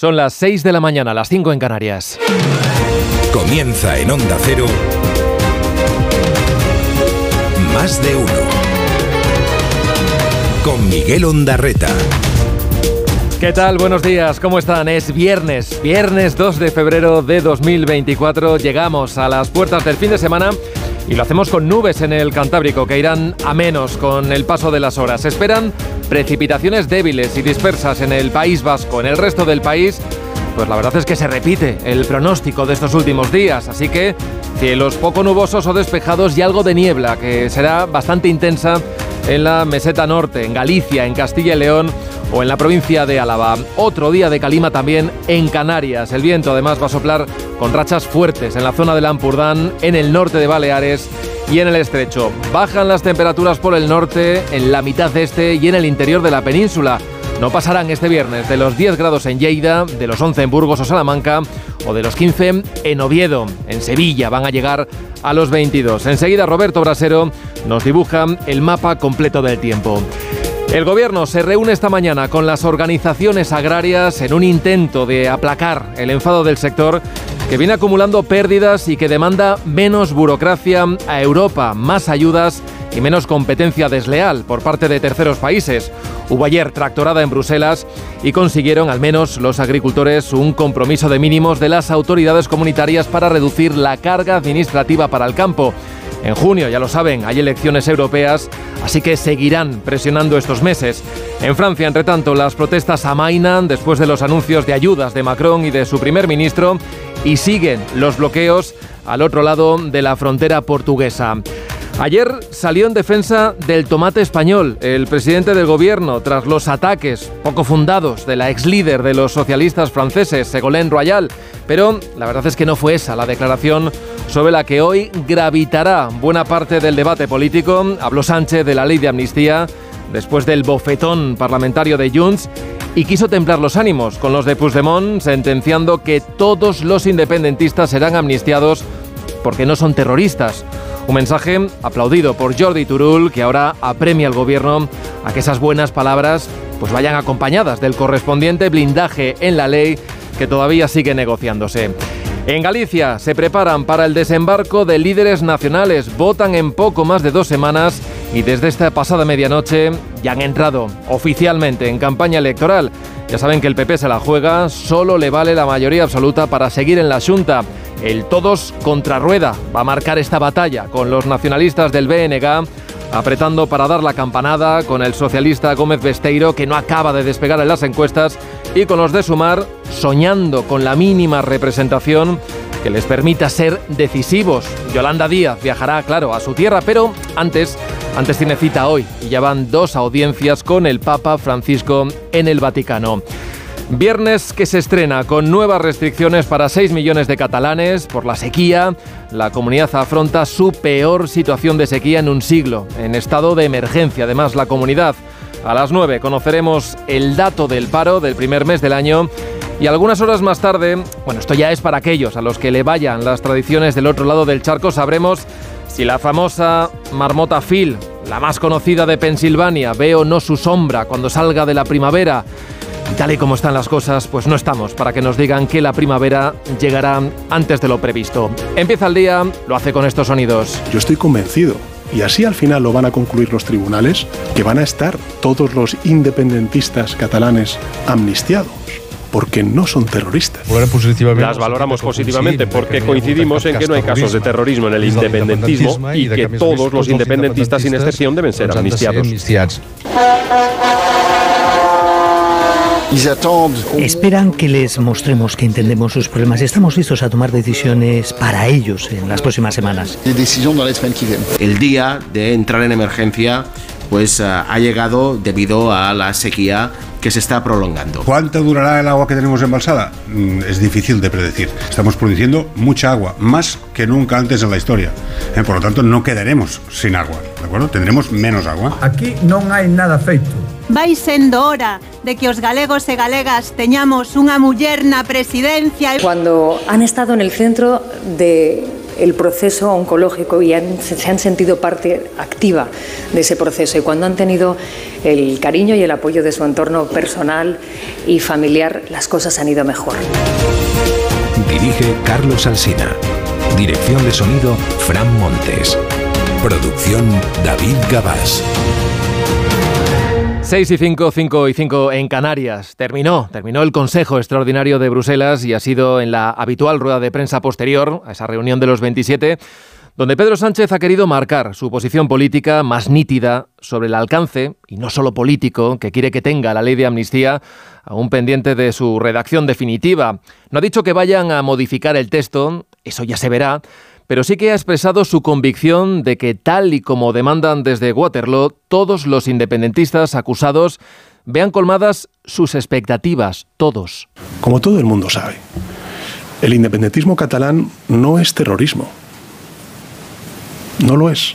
Son las 6 de la mañana, las 5 en Canarias. Comienza en Onda Cero. Más de uno. Con Miguel Ondarreta. ¿Qué tal? Buenos días, ¿cómo están? Es viernes, viernes 2 de febrero de 2024. Llegamos a las puertas del fin de semana y lo hacemos con nubes en el Cantábrico que irán a menos con el paso de las horas. Se esperan precipitaciones débiles y dispersas en el País Vasco. En el resto del país, pues la verdad es que se repite el pronóstico de estos últimos días, así que cielos poco nubosos o despejados y algo de niebla que será bastante intensa en la meseta norte, en Galicia, en Castilla y León o en la provincia de Álava. Otro día de calima también en Canarias. El viento además va a soplar con rachas fuertes en la zona del Ampurdán, en el norte de Baleares y en el estrecho. Bajan las temperaturas por el norte, en la mitad este y en el interior de la península. No pasarán este viernes de los 10 grados en Lleida, de los 11 en Burgos o Salamanca o de los 15 en Oviedo. En Sevilla van a llegar a los 22. Enseguida Roberto Brasero nos dibuja el mapa completo del tiempo. El gobierno se reúne esta mañana con las organizaciones agrarias en un intento de aplacar el enfado del sector que viene acumulando pérdidas y que demanda menos burocracia a Europa, más ayudas y menos competencia desleal por parte de terceros países. Hubo ayer tractorada en Bruselas y consiguieron al menos los agricultores un compromiso de mínimos de las autoridades comunitarias para reducir la carga administrativa para el campo. En junio, ya lo saben, hay elecciones europeas, así que seguirán presionando estos meses. En Francia, entre tanto, las protestas amainan después de los anuncios de ayudas de Macron y de su primer ministro y siguen los bloqueos al otro lado de la frontera portuguesa. Ayer salió en defensa del tomate español el presidente del gobierno tras los ataques poco fundados de la ex líder de los socialistas franceses, Ségolène Royal. Pero la verdad es que no fue esa la declaración sobre la que hoy gravitará buena parte del debate político. Habló Sánchez de la ley de amnistía después del bofetón parlamentario de Junts y quiso templar los ánimos con los de Puigdemont, sentenciando que todos los independentistas serán amnistiados porque no son terroristas. Un mensaje aplaudido por Jordi Turul, que ahora apremia al gobierno a que esas buenas palabras pues vayan acompañadas del correspondiente blindaje en la ley que todavía sigue negociándose. En Galicia se preparan para el desembarco de líderes nacionales. Votan en poco más de dos semanas y desde esta pasada medianoche ya han entrado oficialmente en campaña electoral. Ya saben que el PP se la juega, solo le vale la mayoría absoluta para seguir en la Junta. El todos contra rueda va a marcar esta batalla con los nacionalistas del BNG apretando para dar la campanada con el socialista Gómez Besteiro que no acaba de despegar en las encuestas y con los de Sumar soñando con la mínima representación que les permita ser decisivos. Yolanda Díaz viajará, claro, a su tierra, pero antes, antes tiene cita hoy y ya van dos audiencias con el Papa Francisco en el Vaticano. Viernes que se estrena con nuevas restricciones para 6 millones de catalanes por la sequía. La comunidad afronta su peor situación de sequía en un siglo, en estado de emergencia. Además, la comunidad. A las 9 conoceremos el dato del paro del primer mes del año. Y algunas horas más tarde, bueno, esto ya es para aquellos a los que le vayan las tradiciones del otro lado del charco, sabremos si la famosa marmota Phil, la más conocida de Pensilvania, ve o no su sombra cuando salga de la primavera. Y tal y como están las cosas, pues no estamos para que nos digan que la primavera llegará antes de lo previsto. Empieza el día, lo hace con estos sonidos. Yo estoy convencido, y así al final lo van a concluir los tribunales, que van a estar todos los independentistas catalanes amnistiados porque no son terroristas. Las valoramos positivamente porque coincidimos en que no hay casos de terrorismo en el independentismo y que todos los independentistas sin excepción deben ser amnistiados. Esperan que les mostremos que entendemos sus problemas y estamos listos a tomar decisiones para ellos en las próximas semanas. El día de entrar en emergencia pues ha llegado debido a la sequía que se está prolongando. ¿Cuánto durará el agua que tenemos embalsada? Mm, Es difícil de predecir. Estamos produciendo mucha agua, más que nunca antes en la historia. Eh, Por lo tanto, no quedaremos sin agua, ¿de acuerdo? Tendremos menos agua. Aquí non hai nada feito. Vai sendo hora de que os galegos e galegas teñamos unha muller na presidencia. Cuando han estado en el centro de el proceso oncológico y se han sentido parte activa de ese proceso. Y cuando han tenido el cariño y el apoyo de su entorno personal y familiar, las cosas han ido mejor. Dirige Carlos Alsina. Dirección de sonido, Fran Montes. Producción, David Gabás. 6 y 5, 5 y 5 en Canarias. Terminó, terminó el Consejo Extraordinario de Bruselas y ha sido en la habitual rueda de prensa posterior a esa reunión de los 27 donde Pedro Sánchez ha querido marcar su posición política más nítida sobre el alcance, y no solo político, que quiere que tenga la ley de amnistía, aún pendiente de su redacción definitiva. No ha dicho que vayan a modificar el texto, eso ya se verá, pero sí que ha expresado su convicción de que tal y como demandan desde Waterloo, todos los independentistas acusados vean colmadas sus expectativas, todos. Como todo el mundo sabe, el independentismo catalán no es terrorismo. No lo es.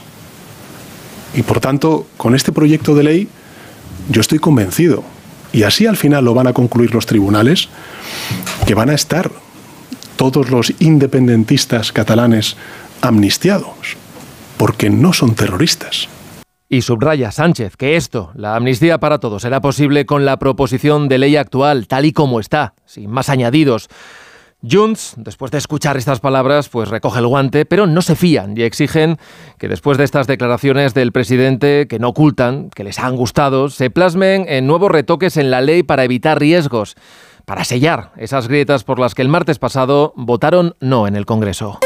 Y por tanto, con este proyecto de ley, yo estoy convencido, y así al final lo van a concluir los tribunales, que van a estar todos los independentistas catalanes amnistiados, porque no son terroristas. Y subraya Sánchez que esto, la amnistía para todos, será posible con la proposición de ley actual, tal y como está, sin más añadidos. Junts, después de escuchar estas palabras, pues recoge el guante, pero no se fían y exigen que después de estas declaraciones del presidente, que no ocultan, que les han gustado, se plasmen en nuevos retoques en la ley para evitar riesgos para sellar esas grietas por las que el martes pasado votaron no en el Congreso.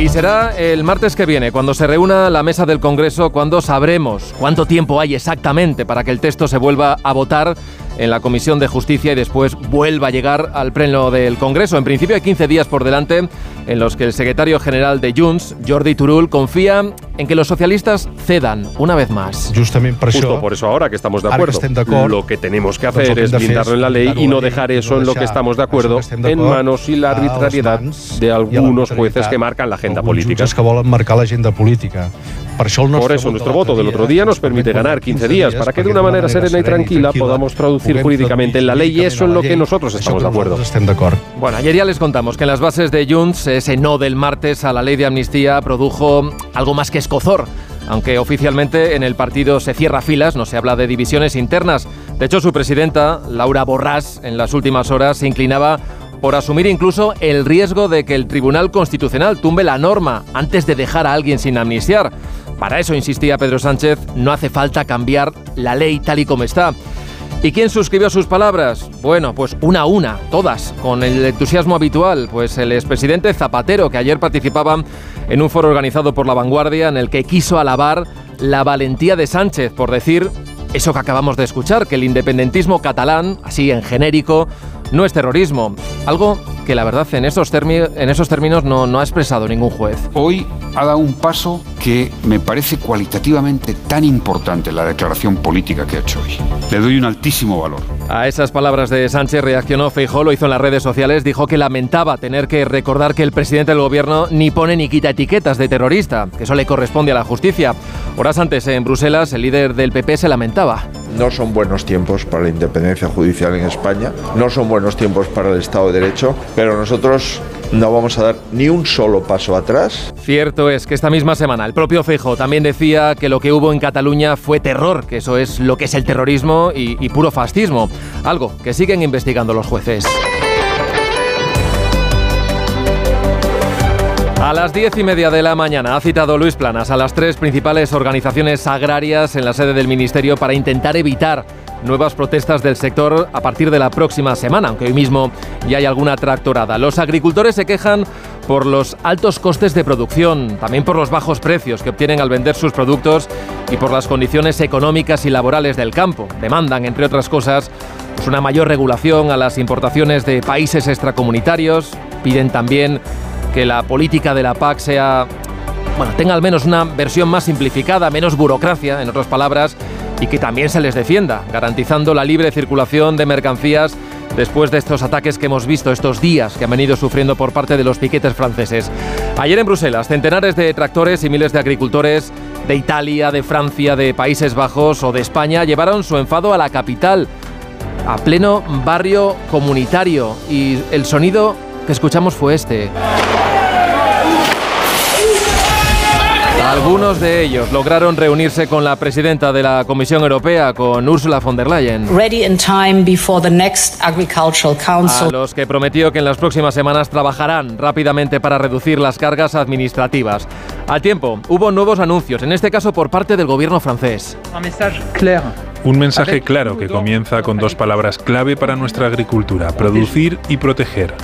Y será el martes que viene, cuando se reúna la mesa del Congreso, cuando sabremos cuánto tiempo hay exactamente para que el texto se vuelva a votar en la Comisión de Justicia y después vuelva a llegar al pleno del Congreso. En principio hay 15 días por delante en los que el secretario general de Junts, Jordi Turul, confía en que los socialistas cedan una vez más. Justo por eso ahora que estamos de acuerdo. Lo que tenemos que hacer es blindarlo en la ley y no dejar eso en lo que estamos de acuerdo en manos y la arbitrariedad de algunos jueces que marcan la agenda política. Por eso nuestro voto del otro día nos permite ganar 15 días para que de una manera serena y tranquila podamos traducir jurídicamente en la ley y eso en lo que nosotros estamos de acuerdo. Bueno, ayer ya les contamos que en las bases de Junts ese no del martes a la ley de amnistía produjo algo más que escozor. Aunque oficialmente en el partido se cierra filas, no se habla de divisiones internas. De hecho, su presidenta, Laura Borrás, en las últimas horas se inclinaba por asumir incluso el riesgo de que el Tribunal Constitucional tumbe la norma antes de dejar a alguien sin amnistiar. Para eso, insistía Pedro Sánchez, no hace falta cambiar la ley tal y como está. ¿Y quién suscribió sus palabras? Bueno, pues una a una, todas, con el entusiasmo habitual, pues el expresidente Zapatero, que ayer participaba en un foro organizado por La Vanguardia, en el que quiso alabar la valentía de Sánchez por decir eso que acabamos de escuchar, que el independentismo catalán, así en genérico, no es terrorismo. Algo que la verdad en esos, en esos términos no, no ha expresado ningún juez. Hoy ha dado un paso que me parece cualitativamente tan importante la declaración política que ha hecho hoy. Le doy un altísimo valor. A esas palabras de Sánchez reaccionó Feijó, lo hizo en las redes sociales, dijo que lamentaba tener que recordar que el presidente del gobierno ni pone ni quita etiquetas de terrorista, que eso le corresponde a la justicia. Horas antes en Bruselas, el líder del PP se lamentaba. No son buenos tiempos para la independencia judicial en España, no son buenos tiempos para el Estado de Derecho, pero nosotros no vamos a dar ni un solo paso atrás. Cierto es que esta misma semana el propio Feijo también decía que lo que hubo en Cataluña fue terror, que eso es lo que es el terrorismo y puro fascismo, algo que siguen investigando los jueces. A las diez y media de la mañana ha citado Luis Planas a las tres principales organizaciones agrarias en la sede del Ministerio para intentar evitar nuevas protestas del sector a partir de la próxima semana, aunque hoy mismo ya hay alguna tractorada. Los agricultores se quejan por los altos costes de producción, también por los bajos precios que obtienen al vender sus productos y por las condiciones económicas y laborales del campo. Demandan, entre otras cosas, pues una mayor regulación a las importaciones de países extracomunitarios. Piden también que la política de la PAC sea bueno, tenga al menos una versión más simplificada, menos burocracia, en otras palabras, y que también se les defienda, garantizando la libre circulación de mercancías después de estos ataques que hemos visto estos días que han venido sufriendo por parte de los piquetes franceses. Ayer en Bruselas, centenares de tractores y miles de agricultores de Italia, de Francia, de Países Bajos o de España llevaron su enfado a la capital, a pleno barrio comunitario, y el sonido que escuchamos fue este. Algunos de ellos lograron reunirse con la presidenta de la Comisión Europea, con Ursula von der Leyen. A los que prometió que en las próximas semanas trabajarán rápidamente para reducir las cargas administrativas. Al tiempo, hubo nuevos anuncios, en este caso por parte del gobierno francés. Un mensaje claro un mensaje claro que comienza con dos palabras clave para nuestra agricultura, producir y proteger.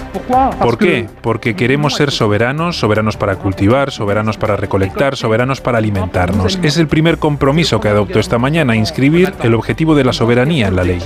¿Por qué? Porque queremos ser soberanos, soberanos para cultivar, soberanos para recolectar, soberanos para alimentarnos. Es el primer compromiso que adoptó esta mañana, inscribir el objetivo de la soberanía en la ley.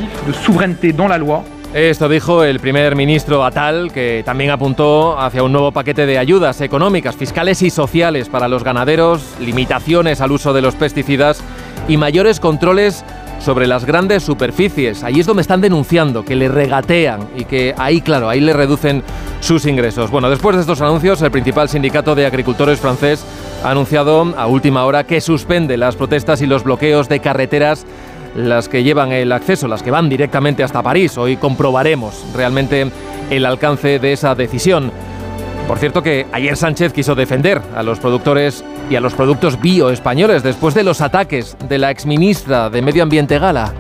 Esto dijo el primer ministro Atal, que también apuntó hacia un nuevo paquete de ayudas económicas, fiscales y sociales para los ganaderos, limitaciones al uso de los pesticidas y mayores controles sobre las grandes superficies. Ahí es donde están denunciando que le regatean y que ahí, claro, ahí le reducen sus ingresos. Bueno, después de estos anuncios, el principal sindicato de agricultores francés ha anunciado a última hora que suspende las protestas y los bloqueos de carreteras las que llevan el acceso, las que van directamente hasta París. Hoy comprobaremos realmente el alcance de esa decisión. Por cierto que ayer Sánchez quiso defender a los productores y a los productos bio españoles después de los ataques de la exministra de Medio Ambiente Gala.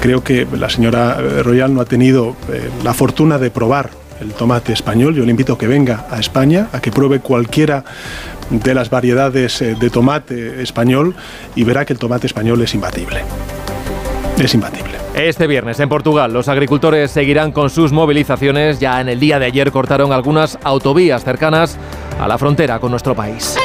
Creo que la señora Royal no ha tenido eh, la fortuna de probar el tomate español. Yo le invito a que venga a España, a que pruebe cualquiera de las variedades eh, de tomate español y verá que el tomate español es imbatible. Es imbatible. Este viernes en Portugal los agricultores seguirán con sus movilizaciones. Ya en el día de ayer cortaron algunas autovías cercanas a la frontera con nuestro país.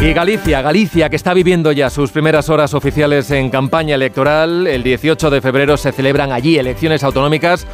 Y Galicia, Galicia, que está viviendo ya sus primeras horas oficiales en campaña electoral. El 18 de febrero se celebran allí elecciones autonómicas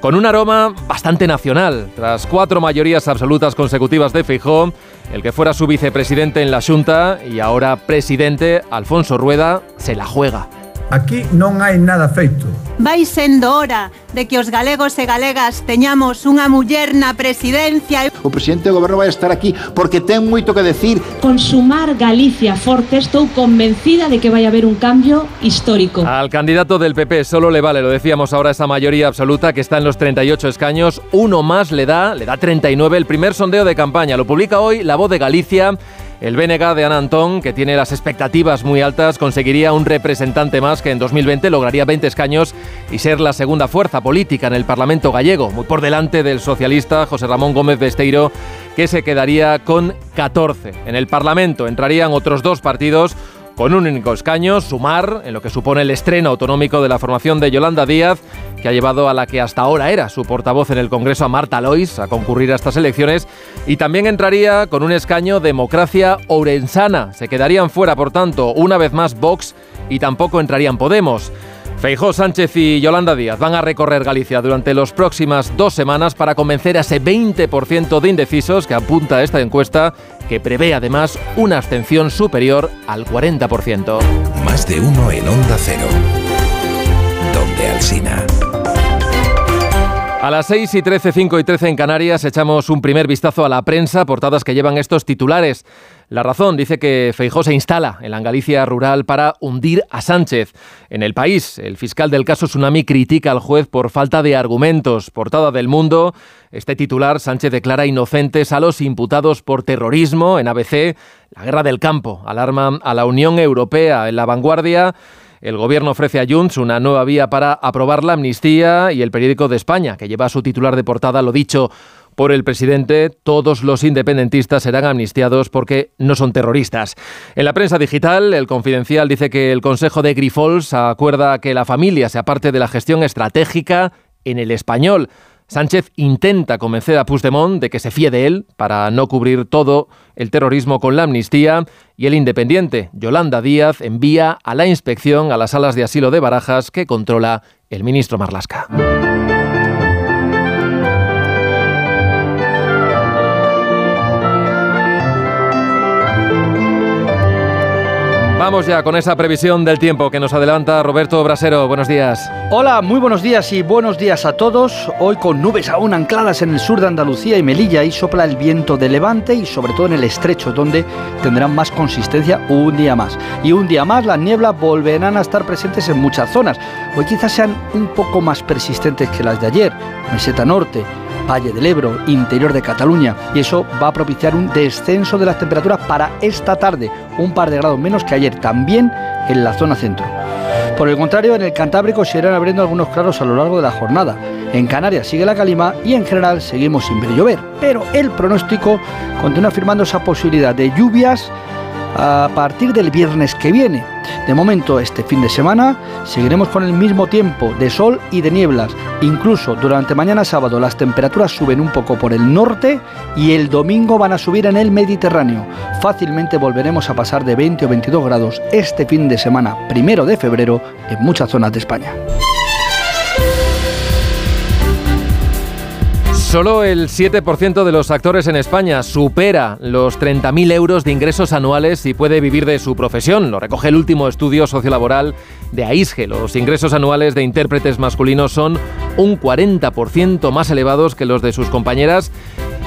con un aroma bastante nacional. Tras cuatro mayorías absolutas consecutivas de Feijóo, el que fuera su vicepresidente en la Junta y ahora presidente, Alfonso Rueda, se la juega. Aquí non hai nada feito. Vai sendo hora de que os galegos e galegas teñamos unha muller na presidencia. O presidente do goberno vai estar aquí porque ten moito que decir. Consumar Galicia forte, estou convencida de que vai haber un cambio histórico. Al candidato del PP solo le vale, lo decíamos ahora, esa mayoría absoluta que está en los 38 escaños. Uno más le da, le da 39 el primer sondeo de campaña. Lo publica hoy La Voz de Galicia. El BNG de Ana Antón, que tiene las expectativas muy altas, conseguiría un representante más que en 2020 lograría 20 escaños y ser la segunda fuerza política en el Parlamento gallego, muy por delante del socialista José Ramón Gómez Besteiro, que se quedaría con 14. En el Parlamento entrarían otros dos partidos con un único escaño, sumar en lo que supone el estreno autonómico de la formación de Yolanda Díaz, que ha llevado a la que hasta ahora era su portavoz en el Congreso, a Marta Lois, a concurrir a estas elecciones, y también entraría con un escaño Democracia Ourensana. Se quedarían fuera, por tanto, una vez más Vox y tampoco entrarían Podemos. Feijó Sánchez y Yolanda Díaz van a recorrer Galicia durante las próximas dos semanas para convencer a ese 20% de indecisos que apunta esta encuesta, que prevé además una abstención superior al 40%. Más de uno en Onda Cero. Donde Alcina. A las 6 y 13, 5 y 13 en Canarias echamos un primer vistazo a la prensa, portadas que llevan estos titulares. La razón dice que Feijó se instala en la Galicia rural para hundir a Sánchez. En el país, el fiscal del caso Tsunami critica al juez por falta de argumentos. Portada del mundo, este titular, Sánchez declara inocentes a los imputados por terrorismo. En ABC, la guerra del campo alarma a la Unión Europea. En la vanguardia, el gobierno ofrece a Junts una nueva vía para aprobar la amnistía y el periódico de España, que lleva su titular de portada, lo dicho por el presidente, todos los independentistas serán amnistiados porque no son terroristas. En la prensa digital, el Confidencial dice que el Consejo de Grifols acuerda que la familia sea parte de la gestión estratégica en el español. Sánchez intenta convencer a Puigdemont de que se fíe de él para no cubrir todo el terrorismo con la amnistía y el independiente Yolanda Díaz envía a la inspección a las salas de asilo de Barajas que controla el ministro Marlasca. Vamos ya con esa previsión del tiempo que nos adelanta Roberto Brasero. Buenos días. Hola, muy buenos días y buenos días a todos. Hoy con nubes aún ancladas en el sur de Andalucía y Melilla y sopla el viento de levante y sobre todo en el estrecho donde tendrán más consistencia un día más. Y un día más las nieblas volverán a estar presentes en muchas zonas. Hoy quizás sean un poco más persistentes que las de ayer. Meseta Norte, Valle del Ebro, interior de Cataluña, y eso va a propiciar un descenso de las temperaturas para esta tarde, un par de grados menos que ayer, también en la zona centro. Por el contrario, en el Cantábrico se irán abriendo algunos claros a lo largo de la jornada. En Canarias sigue la calima y en general seguimos sin ver llover, pero el pronóstico continúa afirmando esa posibilidad de lluvias a partir del viernes que viene. De momento, este fin de semana seguiremos con el mismo tiempo de sol y de nieblas. Incluso durante mañana sábado las temperaturas suben un poco por el norte y el domingo van a subir en el Mediterráneo. Fácilmente volveremos a pasar de 20 o 22 grados este fin de semana, primero de febrero, en muchas zonas de España. Solo el 7% de los actores en España supera los 30.000 euros de ingresos anuales y puede vivir de su profesión. Lo recoge el último estudio sociolaboral de AISGE. Los ingresos anuales de intérpretes masculinos son un 40% más elevados que los de sus compañeras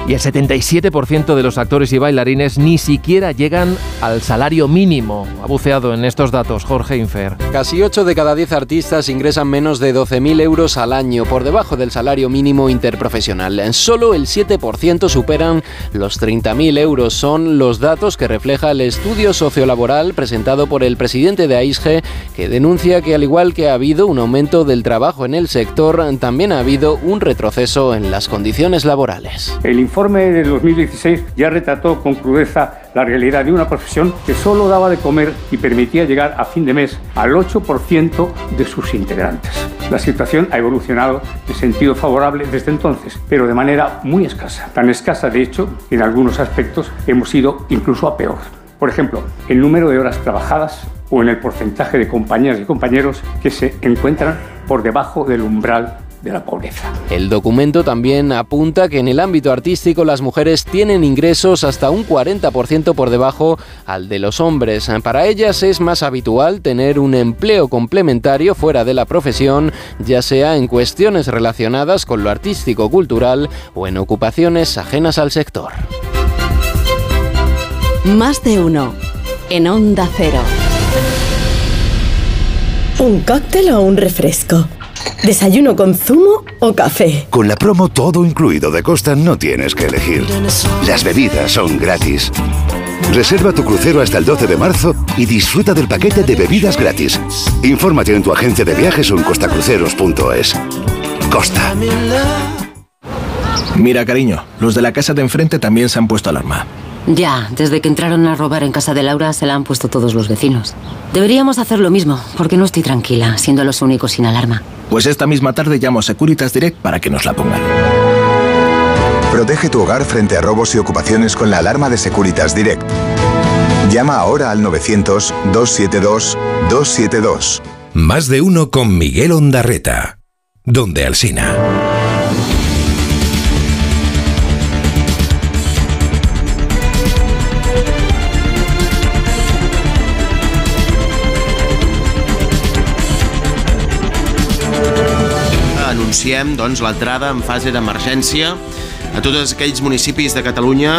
y el 77% de los actores y bailarines ni siquiera llegan al salario mínimo. Ha buceado en estos datos Jorge Infer. Casi 8 de cada 10 artistas ingresan menos de 12.000 euros al año, por debajo del salario mínimo interprofesional. Solo el 7% superan los 30.000 euros. Son los datos que refleja el estudio sociolaboral presentado por el presidente de AISGE, que denuncia que al igual que ha habido un aumento del trabajo en el sector, también ha habido un retroceso en las condiciones laborales. El informe de 2016 ya retrató con crudeza la realidad de una profesión que solo daba de comer y permitía llegar a fin de mes al 8% de sus integrantes. La situación ha evolucionado en sentido favorable desde entonces, pero de manera muy escasa. Tan escasa, de hecho, que en algunos aspectos hemos ido incluso a peor. Por ejemplo, el número de horas trabajadas o en el porcentaje de compañeras y compañeros que se encuentran por debajo del umbral de la pobreza. El documento también apunta que en el ámbito artístico las mujeres tienen ingresos hasta un 40% por debajo al de los hombres. Para ellas es más habitual tener un empleo complementario fuera de la profesión, ya sea en cuestiones relacionadas con lo artístico-cultural o en ocupaciones ajenas al sector. Más de uno en Onda Cero. ¿Un cóctel o un refresco? ¿Desayuno con zumo o café? Con la promo todo incluido de Costa no tienes que elegir. Las bebidas son gratis. Reserva tu crucero hasta el 12 de marzo y disfruta del paquete de bebidas gratis. Infórmate en tu agencia de viajes o en costacruceros.es. Costa. Mira, cariño, los de la casa de enfrente también se han puesto alarma. Ya, desde que entraron a robar en casa de Laura se la han puesto todos los vecinos. Deberíamos hacer lo mismo, porque no estoy tranquila, siendo los únicos sin alarma. Pues esta misma tarde llamo a Securitas Direct para que nos la pongan. Protege tu hogar frente a robos y ocupaciones con la alarma de Securitas Direct. Llama ahora al 900-272-272. Más de uno con Miguel Ondarreta. Donde Alsina. Anunciem doncs, l'entrada en fase d'emergència a tots aquells municipis de Catalunya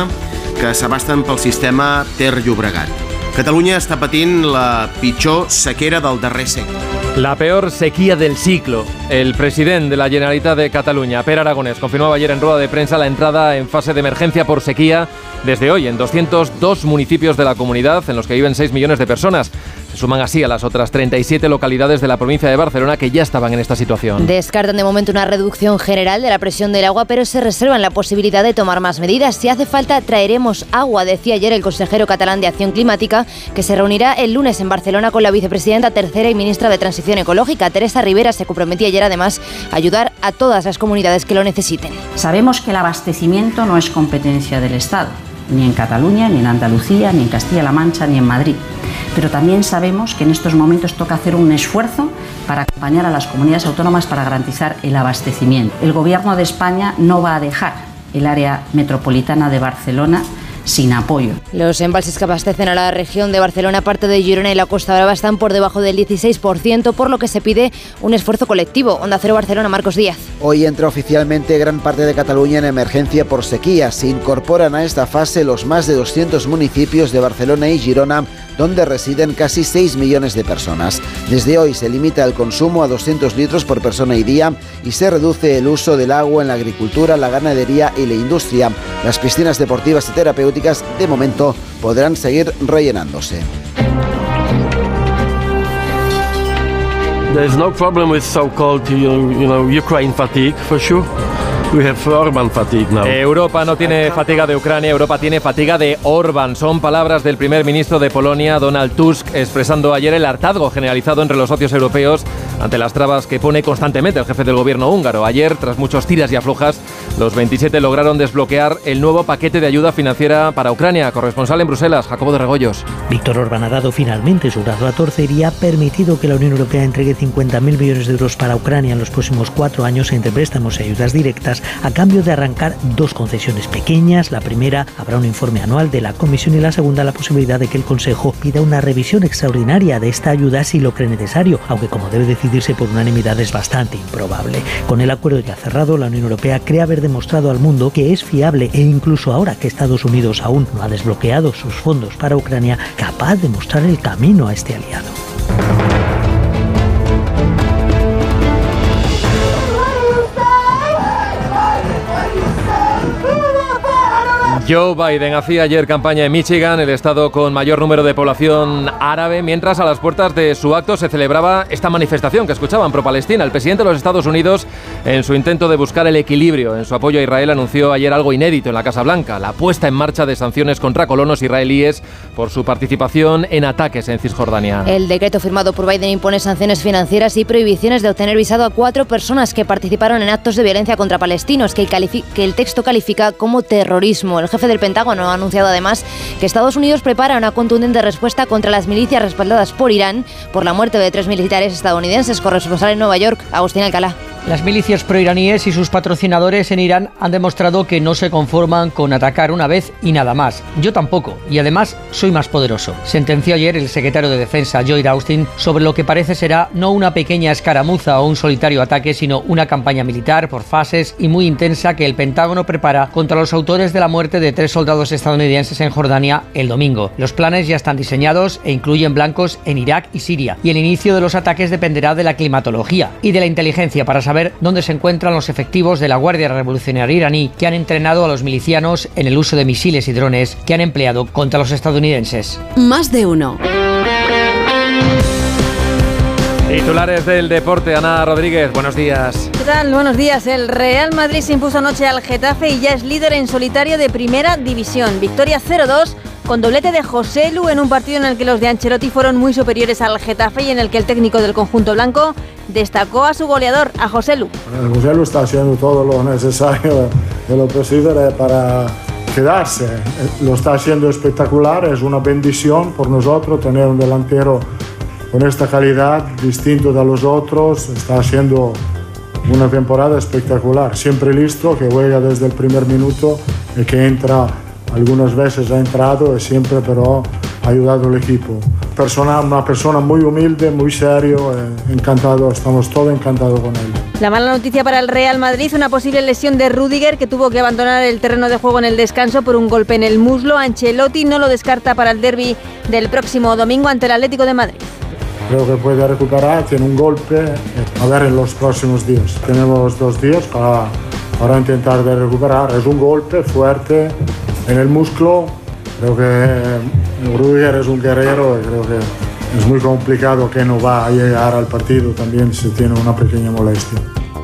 que s'abasten pel sistema Ter Llobregat. Catalunya està patint la pitjor sequera del darrer segle. La peor sequía del ciclo. El presidente de la Generalitat de Cataluña, Per Aragonés, confirmaba ayer en rueda de prensa la entrada en fase de emergencia por sequía desde hoy en 202 municipios de la comunidad en los que viven 6 millones de personas. Se suman así a las otras 37 localidades de la provincia de Barcelona que ya estaban en esta situación. Descartan de momento una reducción general de la presión del agua, pero se reservan la posibilidad de tomar más medidas. Si hace falta, traeremos agua, decía ayer el consejero catalán de Acción Climática, que se reunirá el lunes en Barcelona con la vicepresidenta tercera y ministra de Transición Ecológica. Teresa Rivera se comprometía ayer además a ayudar a todas las comunidades que lo necesiten. Sabemos que el abastecimiento no es competencia del Estado, ni en Cataluña, ni en Andalucía, ni en Castilla-La Mancha, ni en Madrid pero también sabemos que en estos momentos toca hacer un esfuerzo para acompañar a las comunidades autónomas para garantizar el abastecimiento. El Gobierno de España no va a dejar el área metropolitana de Barcelona sin apoyo. Los embalses que abastecen a la región de Barcelona, parte de Girona y la Costa Brava, están por debajo del 16%, por lo que se pide un esfuerzo colectivo. Onda Cero Barcelona, Marcos Díaz. Hoy entra oficialmente gran parte de Cataluña en emergencia por sequía. Se incorporan a esta fase los más de 200 municipios de Barcelona y Girona, donde residen casi 6 millones de personas. Desde hoy se limita el consumo a 200 litros por persona y día y se reduce el uso del agua en la agricultura, la ganadería y la industria. Las piscinas deportivas y terapéuticas de momento podrán seguir rellenándose. There's no problem with so-called, you know, Ukraine fatigue, for sure. We have Orban fatigue now. Europa no tiene fatiga de Ucrania, Europa tiene fatiga de Orban. Son palabras del primer ministro de Polonia, Donald Tusk, expresando ayer el hartazgo generalizado entre los socios europeos ante las trabas que pone constantemente el jefe del gobierno húngaro. Ayer, tras muchos tiras y aflojas, los 27 lograron desbloquear el nuevo paquete de ayuda financiera para Ucrania. Corresponsal en Bruselas, Jacobo de Regoyos. Víctor Orban ha dado finalmente su brazo a torcer y ha permitido que la Unión Europea entregue 50.000 millones de euros para Ucrania en los próximos cuatro años entre préstamos y ayudas directas a cambio de arrancar dos concesiones pequeñas. La primera habrá un informe anual de la Comisión y la segunda la posibilidad de que el Consejo pida una revisión extraordinaria de esta ayuda si lo cree necesario, aunque como debe decidirse por unanimidad es bastante improbable. Con el acuerdo ya cerrado, la Unión Europea cree haber demostrado al mundo que es fiable e incluso ahora que Estados Unidos aún no ha desbloqueado sus fondos para Ucrania, capaz de mostrar el camino a este aliado. Joe Biden hacía ayer campaña en Michigan, el estado con mayor número de población árabe, mientras a las puertas de su acto se celebraba esta manifestación que escuchaban pro-Palestina. El presidente de los Estados Unidos, en su intento de buscar el equilibrio en su apoyo a Israel, anunció ayer algo inédito en la Casa Blanca, la puesta en marcha de sanciones contra colonos israelíes por su participación en ataques en Cisjordania. El decreto firmado por Biden impone sanciones financieras y prohibiciones de obtener visado a cuatro personas que participaron en actos de violencia contra palestinos, que el, texto califica como terrorismo. El jefe del Pentágono ha anunciado además que Estados Unidos prepara una contundente respuesta contra las milicias respaldadas por Irán por la muerte de tres militares estadounidenses. Corresponsal en Nueva York, Agustín Alcalá. Las milicias proiraníes y sus patrocinadores en Irán han demostrado que no se conforman con atacar una vez y nada más. Yo tampoco, y además soy más poderoso. Sentenció ayer el secretario de Defensa, Lloyd Austin, sobre lo que parece será no una pequeña escaramuza o un solitario ataque, sino una campaña militar por fases y muy intensa que el Pentágono prepara contra los autores de la muerte de tres soldados estadounidenses en Jordania el domingo. Los planes ya están diseñados e incluyen blancos en Irak y Siria, y el inicio de los ataques dependerá de la climatología y de la inteligencia para saber dónde se encuentran los efectivos de la Guardia Revolucionaria iraní que han entrenado a los milicianos en el uso de misiles y drones que han empleado contra los estadounidenses. Más de uno. Titulares del deporte, Ana Rodríguez, buenos días. ¿Qué tal? Buenos días. El Real Madrid se impuso anoche al Getafe y ya es líder en solitario de primera división. Victoria 0-2 con doblete de José Lu en un partido en el que los de Ancelotti fueron muy superiores al Getafe y en el que el técnico del conjunto blanco destacó a su goleador, a José Lu. José Lu está haciendo todo lo necesario de lo posible para quedarse. Lo está haciendo espectacular, es una bendición por nosotros tener un delantero con esta calidad, distinto de los otros, está haciendo una temporada espectacular, siempre listo, que juega desde el primer minuto y que entra, algunas veces ha entrado y siempre pero ha ayudado al equipo. Persona, una persona muy humilde, muy serio, eh, encantado, estamos todos encantados con él. La mala noticia para el Real Madrid, una posible lesión de Rudiger que tuvo que abandonar el terreno de juego en el descanso por un golpe en el muslo. Ancelotti no lo descarta para el derby del próximo domingo ante el Atlético de Madrid. Creo que puede recuperar, tiene un golpe, a ver en los próximos días. Tenemos dos días para, para intentar de recuperar. Es un golpe fuerte en el músculo. Creo que Rudiger es un guerrero y creo que es muy complicado que no va a llegar al partido también si tiene una pequeña molestia.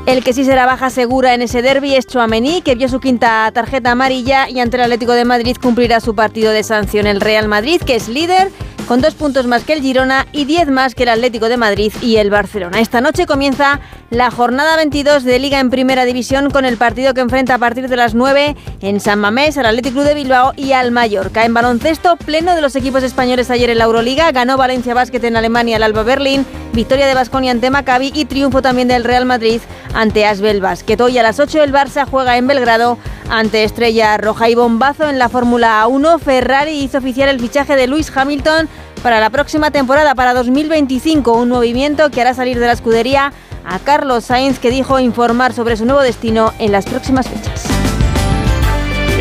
El que sí será baja segura en ese derby es Chouameni, que vio su quinta tarjeta amarilla y ante el Atlético de Madrid cumplirá su partido de sanción. El Real Madrid, que es líder, con dos puntos más que el Girona y diez más que el Atlético de Madrid y el Barcelona. Esta noche comienza la jornada 22 de Liga en Primera División con el partido que enfrenta a partir de las 9 en San Mamés al Atlético Club de Bilbao y al Mallorca. En baloncesto, pleno de los equipos españoles ayer en la Euroliga, ganó Valencia Basket en Alemania al Alba Berlín, victoria de Basconia ante Maccabi y triunfo también del Real Madrid ante Asbel Basket. Hoy a las 8 el Barça juega en Belgrado ante Estrella Roja y bombazo en la Fórmula 1. Ferrari hizo oficial el fichaje de Lewis Hamilton para la próxima temporada, para 2025, un movimiento que hará salir de la escudería a Carlos Sainz, que dijo informar sobre su nuevo destino en las próximas fechas.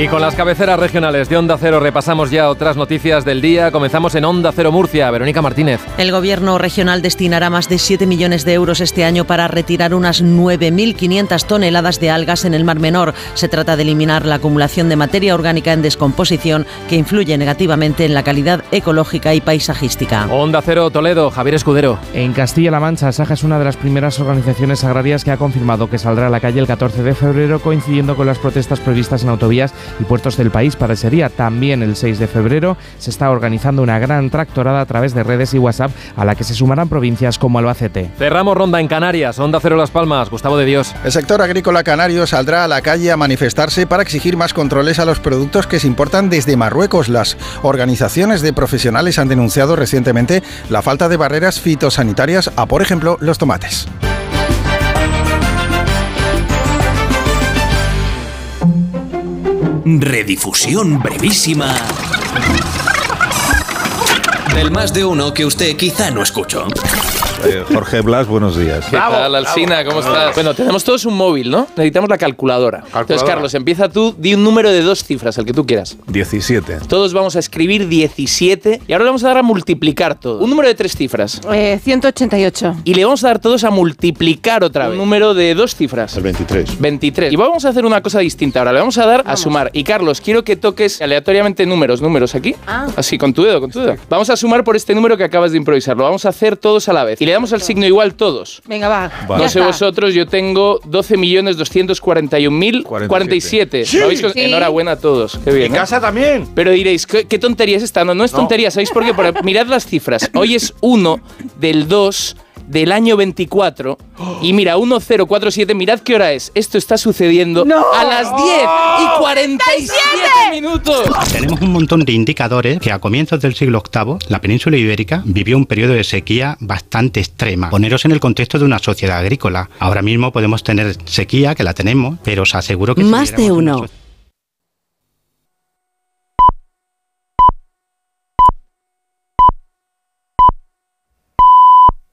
Y con las cabeceras regionales de Onda Cero repasamos ya otras noticias del día. Comenzamos en Onda Cero Murcia. Verónica Martínez. El gobierno regional destinará más de 7 millones de euros este año para retirar unas 9.500 toneladas de algas en el Mar Menor. Se trata de eliminar la acumulación de materia orgánica en descomposición que influye negativamente en la calidad ecológica y paisajística. Onda Cero Toledo, Javier Escudero. En Castilla-La Mancha, Saja es una de las primeras organizaciones agrarias que ha confirmado que saldrá a la calle el 14 de febrero coincidiendo con las protestas previstas en autovías y puertos del país para ese día. También el 6 de febrero se está organizando una gran tractorada a través de redes y WhatsApp a la que se sumarán provincias como Albacete. Cerramos ronda en Canarias, Onda Cero Las Palmas, Gustavo de Dios. El sector agrícola canario saldrá a la calle a manifestarse para exigir más controles a los productos que se importan desde Marruecos. Las organizaciones de profesionales han denunciado recientemente la falta de barreras fitosanitarias a, por ejemplo, los tomates. Redifusión brevísima del más de uno que usted quizá no escuchó. Eh, Jorge Blas, buenos días. ¿Qué tal, Alsina? ¿Cómo estás? Bueno, tenemos todos un móvil, ¿no? Necesitamos la calculadora. Entonces, Carlos, empieza tú, di un número de dos cifras, el que tú quieras. 17. Todos vamos a escribir 17 y ahora le vamos a dar a multiplicar todo. Un número de tres cifras. Eh, 188. Y le vamos a dar todos a multiplicar otra vez. Un número de dos cifras. El 23. 23. Y vamos a hacer una cosa distinta ahora. Le vamos a dar a sumar. Y Carlos, quiero que toques aleatoriamente números, números aquí. Ah. Así, con tu dedo, con tu dedo. Vamos a sumar por este número que acabas de improvisar. Lo vamos a hacer todos a la vez. Y le damos al signo igual todos. Venga, va. No Ya sé está. vosotros, yo tengo 12.241.047. ¿Lo habéis con- Sí. Enhorabuena a todos. Qué bien. En ¿eh? casa también. Pero diréis, ¿qué, qué tontería es esta? No, no es No. tontería, ¿sabéis por qué? Por- mirad las cifras. Hoy es 1 del 2 del año 24 y mira, 1047, mirad qué hora es. Esto está sucediendo a las 10 y 47 minutos. Tenemos un montón de indicadores que a comienzos del siglo VIII la península ibérica vivió un periodo de sequía bastante extrema. Poneros en el contexto de una sociedad agrícola. Ahora mismo podemos tener sequía, que la tenemos, pero os aseguro que... si Más de uno.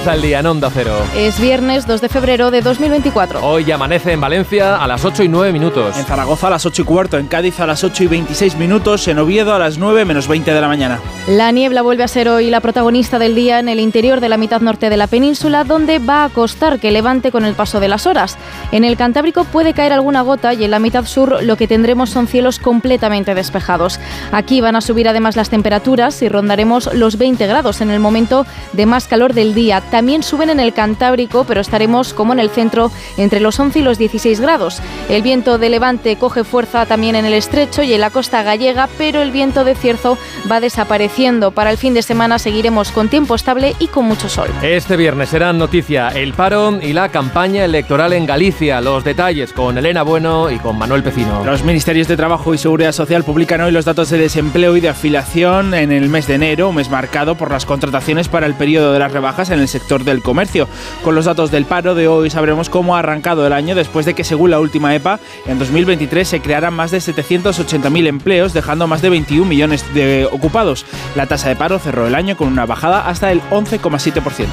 Comienza el día en Onda Cero. Es viernes 2 de febrero de 2024. Hoy amanece en Valencia a las 8 y 9 minutos. En Zaragoza a las 8 y cuarto, en Cádiz a las 8 y 26 minutos, en Oviedo a las 9 menos 20 de la mañana. La niebla vuelve a ser hoy la protagonista del día en el interior de la mitad norte de la península, donde va a costar que levante con el paso de las horas. En el Cantábrico puede caer alguna gota y en la mitad sur lo que tendremos son cielos completamente despejados. Aquí van a subir además las temperaturas y rondaremos los 20 grados en el momento de más calor del día. También suben en el Cantábrico, pero estaremos como en el centro entre los 11 y los 16 grados. El viento de levante coge fuerza también en el estrecho y en la costa gallega, pero el viento de cierzo va desapareciendo. Para el fin de semana seguiremos con tiempo estable y con mucho sol. Este viernes serán noticia el paro y la campaña electoral en Galicia. Los detalles con Elena Bueno y con Manuel Pecino. Los ministerios de Trabajo y Seguridad Social publican hoy los datos de desempleo y de afiliación en el mes de enero, un mes marcado por las contrataciones para el periodo de las rebajas en el sector del comercio. Con los datos del paro de hoy sabremos cómo ha arrancado el año después de que, según la última EPA, en 2023 se crearan más de 780.000 empleos, dejando más de 21 millones de ocupados. La tasa de paro cerró el año con una bajada hasta el 11,7%.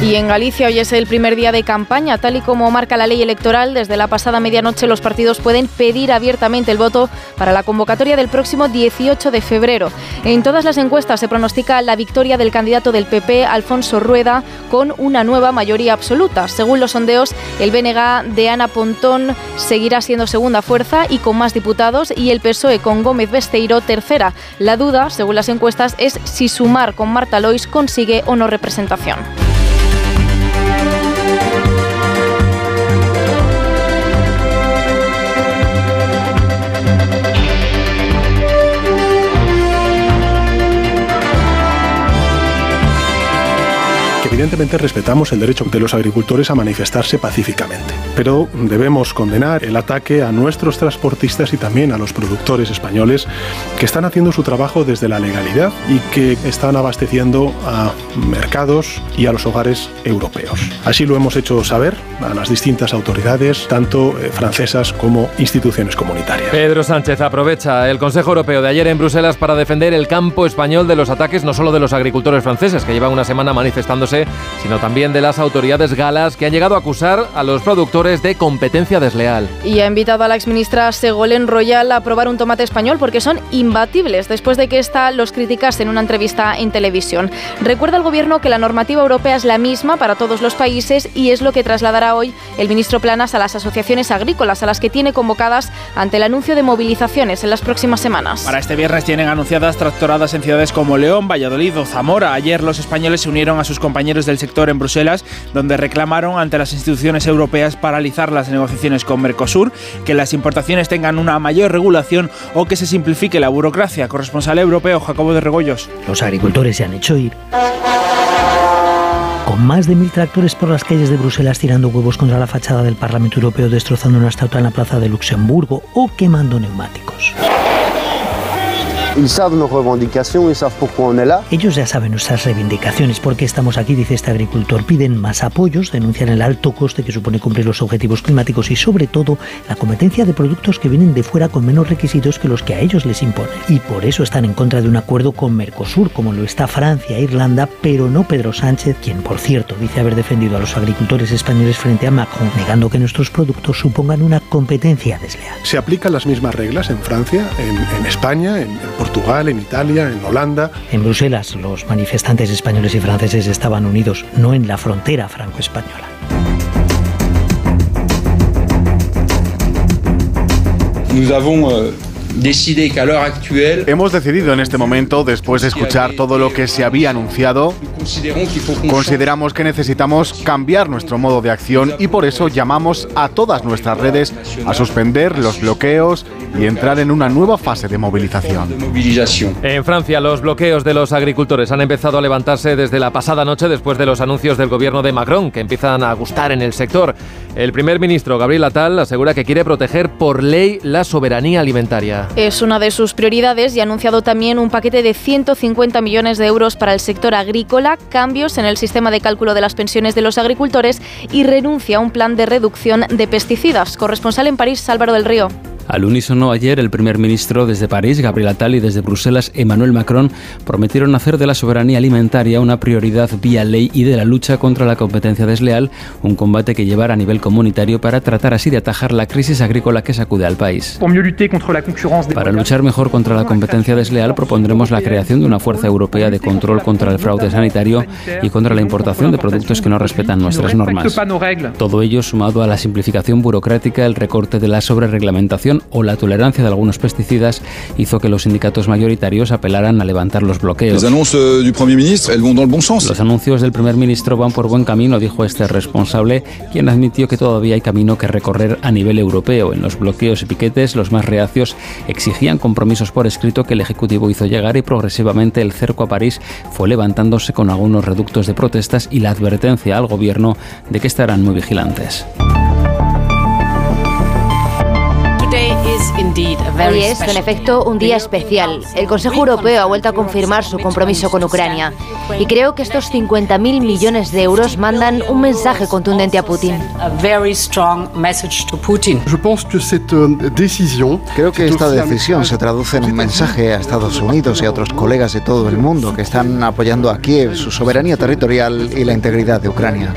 Y en Galicia hoy es el primer día de campaña, tal y como marca la ley electoral. Desde la pasada medianoche los partidos pueden pedir abiertamente el voto para la convocatoria del próximo 18 de febrero. En todas las encuestas se pronostica la victoria del candidato del PP, Alfonso Rueda, con una nueva mayoría absoluta. Según los sondeos, el BNG de Ana Pontón seguirá siendo segunda fuerza y con más diputados y el PSOE con Gómez Besteiro tercera. La duda, según las encuestas, es si sumar con Marta Lois consigue o no representación. Evidentemente respetamos el derecho de los agricultores a manifestarse pacíficamente. Pero debemos condenar el ataque a nuestros transportistas y también a los productores españoles que están haciendo su trabajo desde la legalidad y que están abasteciendo a mercados y a los hogares europeos. Así lo hemos hecho saber a las distintas autoridades, tanto eh, francesas como instituciones comunitarias. Pedro Sánchez aprovecha el Consejo Europeo de ayer en Bruselas para defender el campo español de los ataques no solo de los agricultores franceses que llevan una semana manifestándose, sino también de las autoridades galas que han llegado a acusar a los productores de competencia desleal. Y ha invitado a la exministra Segolén Royal a probar un tomate español porque son imbatibles después de que ésta los criticase en una entrevista en televisión. Recuerda al gobierno que la normativa europea es la misma para todos los países y es lo que trasladará hoy el ministro Planas a las asociaciones agrícolas a las que tiene convocadas ante el anuncio de movilizaciones en las próximas semanas. Para este viernes tienen anunciadas tractoradas en ciudades como León, Valladolid o Zamora. Ayer los españoles se unieron a sus compañeros del sector en Bruselas, donde reclamaron ante las instituciones europeas paralizar las negociaciones con Mercosur, que las importaciones tengan una mayor regulación o que se simplifique la burocracia. Corresponsal europeo Jacobo de Regoyos. Los agricultores se han hecho ir con más de mil tractores por las calles de Bruselas tirando huevos contra la fachada del Parlamento Europeo, destrozando una estatua en la plaza de Luxemburgo o quemando neumáticos. Ellos ya saben nuestras reivindicaciones, porque estamos aquí, dice este agricultor. Piden más apoyos, denuncian el alto coste que supone cumplir los objetivos climáticos y, sobre todo, la competencia de productos que vienen de fuera con menos requisitos que los que a ellos les imponen. Y por eso están en contra de un acuerdo con Mercosur, como lo está Francia e Irlanda, pero no Pedro Sánchez, quien, por cierto, dice haber defendido a los agricultores españoles frente a Macron, negando que nuestros productos supongan una competencia desleal. Se aplican las mismas reglas en Francia, en, en España, en, en Portugal, en Italia, en Holanda. En Bruselas, los manifestantes españoles y franceses estaban unidos, no en la frontera franco-española. Nous avons euh, Hemos decidido en este momento, después de escuchar todo lo que se había anunciado, consideramos que necesitamos cambiar nuestro modo de acción y por eso llamamos a todas nuestras redes a suspender los bloqueos y entrar en una nueva fase de movilización. En Francia, los bloqueos de los agricultores han empezado a levantarse desde la pasada noche después de los anuncios del gobierno de Macron, que empiezan a gustar en el sector. El primer ministro, Gabriel Attal, asegura que quiere proteger por ley la soberanía alimentaria. Es una de sus prioridades y ha anunciado también un paquete de 150 millones de euros para el sector agrícola, cambios en el sistema de cálculo de las pensiones de los agricultores y renuncia a un plan de reducción de pesticidas. Corresponsal en París, Álvaro del Río. Al unísono ayer el primer ministro desde París, Gabriel Attal, y desde Bruselas, Emmanuel Macron, prometieron hacer de la soberanía alimentaria una prioridad vía ley y de la lucha contra la competencia desleal, un combate que llevar a nivel comunitario para tratar así de atajar la crisis agrícola que sacude al país. Para luchar mejor contra la competencia desleal propondremos la creación de una fuerza europea de control contra el fraude sanitario y contra la importación de productos que no respetan nuestras normas. Todo ello sumado a la simplificación burocrática, el recorte de la sobrereglamentación o la tolerancia de algunos pesticidas hizo que los sindicatos mayoritarios apelaran a levantar los bloqueos. Los anuncios del primer ministro van por buen camino, dijo este responsable, quien admitió que todavía hay camino que recorrer a nivel europeo. En los bloqueos y piquetes, los más reacios exigían compromisos por escrito que el Ejecutivo hizo llegar y progresivamente el cerco a París fue levantándose con algunos reductos de protestas y la advertencia al gobierno de que estarán muy vigilantes. Hoy es, en efecto, un día especial. El Consejo Europeo ha vuelto a confirmar su compromiso con Ucrania. Y creo que estos 50.000 millones de euros mandan un mensaje contundente a Putin. Creo que esta decisión se traduce en un mensaje a Estados Unidos y a otros colegas de todo el mundo que están apoyando a Kiev, su soberanía territorial y la integridad de Ucrania.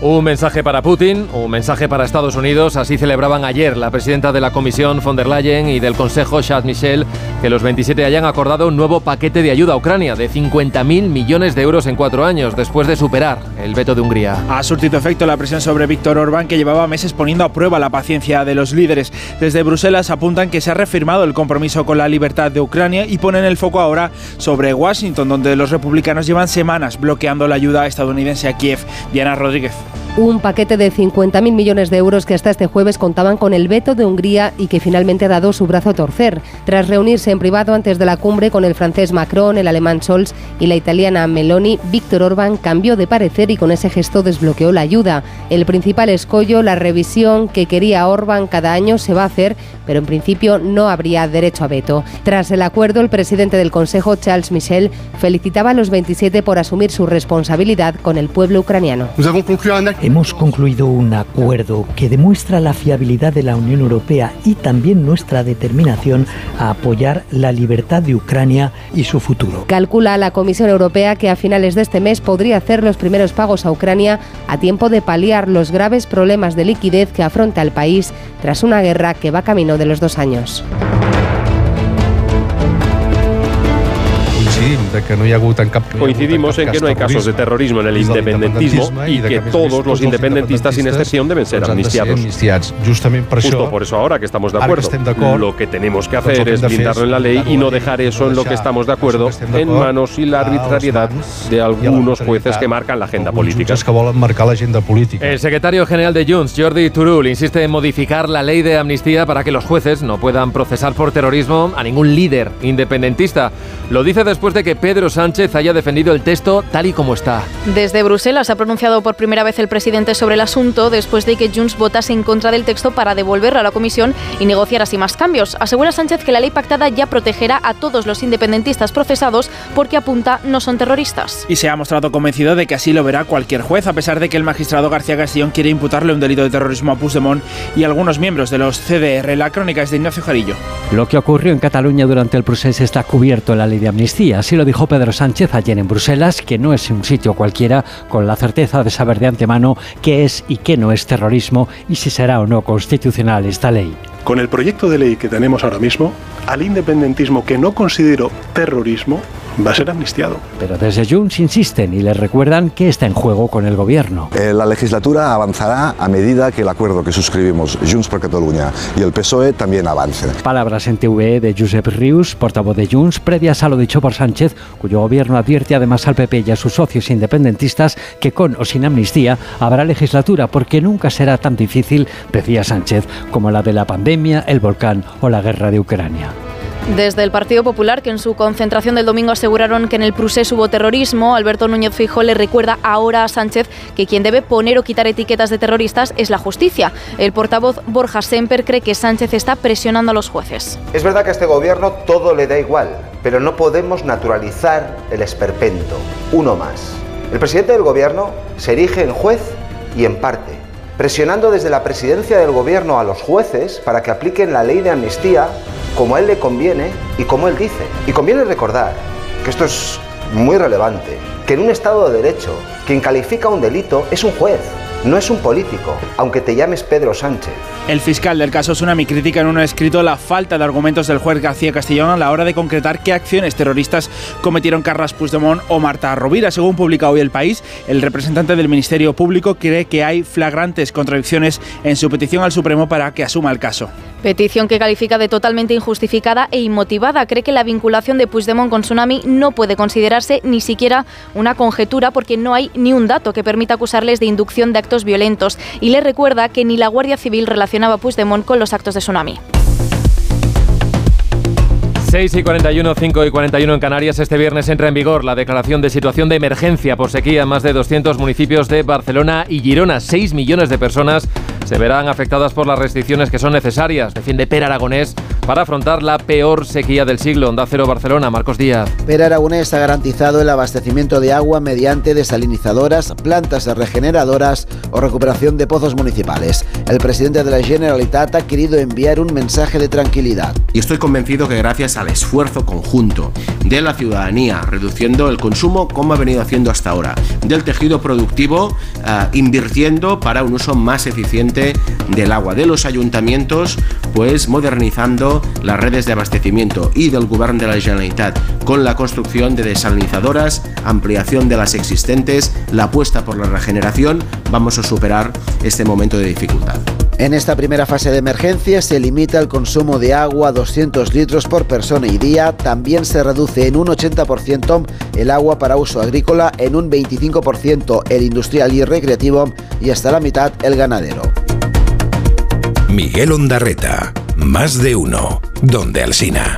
Un mensaje para Putin, un mensaje para Estados Unidos. Así celebraban ayer la presidenta de la Comisión von der Leyen y del Consejo Charles Michel que los 27 hayan acordado un nuevo paquete de ayuda a Ucrania de 50.000 millones de euros en cuatro años después de superar el veto de Hungría. Ha surtido efecto la presión sobre Víctor Orbán que llevaba meses poniendo a prueba la paciencia de los líderes. Desde Bruselas apuntan que se ha reafirmado el compromiso con la libertad de Ucrania y ponen el foco ahora sobre Washington donde los republicanos llevan semanas bloqueando la ayuda estadounidense a Kiev. Diana Rodríguez. Un paquete de 50.000 millones de euros que hasta este jueves contaban con el veto de Hungría y que finalmente ha dado su brazo a torcer. Tras reunirse en privado antes de la cumbre con el francés Macron, el alemán Scholz y la italiana Meloni, Víctor Orbán cambió de parecer y con ese gesto desbloqueó la ayuda. El principal escollo, la revisión que quería Orbán cada año se va a hacer, pero en principio no habría derecho a veto. Tras el acuerdo, el presidente del Consejo, Charles Michel, felicitaba a los 27 por asumir su responsabilidad con el pueblo ucraniano. Hemos concluido un acuerdo que demuestra la fiabilidad de la Unión Europea y también nuestra determinación a apoyar la libertad de Ucrania y su futuro. Calcula la Comisión Europea que a finales de este mes podría hacer los primeros pagos a Ucrania a tiempo de paliar los graves problemas de liquidez que afronta el país tras una guerra que va camino de los dos años. Coincidimos en que no hay casos de terrorismo en el independentismo y que todos los independentistas sin excepción deben ser amnistiados. Justo por eso ahora que estamos de acuerdo, lo que tenemos que hacer es blindarlo en la ley y no dejar eso en lo que estamos de acuerdo en manos y la arbitrariedad de algunos jueces que marcan la agenda política. El secretario general de Junts, Jordi Turul, insiste en modificar la ley de amnistía para que los jueces no puedan procesar por terrorismo a ningún líder independentista. Lo dice después de que Pedro Sánchez haya defendido el texto tal y como está. Desde Bruselas ha pronunciado por primera vez el presidente sobre el asunto después de que Junts votase en contra del texto para devolverlo a la comisión y negociar así más cambios. Asegura Sánchez que la ley pactada ya protegerá a todos los independentistas procesados porque apunta no son terroristas. Y se ha mostrado convencido de que así lo verá cualquier juez, a pesar de que el magistrado García Castillón quiere imputarle un delito de terrorismo a Puigdemont y a algunos miembros de los CDR. La crónica es de Ignacio Jarillo. Lo que ocurrió en Cataluña durante el proceso está cubierto en la ley de amnistía. Así lo dijo Pedro Sánchez ayer en Bruselas, que no es un sitio cualquiera, con la certeza de saber de antemano qué es y qué no es terrorismo y si será o no constitucional esta ley. Con el proyecto de ley que tenemos ahora mismo, al independentismo que no considero terrorismo va a ser amnistiado. Pero desde Junts insisten y les recuerdan que está en juego con el gobierno. Eh, la legislatura avanzará a medida que el acuerdo que suscribimos Junts por Cataluña y el PSOE también avance. Palabras en TVE de Josep Rius, portavoz de Junts, previas a lo dicho por Sánchez, cuyo gobierno advierte además al PP y a sus socios independentistas que con o sin amnistía habrá legislatura porque nunca será tan difícil, decía Sánchez, como la de la pandemia, el volcán o la guerra de Ucrania. Desde el Partido Popular, que en su concentración del domingo aseguraron que en el procés hubo terrorismo, Alberto Núñez Fijo le recuerda ahora a Sánchez que quien debe poner o quitar etiquetas de terroristas es la justicia. El portavoz Borja Semper cree que Sánchez está presionando a los jueces. Es verdad que a este gobierno todo le da igual, pero no podemos naturalizar el esperpento. Uno más. El presidente del gobierno se erige en juez y en parte, presionando desde la presidencia del gobierno a los jueces para que apliquen la ley de amnistía como a él le conviene y como él dice. Y conviene recordar que esto es muy relevante, que en un Estado de Derecho, quien califica un delito es un juez, no es un político, aunque te llames Pedro Sánchez. El fiscal del caso Tsunami critica en un escrito la falta de argumentos del juez García Castellón a la hora de concretar qué acciones terroristas cometieron Carras Puigdemont o Marta Rovira. Según publica hoy El País, el representante del Ministerio Público cree que hay flagrantes contradicciones en su petición al Supremo para que asuma el caso. Petición que califica de totalmente injustificada e inmotivada. Cree que la vinculación de Puigdemont con Tsunami no puede considerarse ni siquiera una conjetura porque no hay ni un dato que permita acusarles de inducción de actos violentos y le recuerda que ni la Guardia Civil relacionaba a Puigdemont con los actos de Tsunami. 6 y 41, 5 y 41 en Canarias. Este viernes entra en vigor la declaración de situación de emergencia por sequía en más de 200 municipios de Barcelona y Girona. 6 millones de personas se verán afectadas por las restricciones que son necesarias, defiende Per Aragonés, para afrontar la peor sequía del siglo. Onda Cero Barcelona, Marcos Díaz. Per Aragonés ha garantizado el abastecimiento de agua mediante desalinizadoras, plantas regeneradoras o recuperación de pozos municipales. El presidente de la Generalitat ha querido enviar un mensaje de tranquilidad. Y estoy convencido que gracias al esfuerzo conjunto de la ciudadanía, reduciendo el consumo como ha venido haciendo hasta ahora, del tejido productivo, uh, invirtiendo para un uso más eficiente del agua de los ayuntamientos, pues modernizando las redes de abastecimiento y del Gobierno de la Generalitat con la construcción de desalinizadoras, ampliación de las existentes, la apuesta por la regeneración, vamos a superar este momento de dificultad. En esta primera fase de emergencia se limita el consumo de agua a 200 litros por persona y día. También se reduce en un 80% el agua para uso agrícola, en un 25% el industrial y recreativo y hasta la mitad el ganadero. Miguel Ondarreta, más de uno, donde Alsina.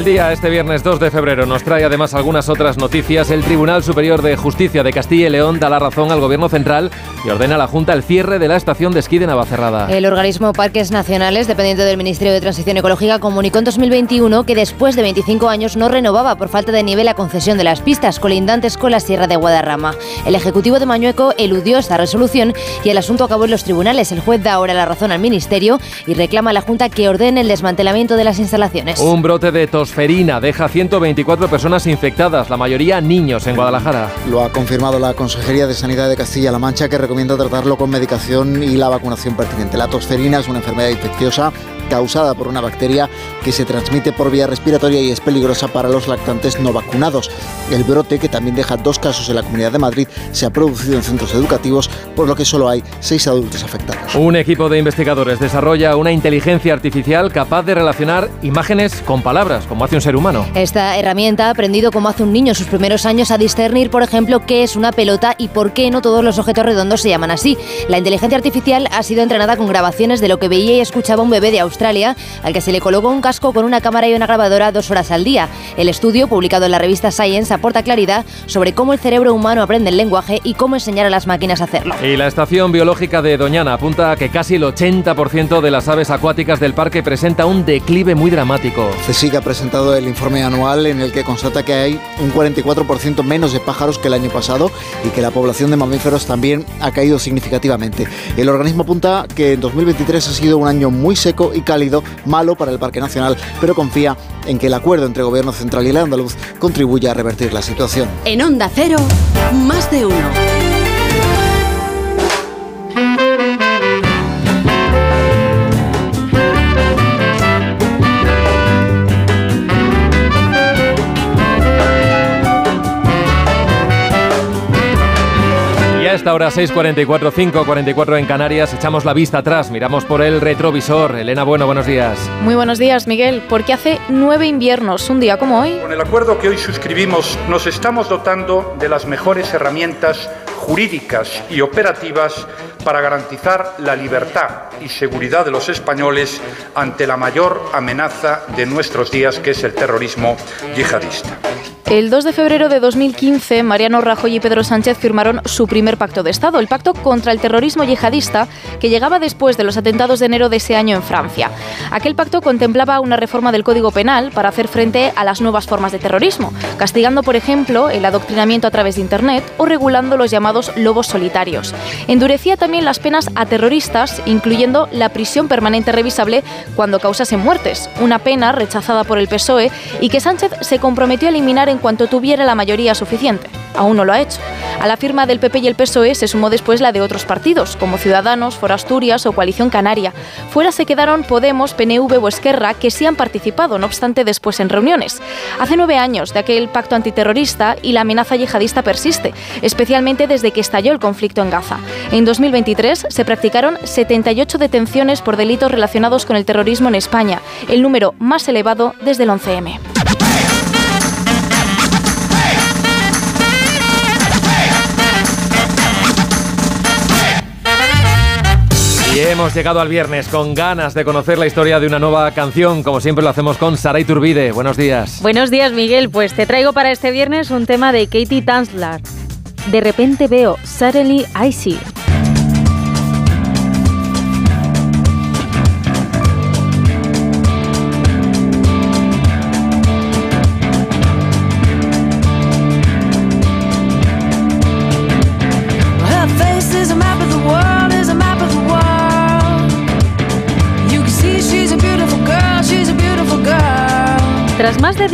Y el día, este viernes 2 de febrero, nos trae además algunas otras noticias. El Tribunal Superior de Justicia de Castilla y León da la razón al Gobierno Central y ordena a la Junta el cierre de la estación de esquí de Navacerrada. El organismo Parques Nacionales, dependiente del Ministerio de Transición Ecológica, comunicó en 2021 que después de 25 años no renovaba por falta de nivel la concesión de las pistas colindantes con la Sierra de Guadarrama. El Ejecutivo de Mañueco eludió esta resolución y el asunto acabó en los tribunales. El juez da ahora la razón al Ministerio y reclama a la Junta que ordene el desmantelamiento de las instalaciones. Un brote de tosferina deja 124 personas infectadas, la mayoría niños en Guadalajara. Lo ha confirmado la Consejería de Sanidad de Castilla-La Mancha, que recomienda tratarlo con medicación y la vacunación pertinente. La tosferina es una enfermedad infecciosa causada por una bacteria que se transmite por vía respiratoria y es peligrosa para los lactantes no vacunados. El brote, que también deja dos casos en la Comunidad de Madrid, se ha producido en centros educativos, por lo que solo hay seis adultos afectados. Un equipo de investigadores desarrolla una inteligencia artificial capaz de relacionar imágenes con palabras, como hace un ser humano. Esta herramienta ha aprendido como hace un niño sus primeros años a discernir, por ejemplo, qué es una pelota y por qué no todos los objetos redondos se llaman así. La inteligencia artificial ha sido entrenada con grabaciones de lo que veía y escuchaba un bebé de Australia al que se le colocó un casco con una cámara y una grabadora dos horas al día. El estudio, publicado en la revista Science, aporta claridad sobre cómo el cerebro humano aprende el lenguaje y cómo enseñar a las máquinas a hacerlo. Y la estación biológica de Doñana apunta a que casi el 80% de las aves acuáticas del parque presenta un declive muy dramático. CSIC ha presentado el informe anual en el que constata que hay un 44% menos de pájaros que el año pasado y que la población de mamíferos también ha caído significativamente. El organismo apunta que en 2023 ha sido un año muy seco y cálido, malo para el Parque Nacional, pero confía en que el acuerdo entre Gobierno Central y el andaluz contribuya a revertir la situación. En Onda Cero, más de uno. Esta hora 6.44, 5.44 en Canarias, echamos la vista atrás, miramos por el retrovisor. Elena Bueno, buenos días. Muy buenos días, Miguel, porque hace nueve inviernos, un día como hoy. Con el acuerdo que hoy suscribimos, nos estamos dotando de las mejores herramientas jurídicas y operativas para garantizar la libertad y seguridad de los españoles ante la mayor amenaza de nuestros días, que es el terrorismo yihadista. El 2 de febrero de 2015, Mariano Rajoy y Pedro Sánchez firmaron su primer pacto de Estado, el pacto contra el terrorismo yihadista, que llegaba después de los atentados de enero de ese año en Francia. Aquel pacto contemplaba una reforma del Código Penal para hacer frente a las nuevas formas de terrorismo, castigando, por ejemplo, el adoctrinamiento a través de Internet o regulando los llamados lobos solitarios. Endurecía también las penas a terroristas, incluyendo la prisión permanente revisable cuando causasen muertes, una pena rechazada por el PSOE y que Sánchez se comprometió a eliminar en cuanto tuviera la mayoría suficiente. Aún no lo ha hecho. A la firma del PP y el PSOE se sumó después la de otros partidos, como Ciudadanos, Forasturias o Coalición Canaria. Fuera se quedaron Podemos, PNV o Esquerra, que sí han participado, no obstante, después en reuniones. Hace nueve años de aquel pacto antiterrorista y la amenaza yihadista persiste, especialmente desde que estalló el conflicto en Gaza. En 2023 se practicaron 78 detenciones por delitos relacionados con el terrorismo en España, el número más elevado desde el 11M. Y hemos llegado al viernes con ganas de conocer la historia de una nueva canción, como siempre lo hacemos con Sara Iturbide. Buenos días. Buenos días, Miguel. Pues te traigo para este viernes un tema de Katie Tanslar. De repente veo Suddenly I See.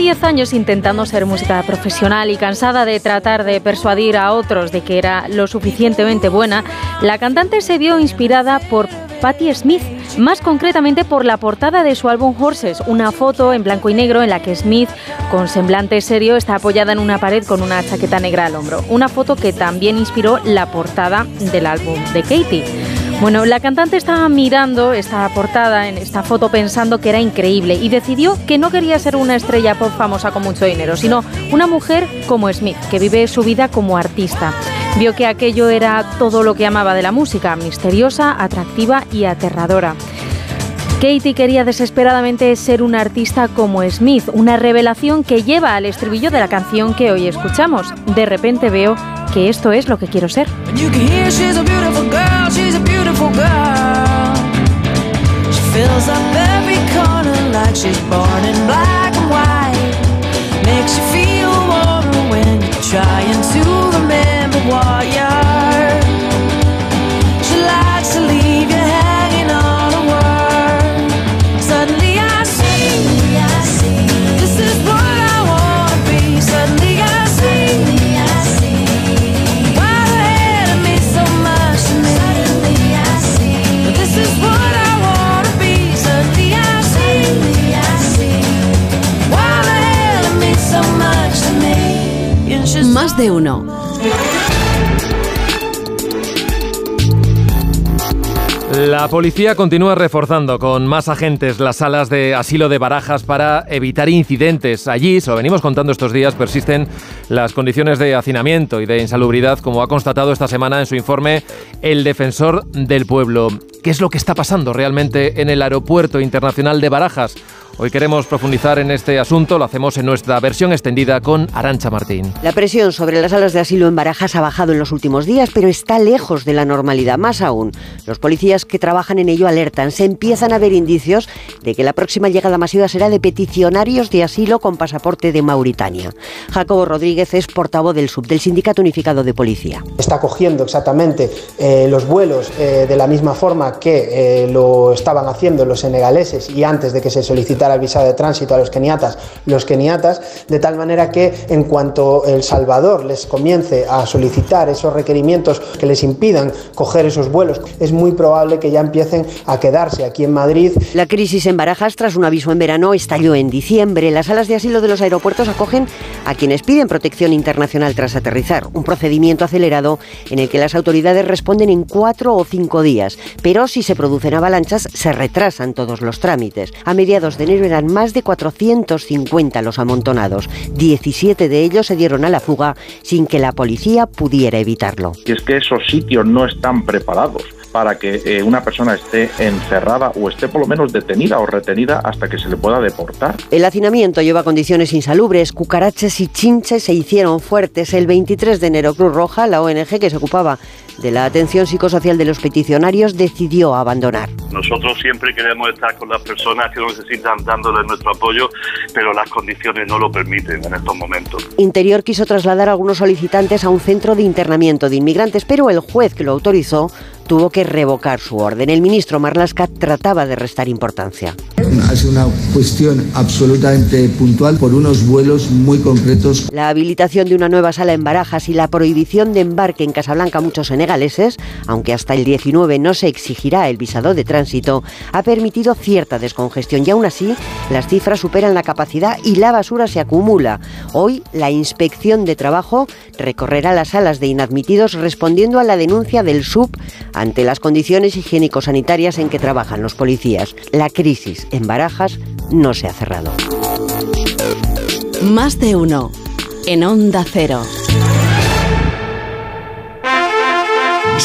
10 años intentando ser música profesional y cansada de tratar de persuadir a otros de que era lo suficientemente buena, la cantante se vio inspirada por Patti Smith, más concretamente por la portada de su álbum Horses, una foto en blanco y negro en la que Smith, con semblante serio, está apoyada en una pared con una chaqueta negra al hombro. Una foto que también inspiró la portada del álbum de Katie. Bueno, la cantante estaba mirando esta portada en esta foto pensando que era increíble y decidió que no quería ser una estrella pop famosa con mucho dinero, sino una mujer como Smith, que vive su vida como artista. Vio que aquello era todo lo que amaba de la música, misteriosa, atractiva y aterradora. Katie quería desesperadamente ser una artista como Smith, una revelación que lleva al estribillo de la canción que hoy escuchamos. De repente veo que esto es lo que quiero ser. Más de uno. La policía continúa reforzando con más agentes las salas de asilo de barajas para evitar incidentes. Allí, se lo venimos contando estos días, persisten las condiciones de hacinamiento y de insalubridad, como ha constatado esta semana en su informe el defensor del pueblo. ¿Qué es lo que está pasando realmente en el aeropuerto internacional de Barajas? Hoy queremos profundizar en este asunto, lo hacemos en nuestra versión extendida con Arancha Martín. La presión sobre las salas de asilo en Barajas ha bajado en los últimos días, pero está lejos de la normalidad. Más aún, los policías que trabajan en ello alertan. Se empiezan a ver indicios de que la próxima llegada masiva será de peticionarios de asilo con pasaporte de Mauritania. Jacobo Rodríguez es portavoz del SUB, del Sindicato Unificado de Policía. Está cogiendo exactamente eh, los vuelos eh, de la misma forma que eh, lo estaban haciendo los senegaleses y antes de que se solicitara el visado de tránsito a los keniatas, los keniatas, de tal manera que en cuanto El Salvador les comience a solicitar esos requerimientos que les impidan coger esos vuelos, es muy probable que ya empiecen a quedarse aquí en Madrid. La crisis en Barajas, tras un aviso en verano, estalló en diciembre. Las salas de asilo de los aeropuertos acogen a quienes piden protección internacional tras aterrizar, un procedimiento acelerado en el que las autoridades responden en cuatro o cinco días. Pero si se producen avalanchas, se retrasan todos los trámites. A mediados de enero eran más de 450 los amontonados. 17 de ellos se dieron a la fuga sin que la policía pudiera evitarlo. Y es que esos sitios no están preparados para que eh, una persona esté encerrada o esté por lo menos detenida o retenida hasta que se le pueda deportar. El hacinamiento lleva condiciones insalubres, cucarachas y chinches se hicieron fuertes. El 23 de enero Cruz Roja, la ONG que se ocupaba de la atención psicosocial de los peticionarios, decidió abandonar. Nosotros siempre queremos estar con las personas que lo necesitan dándoles nuestro apoyo, pero las condiciones no lo permiten en estos momentos. Interior quiso trasladar a algunos solicitantes a un centro de internamiento de inmigrantes, pero el juez que lo autorizó tuvo que revocar su orden. El ministro Marlaska trataba de restar importancia. Es una cuestión absolutamente puntual por unos vuelos muy concretos. La habilitación de una nueva sala en Barajas y la prohibición de embarque en Casablanca a muchos senegaleses, aunque hasta el 19 no se exigirá el visado de tránsito, ha permitido cierta descongestión y aún así las cifras superan la capacidad y la basura se acumula. Hoy la inspección de trabajo recorrerá las salas de inadmitidos respondiendo a la denuncia del SUB ante las condiciones higiénico-sanitarias en que trabajan los policías. La crisis en Barajas no se ha cerrado. Más de uno. En Onda Cero.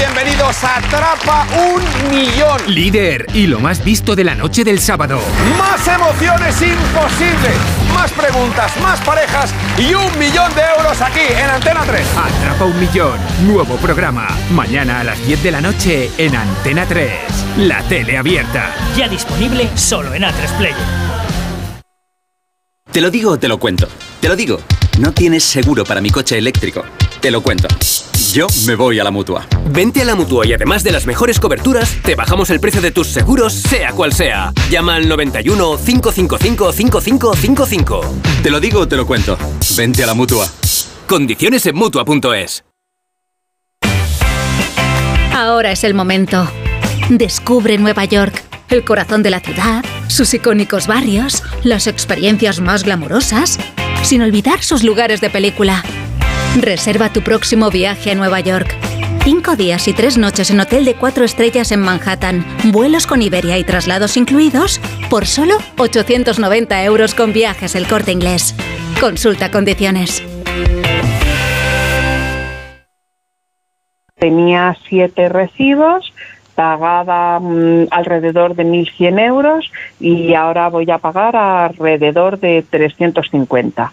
Bienvenidos a Atrapa un Millón. Líder y lo más visto de la noche del sábado. Más emociones imposibles. más preguntas, más parejas y un millón de euros aquí en Antena 3. Atrapa un millón, nuevo programa. Mañana a las 10 de la noche en Antena 3. La tele abierta. Ya disponible solo en A3 Player. Te lo digo o te lo cuento. Te lo digo. No tienes seguro para mi coche eléctrico. Te lo cuento. Yo me voy a la mutua. Vente a la mutua y además de las mejores coberturas, te bajamos el precio de tus seguros, sea cual sea. Llama al 91 555 5555. Te lo digo o te lo cuento. Vente a la mutua. Condiciones en mutua.es. Ahora es el momento. Descubre Nueva York, el corazón de la ciudad, sus icónicos barrios, las experiencias más glamurosas, sin olvidar sus lugares de película. Reserva tu próximo viaje a Nueva York. Cinco días y tres noches en hotel de cuatro estrellas en Manhattan, vuelos con Iberia y traslados incluidos, por solo 890 euros con viajes el corte inglés. Consulta condiciones. Tenía siete recibos, pagaba mm, alrededor de 1.100 euros y ahora voy a pagar alrededor de 350.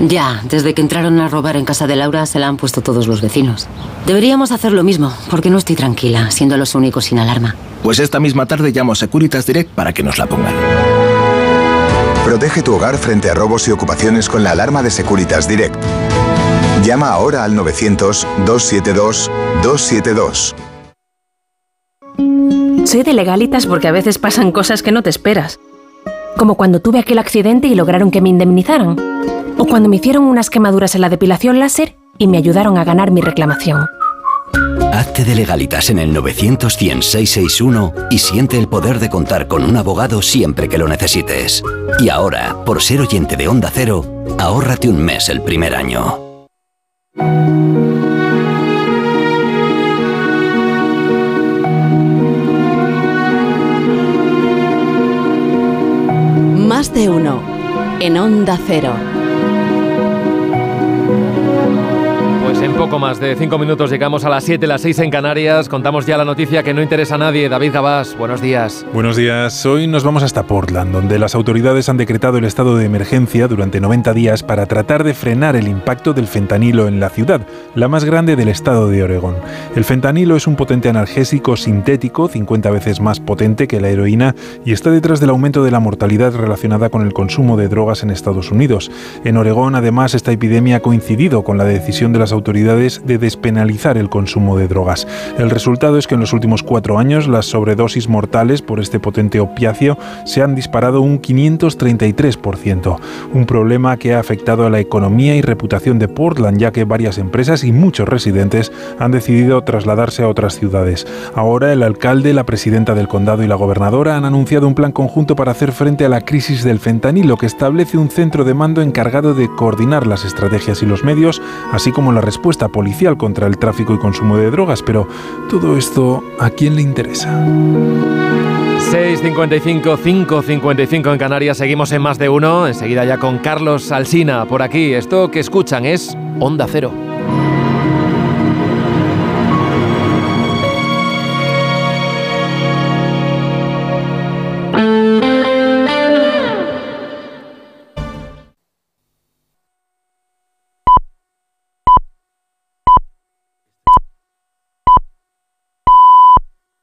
Ya, desde que entraron a robar en casa de Laura se la han puesto todos los vecinos. Deberíamos hacer lo mismo, porque no estoy tranquila, siendo los únicos sin alarma. Pues esta misma tarde llamo a Securitas Direct para que nos la pongan. Protege tu hogar frente a robos y ocupaciones con la alarma de Securitas Direct. Llama ahora al 900-272-272. Soy de legalitas porque a veces pasan cosas que no te esperas. Como cuando tuve aquel accidente y lograron que me indemnizaran. O cuando me hicieron unas quemaduras en la depilación láser y me ayudaron a ganar mi reclamación. Hazte de legalitas en el 900 661 y siente el poder de contar con un abogado siempre que lo necesites. Y ahora, por ser oyente de Onda Cero, ahórrate un mes el primer año. Más de uno. En Onda Cero. Pues en poco más de cinco minutos llegamos a las 7, las 6 en Canarias. Contamos ya la noticia que no interesa a nadie. David Gabás, buenos días. Buenos días. Hoy nos vamos hasta Portland, donde las autoridades han decretado el estado de emergencia durante 90 días para tratar de frenar el impacto del fentanilo en la ciudad, la más grande del estado de Oregón. El fentanilo es un potente analgésico sintético, 50 veces más potente que la heroína, y está detrás del aumento de la mortalidad relacionada con el consumo de drogas en Estados Unidos. En Oregón, además, esta epidemia ha coincidido con la decisión de las autoridades de despenalizar el consumo de drogas. El resultado es que en los últimos cuatro años las sobredosis mortales por este potente opiáceo se han disparado un 533%, un problema que ha afectado a la economía y reputación de Portland, ya que varias empresas y muchos residentes han decidido trasladarse a otras ciudades. Ahora el alcalde, la presidenta del condado y la gobernadora han anunciado un plan conjunto para hacer frente a la crisis del fentanilo que establece un centro de mando encargado de coordinar las estrategias y los medios, así como la respuesta policial contra el tráfico y consumo de drogas. Pero todo esto, ¿a quién le interesa? 6.55, 5.55 en Canarias, seguimos en más de uno, enseguida ya con Carlos Alsina por aquí. Esto que escuchan es Onda Cero.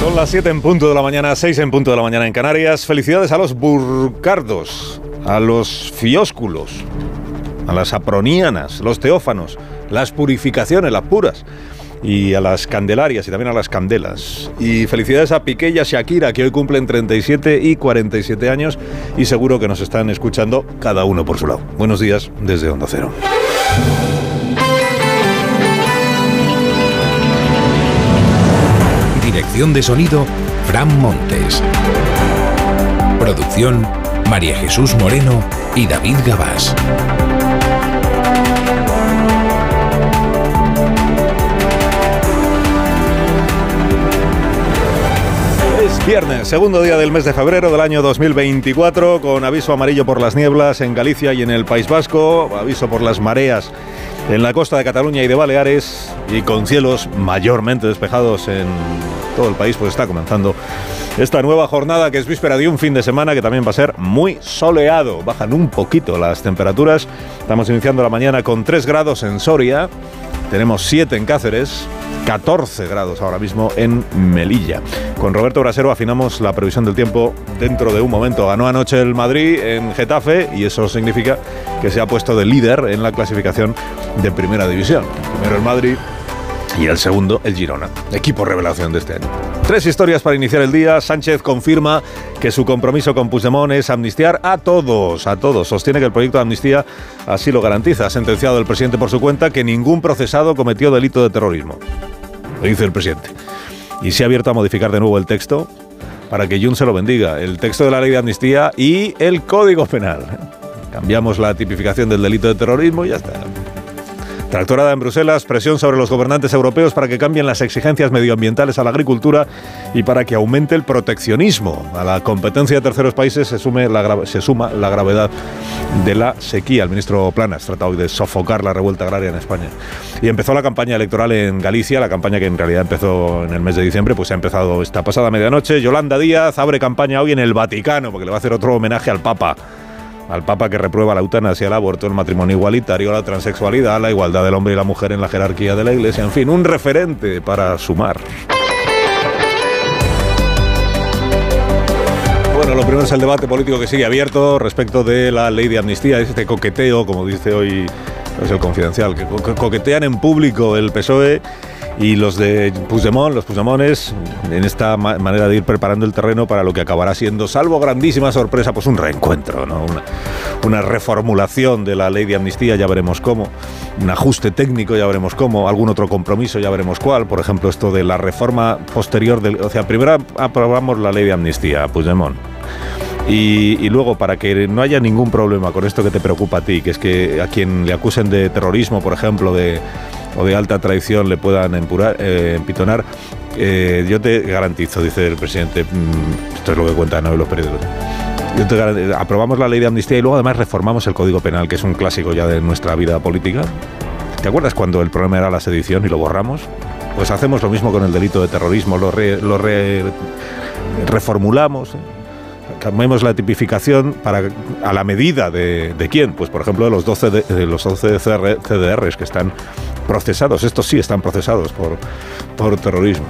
Son las 7 en punto de la mañana, 6 en punto de la mañana en Canarias. Felicidades a los burcardos, a los fiósculos, a las apronianas, los teófanos, las purificaciones, las puras y a las candelarias y también a las candelas. Y felicidades a Piqué y a Shakira, que hoy cumplen 37 y 47 años y seguro que nos están escuchando cada uno por su lado. Buenos días desde Onda Cero. Dirección de sonido, Fran Montes. Producción, María Jesús Moreno y David Gabás. Es viernes, segundo día del mes de febrero del año 2024, con aviso amarillo por las nieblas en Galicia y en el País Vasco, aviso por las mareas en la costa de Cataluña y de Baleares, y con cielos mayormente despejados en todo el país, pues está comenzando esta nueva jornada que es víspera de un fin de semana que también va a ser muy soleado. Bajan un poquito las temperaturas. Estamos iniciando la mañana con 3 grados en Soria, tenemos 7 en Cáceres, 14 grados ahora mismo en Melilla. Con Roberto Brasero afinamos la previsión del tiempo dentro de un momento. Ganó anoche el Madrid en Getafe y eso significa que se ha puesto de líder en la clasificación de Primera División. Primero el Madrid y el segundo el Girona, equipo revelación de este año. Tres historias para iniciar el día. Sánchez confirma que su compromiso con Puigdemont es amnistiar a todos, a todos. Sostiene que el proyecto de amnistía así lo garantiza. Ha sentenciado el presidente por su cuenta que ningún procesado cometió delito de terrorismo. Lo dice el presidente. Y se ha abierto a modificar de nuevo el texto para que Jun se lo bendiga. El texto de la ley de amnistía y el código penal. Cambiamos la tipificación del delito de terrorismo y ya está. Tractorada en Bruselas, presión sobre los gobernantes europeos para que cambien las exigencias medioambientales a la agricultura y para que aumente el proteccionismo. A la competencia de terceros países se, la, se suma la gravedad de la sequía. El ministro Planas trata hoy de sofocar la revuelta agraria en España. Y empezó la campaña electoral en Galicia, la campaña que en realidad empezó en el mes de diciembre, pues ha empezado esta pasada medianoche. Yolanda Díaz abre campaña hoy en el Vaticano, porque le va a hacer otro homenaje al Papa al Papa que reprueba la eutanasia, el aborto, el matrimonio igualitario, la transexualidad, la igualdad del hombre y la mujer en la jerarquía de la Iglesia, en fin, un referente para sumar. Bueno, lo primero es el debate político que sigue abierto respecto de la ley de amnistía, este coqueteo, como dice hoy es el confidencial, que coquetean en público el PSOE y los de Puigdemont, los Puigdemones, en esta manera de ir preparando el terreno para lo que acabará siendo, salvo grandísima sorpresa, pues un reencuentro, ¿no? una, reformulación de la ley de amnistía, ya veremos cómo, un ajuste técnico, ya veremos cómo, algún otro compromiso, ya veremos cuál, por ejemplo, esto de la reforma posterior, del, o sea, primero aprobamos la ley de amnistía, Puigdemont. Y, y, luego, para que no haya ningún problema con esto que te preocupa a ti, que es que a quien le acusen de terrorismo, por ejemplo, de, o de alta traición le puedan empurar, eh, empitonar, eh, yo te garantizo, dice el presidente, mm, esto es lo que cuentan hoy los periódicos. Yo te aprobamos la ley de amnistía y luego además reformamos el Código Penal, que es un clásico ya de nuestra vida política. ¿Te acuerdas cuando el problema era la sedición y lo borramos? Pues hacemos lo mismo con el delito de terrorismo, lo, lo reformulamos. ¿Eh? cambiemos la tipificación para a la medida de, quién, pues por ejemplo de los 12 de, los 12 CDRs que están procesados, estos sí están procesados por, por terrorismo.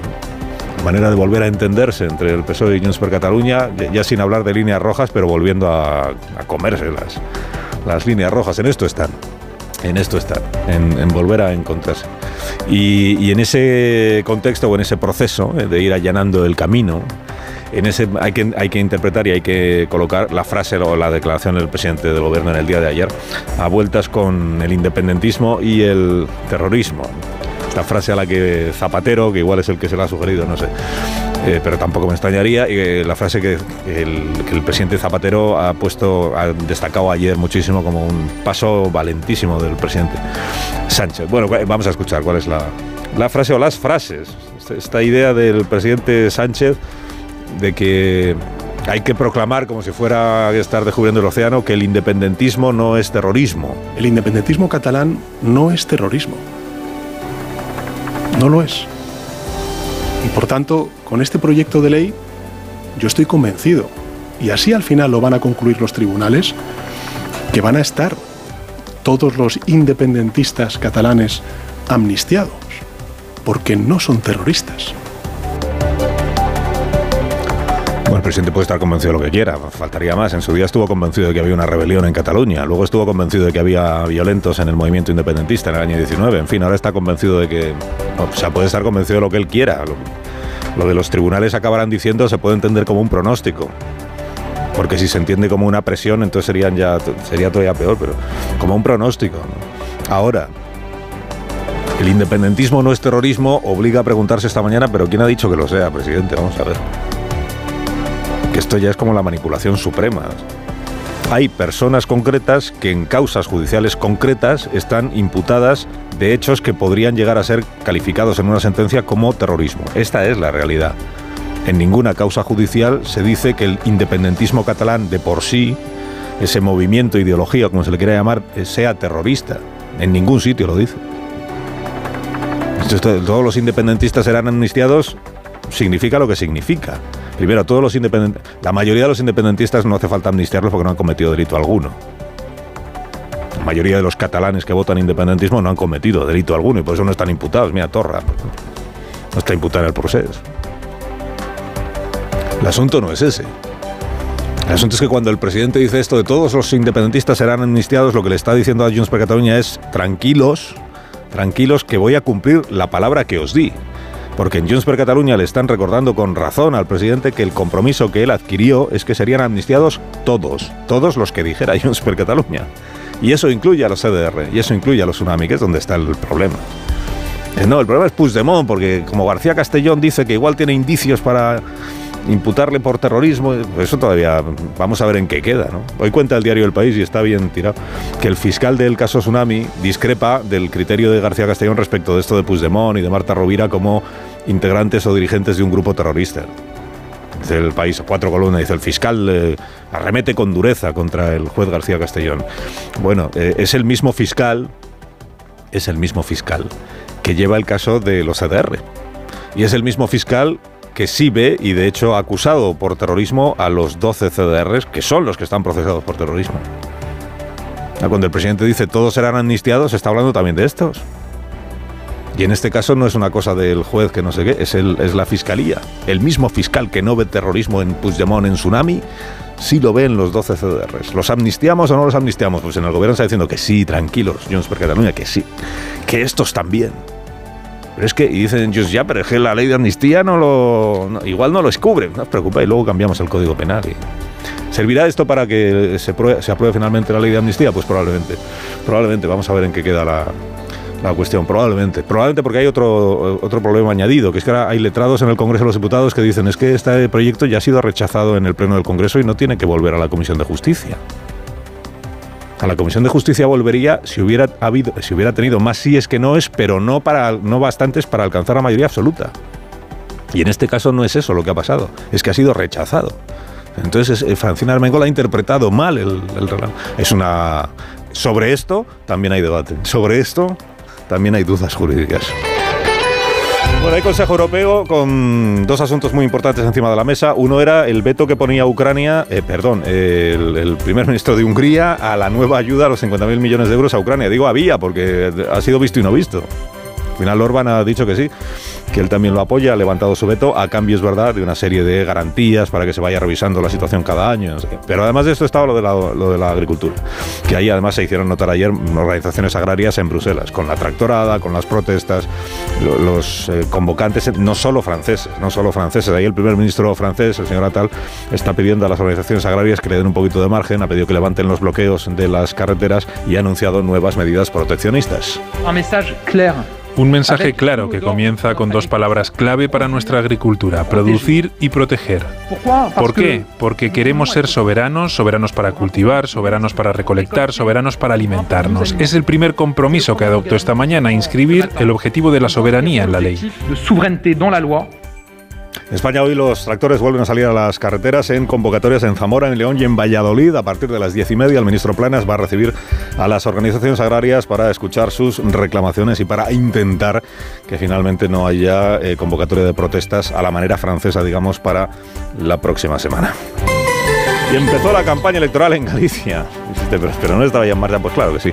Manera de volver a entenderse entre el PSOE y Junts per Cataluña, ya sin hablar de líneas rojas, pero volviendo a, a comerse las, las líneas rojas. En esto están en esto están, en, volver a encontrarse. Y, y, en ese contexto o en ese proceso eh, de ir allanando el camino, en ese hay que, hay que interpretar y hay que colocar la frase o la declaración del presidente del gobierno en el día de ayer a vueltas con el independentismo y el terrorismo. Esta frase a la que Zapatero, que igual es el que se la ha sugerido, no sé, eh, pero tampoco me extrañaría, eh, la frase que el, que el, presidente Zapatero ha puesto, ha destacado ayer muchísimo como un paso valentísimo del presidente Sánchez. Bueno, vamos a escuchar cuál es la, la frase o las frases. Esta idea del presidente Sánchez de que hay que proclamar, como si fuera estar descubriendo el océano, que el independentismo no es terrorismo. El independentismo catalán no es terrorismo. No lo es. Y por tanto, con este proyecto de ley, yo estoy convencido, y así al final lo van a concluir los tribunales, que van a estar todos los independentistas catalanes amnistiados, porque no son terroristas. El presidente puede estar convencido de lo que quiera, faltaría más. En su día estuvo convencido de que había una rebelión en Cataluña, luego estuvo convencido de que había violentos en el movimiento independentista en el año 19. En fin, ahora está convencido de que. O sea, puede estar convencido de lo que él quiera. Lo, de los tribunales acabarán diciendo se puede entender como un pronóstico. Porque si se entiende como una presión, entonces serían ya, sería todavía peor, pero como un pronóstico. Ahora, el independentismo no es terrorismo, obliga a preguntarse esta mañana, pero ¿quién ha dicho que lo sea, presidente? Vamos a ver. Esto ya es como la manipulación suprema. Hay personas concretas que en causas judiciales concretas están imputadas de hechos que podrían llegar a ser calificados en una sentencia como terrorismo. Esta es la realidad. En ninguna causa judicial se dice que el independentismo catalán de por sí, ese movimiento, ideología, como se le quiera llamar, sea terrorista. En ningún sitio lo dice. Todos los independentistas serán amnistiados significa lo que significa. Primero, todos los la mayoría de los independentistas no hace falta amnistiarlos porque no han cometido delito alguno. La mayoría de los catalanes que votan independentismo no han cometido delito alguno y por eso no están imputados. Mira, Torra no está imputado en el proceso. El asunto no es ese. El asunto es que cuando el presidente dice esto de todos los independentistas serán amnistiados, lo que le está diciendo a Junts per Cataluña es tranquilos, tranquilos que voy a cumplir la palabra que os di. Porque en Junts per Cataluña le están recordando con razón al presidente que el compromiso que él adquirió es que serían amnistiados todos, todos los que dijera Junts per Cataluña. Y eso incluye a los CDR, y eso incluye a los tsunami, que es donde está el problema. Eh, No, el problema es Puigdemont, porque como García Castellón dice que igual tiene indicios para imputarle por terrorismo, eso todavía vamos a ver en qué queda. ¿no? Hoy cuenta el diario El País y está bien tirado que el fiscal del caso Tsunami discrepa del criterio de García Castellón respecto de esto de Puigdemont y de Marta Rovira como integrantes o dirigentes de un grupo terrorista. El país, cuatro columnas, dice el fiscal eh, arremete con dureza contra el juez García Castellón. Bueno, eh, es el mismo fiscal, es el mismo fiscal que lleva el caso de los ADR. Y es el mismo fiscal que sí ve y de hecho ha acusado por terrorismo a los 12 CDRs, que son los que están procesados por terrorismo. Cuando el presidente dice todos serán amnistiados, está hablando también de estos. Y en este caso no es una cosa del juez que no sé qué, es, el, es la fiscalía. El mismo fiscal que no ve terrorismo en Puigdemont, en Tsunami, sí lo ve en los 12 CDRs. ¿Los amnistiamos o no los amnistiamos? Pues en el gobierno está diciendo que sí, tranquilos, Junts per Cataluña, que sí. Que estos también. Pero es que, y dicen ellos, ya, pero es que la ley de amnistía no lo. igual no lo descubre. No os preocupéis, luego cambiamos el código penal. ¿Servirá esto para que se, prue- se apruebe finalmente la ley de amnistía? Pues probablemente. Probablemente. Vamos a ver en qué queda la, la cuestión. Probablemente. Probablemente porque hay otro, otro problema añadido, que es que ahora hay letrados en el Congreso de los Diputados que dicen es que este proyecto ya ha sido rechazado en el Pleno del Congreso y no tiene que volver a la Comisión de Justicia. A la Comisión de Justicia volvería si hubiera habido, si hubiera tenido más síes que no es, pero no para no bastantes para alcanzar la mayoría absoluta. Y en este caso no es eso lo que ha pasado, es que ha sido rechazado. Entonces eh, Francina Armengol ha interpretado mal el, el. Es una sobre esto también hay debate. Sobre esto también hay dudas jurídicas. Bueno, hay Consejo Europeo con dos asuntos muy importantes encima de la mesa. Uno era el veto que ponía Ucrania, eh, perdón, el, el primer ministro de Hungría a la nueva ayuda a los 50.000 millones de euros a Ucrania. Digo había porque ha sido visto y no visto. Al final Orban ha dicho que sí, que él también lo apoya, ha levantado su veto, a cambio es verdad de una serie de garantías para que se vaya revisando la situación cada año. Pero además de esto estaba lo de, la, agricultura, que ahí además se hicieron notar ayer organizaciones agrarias en Bruselas, con la tractorada, con las protestas, lo- los eh, convocantes, no solo franceses, no solo franceses. Ahí el primer ministro francés, el señor Attal, está pidiendo a las organizaciones agrarias que le den un poquito de margen, ha pedido que levanten los bloqueos de las carreteras y ha anunciado nuevas medidas proteccionistas. Un mensaje claro. Un mensaje claro que comienza con dos palabras clave para nuestra agricultura, producir y proteger. ¿Por qué? Porque queremos ser soberanos, soberanos para cultivar, soberanos para recolectar, soberanos para alimentarnos. Es el primer compromiso que adoptó esta mañana, inscribir el objetivo de la soberanía en la ley. En España hoy los tractores vuelven a salir a las carreteras en convocatorias en Zamora, en León y en Valladolid. A partir de las diez y media el ministro Planas va a recibir a las organizaciones agrarias para escuchar sus reclamaciones y para intentar que finalmente no haya eh, convocatoria de protestas a la manera francesa, digamos, para la próxima semana. Y empezó la campaña electoral en Galicia. Pero, no estaba ya en marcha. Pues claro que sí,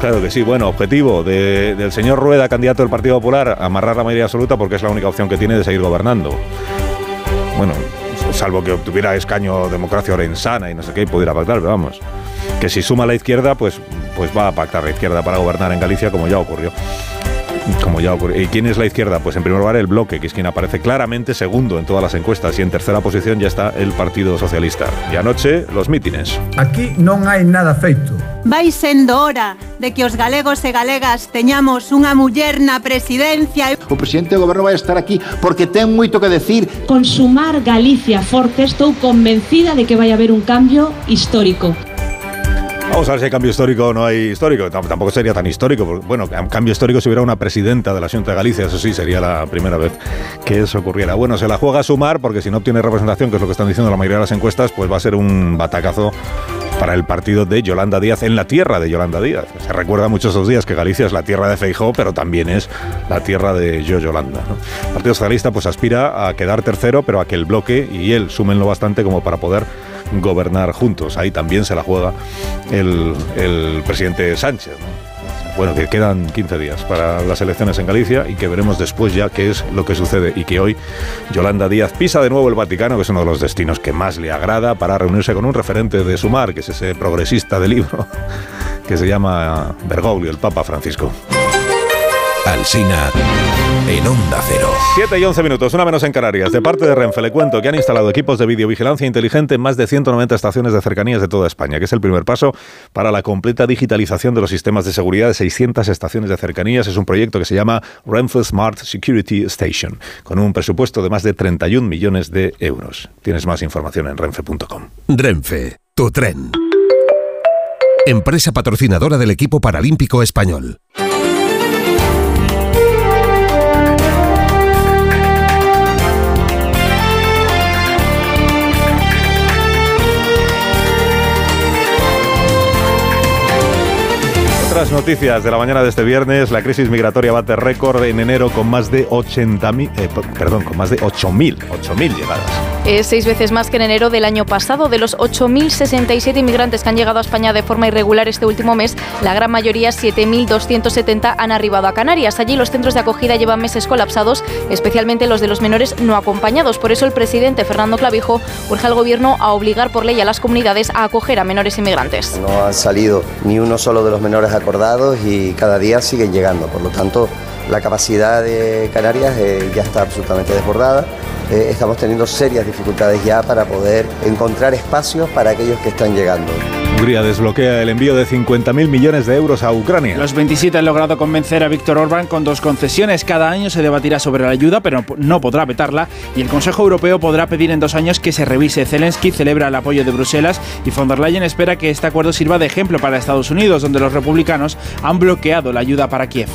claro que sí. Bueno, objetivo de- del señor Rueda, candidato del Partido Popular, amarrar la mayoría absoluta porque es la única opción que tiene de seguir gobernando. Bueno, salvo que obtuviera escaño democracia orensana y no sé qué, y pudiera pactar, pero vamos. Que si suma la izquierda, pues, pues va a pactar la izquierda para gobernar en Galicia, como ya ocurrió. Como ya ocurrió. ¿Y quién es la izquierda? Pues en primer lugar el bloque, que es quien aparece claramente segundo en todas las encuestas, y en tercera posición ya está el Partido Socialista. Y anoche los mítines. Aquí non hai nada feito. Vai sendo hora de que os galegos e galegas teñamos unha muller na presidencia. O presidente do goberno vai estar aquí porque ten moito que decir. Con sumar Galicia forte estou convencida de que vai haber un cambio histórico. Vamos a ver si hay cambio histórico o no hay histórico. Tam- Tampoco sería tan histórico. Bueno, cambio histórico si hubiera una presidenta de la Junta de Galicia. Eso sí, sería la primera vez que eso ocurriera. Bueno, se la juega a sumar porque si no obtiene representación, que es lo que están diciendo la mayoría de las encuestas, pues va a ser un batacazo para el partido de Yolanda Díaz en la tierra de Yolanda Díaz. Se recuerda mucho esos días que Galicia es la tierra de Feijó, pero también es la tierra de Yo Yolanda. El Partido Socialista pues aspira a quedar tercero, pero a que el bloque y él sumen lo bastante como para poder gobernar juntos. Ahí también se la juega el, el presidente Sánchez. ¿no? Bueno, que quedan 15 días para las elecciones en Galicia y que veremos después ya qué es lo que sucede y que hoy Yolanda Díaz pisa de nuevo el Vaticano, que es uno de los destinos que más le agrada, para reunirse con un referente de Sumar, que es ese progresista de libro, que se llama Bergoglio, el Papa Francisco. Alsina en Onda Cero. 7 y 11 minutos, una menos en Canarias. De parte de Renfe le cuento que han instalado equipos de videovigilancia inteligente en más de 190 estaciones de cercanías de toda España, que es el primer paso para la completa digitalización de los sistemas de seguridad de 600 estaciones de cercanías. Es un proyecto que se llama Renfe Smart Security Station, con un presupuesto de más de 31 millones de euros. Tienes más información en renfe.com. Renfe, tu tren. Empresa patrocinadora del equipo paralímpico español. Otras noticias de la mañana de este viernes, la crisis migratoria bate récord en enero con más de 80.000, eh, perdón, con más de 8.000, 8.000 llegadas. Es seis veces más que en enero del año pasado. De los 8.067 inmigrantes que han llegado a España de forma irregular este último mes, la gran mayoría, 7.270, han arribado a Canarias. Allí los centros de acogida llevan meses colapsados, especialmente los de los menores no acompañados. Por eso el presidente Fernando Clavijo urge al gobierno a obligar por ley a las comunidades a acoger a menores inmigrantes. No han salido ni uno solo de los menores acordados y cada día siguen llegando. Por lo tanto, la capacidad de Canarias eh, ya está absolutamente desbordada. Eh, estamos teniendo serias dificultades ya para poder encontrar espacios para aquellos que están llegando. Hungría desbloquea el envío de 50.000 millones de euros a Ucrania. Los 27 han logrado convencer a Víctor Orbán con dos concesiones. Cada año se debatirá sobre la ayuda, pero no podrá vetarla. Y el Consejo Europeo podrá pedir en dos años que se revise. Zelensky celebra el apoyo de Bruselas y von der Leyen espera que este acuerdo sirva de ejemplo para Estados Unidos, donde los republicanos han bloqueado la ayuda para Kiev.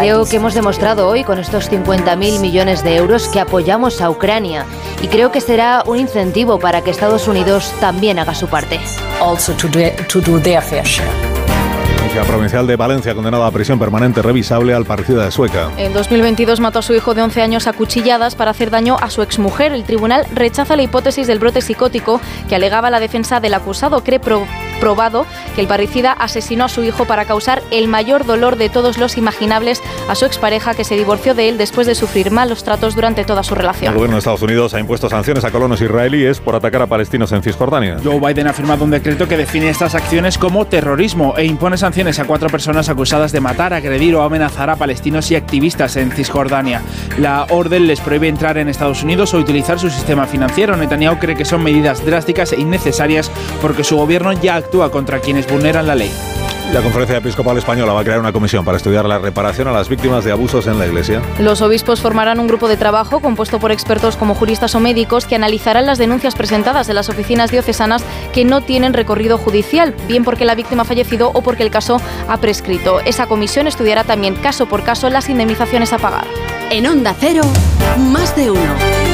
Creo que hemos demostrado hoy con estos 50.000 millones de euros que apoyamos a Ucrania y creo que será un incentivo para que Estados Unidos también haga su parte. La provincial de Valencia condenada a prisión permanente revisable al parricida de Sueca. En 2022 mató a su hijo de 11 años a cuchilladas para hacer daño a su exmujer. El tribunal rechaza la hipótesis del brote psicótico que alegaba la defensa del acusado. Cree pro- probado que el parricida asesinó a su hijo para causar el mayor dolor de todos los imaginables a su expareja que se divorció de él después de sufrir malos tratos durante toda su El relación. gobierno de Estados Unidos ha impuesto sanciones a colonos israelíes por atacar a palestinos en Cisjordania. Joe Biden ha firmado un decreto que define estas acciones como terrorismo e impone sanciones a cuatro personas acusadas de matar, agredir o amenazar a palestinos y activistas en Cisjordania. La orden les prohíbe entrar en Estados Unidos o utilizar su sistema financiero. Netanyahu cree que son medidas drásticas e innecesarias porque su gobierno ya actúa contra quienes vulneran la ley. La Conferencia Episcopal Española va a crear una comisión para estudiar la reparación a las víctimas de abusos en la Iglesia. Los obispos formarán un grupo de trabajo compuesto por expertos como juristas o médicos que analizarán las denuncias presentadas en las oficinas diocesanas que no tienen recorrido judicial, bien porque la víctima ha fallecido o porque el caso ha prescrito. Esa comisión estudiará también caso por caso las indemnizaciones a pagar. En Onda Cero, más de uno.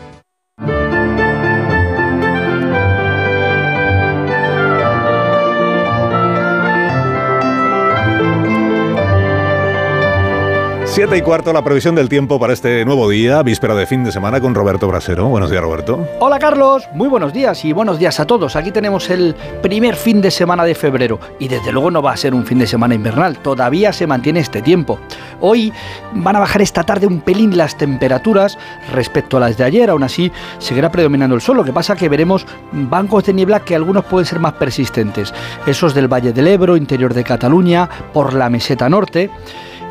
Siete y cuarto, la previsión del tiempo para este nuevo día, víspera de fin de semana con Roberto Brasero. Buenos días, Roberto. Hola, Carlos. Muy buenos días y buenos días a todos. Aquí tenemos el primer fin de semana de febrero y desde luego no va a ser un fin de semana invernal. Todavía se mantiene este tiempo. Hoy van a bajar esta tarde un pelín las temperaturas respecto a las de ayer. Aún así, seguirá predominando el sol. Lo que pasa que veremos bancos de niebla que algunos pueden ser más persistentes. Esos del Valle del Ebro, interior de Cataluña, por la meseta norte.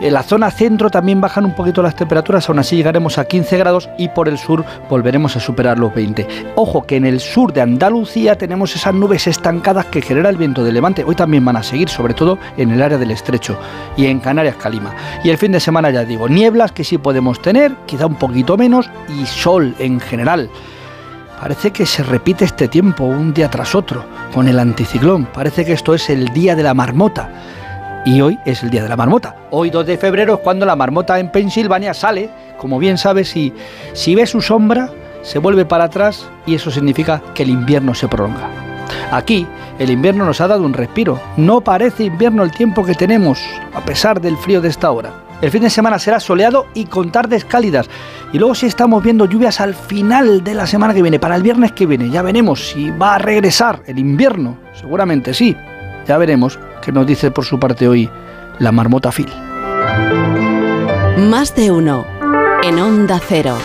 En la zona centro también bajan un poquito las temperaturas, aún así llegaremos a 15 grados y por el sur volveremos a superar los 20. Ojo que en el sur de Andalucía tenemos esas nubes estancadas que genera el viento de levante. Hoy también van a seguir, sobre todo en el área del estrecho y en Canarias Calima. Y el fin de semana ya digo, nieblas que sí podemos tener, quizá un poquito menos, y sol en general. Parece que se repite este tiempo un día tras otro con el anticiclón. Parece que esto es el día de la marmota y hoy es el día de la marmota. Hoy 2 de febrero es cuando la marmota en Pensilvania sale, como bien sabes, y si ve su sombra, se vuelve para atrás y eso significa que el invierno se prolonga. Aquí, el invierno nos ha dado un respiro. No parece invierno el tiempo que tenemos, a pesar del frío de esta hora. El fin de semana será soleado y con tardes cálidas. Y luego si estamos viendo lluvias al final de la semana que viene, para el viernes que viene. Ya veremos si va a regresar el invierno. Seguramente sí. Ya veremos qué nos dice por su parte hoy la marmota Phil. Más de uno en Onda Cero.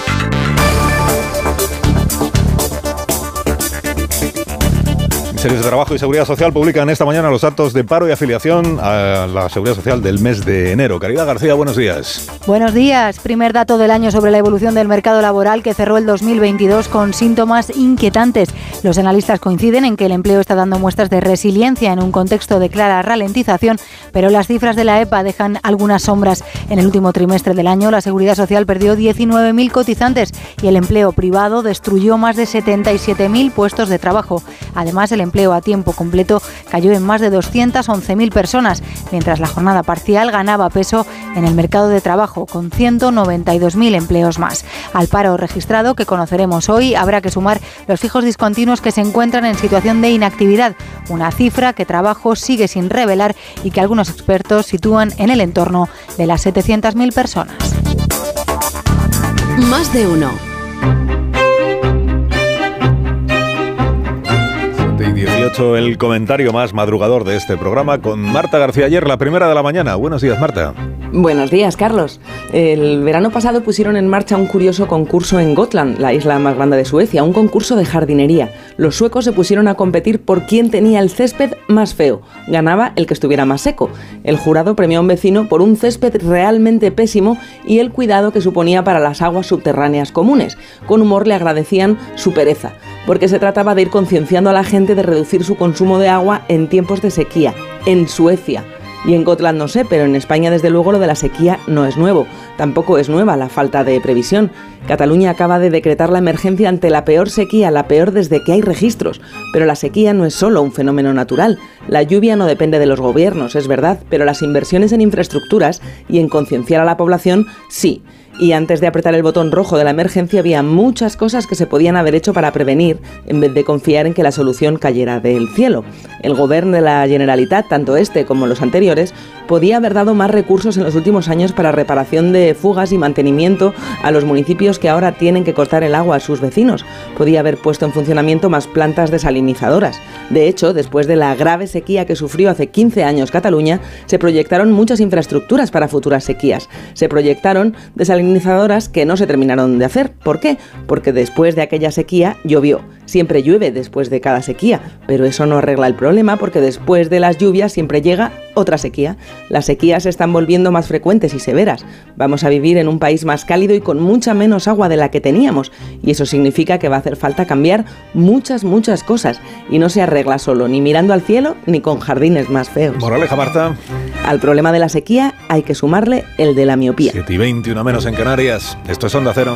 Ministerios de Trabajo y Seguridad Social publican esta mañana los datos de paro y afiliación a la Seguridad Social del mes de enero. Caridad García, buenos días. Buenos días. Primer dato del año sobre la evolución del mercado laboral que cerró el 2022 con síntomas inquietantes. Los analistas coinciden en que el empleo está dando muestras de resiliencia en un contexto de clara ralentización, pero las cifras de la EPA dejan algunas sombras. En el último trimestre del año, la Seguridad Social perdió 19.000 cotizantes y el empleo privado destruyó más de 77.000 puestos de trabajo. Además, el empleo a tiempo completo cayó en más de 211.000 personas, mientras la jornada parcial ganaba peso en el mercado de trabajo, con 192.000 empleos más. Al paro registrado que conoceremos hoy, habrá que sumar los fijos discontinuos que se encuentran en situación de inactividad, una cifra que trabajo sigue sin revelar y que algunos expertos sitúan en el entorno de las 700.000 personas. Más de uno. 18, el comentario más madrugador de este programa con Marta García ayer, la primera de la mañana. Buenos días, Marta. Buenos días, Carlos. El verano pasado pusieron en marcha un curioso concurso en Gotland, la isla más grande de Suecia, un concurso de jardinería. Los suecos se pusieron a competir por quién tenía el césped más feo. Ganaba el que estuviera más seco. El jurado premió a un vecino por un césped realmente pésimo y el cuidado que suponía para las aguas subterráneas comunes. Con humor le agradecían su pereza, porque se trataba de ir concienciando a la gente de reducir su consumo de agua en tiempos de sequía, en Suecia. Y en Gotland no sé, pero en España desde luego lo de la sequía no es nuevo. Tampoco es nueva la falta de previsión. Cataluña acaba de decretar la emergencia ante la peor sequía, la peor desde que hay registros. Pero la sequía no es solo un fenómeno natural. La lluvia no depende de los gobiernos, es verdad, pero las inversiones en infraestructuras y en concienciar a la población sí y antes de apretar el botón rojo de la emergencia había muchas cosas que se podían haber hecho para prevenir en vez de confiar en que la solución cayera del cielo. El gobierno de la Generalitat, tanto este como los anteriores, podía haber dado más recursos en los últimos años para reparación de fugas y mantenimiento a los municipios que ahora tienen que cortar el agua a sus vecinos. Podía haber puesto en funcionamiento más plantas desalinizadoras. De hecho, después de la grave sequía que sufrió hace 15 años Cataluña, se proyectaron muchas infraestructuras para futuras sequías. Se proyectaron desalinizadoras que no se terminaron de hacer. ¿Por qué? Porque después de aquella sequía llovió. Siempre llueve después de cada sequía, pero eso no arregla el problema porque después de las lluvias siempre llega otra sequía. Las sequías se están volviendo más frecuentes y severas. Vamos a vivir en un país más cálido y con mucha menos agua de la que teníamos. Y eso significa que va a hacer falta cambiar muchas, muchas cosas. Y no se arregla solo ni mirando al cielo ni con jardines más feos. Moraleja, Marta. Al problema de la sequía hay que sumarle el de la miopía. 7 y 21 menos en Canarias. Esto es Onda Cero.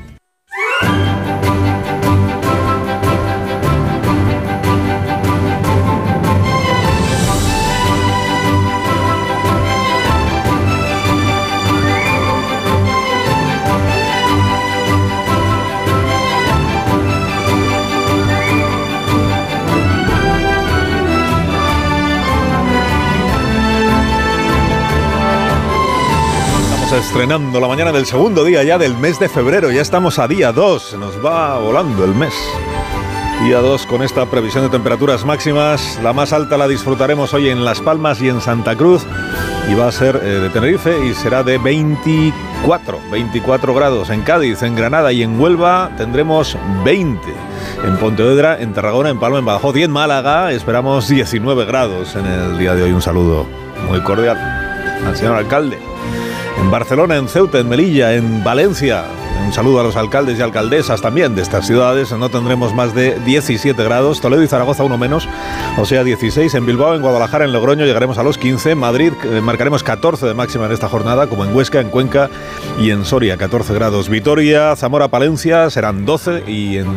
Estrenando la mañana del segundo día ya del mes de febrero. Ya estamos a día 2. Se nos va volando el mes. Día 2 con esta previsión de temperaturas máximas. La más alta la disfrutaremos hoy en Las Palmas y en Santa Cruz. Y va a ser eh, de Tenerife y será de 24, 24 grados. En Cádiz, en Granada y en Huelva tendremos 20. En Pontevedra, en Tarragona, en Palma, en Badajoz y en Málaga esperamos 19 grados en el día de hoy. Un saludo muy cordial al señor alcalde. En Barcelona, en Ceuta, en Melilla, en Valencia. Un saludo a los alcaldes y alcaldesas también de estas ciudades. No tendremos más de 17 grados. Toledo y Zaragoza uno menos, o sea 16. En Bilbao, en Guadalajara, en Logroño llegaremos a los 15. En Madrid eh, marcaremos 14 de máxima en esta jornada, como en Huesca, en Cuenca y en Soria 14 grados. Vitoria, Zamora, Palencia serán 12 y en,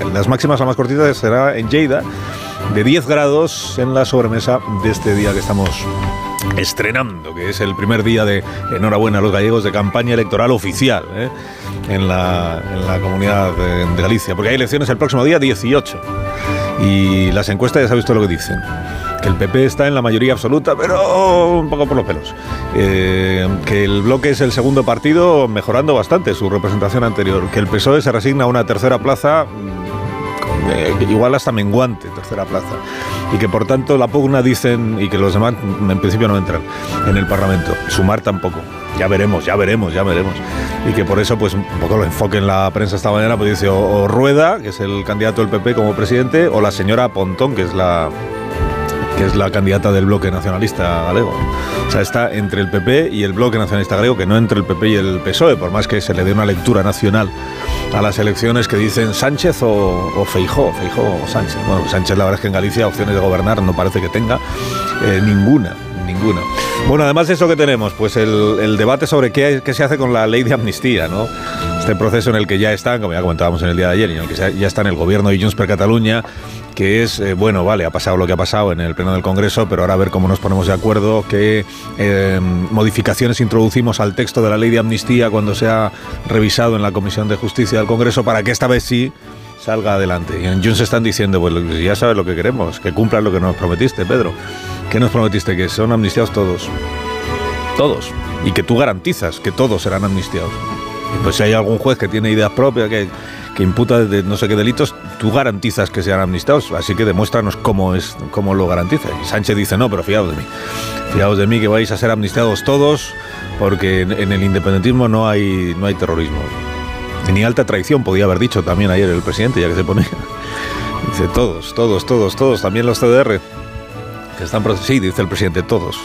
en las máximas la más cortita será en Lleida de 10 grados en la sobremesa de este día que estamos estrenando, que es el primer día de enhorabuena a los gallegos de campaña electoral oficial ¿eh? en, la, comunidad de, de, Galicia, porque hay elecciones el próximo día 18 y las encuestas ya sabéis todo lo que dicen. Que el PP está en la mayoría absoluta, pero un poco por los pelos. Eh, que el bloque es el segundo partido mejorando bastante su representación anterior. Que el PSOE se resigna a una tercera plaza eh, igual hasta menguante, tercera plaza. Y que por tanto la pugna dicen, y que los demás en principio no entran en el Parlamento. Sumar tampoco. Ya veremos, ya veremos, ya veremos. Y que por eso, pues un poco lo enfoque en la prensa esta mañana, pues dice o Rueda, que es el candidato del PP como presidente, o la señora Pontón, que es la que es la candidata del bloque nacionalista galego. O sea, está entre el PP y el bloque nacionalista galego, que no entre el PP y el PSOE, por más que se le dé una lectura nacional a las elecciones que dicen Sánchez o, o Feijó, Feijó o Sánchez. Bueno, Sánchez la verdad es que en Galicia opciones de gobernar no parece que tenga eh, ninguna ninguna. Bueno, además de eso que tenemos, pues el, el debate sobre qué, qué, se hace con la ley de amnistía, ¿no? Este proceso en el que ya están, como ya comentábamos en el día de ayer, y en el que ya está en el gobierno de Junts per Cataluña, que es, eh, bueno, vale, ha pasado lo que ha pasado en el Pleno del Congreso, pero ahora a ver cómo nos ponemos de acuerdo, qué eh, modificaciones introducimos al texto de la ley de amnistía cuando se ha revisado en la Comisión de Justicia del Congreso para que esta vez sí salga adelante. Y en Junts están diciendo, pues ya sabes lo que queremos, que cumplan lo que nos prometiste, Pedro. ¿Qué nos prometiste? Que son amnistiados todos. Todos. Y que tú garantizas que todos serán amnistiados. Pues si hay algún juez que tiene ideas propias, que, que imputa de no sé qué delitos, tú garantizas que sean amnistiados. Así que demuéstranos cómo, es, cómo lo garantiza. Y Sánchez dice, no, pero fiaos de mí. Fiaos de mí que vais a ser amnistiados todos, porque en, el independentismo no hay, no hay terrorismo. Ni alta traición, podía haber dicho también ayer el presidente, ya que se ponía. Dice, todos, todos, todos, todos, también los CDR. Que están sí, dice el presidente, todos.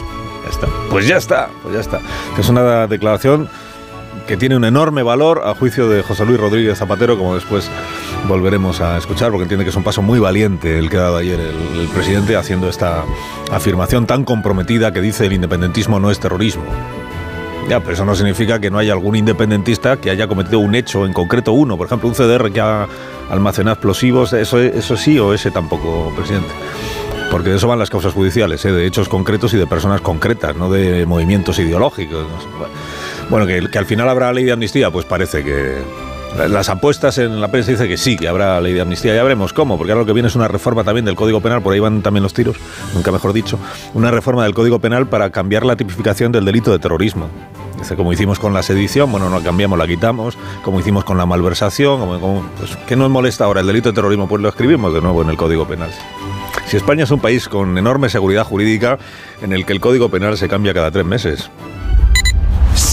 Ya está. Pues ya está, pues ya está. Es una declaración que tiene un enorme valor a juicio de José Luis Rodríguez Zapatero, como después volveremos a escuchar, porque entiende que es un paso muy valiente el que ha dado ayer el, presidente haciendo esta afirmación tan comprometida que dice el independentismo no es terrorismo. Ya, pero eso no significa que no haya algún independentista que haya cometido un hecho, en concreto uno, por ejemplo, un CDR que ha almacenado explosivos, eso, eso sí o ese tampoco, presidente. Porque de eso van las causas judiciales, ¿eh? de hechos concretos y de personas concretas, no de movimientos ideológicos. Que, que al final habrá ley de amnistía, pues parece que, las apuestas en la prensa dicen que sí, que habrá ley de amnistía. Ya veremos cómo, porque ahora lo que viene es una reforma también del Código Penal, por ahí van también los tiros, nunca mejor dicho, una reforma del Código Penal para cambiar la tipificación del delito de terrorismo. Dice, como hicimos con la sedición, bueno, no la cambiamos, la quitamos, como hicimos con la malversación, como, pues, ¿qué nos molesta ahora el delito de terrorismo? Pues lo escribimos de nuevo en el Código Penal. Si España es un país con enorme seguridad jurídica en el que el Código Penal se cambia cada tres meses.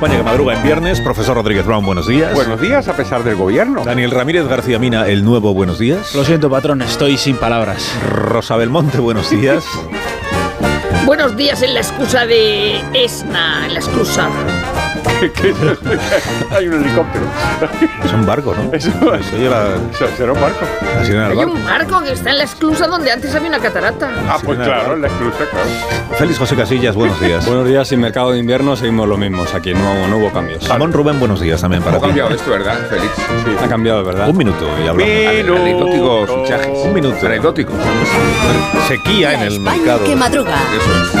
España que madruga en viernes. Profesor Rodríguez Brown, buenos días. Buenos días, a pesar del gobierno. Daniel Ramírez García Mina, el nuevo buenos días. Lo siento, patrón, estoy sin palabras. Rosa Belmonte, buenos días. Buenos días en la excusa de Esna, en la excusa. Hay un helicóptero. Es un barco, ¿no? Eso, Eso lleva será un barco. Hay barco. un barco que está en la esclusa donde antes había una catarata. Ah, pues claro, barco. la exclusa, claro. Félix José Casillas, buenos días. Buenos días, sin mercado de invierno seguimos lo mismos. Aquí no, no hubo cambios. Ramón Rubén, buenos días también para Ha ti. cambiado esto, ¿verdad, Félix? Sí. Ha cambiado, ¿verdad? Un minuto y hablamos. Anecdóticos fichajes. Un minuto. Anecdóticos. Sequía en el España mercado. que madruga. Eso es.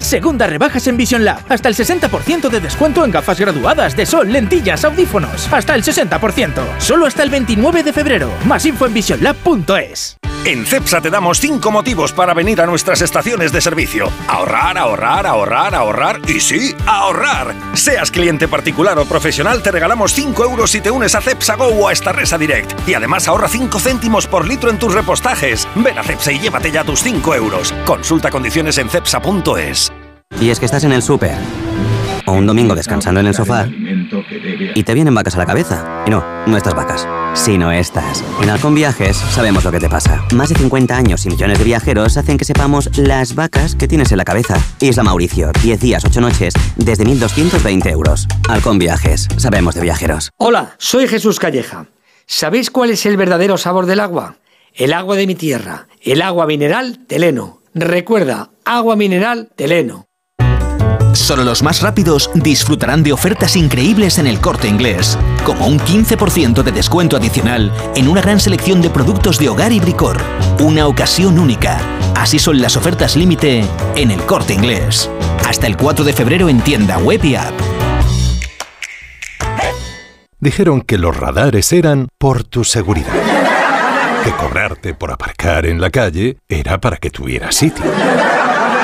Segunda rebajas en Vision Lab. Hasta el 60% de descuento en gafas graduadas de sol, lentillas, audífonos. Hasta el 60%. Solo hasta el 29 de febrero. Más info en visionlab.es. En CEPSA te damos 5 motivos para venir a nuestras estaciones de servicio. Ahorrar, ahorrar, ahorrar, ahorrar y sí, ahorrar. Seas cliente particular o profesional, te regalamos 5 euros si te unes a CEPSA Go o a Estarresa Direct. Y además ahorra 5 céntimos por litro en tus repostajes. Ven a CEPSA y llévate ya tus 5 euros. Consulta condiciones en cepsa.es. Y es que estás en el súper. O un domingo descansando en el sofá. Y te vienen vacas a la cabeza. Y no, no estas vacas, sino estas. En Halcón Viajes sabemos lo que te pasa. Más de 50 años y millones de viajeros hacen que sepamos las vacas que tienes en la cabeza. Isla Mauricio, 10 días, 8 noches, desde 1.220 euros. Halcón Viajes, sabemos de viajeros. Hola, soy Jesús Calleja. ¿Sabéis cuál es el verdadero sabor del agua? El agua de mi tierra, el agua mineral Teleno. Recuerda, agua mineral Teleno. Solo los más rápidos disfrutarán de ofertas increíbles en el corte inglés, como un 15% de descuento adicional en una gran selección de productos de hogar y bricor. Una ocasión única. Así son las ofertas límite en el corte inglés. Hasta el 4 de febrero en tienda web y app. Dijeron que los radares eran por tu seguridad. Que cobrarte por aparcar en la calle era para que tuvieras sitio.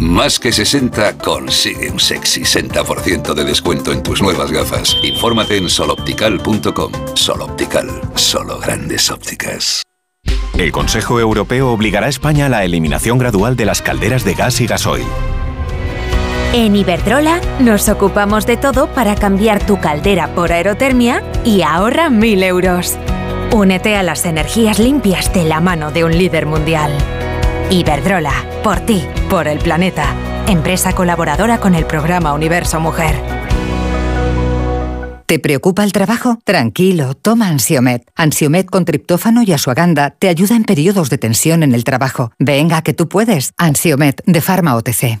Más que 60 consigue un sexy 60% de descuento en tus nuevas gafas. Infórmate en soloptical.com. Soloptical, solo grandes ópticas. El Consejo Europeo obligará a España a la eliminación gradual de las calderas de gas y gasoil. En Iberdrola nos ocupamos de todo para cambiar tu caldera por aerotermia y ahorra 1.000 euros. Únete a las energías limpias de la mano de un líder mundial. Iberdrola, por ti, por el planeta. Empresa colaboradora con el programa Universo Mujer. ¿Te preocupa el trabajo? Tranquilo, toma Ansiomet. Ansiomet con triptófano y asuaganda te ayuda en periodos de tensión en el trabajo. Venga, que tú puedes. Ansiomet de Pharma OTC.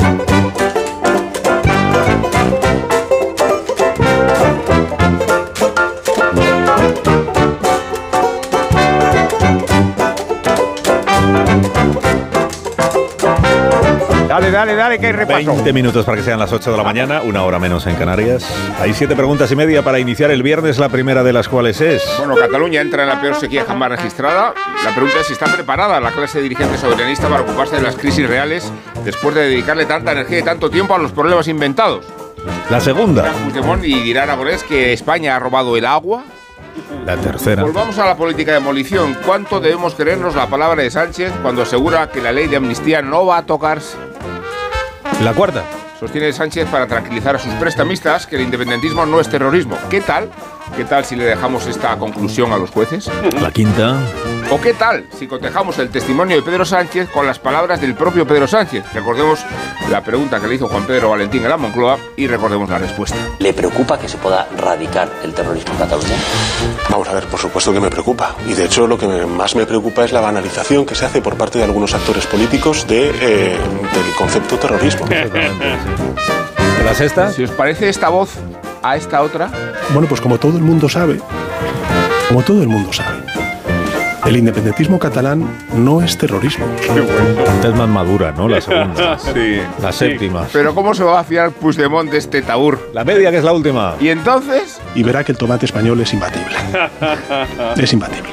Dale, dale, dale, que hay repaso. 20 minutos para que sean las 8 de la mañana, una hora menos en Canarias. Hay siete preguntas y media para iniciar el viernes, la primera de las cuales es... Bueno, Cataluña entra en la peor sequía jamás registrada. La pregunta es si está preparada la clase dirigente soberanista para ocuparse de las crisis reales después de dedicarle tanta energía y tanto tiempo a los problemas inventados. La segunda. Y dirá Aragonés que España ha robado el agua. La tercera. Volvamos a la política de demolición. ¿Cuánto debemos creernos la palabra de Sánchez cuando asegura que la ley de amnistía no va a tocarse? La cuarta. Sostiene Sánchez para tranquilizar a sus prestamistas que el independentismo no es terrorismo. ¿Qué tal? ¿Qué tal si le dejamos esta conclusión a los jueces? La quinta. ¿O qué tal si cotejamos el testimonio de Pedro Sánchez con las palabras del propio Pedro Sánchez? Recordemos la pregunta que le hizo Juan Pedro Valentín a la Moncloa y recordemos la respuesta. ¿Le preocupa que se pueda radicar el terrorismo en Cataluña? Vamos a ver, por supuesto que me preocupa. Y de hecho lo que me- más me preocupa es la banalización que se hace por parte de algunos actores políticos de, eh, del concepto terrorismo. ¿La sexta? Si os parece esta voz a esta otra, Bueno, pues como todo el mundo sabe, como todo el mundo sabe, el independentismo catalán no es terrorismo. Esta es más madura, ¿no? La segunda. Sí. La séptima. pero ¿cómo se va a fiar Puigdemont de este taur? La media, que es la última. ¿Y entonces? Y verá que el tomate español es imbatible. Es imbatible.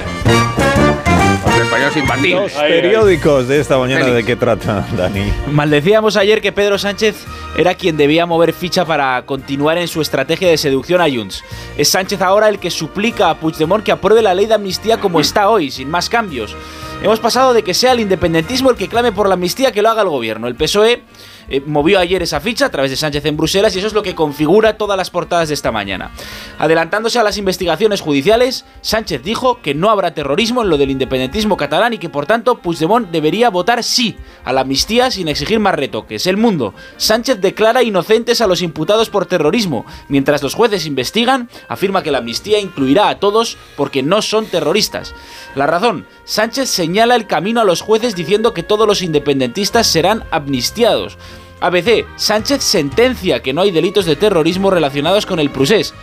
Los españoles imbatibles. Los periódicos de esta mañana, ¿de qué trata, Dani? Maldecíamos ayer que Pedro Sánchez era quien debía mover ficha para continuar en su estrategia de seducción a Junts. Es Sánchez ahora el que suplica a Puigdemont que apruebe la ley de amnistía como está hoy, sin más cambios. Hemos pasado de que sea el independentismo el que clame por la amnistía que lo haga el gobierno. El PSOE eh, movió ayer esa ficha a través de Sánchez en Bruselas y eso es lo que configura todas las portadas de esta mañana. Adelantándose a las investigaciones judiciales, Sánchez dijo que no habrá terrorismo en lo del independentismo catalán y que por tanto Puigdemont debería votar sí a la amnistía sin exigir más retoques. El mundo. Sánchez declara inocentes a los imputados por terrorismo. Mientras los jueces investigan, afirma que la amnistía incluirá a todos porque no son terroristas. La razón. Sánchez señala el camino a los jueces diciendo que todos los independentistas serán amnistiados. ABC. Sánchez sentencia que no hay delitos de terrorismo relacionados con el procés.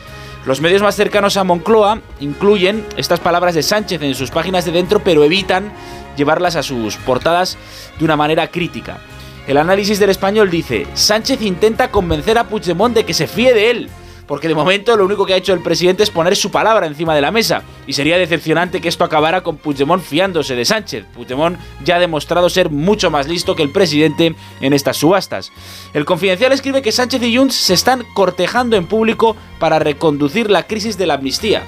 Los medios más cercanos a Moncloa incluyen estas palabras de Sánchez en sus páginas de dentro, pero evitan llevarlas a sus portadas de una manera crítica. El análisis del español dice, Sánchez intenta convencer a Puigdemont de que se fíe de él, porque de momento lo único que ha hecho el presidente es poner su palabra encima de la mesa, y sería decepcionante que esto acabara con Puigdemont fiándose de Sánchez. Puigdemont ya ha demostrado ser mucho más listo que el presidente en estas subastas. El Confidencial escribe que Sánchez y Junts se están cortejando en público para reconducir la crisis de la amnistía.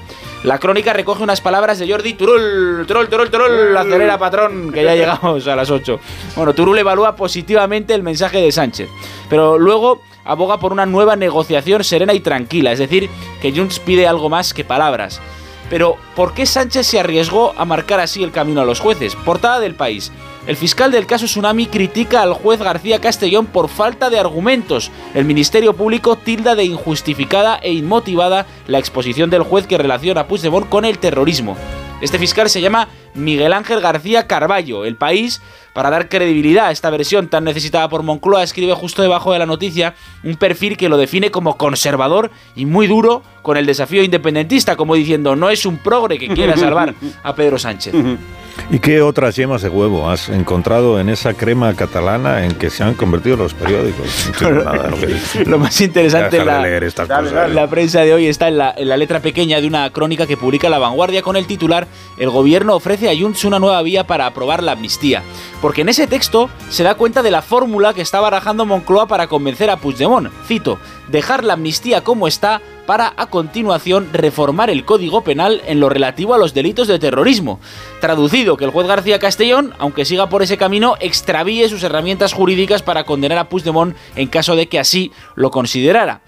La crónica recoge unas palabras de Jordi Turul, Turul, Turul, Turul, acelera patrón, que ya llegamos a las 8. Bueno, Turul evalúa positivamente el mensaje de Sánchez, pero luego aboga por una nueva negociación serena y tranquila, es decir, que Junts pide algo más que palabras. Pero, ¿por qué Sánchez se arriesgó a marcar así el camino a los jueces? Portada del país. El fiscal del caso Tsunami critica al juez García Castellón por falta de argumentos. El Ministerio Público tilda de injustificada e inmotivada la exposición del juez que relaciona a Puigdemont con el terrorismo. Este fiscal se llama Miguel Ángel García Carballo. El país, para dar credibilidad a esta versión tan necesitada por Moncloa, escribe justo debajo de la noticia un perfil que lo define como conservador y muy duro con el desafío independentista, como diciendo no es un progre que quiera salvar a Pedro Sánchez. ¿Y qué otras yemas de huevo has encontrado en esa crema catalana en que se han convertido los periódicos? No nada lo más interesante de la, leer estas la- cosas. la prensa de hoy está en la, en la letra pequeña de una crónica que publica La Vanguardia con el titular El gobierno ofrece a Junts una nueva vía para aprobar la amnistía. Porque en ese texto se da cuenta de la fórmula que está barajando Moncloa para convencer a Puigdemont. Cito, dejar la amnistía como está para a continuación reformar el Código Penal en lo relativo a los delitos de terrorismo. Traducido, que el juez García Castellón, aunque siga por ese camino, extravíe sus herramientas jurídicas para condenar a Puigdemont en caso de que así lo considerara.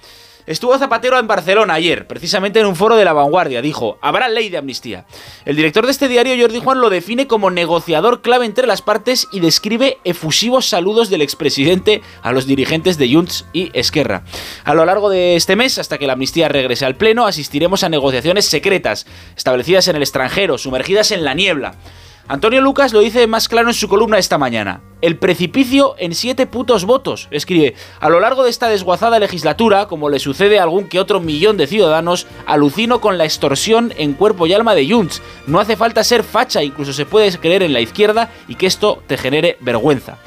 Estuvo Zapatero en Barcelona ayer, precisamente en un foro de la vanguardia. Dijo, habrá ley de amnistía. El director de este diario, Jordi Juan, lo define como negociador clave entre las partes y describe efusivos saludos del expresidente a los dirigentes de Junts y Esquerra. A lo largo de este mes, hasta que la amnistía regrese al Pleno, asistiremos a negociaciones secretas, establecidas en el extranjero, sumergidas en la niebla. Antonio Lucas lo dice más claro en su columna esta mañana. El precipicio en siete putos votos. Escribe, a lo largo de esta desguazada legislatura, como le sucede a algún que otro millón de ciudadanos, alucino con la extorsión en cuerpo y alma de Junts. No hace falta ser facha, incluso se puede creer en la izquierda y que esto te genere vergüenza.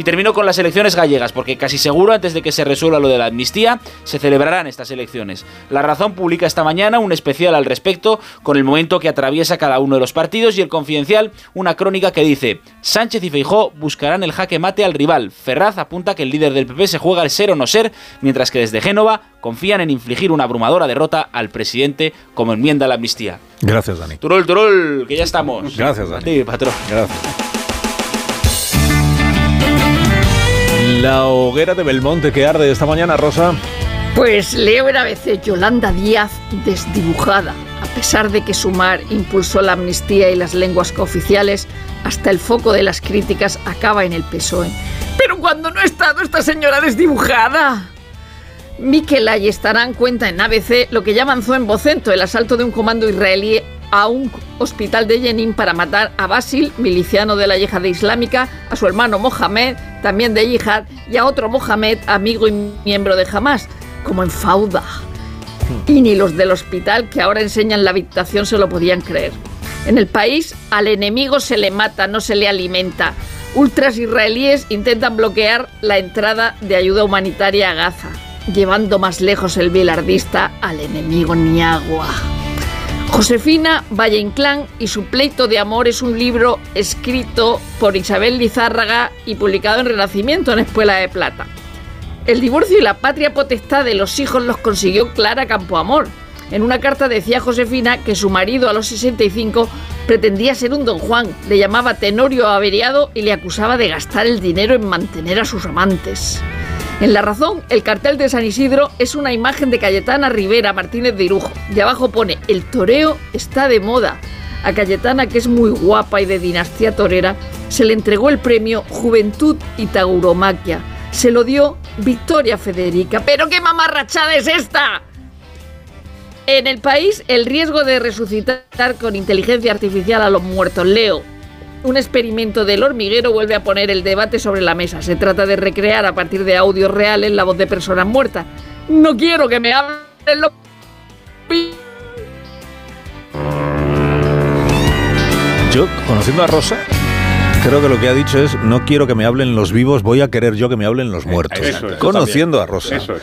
Y termino con las elecciones gallegas, porque casi seguro antes de que se resuelva lo de la amnistía, se celebrarán estas elecciones. La Razón publica esta mañana un especial al respecto, con el momento que atraviesa cada uno de los partidos, y el Confidencial una crónica que dice, Sánchez y Feijó buscarán el jaque mate al rival. Ferraz apunta que el líder del PP se juega el ser o no ser, mientras que desde Génova confían en infligir una abrumadora derrota al presidente como enmienda a la amnistía. Gracias, Dani. Turol, turol, que ya estamos. Gracias, Dani. Sí, patrón. Gracias. La hoguera de Belmonte que arde esta mañana, Rosa. Pues leo en ABC Yolanda Díaz desdibujada, a pesar de que Sumar impulsó la amnistía y las lenguas cooficiales, hasta el foco de las críticas acaba en el PSOE. Pero cuando no ha estado esta señora desdibujada. Mikel Ayestarán cuenta en ABC lo que ya avanzó en Vocento, el asalto de un comando israelí a un hospital de Jenin para matar a Basil, miliciano de la yihad islámica, a su hermano Mohamed, también de yihad, y a otro Mohamed, amigo y miembro de Hamas, como en Fauda. Y ni los del hospital que ahora enseñan la habitación se lo podían creer. En el país, al enemigo se le mata, no se le alimenta. Ultras israelíes intentan bloquear la entrada de ayuda humanitaria a Gaza, llevando más lejos el bilardista al enemigo ni agua. Josefina Valle Inclán y su pleito de amor es un libro escrito por Isabel Lizárraga y publicado en Renacimiento en Espuela de Plata. El divorcio y la patria potestad de los hijos los consiguió Clara Campoamor. En una carta decía Josefina que su marido a los 65 pretendía ser un don Juan, le llamaba tenorio averiado y le acusaba de gastar el dinero en mantener a sus amantes. En La Razón, el cartel de San Isidro es una imagen de Cayetana Rivera Martínez de Irujo. De abajo pone, el toreo está de moda. A Cayetana, que es muy guapa y de dinastía torera, se le entregó el premio Juventud y Tauromaquia. Se lo dio Victoria Federica. ¿Pero qué mamarrachada es esta? En el país, el riesgo de resucitar con inteligencia artificial a los muertos. Leo, un experimento del hormiguero vuelve a poner el debate sobre la mesa. Se trata de recrear a partir de audios reales la voz de personas muertas. No quiero que me hablen los... Yo, conociendo a Rosa, creo que lo que ha dicho es no quiero que me hablen los vivos, voy a querer yo que me hablen los muertos. eso es. conociendo a Rosa. Eso es.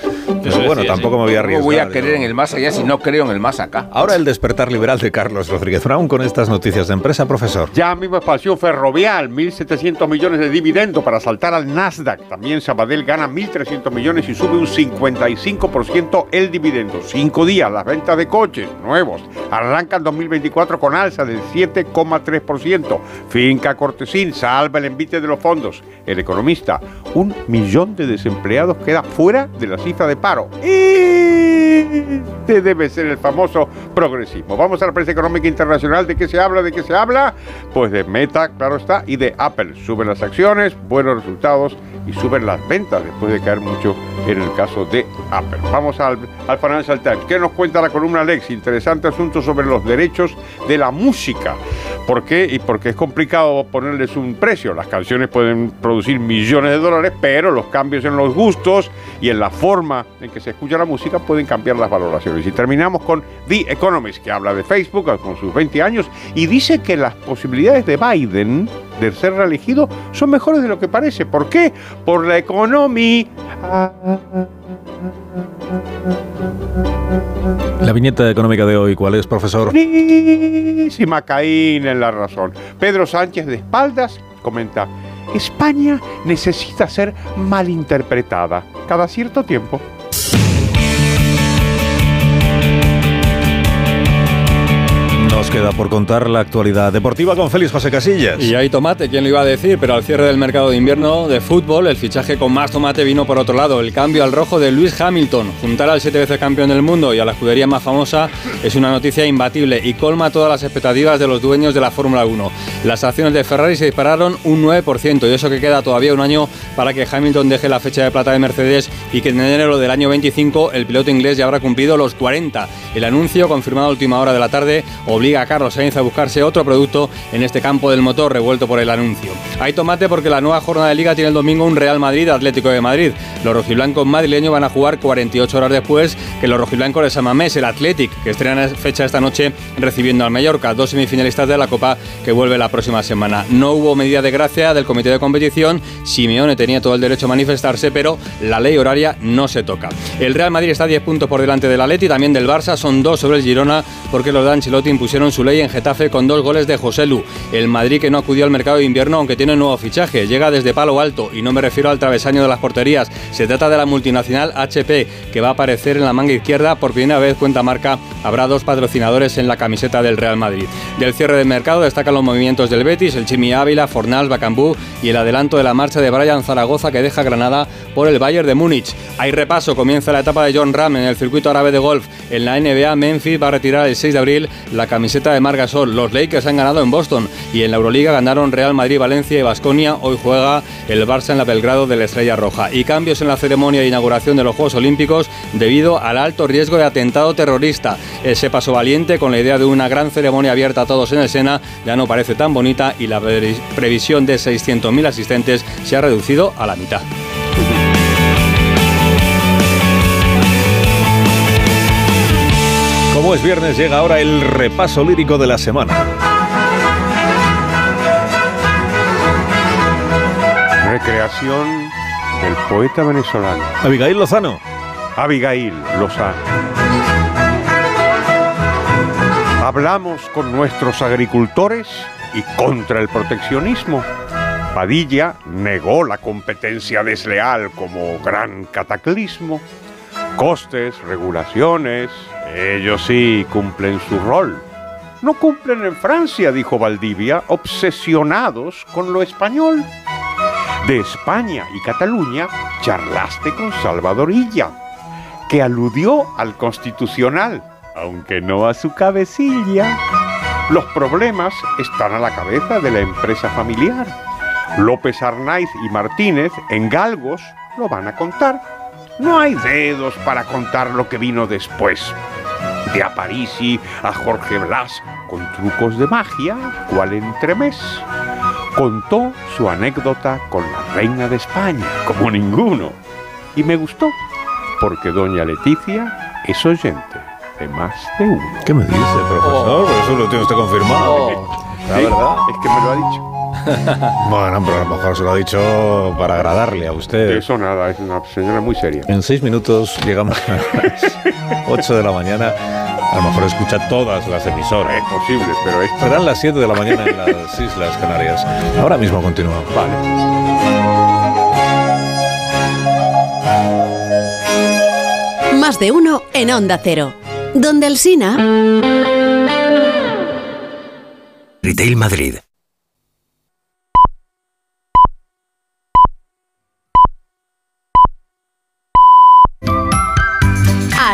Pero bueno, tampoco sí. me voy a ¿Cómo arriesgar. voy a yo. querer en el más allá si no creo en el más acá? Ahora el despertar liberal de Carlos Rodríguez Brown con estas noticias de empresa, profesor. Ya mismo expansión ferrovial, 1.700 millones de dividendo para saltar al Nasdaq. También Sabadell gana 1.300 millones y sube un 55% el dividendo. Cinco días, las ventas de coches nuevos arrancan 2024 con alza del 7,3%. Finca Cortesín salva el envite de los fondos. El economista, un millón de desempleados queda fuera de la cifra de paro. Carol. E Este debe ser el famoso progresismo. Vamos a la prensa económica internacional. ¿De qué se habla? ¿De qué se habla? Pues de Meta, claro está, y de Apple. Suben las acciones, buenos resultados y suben las ventas después de caer mucho en el caso de Apple. Vamos al, al Financial Times. ¿Qué nos cuenta la columna Lex? Interesante asunto sobre los derechos de la música. ¿Por qué? Y porque es complicado ponerles un precio. Las canciones pueden producir millones de dólares, pero los cambios en los gustos y en la forma en que se escucha la música pueden cambiar las valoraciones. Y terminamos con The Economist, que habla de Facebook con sus 20 años y dice que las posibilidades de Biden de ser reelegido son mejores de lo que parece. ¿Por qué? Por la economía. La viñeta económica de hoy, ¿cuál es, profesor? Buenísima Caín en la razón. Pedro Sánchez de espaldas comenta, España necesita ser malinterpretada cada cierto tiempo. Nos queda por contar la actualidad deportiva con Félix José Casillas. Y hay tomate, ¿quién lo iba a decir? Pero al cierre del mercado de invierno de fútbol, el fichaje con más tomate vino por otro lado. El cambio al rojo de Luis Hamilton. Juntar al siete veces campeón del mundo y a la escudería más famosa es una noticia imbatible y colma todas las expectativas de los dueños de la Fórmula 1. Las acciones de Ferrari se dispararon un 9% y eso que queda todavía un año para que Hamilton deje la fecha de plata de Mercedes y que en enero del año 25 el piloto inglés ya habrá cumplido los 40. El anuncio, confirmado a última hora de la tarde, obliga a Carlos Sainz a buscarse otro producto en este campo del motor revuelto por el anuncio. Hay tomate porque la nueva jornada de liga tiene el domingo un Real Madrid Atlético de Madrid. Los rojiblancos madrileños van a jugar 48 horas después que los rojiblancos de Samamés, el Athletic, que estrena fecha esta noche recibiendo al Mallorca, dos semifinalistas de la Copa que vuelve la próxima semana. No hubo medida de gracia del comité de competición, Simeone tenía todo el derecho a manifestarse, pero la ley horaria no se toca. El Real Madrid está a 10 puntos por delante del Atleti, también del Barça, son dos sobre el Girona porque los de Ancelotti impusieron su ley en Getafe con dos goles de José Lu. El Madrid que no acudió al mercado de invierno aunque tiene nuevo fichaje. Llega desde Palo Alto y no me refiero al travesaño de las porterías. Se trata de la multinacional HP que va a aparecer en la manga izquierda por primera vez cuenta marca. Habrá dos patrocinadores en la camiseta del Real Madrid. Del cierre del mercado destacan los movimientos del Betis, el Chimi Ávila, Fornals, Bacambú y el adelanto de la marcha de Brian Zaragoza que deja Granada por el Bayern de Múnich. Hay repaso, comienza la etapa de John Ram en el circuito árabe de golf. En la NBA, Memphis va a retirar el 6 de abril la camiseta de Margasol. Los Lakers han ganado en Boston y en la Euroliga ganaron Real Madrid, Valencia y Basconia. Hoy juega el Barça en la Belgrado de la Estrella Roja. Y cambios en la ceremonia de inauguración de los Juegos Olímpicos debido al alto riesgo de atentado terrorista. Ese paso valiente con la idea de una gran ceremonia abierta a todos en el Sena ya no parece tan bonita y la previsión de 600.000 asistentes se ha reducido a la mitad. Como es viernes, llega ahora el repaso lírico de la semana. Recreación del poeta venezolano. Abigail Lozano. Abigail Lozano. Hablamos con nuestros agricultores y contra el proteccionismo. Padilla negó la competencia desleal como gran cataclismo. Costes, regulaciones, ellos sí cumplen su rol. No cumplen en Francia, dijo Valdivia, obsesionados con lo español. De España y Cataluña charlaste con Salvadorilla, que aludió al constitucional, aunque no a su cabecilla. Los problemas están a la cabeza de la empresa familiar. López Arnaiz y Martínez en Galgos lo van a contar. No hay dedos para contar lo que vino después de Aparici a Jorge Blas con trucos de magia, cual entremés. Contó su anécdota con la reina de España, como ninguno. Y me gustó, porque doña Leticia es oyente de más de uno. ¿Qué me dice, profesor? Eso lo tiene usted confirmado. La verdad. Es que me lo ha dicho. bueno, pero a lo mejor se lo ha dicho para agradarle a usted. Eso nada, es una señora muy seria. En seis minutos llegamos a las 8 de la mañana. A lo mejor escucha todas las emisoras. Es posible, pero esto... Serán las 7 de la mañana en las Islas Canarias. Ahora mismo continuamos. Vale. Más de uno en Onda Cero. Donde el Sina... Retail Madrid.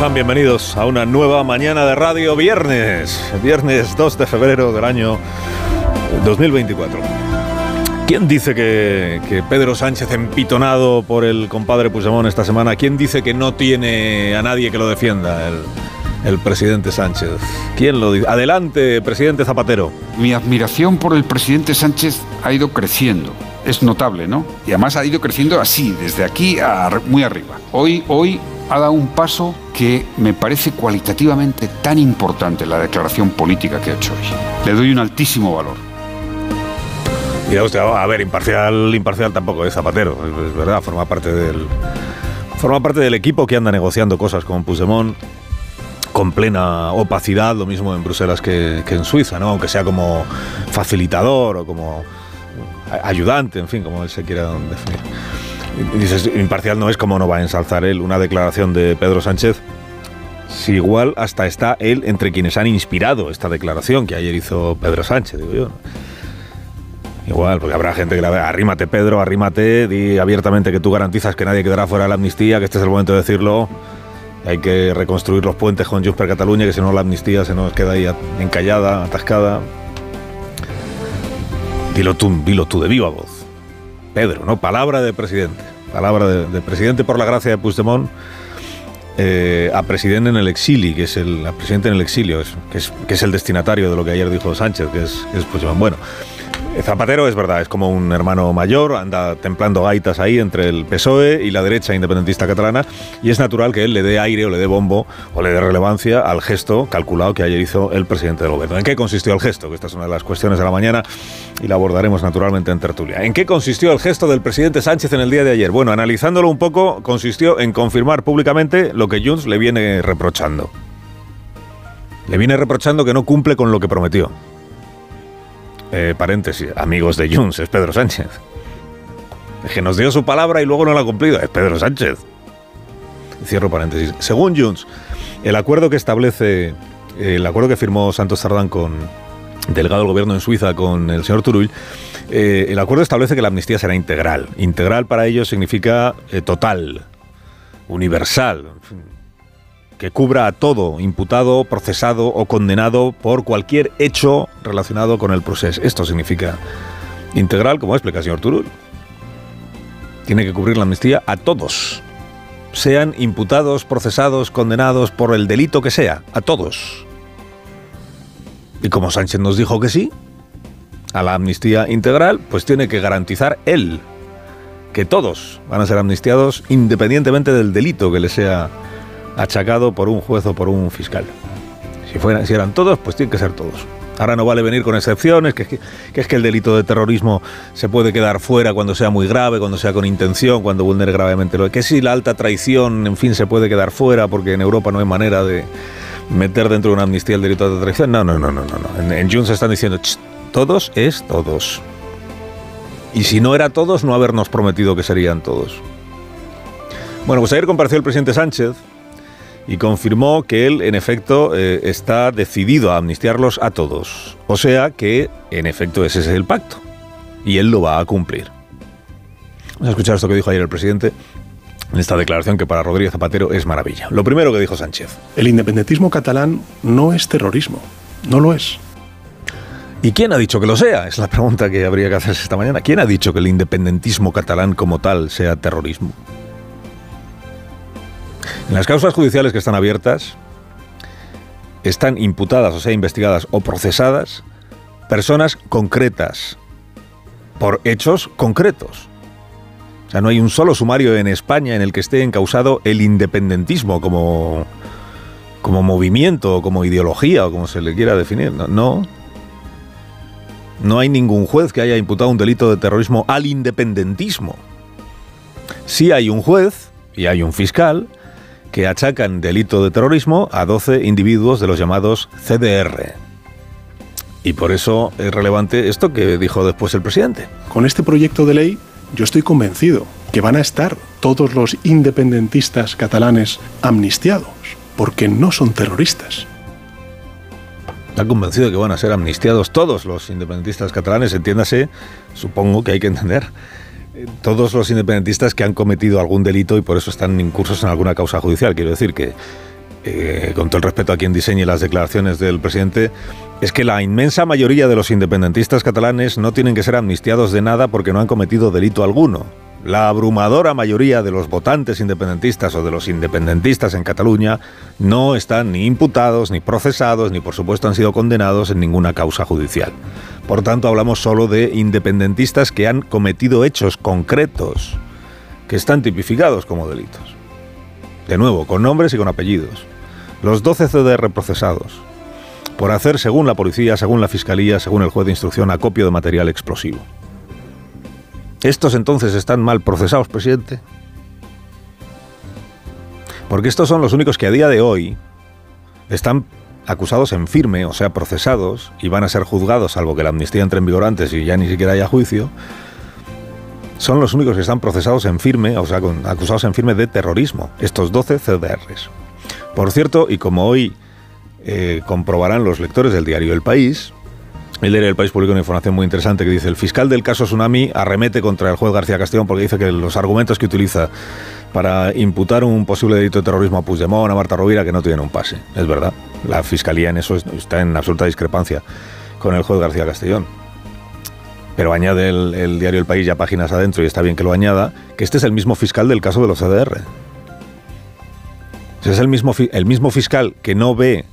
Están? Bienvenidos a una nueva mañana de radio viernes. Viernes 2 de febrero del año 2024. ¿Quién dice que, Pedro Sánchez empitonado por el compadre Puigdemont esta semana? ¿Quién dice que no tiene a nadie que lo defienda el, el presidente Sánchez? ¿Quién lo dice? Adelante, presidente Zapatero. Mi admiración por el presidente Sánchez ha ido creciendo. Es notable, ¿no? Y además ha ido creciendo así, desde aquí a muy arriba. Hoy, hoy ha dado un paso que me parece cualitativamente tan importante la declaración política que ha hecho hoy. Le doy un altísimo valor. Y usted, a ver, imparcial, imparcial tampoco es Zapatero, es verdad, forma parte del forma parte del equipo que anda negociando cosas con Puigdemont con plena opacidad, lo mismo en Bruselas que, que en Suiza, ¿no? Aunque sea como facilitador o como ayudante, en fin, como él se quiera definir. Dices, imparcial no es como no va a ensalzar él una declaración de Pedro Sánchez. Si igual hasta está él entre quienes han inspirado esta declaración que ayer hizo Pedro Sánchez, digo yo. Igual, porque habrá gente que la vea, arrímate Pedro, arrímate, di abiertamente que tú garantizas que nadie quedará fuera de la amnistía, que este es el momento de decirlo. Hay que reconstruir los puentes con Junts per Cataluña, que si no la amnistía se nos queda ahí encallada, atascada. Dilo tú, dilo tú de viva voz. Pedro, ¿no? Palabra de presidente. Palabra de, de presidente por la gracia de Puigdemont eh, a presidente en el exilio, que es el a presidente en el exilio, que, es, que es el destinatario de lo que ayer dijo Sánchez, que es, que es Puigdemont. Bueno, Zapatero es verdad, es como un hermano mayor, anda templando gaitas ahí entre el PSOE y la derecha independentista catalana, y es natural que él le dé aire o le dé bombo o le dé relevancia al gesto calculado que ayer hizo el presidente del gobierno. ¿En qué consistió el gesto? Esta es una de las cuestiones de la mañana y la abordaremos naturalmente en tertulia. ¿En qué consistió el gesto del presidente Sánchez en el día de ayer? Bueno, analizándolo un poco, consistió en confirmar públicamente lo que Junts le viene reprochando. Le viene reprochando que no cumple con lo que prometió. Eh, paréntesis, amigos de Junts, es Pedro Sánchez. Que nos dio su palabra y luego no la ha cumplido, es Pedro Sánchez. Cierro paréntesis. Según Junts, el acuerdo que establece, el acuerdo que firmó Santos Sardán con delegado del gobierno en Suiza con el señor Turull, eh, el acuerdo establece que la amnistía será integral. Integral para ellos significa eh, total, universal, que cubra a todo imputado, procesado o condenado por cualquier hecho relacionado con el proceso. Esto significa integral, como explica el señor Turul. Tiene que cubrir la amnistía a todos, sean imputados, procesados, condenados por el delito que sea, a todos. Y como Sánchez nos dijo que sí, a la amnistía integral, pues tiene que garantizar él que todos van a ser amnistiados independientemente del delito que le sea achacado por un juez o por un fiscal. Si, fueran, si eran todos, pues tienen que ser todos. Ahora no vale venir con excepciones, que, es que el delito de terrorismo se puede quedar fuera cuando sea muy grave, cuando sea con intención, cuando vulnere gravemente lo que si la alta traición, en fin, se puede quedar fuera porque en Europa no hay manera de meter dentro de una amnistía el delito de traición. No, no, no, no, no. no. En, en Junts están diciendo, todos es todos. Y si no era todos, no habernos prometido que serían todos. Bueno, pues ayer compareció el presidente Sánchez y confirmó que él, en efecto, eh, está decidido a amnistiarlos a todos. O sea que, en efecto, ese es el pacto. Y él lo va a cumplir. Vamos a escuchar esto que dijo ayer el presidente en esta declaración que para Rodríguez Zapatero es maravilla. Lo primero que dijo Sánchez. El independentismo catalán no es terrorismo. No lo es. ¿Y quién ha dicho que lo sea? Es la pregunta que habría que hacerse esta mañana. ¿Quién ha dicho que el independentismo catalán como tal sea terrorismo? En las causas judiciales que están abiertas, están imputadas, o sea, investigadas o procesadas personas concretas por hechos concretos. O sea, no hay un solo sumario en España en el que esté encausado el independentismo como, como movimiento, o como ideología, o como se le quiera definir. No, no. No hay ningún juez que haya imputado un delito de terrorismo al independentismo. Sí hay un juez y hay un fiscal que achacan delito de terrorismo a 12 individuos de los llamados CDR. Y por eso es relevante esto que dijo después el presidente. Con este proyecto de ley yo estoy convencido que van a estar todos los independentistas catalanes amnistiados, porque no son terroristas. Está convencido de que van a ser amnistiados todos los independentistas catalanes, entiéndase, supongo que hay que entender, todos los independentistas que han cometido algún delito y por eso están incursos en alguna causa judicial. Quiero decir que, eh, con todo el respeto a quien diseñe las declaraciones del presidente, es que la inmensa mayoría de los independentistas catalanes no tienen que ser amnistiados de nada porque no han cometido delito alguno. La abrumadora mayoría de los votantes independentistas o de los independentistas en Cataluña no están ni imputados, ni procesados, ni por supuesto han sido condenados en ninguna causa judicial. Por tanto, hablamos solo de independentistas que han cometido hechos concretos que están tipificados como delitos. De nuevo, con nombres y con apellidos. Los 12 CDR procesados por hacer, según la policía, según la fiscalía, según el juez de instrucción, acopio de material explosivo. ¿Estos entonces están mal procesados, presidente? Porque estos son los únicos que a día de hoy están acusados en firme, o sea, procesados, y van a ser juzgados, salvo que la amnistía entre en vigor antes y ya ni siquiera haya juicio, son los únicos que están procesados en firme, o sea, acusados en firme de terrorismo, estos 12 CDRs. Por cierto, y como hoy eh, comprobarán los lectores del diario El País, el diario El País publicó una información muy interesante que dice el fiscal del caso Tsunami arremete contra el juez García Castellón porque dice que los argumentos que utiliza para imputar un posible delito de terrorismo a Puigdemont, a Marta Rovira, que no tienen un pase. Es verdad. La fiscalía en eso está en absoluta discrepancia con el juez García Castellón. Pero añade el, diario El País ya páginas adentro, y está bien que lo añada, que este es el mismo fiscal del caso de los CDR. Es el mismo fiscal que no ve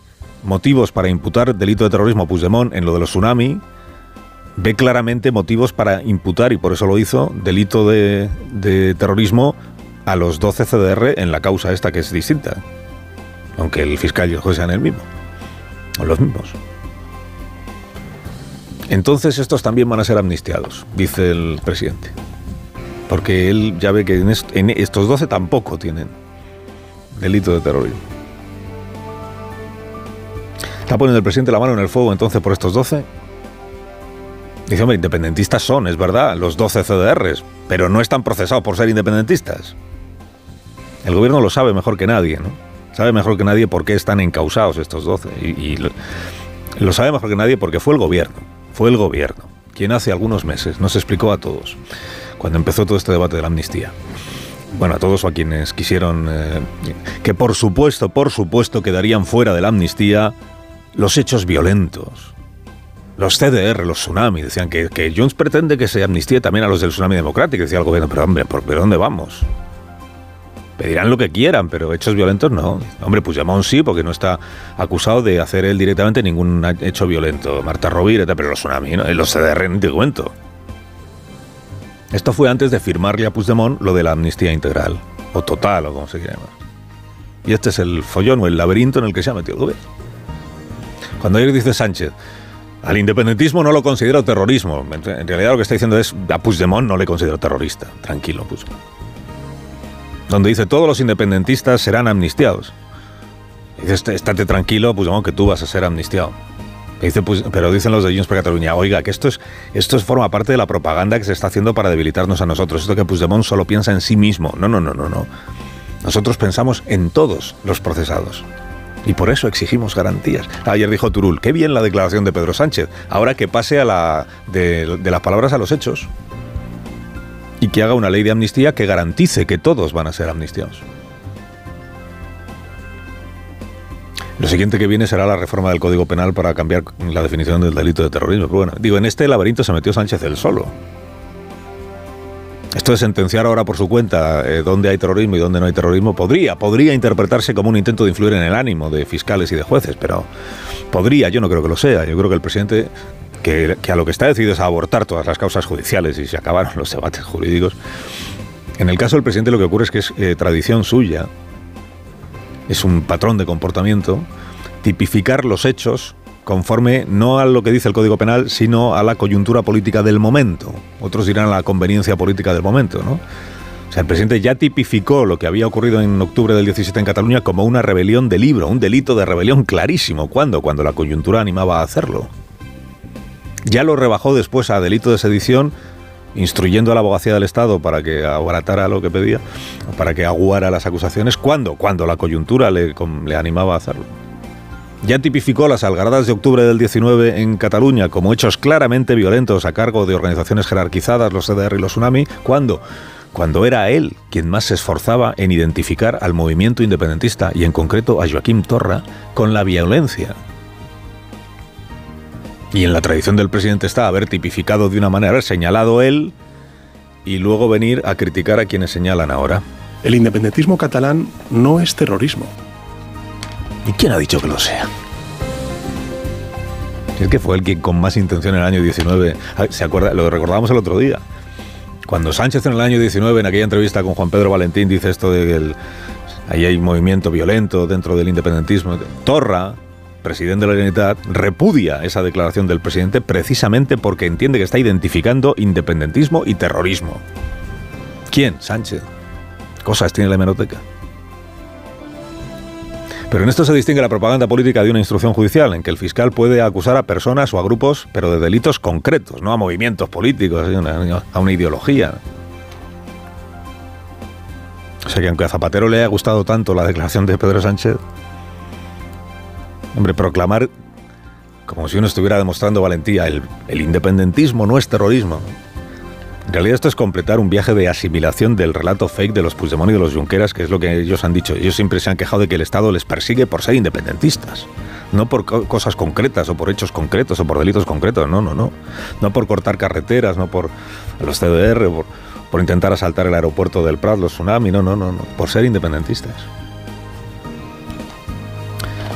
motivos para imputar delito de terrorismo a Puigdemont en lo de los tsunami, ve claramente motivos para imputar, y por eso lo hizo, delito de, terrorismo a los 12 CDR en la causa esta que es distinta. Aunque el fiscal y el juez sean el mismo. O los mismos. Entonces estos también van a ser amnistiados, dice el presidente. Porque él ya ve que estos 12 tampoco tienen delito de terrorismo. ¿Está poniendo el presidente la mano en el fuego entonces por estos 12? Dice, hombre, independentistas son, es verdad, los 12 CDRs, pero no están procesados por ser independentistas. El gobierno lo sabe mejor que nadie, ¿no? Sabe mejor que nadie por qué están encausados estos 12. Y, lo, lo, sabe mejor que nadie porque fue el gobierno, fue el gobierno, quien hace algunos meses nos explicó a todos, cuando empezó todo este debate de la amnistía, bueno, a todos o a quienes quisieron eh, que por supuesto, por supuesto quedarían fuera de la amnistía los hechos violentos. Los CDR, los tsunamis, decían que, que Jones pretende que se amnistíe también a los del tsunami democrático. Decía el gobierno, pero hombre, ¿por dónde vamos? Pedirán lo que quieran, pero hechos violentos no. Hombre, Puigdemont sí, porque no está acusado de hacer él directamente ningún hecho violento. Marta Rovira, pero los tsunamis, ¿no? los CDR, no te cuento. Esto fue antes de firmarle a Puigdemont lo de la amnistía integral, o total, o como se llamar. Y este es el follón o el laberinto en el que se ha metido el gobierno. Cuando ayer dice Sánchez, al independentismo no lo considero terrorismo. En realidad lo que está diciendo es, a Puigdemont no le considero terrorista. Tranquilo, Puigdemont. Donde dice, todos los independentistas serán amnistiados. Dice, estate tranquilo, Puigdemont, que tú vas a ser amnistiado. Dice, pues, pero dicen los de Junts por Cataluña, oiga, que esto es esto es, forma parte de la propaganda que se está haciendo para debilitarnos a nosotros. Esto que Puigdemont solo piensa en sí mismo. No, no, no, no, no. Nosotros pensamos en todos los procesados. Y por eso exigimos garantías. Ayer dijo Turul, qué bien la declaración de Pedro Sánchez. Ahora que pase a la, de, las palabras a los hechos. Y que haga una ley de amnistía que garantice que todos van a ser amnistiados. Lo siguiente que viene será la reforma del Código Penal para cambiar la definición del delito de terrorismo. Pero bueno, digo, en este laberinto se metió Sánchez él solo. Esto de sentenciar ahora por su cuenta eh, dónde hay terrorismo y dónde no hay terrorismo podría, podría interpretarse como un intento de influir en el ánimo de fiscales y de jueces, pero podría, yo no creo que lo sea. Yo creo que el presidente, que, a lo que está decidido es abortar todas las causas judiciales y se acabaron los debates jurídicos. En el caso del presidente lo que ocurre es que es eh, tradición suya, es un patrón de comportamiento, tipificar los hechos conforme no a lo que dice el Código Penal, sino a la coyuntura política del momento. Otros dirán a la conveniencia política del momento, ¿no? O sea, el presidente ya tipificó lo que había ocurrido en octubre del 17 en Cataluña como una rebelión de libro, un delito de rebelión clarísimo. ¿Cuándo? Cuando la coyuntura animaba a hacerlo. Ya lo rebajó después a delito de sedición instruyendo a la abogacía del Estado para que abaratara lo que pedía, para que aguara las acusaciones. ¿Cuándo? Cuando la coyuntura le, le animaba a hacerlo. Ya tipificó las algaradas de octubre del 19 en Cataluña como hechos claramente violentos a cargo de organizaciones jerarquizadas, los CDR y los Tsunami. ¿Cuándo? Cuando era él quien más se esforzaba en identificar al movimiento independentista y en concreto a Joaquim Torra con la violencia. Y en la tradición del presidente está haber tipificado de una manera, haber señalado él y luego venir a criticar a quienes señalan ahora. El independentismo catalán no es terrorismo. ¿Y quién ha dicho que lo sea? Es que fue el quien con más intención en el año 19, ¿se acuerda? Lo recordamos el otro día. Cuando Sánchez en el año 19, en aquella entrevista con Juan Pedro Valentín, dice esto de que ahí hay movimiento violento dentro del independentismo. Torra, presidente de la Generalitat, repudia esa declaración del presidente precisamente porque entiende que está identificando independentismo y terrorismo. ¿Quién? Sánchez. Cosas tiene la hemeroteca. Pero en esto se distingue la propaganda política de una instrucción judicial, en que el fiscal puede acusar a personas o a grupos, pero de delitos concretos, no a movimientos políticos, a una ideología. O sea que aunque a Zapatero le haya gustado tanto la declaración de Pedro Sánchez, hombre, proclamar como si uno estuviera demostrando valentía, el, el independentismo no es terrorismo. En realidad esto es completar un viaje de asimilación del relato fake de los Puigdemont y de los Junqueras, que es lo que ellos han dicho. Ellos siempre se han quejado de que el Estado les persigue por ser independentistas, no por cosas concretas o por hechos concretos o por delitos concretos, no, no, no. No por cortar carreteras, no por los CDR, por, por intentar asaltar el aeropuerto del Prat, los tsunami, no, no, no, no, por ser independentistas.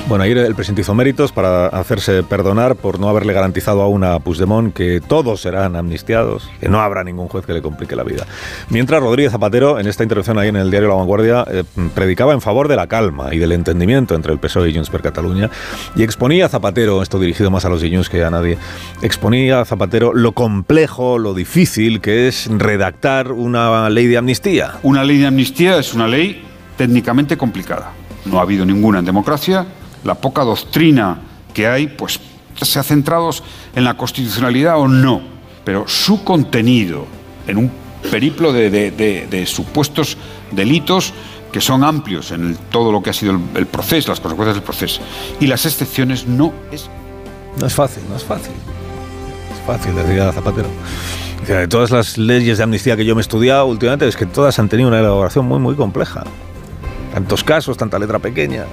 Bueno, ayer el presidente hizo méritos para hacerse perdonar por no haberle garantizado aún a Puigdemont que todos serán amnistiados, que no habrá ningún juez que le complique la vida. Mientras Rodríguez Zapatero, en esta intervención ahí en el diario La Vanguardia, eh, predicaba en favor de la calma y del entendimiento entre el PSOE y Junts per Cataluña y exponía a Zapatero, esto dirigido más a los Junts que a nadie, exponía a Zapatero lo complejo, lo difícil que es redactar una ley de amnistía. Una ley de amnistía es una ley técnicamente complicada. No ha habido ninguna en democracia la poca doctrina que hay, pues se ha centrado en la constitucionalidad o no, pero su contenido en un periplo de, supuestos delitos que son amplios en todo lo que ha sido el, proceso, las consecuencias del proceso, y las excepciones no es... No es fácil, no es fácil. Es fácil, decía Zapatero. De todas las leyes de amnistía que yo me he estudiado últimamente, es que todas han tenido una elaboración muy, muy compleja. Tantos casos, tanta letra pequeña.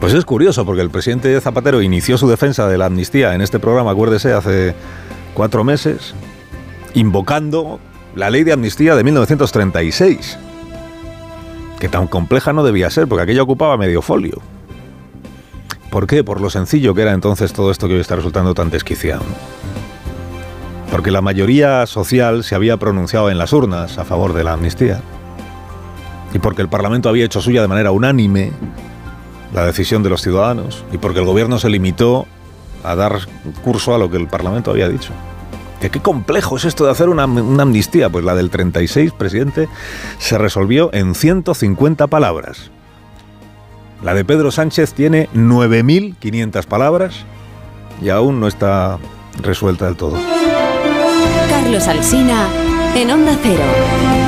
Pues es curioso, porque el presidente Zapatero inició su defensa de la amnistía en este programa, acuérdese, hace cuatro meses, invocando la ley de amnistía de 1936, que tan compleja no debía ser, porque aquello ocupaba medio folio. ¿Por qué? Por lo sencillo que era entonces todo esto que hoy está resultando tan desquiciado. Porque la mayoría social se había pronunciado en las urnas a favor de la amnistía. Y porque el Parlamento había hecho suya de manera unánime la decisión de los ciudadanos y porque el gobierno se limitó a dar curso a lo que el Parlamento había dicho. ¿Qué, complejo es esto de hacer una, amnistía? Pues la del 36, presidente, se resolvió en 150 palabras. La de Pedro Sánchez tiene 9.500 palabras y aún no está resuelta del todo. Carlos Alsina en Onda Cero.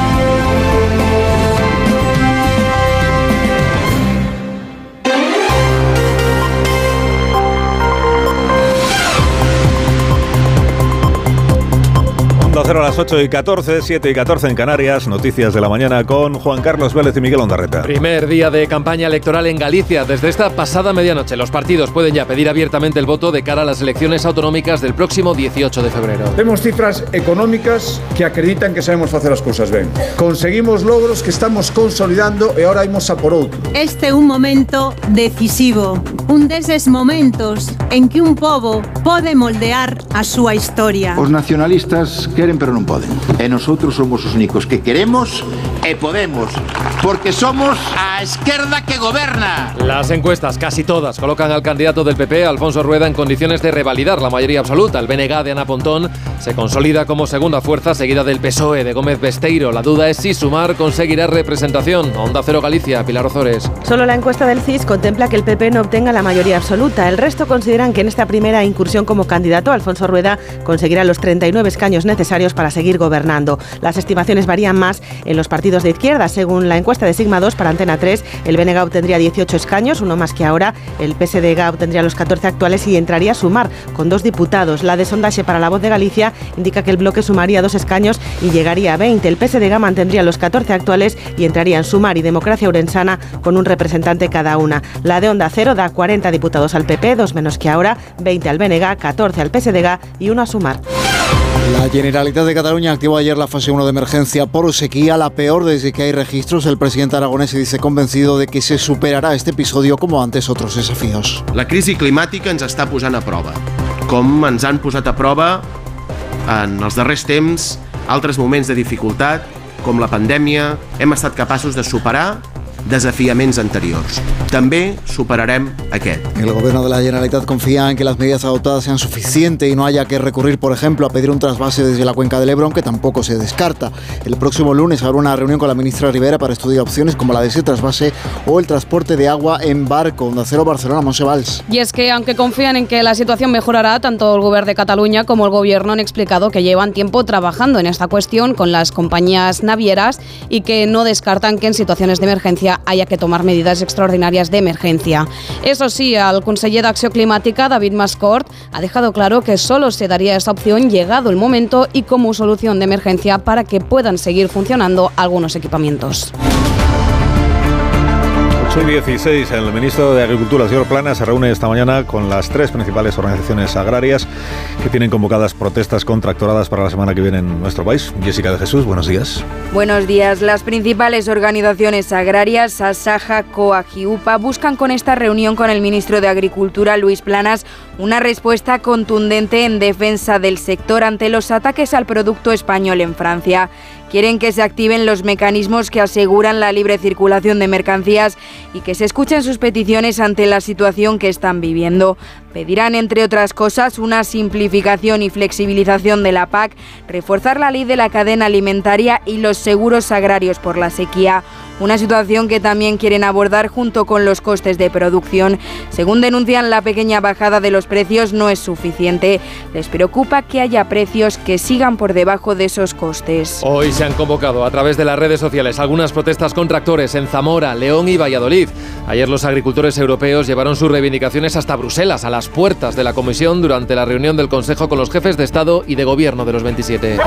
Cero a las 8 y 14, 7 y 14 en Canarias. Noticias de la mañana con Juan Carlos Vélez y Miguel Ondarreta. Primer día de campaña electoral en Galicia. Desde esta pasada medianoche, los partidos pueden ya pedir abiertamente el voto de cara a las elecciones autonómicas del próximo 18 de febrero. Tenemos cifras económicas que acreditan que sabemos hacer las cosas bien. Conseguimos logros que estamos consolidando y ahora vamos a por otro. Este es un momento decisivo. Un esos momentos en que un povo puede moldear a su historia. Los nacionalistas quieren pero no pueden. E nosotros somos los únicos que queremos e Podemos, porque somos a izquierda que gobierna. Las encuestas, casi todas, colocan al candidato del PP, Alfonso Rueda, en condiciones de revalidar la mayoría absoluta. El BNG de Ana Pontón se consolida como segunda fuerza, seguida del PSOE de Gómez Besteiro. La duda es si Sumar conseguirá representación. Onda Cero Galicia, Pilar Ozores. Solo la encuesta del CIS contempla que el PP no obtenga la mayoría absoluta. El resto consideran que en esta primera incursión como candidato, Alfonso Rueda conseguirá los 39 escaños necesarios para seguir gobernando. Las estimaciones varían más en los partidos de izquierda. Según la encuesta de Sigma 2 para Antena 3, el BNG obtendría 18 escaños, uno más que ahora. El PSDG obtendría los 14 actuales y entraría a sumar con dos diputados. La de Sondaje para la Voz de Galicia indica que el bloque sumaría dos escaños y llegaría a 20. El PSDG mantendría los 14 actuales y entraría en Sumar y Democracia Urensana con un representante cada una. La de Onda Cero da 40 diputados al PP, dos menos que ahora, 20 al BNG, 14 al PSDG y uno a Sumar. La Generalitat de Cataluña activó ayer la fase 1 de emergencia por sequía, la peor desde que hay registros. El presidente aragonés se dice convencido de que se superarà este episodio como antes otros desafíos. La crisi climàtica ens està posant a prova, com ens han posat a prova en els darrers temps altres moments de dificultat, com la pandèmia, hem estat capaços de superar desafiaments anteriors. També superarem aquest. El gobierno de la Generalitat confía en que las medidas adoptadas sean suficientes y no haya que recurrir, por ejemplo, a pedir un trasvase desde la cuenca del Ebro, aunque tampoco se descarta. El próximo lunes habrá una reunión con la ministra Rivera para estudiar opciones como la de ese trasvase o el transporte de agua en barco. Onda Cero Barcelona, Monsevals. Y es que, aunque confían en que la situación mejorará, tanto el gobierno de Cataluña como el gobierno han explicado que llevan tiempo trabajando en esta cuestión con las compañías navieras y que no descartan que en situaciones de emergencia haya que tomar medidas extraordinarias de emergencia. Eso sí, el conseller d'Acció Climàtica, David Mascort, ha dejado claro que solo se daría esta opción llegado el momento y como solución de emergencia para que puedan seguir funcionando algunos equipamientos. 8 y 16, el ministro de Agricultura, señor Plana, se reúne esta mañana con las tres principales organizaciones agrarias que tienen convocadas protestas contractoradas para la semana que viene en nuestro país. Jessica de Jesús, buenos días. Buenos días. Las principales organizaciones agrarias, Asaja, COAG y UPA, buscan con esta reunión con el ministro de Agricultura, Luis Planas, una respuesta contundente en defensa del sector ante los ataques al producto español en Francia. Quieren que se activen los mecanismos que aseguran la libre circulación de mercancías y que se escuchen sus peticiones ante la situación que están viviendo. Pedirán, entre otras cosas, una simplificación y flexibilización de la PAC, reforzar la ley de la cadena alimentaria y los seguros agrarios por la sequía. Una situación que también quieren abordar junto con los costes de producción. Según denuncian, la pequeña bajada de los precios no es suficiente. Les preocupa que haya precios que sigan por debajo de esos costes. Hoy se han convocado a través de las redes sociales algunas protestas con tractores en Zamora, León y Valladolid. Ayer los agricultores europeos llevaron sus reivindicaciones hasta Bruselas, a las puertas de la Comisión, durante la reunión del Consejo con los jefes de Estado y de Gobierno de los 27.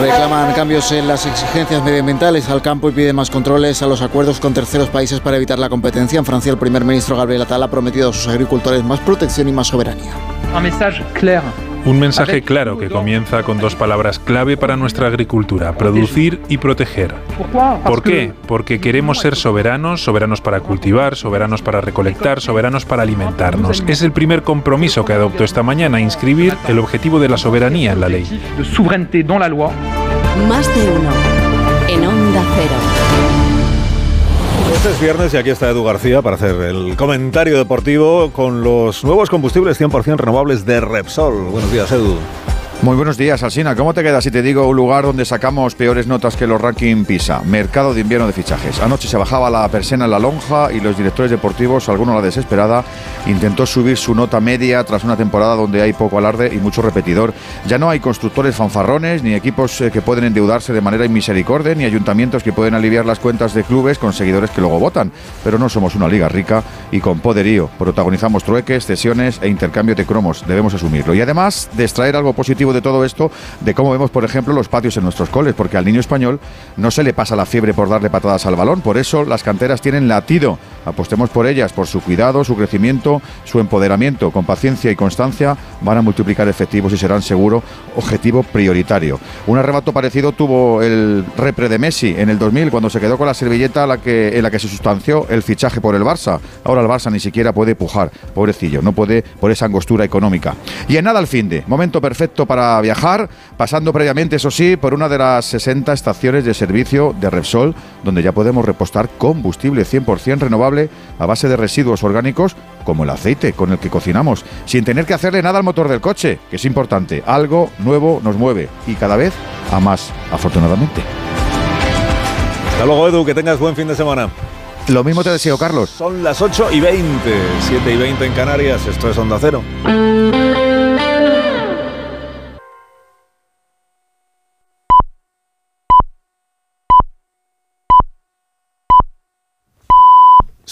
Reclaman cambios en las exigencias medioambientales al campo y piden más controles a los acuerdos con terceros países para evitar la competencia. En Francia, el primer ministro Gabriel Attal ha prometido a sus agricultores más protección y más soberanía. Un mensaje claro que comienza con dos palabras clave para nuestra agricultura, producir y proteger. ¿Por qué? Porque queremos ser soberanos, soberanos para cultivar, soberanos para recolectar, soberanos para alimentarnos. Es el primer compromiso que adoptó esta mañana, inscribir el objetivo de la soberanía en la ley. Más de uno. En Onda Cero. Este es viernes y aquí está Edu García para hacer el comentario deportivo con los nuevos combustibles 100% renovables de Repsol. Buenos días, Edu. Muy buenos días, Alsina. ¿Cómo te queda si te digo un lugar donde sacamos peores notas que los ranking PISA? Mercado de invierno de fichajes. Anoche se bajaba la persona en la lonja y los directores deportivos, alguno la desesperada, intentó subir su nota media tras una temporada donde hay poco alarde y mucho repetidor. Ya no hay constructores fanfarrones, ni equipos eh, que pueden endeudarse de manera inmisericordia, ni ayuntamientos que pueden aliviar las cuentas de clubes con seguidores que luego votan. Pero no somos una liga rica y con poderío. Protagonizamos trueques, cesiones e intercambio de cromos. Debemos asumirlo. Y además de extraer algo positivo de todo esto, de cómo vemos, por ejemplo, los patios en nuestros coles, porque al niño español no se le pasa la fiebre por darle patadas al balón, por eso las canteras tienen latido. Apostemos por ellas, por su cuidado, su crecimiento, su empoderamiento. Con paciencia y constancia van a multiplicar efectivos y serán seguro objetivo prioritario. Un arrebato parecido tuvo el repre de Messi en el 2000 cuando se quedó con la servilleta en la que se sustanció el fichaje por el Barça. Ahora el Barça ni siquiera puede pujar, pobrecillo, no puede por esa angostura económica. Y en nada al fin de, momento perfecto para para viajar, pasando previamente, eso sí, por una de las 60 estaciones de servicio de Repsol, donde ya podemos repostar combustible 100% renovable a base de residuos orgánicos como el aceite con el que cocinamos, sin tener que hacerle nada al motor del coche, que es importante. Algo nuevo nos mueve y cada vez a más, afortunadamente. Hasta luego, Edu, que tengas buen fin de semana. Lo mismo te deseo, Carlos. Son las 8 y 20, 7 y 20 en Canarias, esto es Onda Cero.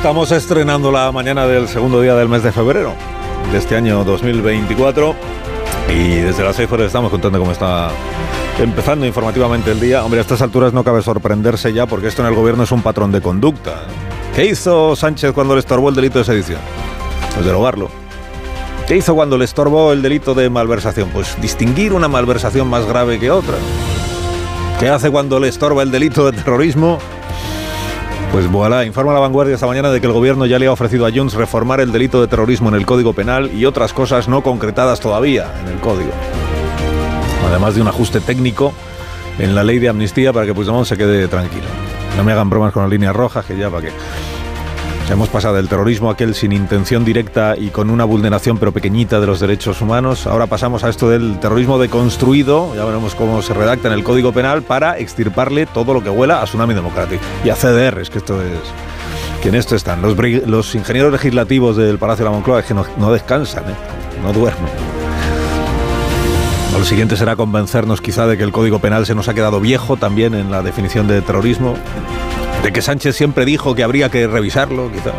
Estamos estrenando la mañana del segundo día del mes de febrero de este año 2024 y desde las 6 horas estamos contando cómo está empezando informativamente el día. Hombre, a estas alturas no cabe sorprenderse ya porque esto en el gobierno es un patrón de conducta. ¿Qué hizo Sánchez cuando le estorbó el delito de sedición? Pues derogarlo. ¿Qué hizo cuando le estorbó el delito de malversación? Pues distinguir una malversación más grave que otra. ¿Qué hace cuando le estorba el delito de terrorismo? Pues voilà, informa la vanguardia esta mañana de que el gobierno ya le ha ofrecido a Junts reformar el delito de terrorismo en el Código Penal y otras cosas no concretadas todavía en el Código. Además de un ajuste técnico en la ley de amnistía para que Puigdemont se quede tranquilo. No me hagan bromas con las líneas rojas, que ya para qué. Hemos pasado del terrorismo aquel sin intención directa y con una vulneración pero pequeñita de los derechos humanos. Ahora pasamos a esto del terrorismo deconstruido. Ya veremos cómo se redacta en el Código Penal para extirparle todo lo que huela a Tsunami Democratic y a CDRs, que esto es que en esto están. Los, ingenieros legislativos del Palacio de la Moncloa es que no, no descansan, ¿eh? no duermen. Lo siguiente será convencernos quizá de que el Código Penal se nos ha quedado viejo también en la definición de terrorismo, de que Sánchez siempre dijo que habría que revisarlo, quizá.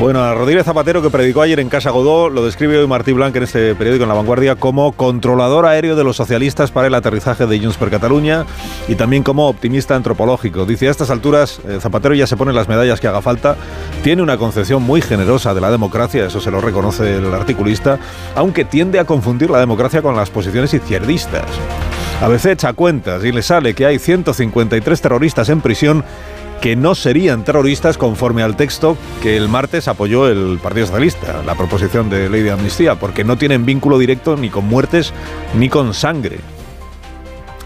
Bueno, a Rodríguez Zapatero, que predicó ayer en Casa Godó, lo describe hoy Martí Blanc en este periódico en La Vanguardia como controlador aéreo de los socialistas para el aterrizaje de Junts per Cataluña y también como optimista antropológico. Dice, a estas alturas eh, Zapatero ya se pone las medallas que haga falta, tiene una concepción muy generosa de la democracia, eso se lo reconoce el articulista, aunque tiende a confundir la democracia con las posiciones izquierdistas. A veces echa cuentas y le sale que hay 153 terroristas en prisión que no serían terroristas conforme al texto que el martes apoyó el Partido Socialista, la proposición de ley de amnistía, porque no tienen vínculo directo ni con muertes ni con sangre.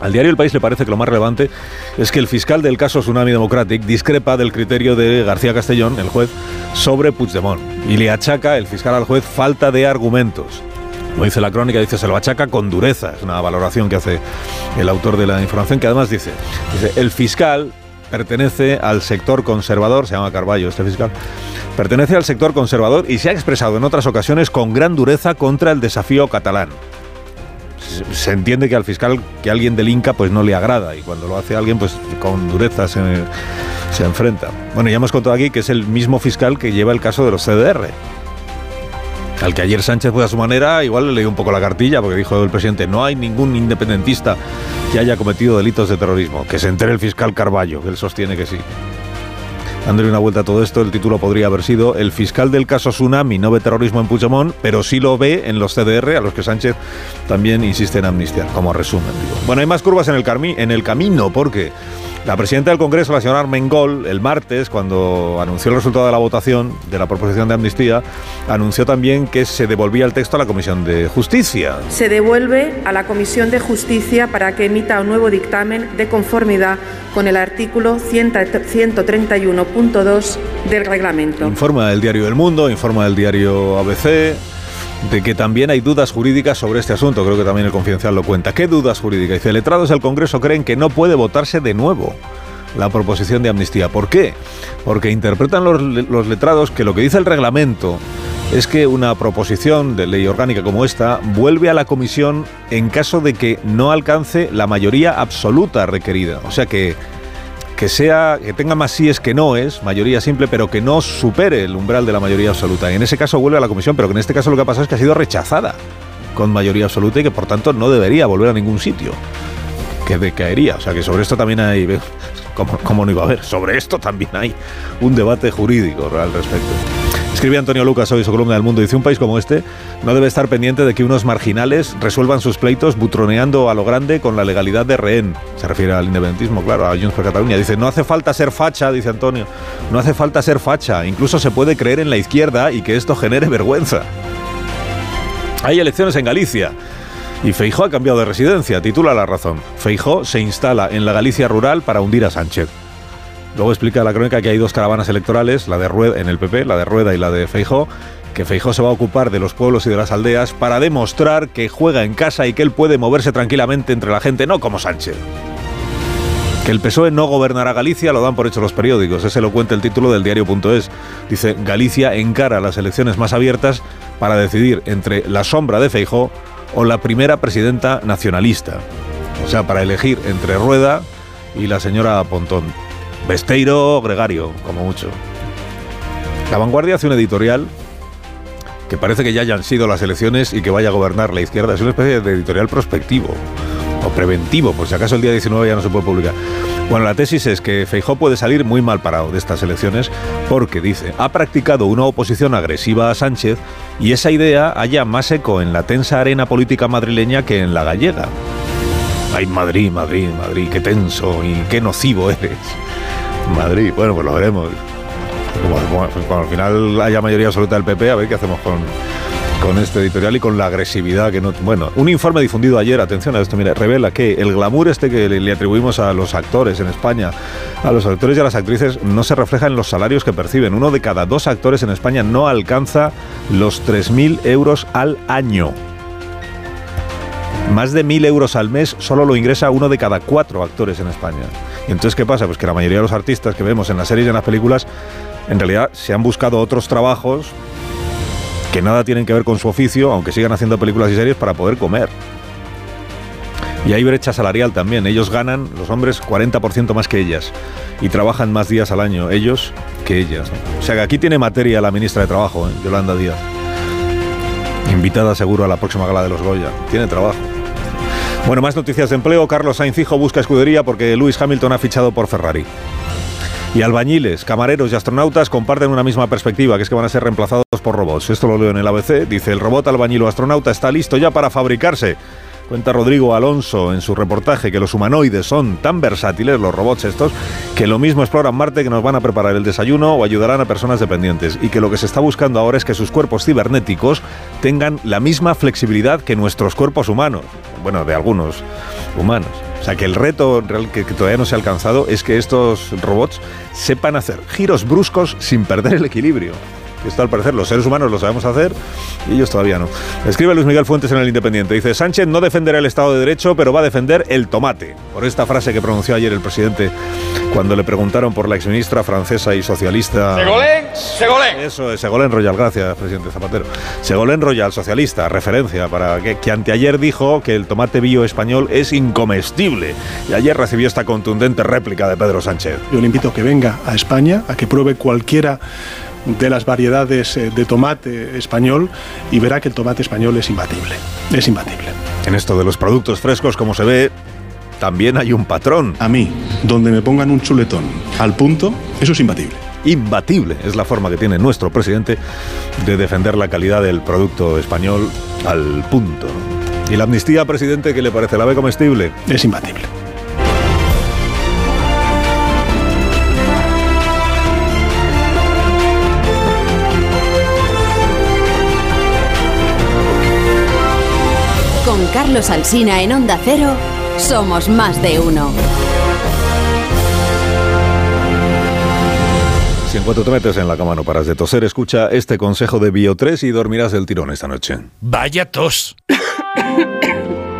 Al diario El País le parece que lo más relevante es que el fiscal del caso Tsunami Democratic discrepa del criterio de García Castellón, el juez, sobre Puigdemont y le achaca el fiscal al juez falta de argumentos. Como dice la crónica, dice, se lo achaca con dureza. Es una valoración que hace el autor de la información, que además dice, dice el fiscal pertenece al sector conservador, se llama Carballo este fiscal, pertenece al sector conservador y se ha expresado en otras ocasiones con gran dureza contra el desafío catalán. Se- entiende que al fiscal que alguien delinca pues no le agrada y cuando lo hace alguien pues con dureza se, se enfrenta. Bueno, ya hemos contado aquí que es el mismo fiscal que lleva el caso de los CDR. Al que ayer Sánchez fue a su manera, igual le leí un poco la cartilla, porque dijo el presidente, no hay ningún independentista que haya cometido delitos de terrorismo. Que se entere el fiscal Carballo, que él sostiene que sí. Dándole una vuelta a todo esto, el título podría haber sido El fiscal del caso Tsunami no ve terrorismo en Puigdemont, pero sí lo ve en los CDR, a los que Sánchez también insiste en amnistiar, como resumen. Digo. Bueno, hay más curvas en el, en el camino, porque la presidenta del Congreso, la señora Armengol, el martes, cuando anunció el resultado de la votación de la proposición de amnistía, anunció también que se devolvía el texto a la Comisión de Justicia. Se devuelve a la Comisión de Justicia para que emita un nuevo dictamen de conformidad con el artículo 100 131.2 del reglamento. Informa el diario El Mundo, informa el diario ABC de que también hay dudas jurídicas sobre este asunto. Creo que también el Confidencial lo cuenta. ¿Qué dudas jurídicas? Dice, letrados del Congreso creen que no puede votarse de nuevo la proposición de amnistía. ¿Por qué? Porque interpretan los, los letrados que lo que dice el reglamento es que una proposición de ley orgánica como esta vuelve a la comisión en caso de que no alcance la mayoría absoluta requerida. O sea que que sea que tenga más síes que no es, mayoría simple, pero que no supere el umbral de la mayoría absoluta. Y en ese caso vuelve a la comisión, pero que en este caso lo que ha pasado es que ha sido rechazada con mayoría absoluta y que por tanto no debería volver a ningún sitio. Que decaería. O sea que sobre esto también hay. ¿Cómo, cómo no iba a haber? Sobre esto también hay un debate jurídico al respecto. Escribe Antonio Lucas hoy su columna del mundo. Dice, un país como este no debe estar pendiente de que unos marginales resuelvan sus pleitos butroneando a lo grande con la legalidad de rehén. Se refiere al independentismo, claro, a Junts per Cataluña. Dice, no hace falta ser facha, dice Antonio. No hace falta ser facha. Incluso se puede creer en la izquierda y que esto genere vergüenza. Hay elecciones en Galicia. Y Feijó ha cambiado de residencia, titula La Razón. Feijó se instala en la Galicia rural para hundir a Sánchez. Luego explica la crónica que hay dos caravanas electorales, la de Rueda en el PP, la de Rueda y la de Feijó, que Feijó se va a ocupar de los pueblos y de las aldeas para demostrar que juega en casa y que él puede moverse tranquilamente entre la gente, no como Sánchez. Que el PSOE no gobernará Galicia lo dan por hecho los periódicos, ese lo cuenta el título del diario.es. Dice, Galicia encara las elecciones más abiertas para decidir entre la sombra de Feijó o la primera presidenta nacionalista. O sea, para elegir entre Rueda y la señora Pontón. Besteiro Gregario, como mucho. La Vanguardia hace un editorial que parece que ya hayan sido las elecciones y que vaya a gobernar la izquierda. Es una especie de editorial prospectivo o preventivo, por si acaso el día 19 ya no se puede publicar. Bueno, la tesis es que Feijó puede salir muy mal parado de estas elecciones porque, dice, ha practicado una oposición agresiva a Sánchez y esa idea haya más eco en la tensa arena política madrileña que en la gallega. Ay, Madrid, Madrid, Madrid, qué tenso y qué nocivo eres. Madrid, bueno, pues lo veremos. Cuando, al final haya mayoría absoluta del PP, a ver qué hacemos con, con este editorial y con la agresividad que no... Bueno, un informe difundido ayer, atención a esto, mira, revela que el glamour este que le, atribuimos a los actores en España, a los actores y a las actrices, no se refleja en los salarios que perciben. Uno de cada dos actores en España no alcanza los 3.000 euros al año. Más de 1.000 euros al mes solo lo ingresa uno de cada cuatro actores en España. Y entonces, ¿qué pasa? Pues que la mayoría de los artistas que vemos en las series y en las películas, en realidad se han buscado otros trabajos que nada tienen que ver con su oficio, aunque sigan haciendo películas y series para poder comer. Y hay brecha salarial también. Ellos ganan, los hombres, 40% más que ellas. Y trabajan más días al año, ellos, que ellas. O sea que aquí tiene materia la ministra de Trabajo, ¿eh? Yolanda Díaz. Invitada seguro a la próxima gala de los Goya. Tiene trabajo. Bueno, más noticias de empleo. Carlos Sainz Hijo busca escudería porque Lewis Hamilton ha fichado por Ferrari. Y albañiles, camareros y astronautas comparten una misma perspectiva, que es que van a ser reemplazados por robots. Esto lo leo en el ABC. Dice, el robot albañil o astronauta está listo ya para fabricarse. Cuenta Rodrigo Alonso en su reportaje que los humanoides son tan versátiles, los robots estos, que lo mismo exploran Marte que nos van a preparar el desayuno o ayudarán a personas dependientes. Y que lo que se está buscando ahora es que sus cuerpos cibernéticos tengan la misma flexibilidad que nuestros cuerpos humanos. Bueno, de algunos humanos. O sea que el reto que, todavía no se ha alcanzado es que estos robots sepan hacer giros bruscos sin perder el equilibrio. Esto al parecer los seres humanos lo sabemos hacer y ellos todavía no. Escribe Luis Miguel Fuentes en el Independiente. Dice, Sánchez no defenderá el Estado de Derecho, pero va a defender el tomate. Por esta frase que pronunció ayer el presidente cuando le preguntaron por la exministra francesa y socialista... Segolén, Segolén. Eso es, Segolén Royal, gracias, presidente Zapatero. Segolén Royal, socialista, referencia, para que, que anteayer dijo que el tomate bio español es incomestible. Y ayer recibió esta contundente réplica de Pedro Sánchez. Yo le invito a que venga a España, a que pruebe cualquiera de las variedades eh, de tomate español y verá que el tomate español es imbatible. Es imbatible. En esto de los productos frescos, como se ve, también hay un patrón. A mí, donde me pongan un chuletón al punto, eso es imbatible. Imbatible es la forma que tiene nuestro presidente de defender la calidad del producto español al punto. ¿Y la amnistía, presidente, qué le parece? ¿La ve comestible? Es imbatible. Carlos Alsina en Onda Cero, somos más de uno. Si en cuanto te metes en la cama no paras de toser, escucha este consejo de Bio3 y dormirás del tirón esta noche. Vaya tos.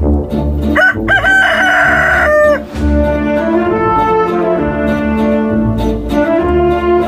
Aquí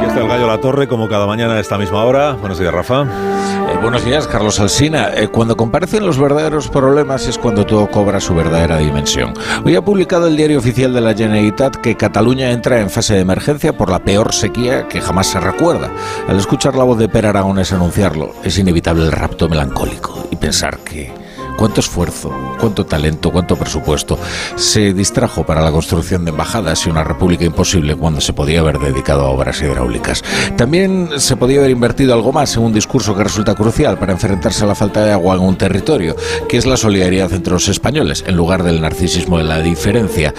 está el gallo La Torre, como cada mañana a esta misma hora. Buenos días, Rafa. Eh, buenos días, Carlos Alsina. Eh, cuando comparecen los verdaderos problemas es cuando todo cobra su verdadera dimensión. Hoy ha publicado el diario oficial de la Generalitat que Cataluña entra en fase de emergencia por la peor sequía que jamás se recuerda. Al escuchar la voz de Per Aragonés anunciarlo, es inevitable el rapto melancólico y pensar que cuánto esfuerzo, cuánto talento, cuánto presupuesto se distrajo para la construcción de embajadas y una república imposible cuando se podía haber dedicado a obras hidráulicas. También se podía haber invertido algo más en un discurso que resulta crucial para enfrentarse a la falta de agua en un territorio, que es la solidaridad entre los españoles, en lugar del narcisismo de la diferencia.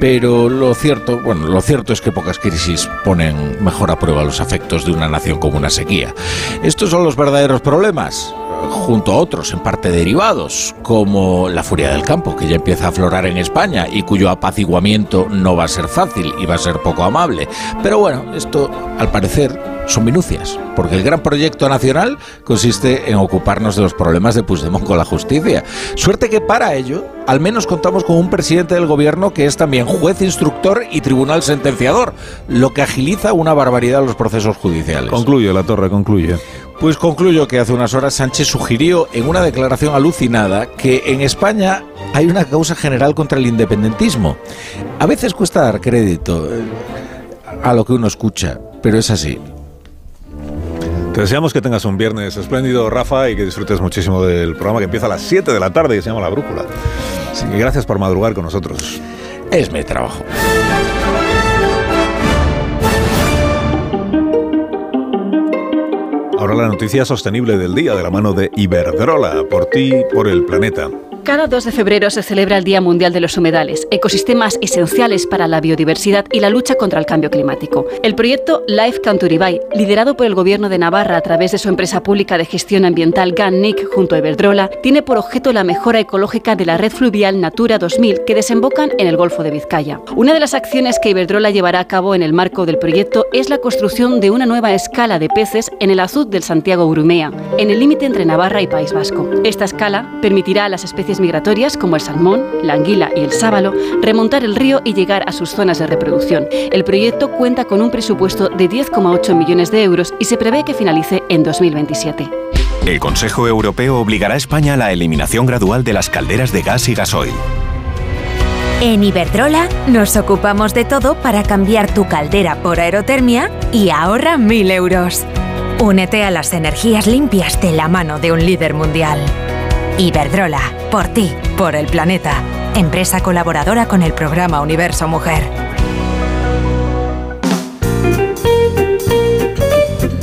Pero lo cierto, bueno, lo cierto es que pocas crisis ponen mejor a prueba los afectos de una nación como una sequía. Estos son los verdaderos problemas junto a otros en parte derivados, como la furia del campo, que ya empieza a aflorar en España y cuyo apaciguamiento no va a ser fácil y va a ser poco amable. Pero bueno, esto al parecer son minucias, porque el gran proyecto nacional consiste en ocuparnos de los problemas de Puigdemont con la justicia. Suerte que para ello, al menos contamos con un presidente del gobierno que es también juez instructor y tribunal sentenciador, lo que agiliza una barbaridad los procesos judiciales. Concluye, La Torre, concluye. Pues concluyo que hace unas horas Sánchez sugirió en una declaración alucinada que en España hay una causa general contra el independentismo. A veces cuesta dar crédito eh, a lo que uno escucha, pero es así. Te deseamos que tengas un viernes espléndido, Rafa, y que disfrutes muchísimo del programa que empieza a las 7 de la tarde y se llama La Brújula. Gracias por madrugar con nosotros. Es mi trabajo. Ahora la noticia sostenible del día de la mano de Iberdrola, por ti, por el planeta. Cada 2 de febrero se celebra el Día Mundial de los Humedales, ecosistemas esenciales para la biodiversidad y la lucha contra el cambio climático. El proyecto Life Canturibay, liderado por el Gobierno de Navarra a través de su empresa pública de gestión ambiental GANNIC junto a Iberdrola, tiene por objeto la mejora ecológica de la red fluvial Natura 2000 que desembocan en el Golfo de Vizcaya. Una de las acciones que Iberdrola llevará a cabo en el marco del proyecto es la construcción de una nueva escala de peces en el azud del Santiago Brumea, en el límite entre Navarra y País Vasco. Esta escala permitirá a las especies migratorias como el salmón, la anguila y el sábalo remontar el río y llegar a sus zonas de reproducción. El proyecto cuenta con un presupuesto de 10,8 millones de euros y se prevé que finalice en 2027. El Consejo Europeo obligará a España a la eliminación gradual de las calderas de gas y gasoil. En Iberdrola nos ocupamos de todo para cambiar tu caldera por aerotermia y ahorra 1.000 euros. Únete a las energías limpias de la mano de un líder mundial. Iberdrola, por ti, por el planeta. Empresa colaboradora con el programa Universo Mujer.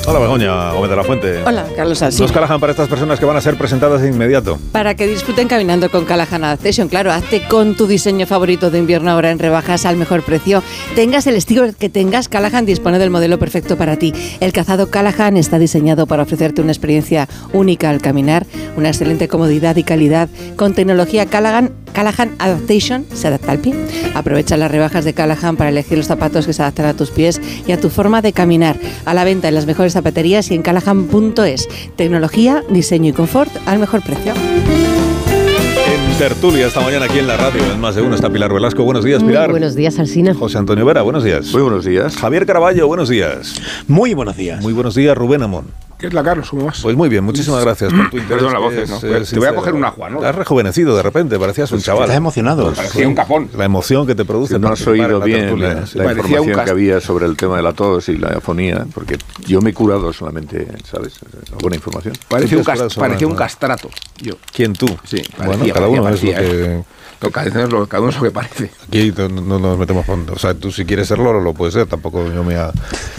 Hola Begoña Gómez de la Fuente. Hola, Carlos Alsina. Dos Callahan para estas personas que van a ser presentadas de inmediato. Para que disfruten caminando con Callahan Adaptation, claro, hazte con tu diseño favorito de invierno ahora en rebajas al mejor precio. Tengas el estilo que tengas, Callahan dispone del modelo perfecto para ti. El calzado Callahan está diseñado para ofrecerte una experiencia única al caminar, una excelente comodidad y calidad con tecnología Callahan, Callahan Adaptation, se adapta al pie. Aprovecha las rebajas de Callahan para elegir los zapatos que se adaptan a tus pies y a tu forma de caminar. A la venta en las mejores zapaterías y en callahan.es. Tecnología, diseño y confort al mejor precio. En tertulia esta mañana aquí en la radio, en más de uno está Pilar Velasco. Buenos días, Pilar. Muy buenos días, Alsina. José Antonio Vera, buenos días. Muy buenos días. Javier Caraballo, buenos días. Muy buenos días. Muy buenos días, Rubén Amón. ¿Qué es la Carlos? ¿Cómo vas? Pues muy bien, muchísimas gracias por tu interés. Perdón la voz, Es, ¿no? eh, Te voy a sincero. coger un agua, ¿no? Te has rejuvenecido de repente, parecías un chaval. Estás emocionado. Parecía un capón. La emoción que te produce. No has oído la bien la, la información que había sobre el tema de la tos y la afonía, porque yo me he curado solamente, ¿sabes? Buena información. Parecía un, cas- parecía un castrato. Yo. ¿Quién tú? Sí, Bueno, parecía, cada uno es lo que... No, cada, uno es lo, cada uno es lo que parece. Aquí no, no nos metemos con... O sea, tú si quieres ser loro lo puedes ser, tampoco yo me voy a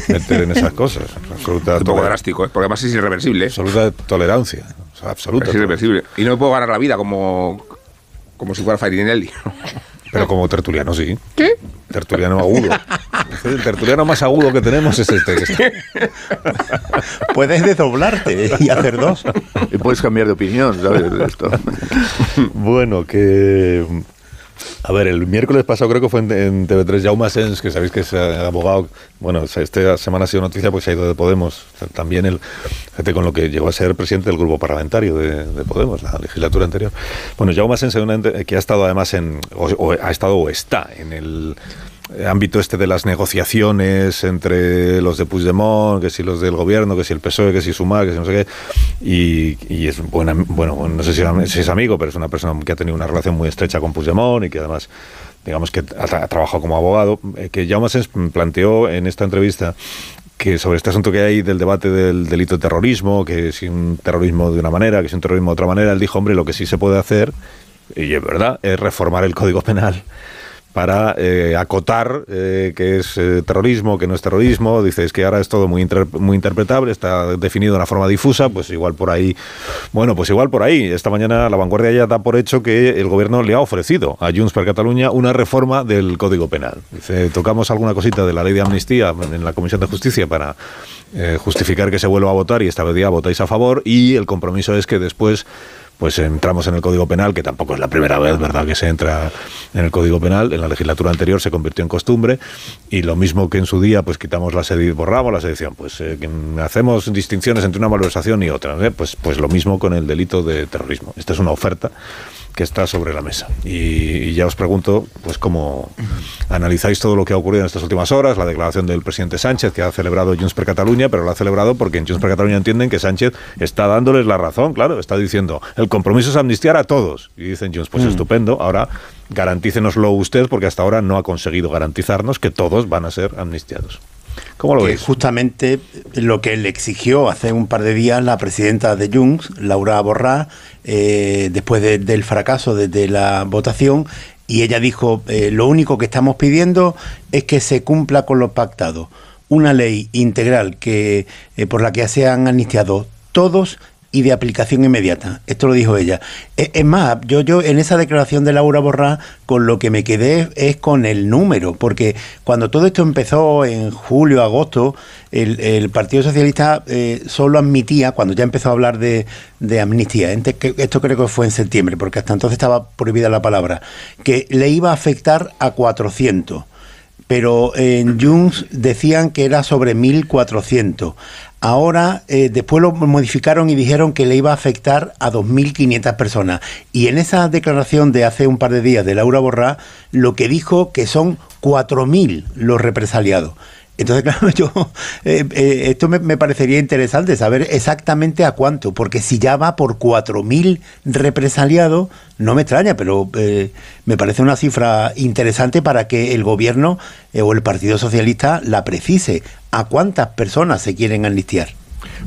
meter en esas cosas. Absoluta, Es un poco drástico, ¿eh? porque además es irreversible. absoluta tolerancia. O sea, absoluta. Es irreversible. Y no me puedo ganar la vida como como si fuera Farinelli. Pero como tertuliano, sí. ¿Qué? Tertuliano agudo. El tertuliano más agudo que tenemos es este. Puedes desdoblarte y hacer dos. Y puedes cambiar de opinión, ¿sabes? De esto. Bueno, que a ver, el miércoles pasado creo que fue en, TV3 Jaume Sens, que sabéis que es eh, abogado, bueno, esta semana ha sido noticia pues se ha ido de Podemos, también el, fíjate, con lo que llegó a ser presidente del grupo parlamentario de, Podemos, la legislatura anterior. Bueno, Jaume Sens, que ha estado además en, o ha estado o está en el ámbito este de las negociaciones entre los de Puigdemont, que si los del gobierno, que si el PSOE, que si Sumar, que si no sé qué, y, es buena, bueno, no sé si, es amigo, pero es una persona que ha tenido una relación muy estrecha con Puigdemont y que además digamos que ha, trabajado como abogado, eh, que Jaume planteó en esta entrevista que sobre este asunto que hay del debate del delito de terrorismo, que si un terrorismo de una manera, que si un terrorismo de otra manera, él dijo, hombre, lo que sí se puede hacer, y es verdad, es reformar el Código Penal para eh, acotar eh, qué es eh, terrorismo, qué no es terrorismo. Dices que ahora es todo muy, muy interpretable, está definido de una forma difusa, pues igual por ahí. Bueno, pues igual por ahí. Esta mañana la vanguardia ya da por hecho que el gobierno le ha ofrecido a Junts per Cataluña una reforma del Código Penal. Dice, tocamos alguna cosita de la ley de amnistía en la Comisión de Justicia para justificar que se vuelva a votar y esta vez ya votáis a favor y el compromiso es que después pues entramos en el Código Penal, que tampoco es la primera vez, ¿verdad?, que se entra en el Código Penal. En la legislatura anterior se convirtió en costumbre y lo mismo que en su día, pues quitamos la sedición, borramos la sedición, pues eh, hacemos distinciones entre una malversación y otra, ¿eh? pues, pues lo mismo con el delito de terrorismo. Esta es una oferta que está sobre la mesa. Y, ya os pregunto, pues cómo analizáis todo lo que ha ocurrido en estas últimas horas, la declaración del presidente Sánchez, que ha celebrado Junts per Cataluña, pero lo ha celebrado porque en Junts per Cataluña entienden que Sánchez está dándoles la razón, claro, está diciendo, el compromiso es amnistiar a todos. Y dicen Junts, pues mm. estupendo, ahora garantícenoslo usted, porque hasta ahora no ha conseguido garantizarnos que todos van a ser amnistiados. ¿Cómo lo que Justamente lo que le exigió hace un par de días la presidenta de Junts, Laura Borrá, eh, después del fracaso de, la votación, y ella dijo, eh, lo único que estamos pidiendo es que se cumpla con lo pactado. Una ley integral que eh, por la que sean amnistiados todos y de aplicación inmediata. Esto lo dijo ella. E, es, más, yo, yo en esa declaración de Laura Borrá, con lo que me quedé es con el número, porque cuando todo esto empezó en julio, agosto, el, Partido Socialista eh, solo admitía, cuando ya empezó a hablar de, de amnistía, esto creo que fue en septiembre, porque hasta entonces estaba prohibida la palabra, que le iba a afectar a 400 pero en Junts decían que era sobre 1.400. Ahora, eh, después lo modificaron y dijeron que le iba a afectar a 2.500 personas. Y en esa declaración de hace un par de días de Laura Borrá, lo que dijo que son 4.000 los represaliados. Entonces, claro, yo eh, eh, esto me, parecería interesante saber exactamente a cuánto, porque si ya va por 4.000 represaliados, no me extraña, pero eh, me parece una cifra interesante para que el gobierno o el Partido Socialista la precise. ¿A cuántas personas se quieren amnistiar?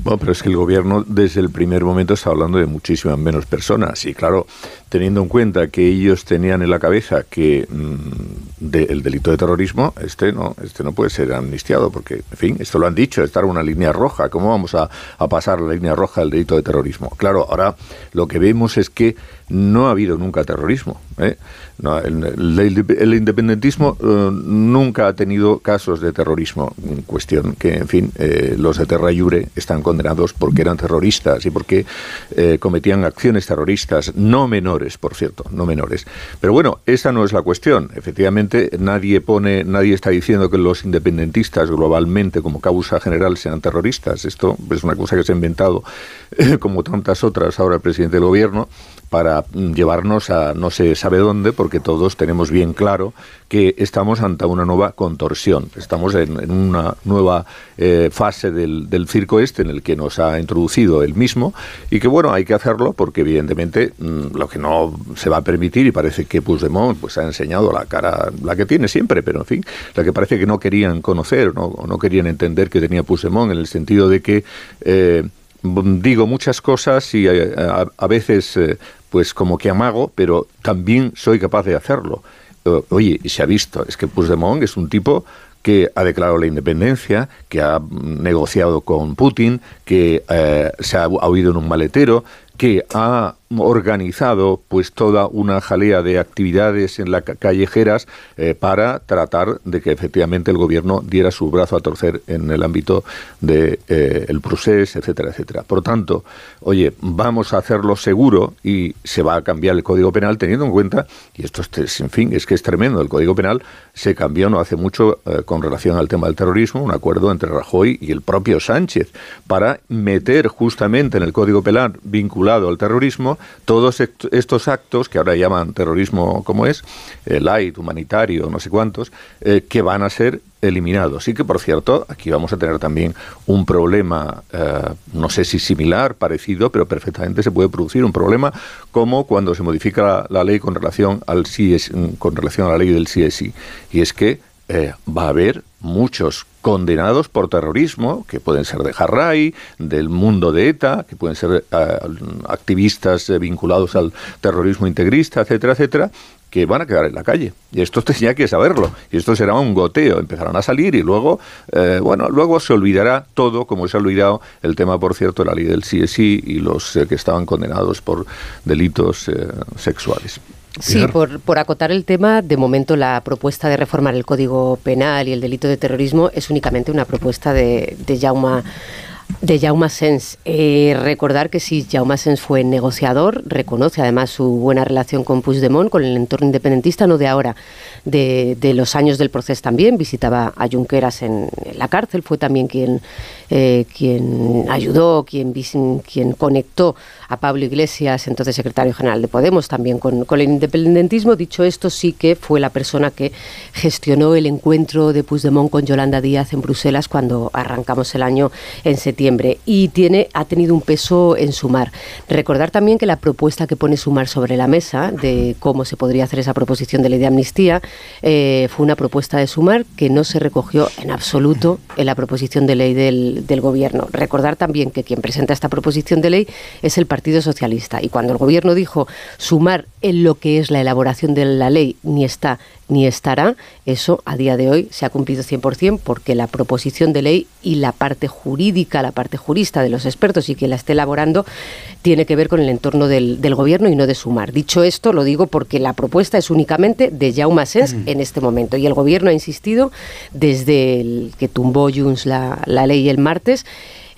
Bueno, pero es que el gobierno desde el primer momento está hablando de muchísimas menos personas y claro, teniendo en cuenta que ellos tenían en la cabeza que mm, el delito de terrorismo, este no, este no puede ser amnistiado porque, en fin, esto lo han dicho, estar una línea roja, ¿cómo vamos a pasar la línea roja del delito de terrorismo? Claro, ahora lo que vemos es que no ha habido nunca terrorismo. ¿eh? el, independentismo eh, nunca ha tenido casos de terrorismo, cuestión que, en fin, eh, los de Terra Iure están condenados porque eran terroristas y porque cometían acciones terroristas, no menores, por cierto, no menores. Pero bueno, esa no es la cuestión. Efectivamente, nadie pone, nadie está diciendo que los independentistas globalmente como causa general sean terroristas. Esto es una cosa que se ha inventado, como tantas otras, ahora el presidente del gobierno para mm, llevarnos a no se sabe dónde, porque todos tenemos bien claro que estamos ante una nueva contorsión. Estamos en, una nueva eh, fase del, circo este en el que nos ha introducido el mismo y que, bueno, hay que hacerlo porque, evidentemente, mm, lo que no se va a permitir, y parece que Puigdemont pues, ha enseñado la cara, la que tiene siempre, pero en fin, la que parece que no querían conocer no, no querían entender que tenía Puigdemont en el sentido de que. Eh, digo muchas cosas y eh, a, veces pues como que amago, pero también soy capaz de hacerlo. Oye, se ha visto, es que Puigdemont es un tipo que ha declarado la independencia, que ha negociado con Putin, que eh, se ha, oído en un maletero, que ha organizado pues toda una jalea de actividades en las callejeras eh, para tratar de que efectivamente el gobierno diera su brazo a torcer en el ámbito de eh, el procés, etcétera, etcétera. Por tanto, oye, vamos a hacerlo seguro y se va a cambiar el Código Penal teniendo en cuenta y esto es en fin, es que es tremendo, el Código Penal se cambió no hace mucho eh, con relación al tema del terrorismo, un acuerdo entre Rajoy y el propio Sánchez para meter justamente en el Código Penal vinculado al terrorismo todos estos actos que ahora llaman terrorismo como es, eh, light, humanitario, no sé cuántos, eh, que van a ser eliminados. Y que, por cierto, aquí vamos a tener también un problema, eh, no sé si similar, parecido, pero perfectamente se puede producir un problema como cuando se modifica la, ley con relación, al CSI, con relación a la ley del CSI. Y es que va a haber muchos condenados por terrorismo, que pueden ser de Jarray, del mundo de ETA, que pueden ser eh, activistas eh, vinculados al terrorismo integrista, etcétera, etcétera, que van a quedar en la calle. Y esto tenía que saberlo. Y esto será un goteo. Empezarán a salir y luego, eh, bueno, luego se olvidará todo, como se ha olvidado el tema, por cierto, de la ley del CSI y los que estaban condenados por delitos sexuales. Sí, por, por, acotar el tema, de momento la propuesta de reformar el Código Penal y el delito de terrorismo es únicamente una propuesta de, de Jaume de Jaume Sens. Eh, recordar que sí, Jaume Sens fue negociador, reconoce además su buena relación con Puigdemont, con el entorno independentista, no de ahora, de, los años del proceso también. Visitaba a Junqueras en, la cárcel, fue también quien, eh, quien ayudó, quien, quien conectó a Pablo Iglesias, entonces secretario general de Podemos, también con, con, el independentismo. Dicho esto, sí que fue la persona que gestionó el encuentro de Puigdemont con Yolanda Díaz en Bruselas cuando arrancamos el año en septiembre y tiene, ha tenido un peso en Sumar. Recordar también que la propuesta que pone Sumar sobre la mesa de cómo se podría hacer esa proposición de ley de amnistía eh, fue una propuesta de Sumar que no se recogió en absoluto en la proposición de ley del, del Gobierno. Recordar también que quien presenta esta proposición de ley es el Partido Socialista. Y cuando el Gobierno dijo sumar en lo que es la elaboración de la ley ni está ni estará, eso a día de hoy se ha cumplido 100% porque la proposición de ley y la parte jurídica, la parte jurista de los expertos y que la esté elaborando tiene que ver con el entorno del, gobierno y no de sumar. Dicho esto, lo digo porque la propuesta es únicamente de Jaume Sens en este momento. Y el gobierno ha insistido desde el que tumbó Junts la, la ley el martes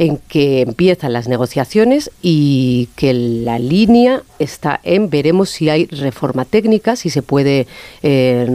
en que empiezan las negociaciones y que la línea está en veremos si hay reforma técnica, si se puede eh,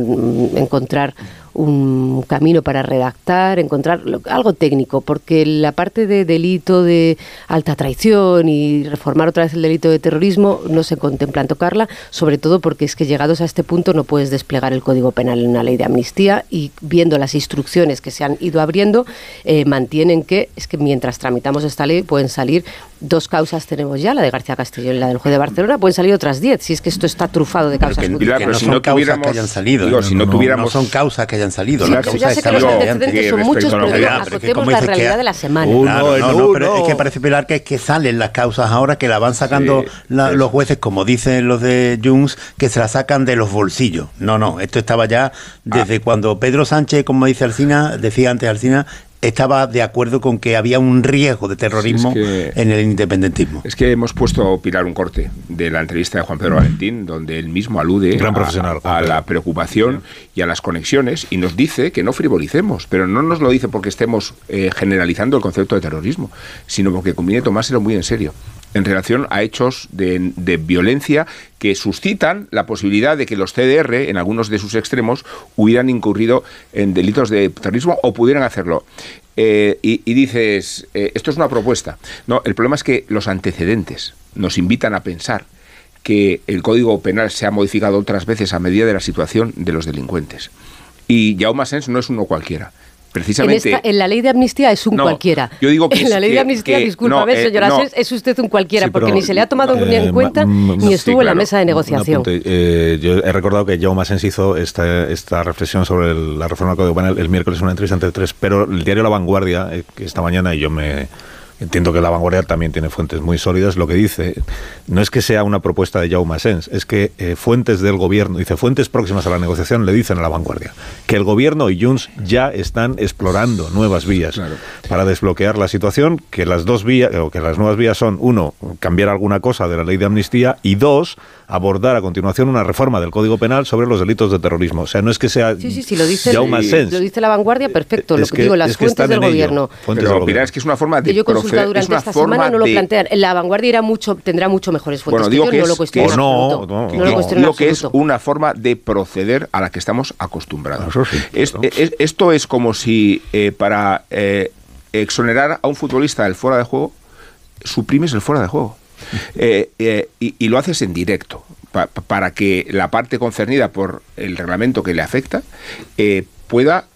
encontrar un camino para redactar, encontrar algo técnico, porque la parte de delito de alta traición y reformar otra vez el delito de terrorismo no se contempla en tocarla, sobre todo porque es que llegados a este punto no puedes desplegar el Código Penal en una ley de amnistía y viendo las instrucciones que se han ido abriendo, eh, mantienen que es que mientras tramitamos esta ley pueden salir dos causas tenemos ya, la de García Castillo y la del juez de Barcelona, pueden salir otras diez, si es que esto está trufado de causas judiciales. no son causas que hayan salido. si no, tuviéramos... son causas que hayan salido. ya sé que los antecedentes son muchos, pero acotemos la realidad de la semana. Uno, no, pero es que parece pelar que es que salen las causas ahora, que la van sacando los jueces, como dicen los de Junts, que se la sacan de los bolsillos. No, no, esto estaba ya desde ah. cuando Pedro Sánchez, como dice Alcina, decía antes Alcina, estaba de acuerdo con que había un riesgo de terrorismo en el independentismo. Es que hemos puesto a Pilar un corte de la entrevista de Juan Pedro Valentín, donde él mismo alude a, la preocupación y a las conexiones y nos dice que no frivolicemos, pero no nos lo dice porque estemos eh, generalizando el concepto de terrorismo, sino porque conviene tomárselo muy en serio en relación a hechos de, violencia que suscitan la posibilidad de que los CDR, en algunos de sus extremos, hubieran incurrido en delitos de terrorismo o pudieran hacerlo. Eh, y, dices, eh, esto es una propuesta. No, el problema es que los antecedentes nos invitan a pensar que el Código Penal se ha modificado otras veces a medida de la situación de los delincuentes. Y Jaume Sens no es uno cualquiera. Precisamente. En, la ley de amnistía es un cualquiera. Yo digo que en la ley de amnistía, disculpa, no, señora, eh, es usted un cualquiera, porque ni se le ha tomado eh, en cuenta ni estuvo en la mesa de negociación. Eh, yo he recordado que Jaume Sens hizo esta, esta reflexión sobre la reforma del Código Penal el miércoles en una entrevista entre tres, pero el diario La Vanguardia, esta mañana, y yo me entiendo que la vanguardia también tiene fuentes muy sólidas, lo que dice no es que sea una propuesta de Jaume Sens, es que eh, fuentes del gobierno, dice fuentes próximas a la negociación le dicen a la vanguardia que el gobierno y Junts ya están explorando nuevas vías para desbloquear la situación, que las dos vías, o que las nuevas vías son, uno, cambiar alguna cosa de la ley de amnistía y dos, abordar a continuación una reforma del Código Penal sobre los delitos de terrorismo. O sea, no es que sea sí, sí, sí, lo dice, Jaume Sens. Lo dice la vanguardia, perfecto. lo que, digo, las fuentes del gobierno. Fuentes del gobierno. es que es una forma de durante esta semana no lo plantean. La vanguardia irá mucho, tendrá mucho mejores fuentes. Bueno, digo que, no lo cuestiono no, no, digo que es una forma de proceder a la que estamos acostumbrados. esto es como si eh, para eh, exonerar a un futbolista del fuera de juego suprimes el fuera de juego. Eh, y, lo haces en directo, para que la parte concernida por el reglamento que le afecta pueda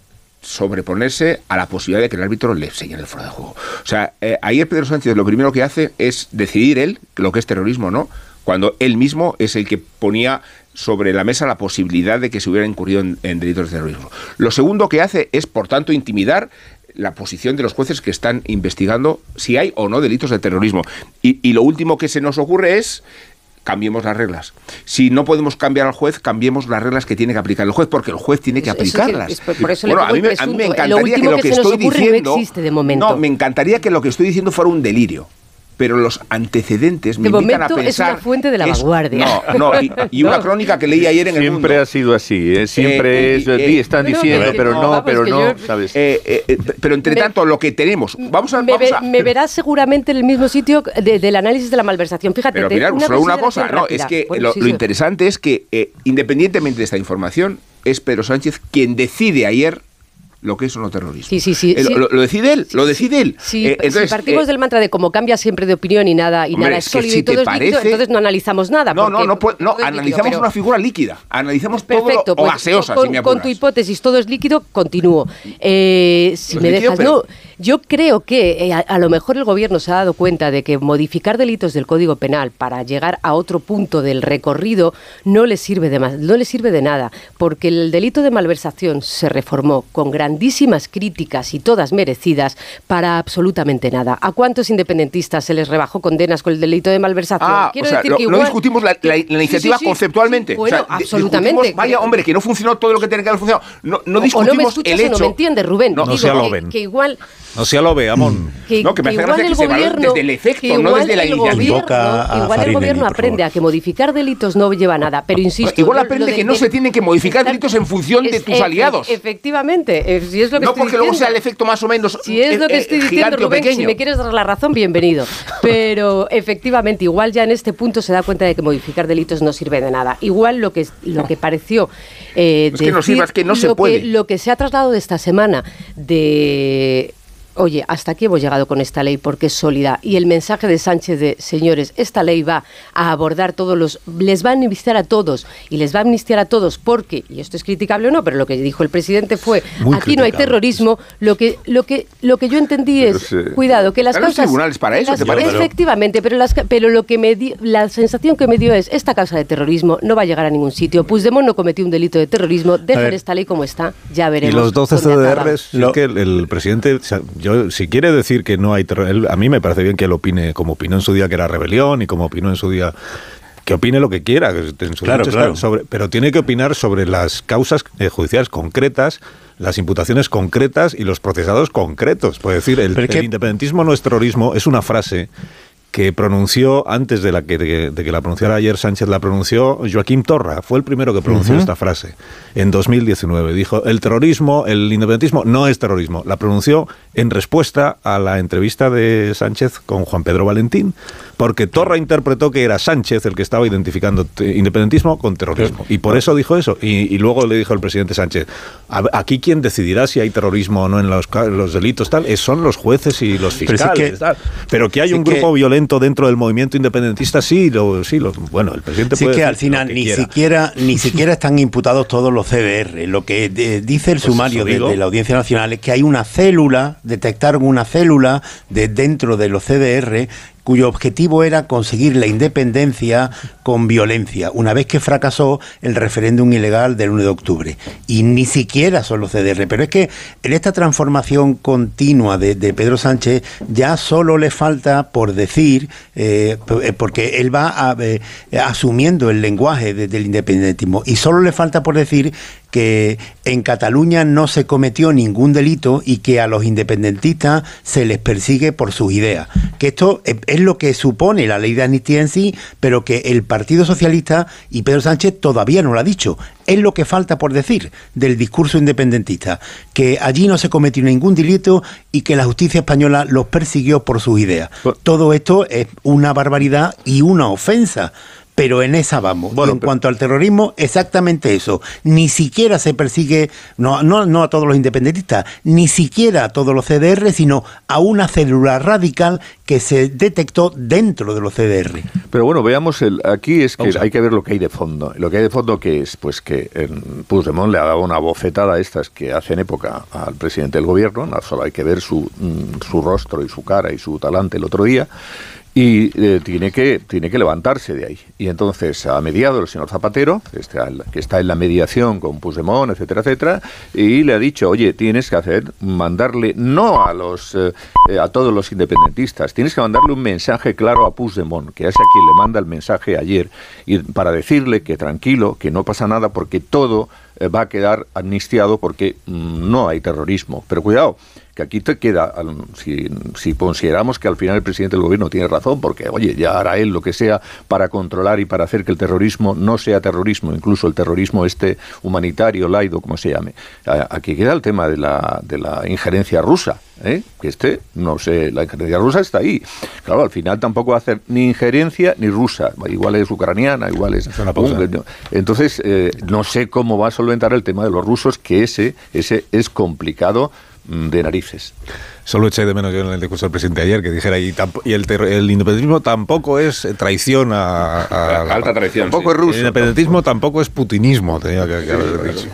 sobreponerse a la posibilidad de que el árbitro le señale el fuera de juego. O sea, eh, ayer Pedro Sánchez lo primero que hace es decidir él lo que es terrorismo o no, cuando él mismo es el que ponía sobre la mesa la posibilidad de que se hubiera incurrido en, delitos de terrorismo. Lo segundo que hace es, por tanto, intimidar la posición de los jueces que están investigando si hay o no delitos de terrorismo. y lo último que se nos ocurre es cambiemos las reglas. Si no podemos cambiar al juez, cambiemos las reglas que tiene que aplicar el juez, porque el juez tiene que aplicarlas. bueno, a mí, me, encantaría que lo que, estoy diciendo. No, me encantaría que lo que estoy diciendo fuera un delirio pero los antecedentes me invitan a pensar... es una fuente de la vanguardia. No, no, y, una crónica que leí ayer en el Mundo. Siempre ha sido así, ¿eh? siempre eh, eh, están diciendo, pero no, pero no, ¿sabes? pero entre tanto, lo que tenemos... Vamos a... Me, me verás seguramente en el mismo sitio del análisis de la malversación. Fíjate, pero mirad, una solo una cosa, no, es que lo, lo interesante es que, independientemente de esta información, es Pedro Sánchez quien decide ayer lo que es o no terrorismo. Sí, sí, sí. Eh, lo, decide él, lo decide él. Eh, entonces, si partimos eh, del mantra de cómo cambia siempre de opinión y nada, y nada es sólido y todo es líquido, entonces no analizamos nada. No, no, no, no, analizamos una figura líquida, analizamos Perfecto, todo o pues, gaseosa, con, si me con tu hipótesis todo es líquido, continúo. si me dejas, no, yo creo que a, lo mejor el gobierno se ha dado cuenta de que modificar delitos del Código Penal para llegar a otro punto del recorrido no le sirve de más, no le sirve de nada, porque el delito de malversación se reformó con grandísimas críticas y todas merecidas para absolutamente nada. ¿A cuántos independentistas se les rebajó condenas con el delito de malversación? Ah, Quiero decir que igual, no discutimos la, iniciativa conceptualmente. bueno, absolutamente. Vaya, hombre, que no funcionó todo lo que tiene que haber funcionado. No, no discutimos o no me escuchas el hecho. O no me entiendes, Rubén. No, Digo, lo ven. que igual no sea lo veamos. Que, no, que me hace gracia que, se desde el efecto, no desde la iniciativa. Igual el gobierno aprende a que modificar delitos no lleva nada, pero insisto... Igual aprende que no se tienen que modificar delitos en función de tus aliados. Efectivamente, eh, si es lo que No porque luego sea el efecto más o menos Si es lo que estoy diciendo, Rubén, si me quieres dar la razón, bienvenido. Pero efectivamente, igual ya en este punto se da cuenta de que modificar delitos no sirve de nada. Igual lo que, lo que pareció... Eh, es que no sirva, es que no se puede. lo que se ha trasladado de esta semana de oye, hasta aquí hemos llegado con esta ley porque es sólida. Y el mensaje de Sánchez de, señores, esta ley va a abordar todos los, les va a amnistiar a todos y les va a amnistiar a todos porque, y esto es criticable o no, pero lo que dijo el presidente fue, aquí no hay terrorismo, lo que, lo que, lo que yo entendí es, cuidado, que las causas... tribunales para eso, Efectivamente, pero, las, pero lo que me di, la sensación que me dio es, esta causa de terrorismo no va a llegar a ningún sitio. Puigdemont no cometió un delito de terrorismo, dejen esta ley como está, ya veremos. Y los 12 CDRs, lo que el, presidente si quiere decir que no hay terror, a mí me parece bien que él opine como opinó en su día que era rebelión y como opinó en su día que opine lo que quiera, Sobre, pero tiene que opinar sobre las causas eh, judiciales concretas, las imputaciones concretas y los procesados concretos. Puede decir, el, el independentismo no es terrorismo, es una frase que pronunció antes de, la que, de, que la pronunciara ayer Sánchez, la pronunció Joaquín Torra. Fue el primero que pronunció esta frase en 2019. Dijo, el terrorismo, el independentismo no es terrorismo. La pronunció en respuesta a la entrevista de Sánchez con Juan Pedro Valentín, porque Torra interpretó que era Sánchez el que estaba identificando independentismo con terrorismo. Y por eso dijo eso. Y, luego le dijo el presidente Sánchez, aquí quien decidirá si hay terrorismo o no en los, los delitos tal, son los jueces y los fiscales. Pero, que, hay un grupo violento dentro del movimiento independentista, sí, lo, sí lo, bueno, el presidente sí que al final ni siquiera ni siquiera están imputados todos los CDR. Lo que dice el pues sumario de, la Audiencia Nacional es que hay una célula, detectaron una célula de dentro de los CDR cuyo objetivo era conseguir la independencia con violencia, una vez que fracasó el referéndum ilegal del 1 de octubre. Y ni siquiera son los CDR. Pero es que en esta transformación continua de, Pedro Sánchez ya solo le falta por decir, eh, eh, porque él va eh, asumiendo el lenguaje del independentismo, y solo le falta por decir que en Cataluña no se cometió ningún delito y que a los independentistas se les persigue por sus ideas. Que esto es lo que supone la ley de amnistía en sí, pero que el Partido Socialista y Pedro Sánchez todavía no lo ha dicho. Es lo que falta por decir del discurso independentista, que allí no se cometió ningún delito y que la justicia española los persiguió por sus ideas. Pues Todo esto es una barbaridad y una ofensa pero en esa vamos. Bueno, en cuanto al terrorismo, exactamente eso. Ni siquiera se persigue, no, no, no, a todos los independentistas, ni siquiera a todos los CDR, sino a una célula radical que se detectó dentro de los CDR. Pero bueno, veamos, el, aquí es que hay que ver lo que hay de fondo. Lo que hay de fondo que es, pues que en Puigdemont le ha dado una bofetada a estas que hacen época al presidente del gobierno, no solo hay que ver su, mm, su rostro y su cara y su talante el otro día, y eh, tiene, que, tiene que levantarse de ahí. Y entonces ha mediado el señor Zapatero, que está, en la mediación con Puigdemont, etcétera, etcétera, y le ha dicho, oye, tienes que hacer, mandarle, no a los eh, a todos los independentistas, tienes que mandarle un mensaje claro a Puigdemont, que es a quien le manda el mensaje ayer, y para decirle que tranquilo, que no pasa nada, porque todo eh, va a quedar amnistiado porque mm, no hay terrorismo. Pero cuidado, que aquí te queda, si, si, consideramos que al final el presidente del gobierno tiene razón, porque, oye, ya hará él lo que sea para controlar y para hacer que el terrorismo no sea terrorismo, incluso el terrorismo este humanitario, laido, como se llame. Aquí queda el tema de la, de la injerencia rusa, ¿eh? que este, no sé, la injerencia rusa está ahí. Claro, al final tampoco va a hacer ni injerencia ni rusa, igual es ucraniana, igual es... Entonces, eh, no sé cómo va a solventar el tema de los rusos, que ese, ese es complicado de narices. Solo eché de menos yo en el discurso del presidente ayer que dijera, y, y el, el, independentismo tampoco es traición a... Alta traición. Tampoco es ruso. El independentismo tampoco, es putinismo, tenía que, haber dicho.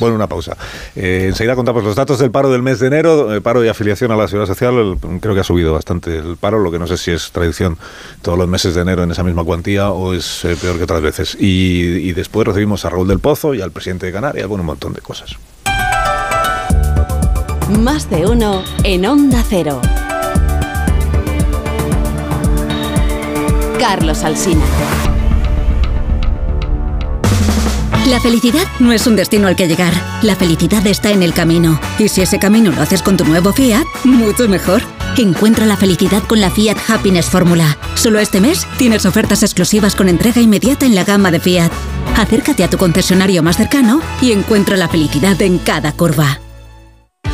Bueno, una pausa. Eh, enseguida contamos los datos del paro del mes de enero, el paro y afiliación a la seguridad social, creo que ha subido bastante el paro, lo que no sé si es tradición todos los meses de enero en esa misma cuantía o es eh, peor que otras veces. Y, y después recibimos a Raúl del Pozo y al presidente de Canarias, bueno, un montón de cosas. Más de uno en Onda Cero. Carlos Alsina. La felicidad no es un destino al que llegar. La felicidad está en el camino. Y si ese camino lo haces con tu nuevo Fiat, mucho mejor. Encuentra la felicidad con la Fiat Happiness Fórmula. Solo este mes tienes ofertas exclusivas con entrega inmediata en la gama de Fiat. Acércate a tu concesionario más cercano y encuentra la felicidad en cada curva.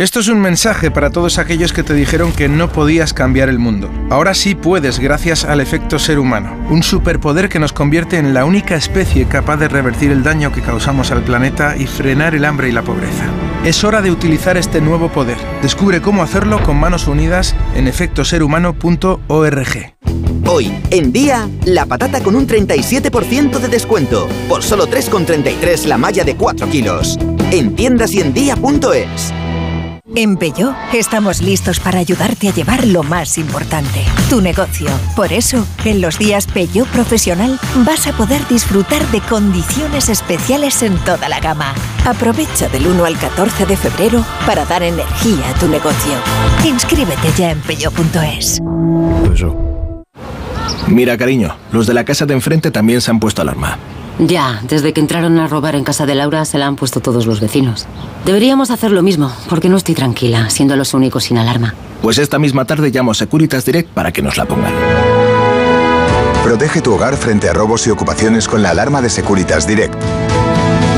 Esto es un mensaje para todos aquellos que te dijeron que no podías cambiar el mundo. Ahora sí puedes gracias al efecto ser humano, un superpoder que nos convierte en la única especie capaz de revertir el daño que causamos al planeta y frenar el hambre y la pobreza. Es hora de utilizar este nuevo poder. Descubre cómo hacerlo con manos unidas en efectoserhumano.org. Hoy, en día, la patata con un 37% de descuento. Por solo 3,33 la malla de 4 kilos. En tiendas y en Peugeot estamos listos para ayudarte a llevar lo más importante, tu negocio. Por eso, en los días Peugeot Profesional vas a poder disfrutar de condiciones especiales en toda la gama. Aprovecha del 1 al 14 de febrero para dar energía a tu negocio. Inscríbete ya en peugeot.es. Mira, cariño, los de la casa de enfrente también se han puesto alarma. Ya, desde que entraron a robar en casa de Laura se la han puesto todos los vecinos. Deberíamos hacer lo mismo, porque no estoy tranquila, siendo los únicos sin alarma. Pues esta misma tarde llamo a Securitas Direct para que nos la pongan. Protege tu hogar frente a robos y ocupaciones con la alarma de Securitas Direct.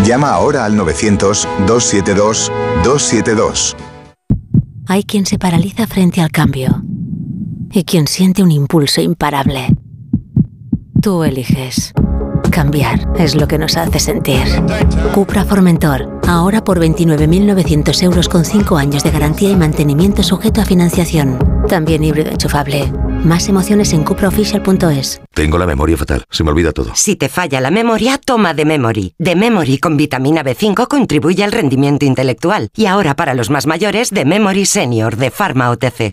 Llama ahora al 900-272-272. Hay quien se paraliza frente al cambio y quien siente un impulso imparable. Tú eliges. Cambiar es lo que nos hace sentir. Cupra Formentor, ahora por 29.900 euros con 5 años de garantía y mantenimiento sujeto a financiación. También híbrido enchufable. Más emociones en cupraofficial.es. Tengo la memoria fatal, se me olvida todo. Si te falla la memoria, toma de Memory. De Memory con vitamina B5 contribuye al rendimiento intelectual. Y ahora para los más mayores, de Memory Senior de Pharma OTC.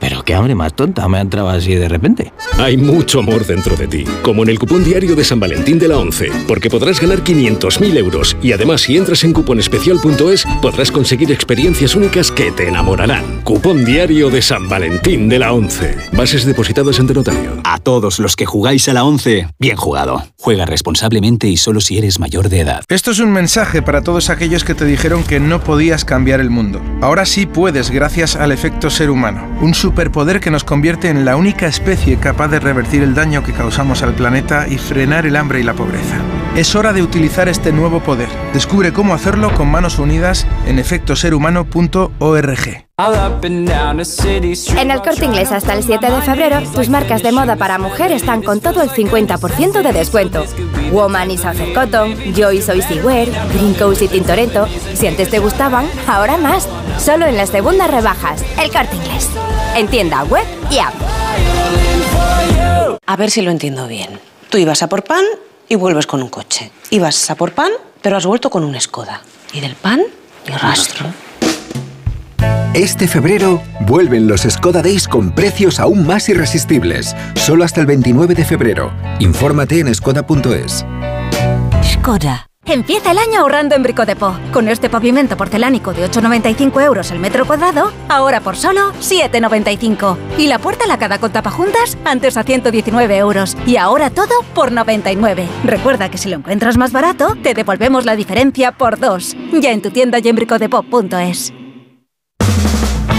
Pero qué hambre más tonta me ha entrado así de repente. Hay mucho amor dentro de ti, como en el cupón diario de San Valentín de la 11, porque podrás ganar 500.000 euros y además si entras en cuponespecial.es podrás conseguir experiencias únicas que te enamorarán. Cupón diario de San Valentín de la 11. Bases depositadas ante notario. A todos los que jugáis a la 11, bien jugado. Juega responsablemente y solo si eres mayor de edad. Esto es un mensaje para todos aquellos que te dijeron que no podías cambiar el mundo. Ahora sí puedes gracias al efecto ser humano. Un superpoder que nos convierte en la única especie capaz de revertir el daño que causamos al planeta y frenar el hambre y la pobreza. Es hora de utilizar este nuevo poder. Descubre cómo hacerlo con manos unidas en efectoserhumano.org. En el corte inglés hasta el 7 de febrero, tus marcas de moda para mujer están con todo el 50% de descuento. Woman y Southern Cotton, Joyce Oisy Wear, Green Coast y Tintoretto. Si antes te gustaban, ahora más. Solo en las segundas rebajas. El corte inglés. En tienda web y app. A ver si lo entiendo bien. Tú ibas a por pan y vuelves con un coche. Ibas a por pan, pero has vuelto con un Skoda. Y del pan, ni rastro. Este febrero vuelven los Skoda Days con precios aún más irresistibles. Solo hasta el 29 de febrero. Infórmate en skoda.es. Skoda. Empieza el año ahorrando en Brico Depot. Con este pavimento porcelánico de 8,95 euros el metro cuadrado, ahora por solo 7,95. Y la puerta lacada con tapajuntas, antes a 119 euros. Y ahora todo por 99. Recuerda que si lo encuentras más barato, te devolvemos la diferencia por dos. Ya en tu tienda y en bricodepot.es.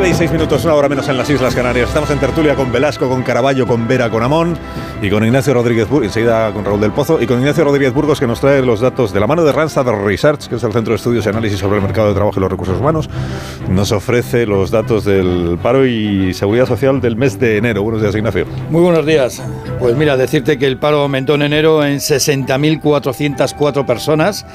Y seis minutos, una hora menos en las Islas Canarias. Estamos en tertulia con Velasco, con Caraballo, con Vera, con Amón y con Ignacio Rodríguez Burgos, enseguida con Raúl del Pozo, y con Ignacio Rodríguez Burgos que nos trae los datos de la mano de Randstad Research, que es el Centro de Estudios y Análisis sobre el Mercado de Trabajo y los Recursos Humanos. Nos ofrece los datos del paro y seguridad social del mes de enero. Buenos días, Ignacio. Muy buenos días. Pues mira, decirte que el paro aumentó en enero en 60.404 personas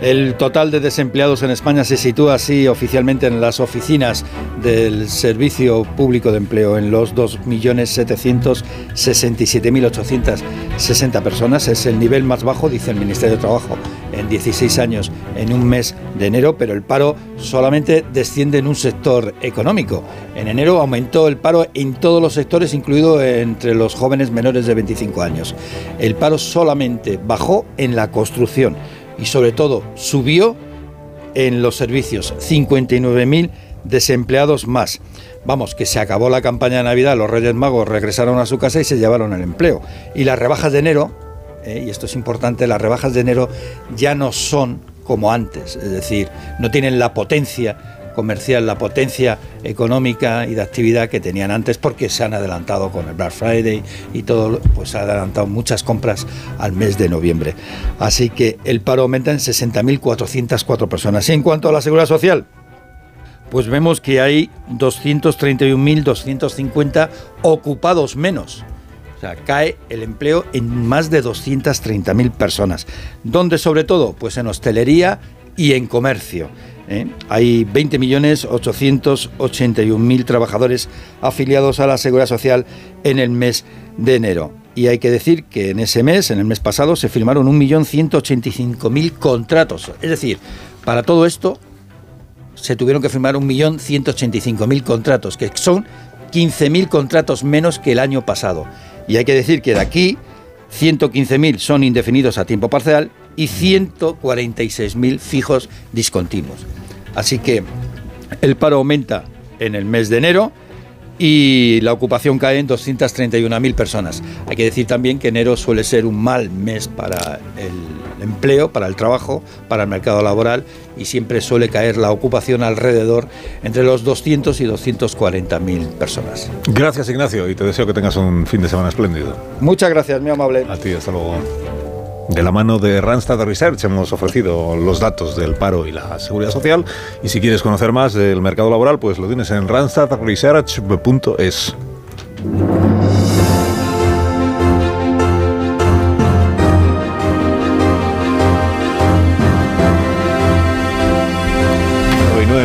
el total de desempleados en España se sitúa así oficialmente en las oficinas del Servicio Público de Empleo en los 2.067.860 personas. Es el nivel más bajo, dice el Ministerio de Trabajo, en 16 años, en un mes de enero, pero el paro solamente desciende en un sector económico. En enero aumentó el paro en todos los sectores, incluido entre los jóvenes menores de 25 años. El paro solamente bajó en la construcción y sobre todo subió en los servicios, 59.000 desempleados más. Vamos, que se acabó la campaña de Navidad, los Reyes Magos regresaron a su casa y se llevaron el empleo. Y las rebajas de enero, eh, y esto es importante, las rebajas de enero ya no son como antes, es decir, no tienen la potencia comercial, la potencia económica y de actividad que tenían antes, porque se han adelantado con el Black Friday y todo, pues se han adelantado muchas compras al mes de noviembre. Así que el paro aumenta en 60.404 personas. Y en cuanto a la seguridad social, pues vemos que hay 231.250 ocupados menos. O sea, cae el empleo en más de 230.000 personas. ¿Dónde sobre todo? Pues en hostelería y en comercio. ¿Eh? Hay 20.881.000 trabajadores afiliados a la Seguridad Social en el mes de enero. Y hay que decir que en ese mes, en el mes pasado, se firmaron 1.185.000 contratos. Es decir, para todo esto se tuvieron que firmar 1.185.000 contratos, que son 15.000 contratos menos que el año pasado. Y hay que decir que de aquí 115.000 son indefinidos a tiempo parcial y 146.000 fijos discontinuos. Así que el paro aumenta en el mes de enero y la ocupación cae en 231.000 personas. Hay que decir también que enero suele ser un mal mes para el empleo, para el trabajo, para el mercado laboral y siempre suele caer la ocupación alrededor entre los 200 y 240.000 personas. Gracias Ignacio y te deseo que tengas un fin de semana espléndido. Muchas gracias, muy amable. A ti, hasta luego. De la mano de Randstad Research hemos ofrecido los datos del paro y la seguridad social. Y si quieres conocer más del mercado laboral, pues lo tienes en randstadresearch.es.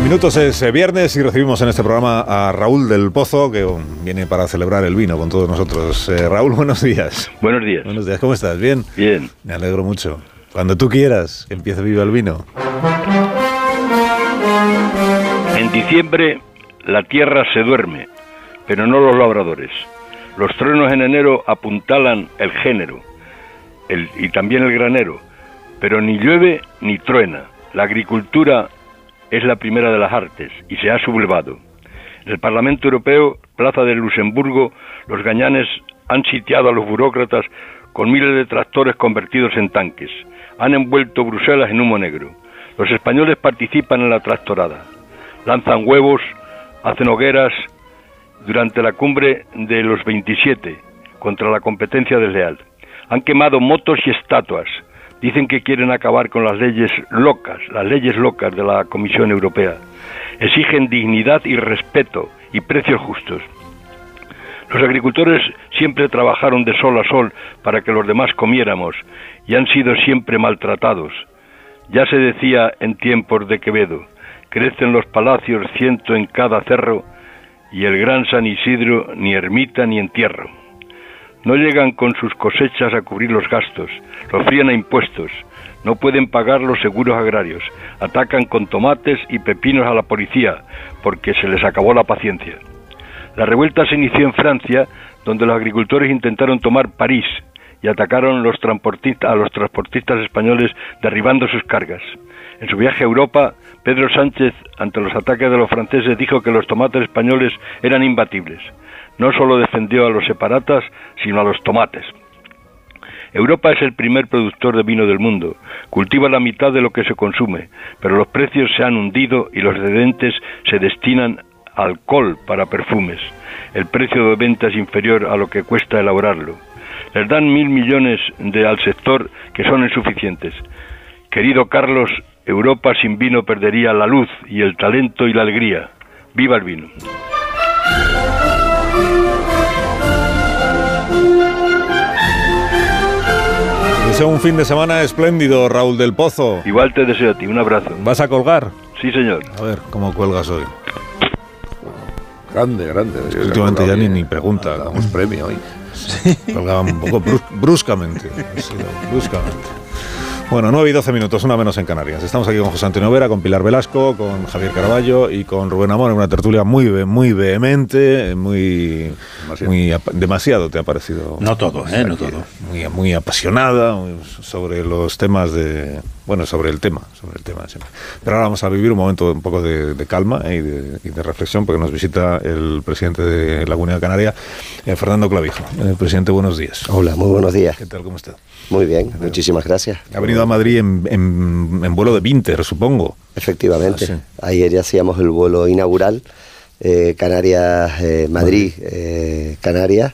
minutos es eh, viernes y recibimos en este programa a Raúl del Pozo, que um, viene para celebrar el vino con todos nosotros. Eh, Raúl, buenos días. Buenos días. Buenos días, ¿cómo estás? ¿Bien? Bien. Me alegro mucho. Cuando tú quieras, que empiece viva el vino. En diciembre la tierra se duerme, pero no los labradores. Los truenos en enero apuntalan el género el, y también el granero, pero ni llueve ni truena. La agricultura es la primera de las artes y se ha sublevado. En el Parlamento Europeo, Plaza de Luxemburgo, los gañanes han sitiado a los burócratas con miles de tractores convertidos en tanques. Han envuelto Bruselas en humo negro. Los españoles participan en la tractorada. Lanzan huevos, hacen hogueras durante la cumbre de los 27 contra la competencia desleal. Han quemado motos y estatuas. Dicen que quieren acabar con las leyes locas, las leyes locas de la Comisión Europea. Exigen dignidad y respeto y precios justos. Los agricultores siempre trabajaron de sol a sol para que los demás comiéramos y han sido siempre maltratados. Ya se decía en tiempos de Quevedo, crecen los palacios ciento en cada cerro y el gran San Isidro ni ermita ni entierro. No llegan con sus cosechas a cubrir los gastos, los frían a impuestos, no pueden pagar los seguros agrarios, atacan con tomates y pepinos a la policía, porque se les acabó la paciencia. La revuelta se inició en Francia, donde los agricultores intentaron tomar París y atacaron los transportistas, a los transportistas españoles derribando sus cargas. En su viaje a Europa, Pedro Sánchez, ante los ataques de los franceses, dijo que los tomates españoles eran imbatibles. No solo defendió a los separatas, sino a los tomates. Europa es el primer productor de vino del mundo, cultiva la mitad de lo que se consume, pero los precios se han hundido y los excedentes se destinan a alcohol para perfumes. El precio de venta es inferior a lo que cuesta elaborarlo. Les dan mil millones de, al sector que son insuficientes. Querido Carlos, Europa sin vino perdería la luz y el talento y la alegría. ¡Viva el vino! Deseo un fin de semana espléndido, Raúl del Pozo. Igual te deseo a ti, un abrazo. ¿Vas a colgar? Sí, señor. A ver, ¿cómo cuelgas hoy? Grande, grande. Últimamente ya ni, ni pregunta. Damos premio hoy. Colgaba un poco brus- bruscamente. ha sido bruscamente. Bueno, 9 y 12 minutos, una menos en Canarias. Estamos aquí con José Antonio Vera, con Pilar Velasco, con Javier Caraballo y con Rubén Amor en una tertulia muy, muy vehemente, muy muy apa- demasiado te ha parecido. No todo, ¿eh? No todo. Muy, muy apasionada muy- sobre los temas de, bueno, sobre el tema, sobre el tema siempre. Pero ahora vamos a vivir un momento un poco de, calma y, de, reflexión, porque nos visita el presidente de la Comunidad Canaria, eh, Fernando Clavijo. Eh, presidente, buenos días. Hola, muy buenos días. ¿Qué tal, cómo está? Muy bien, muchísimas gracias. Ha venido a Madrid en, vuelo de Vinter, supongo. Efectivamente. Ah, Ayer ya hacíamos el vuelo inaugural, eh, Canarias, Madrid, Canarias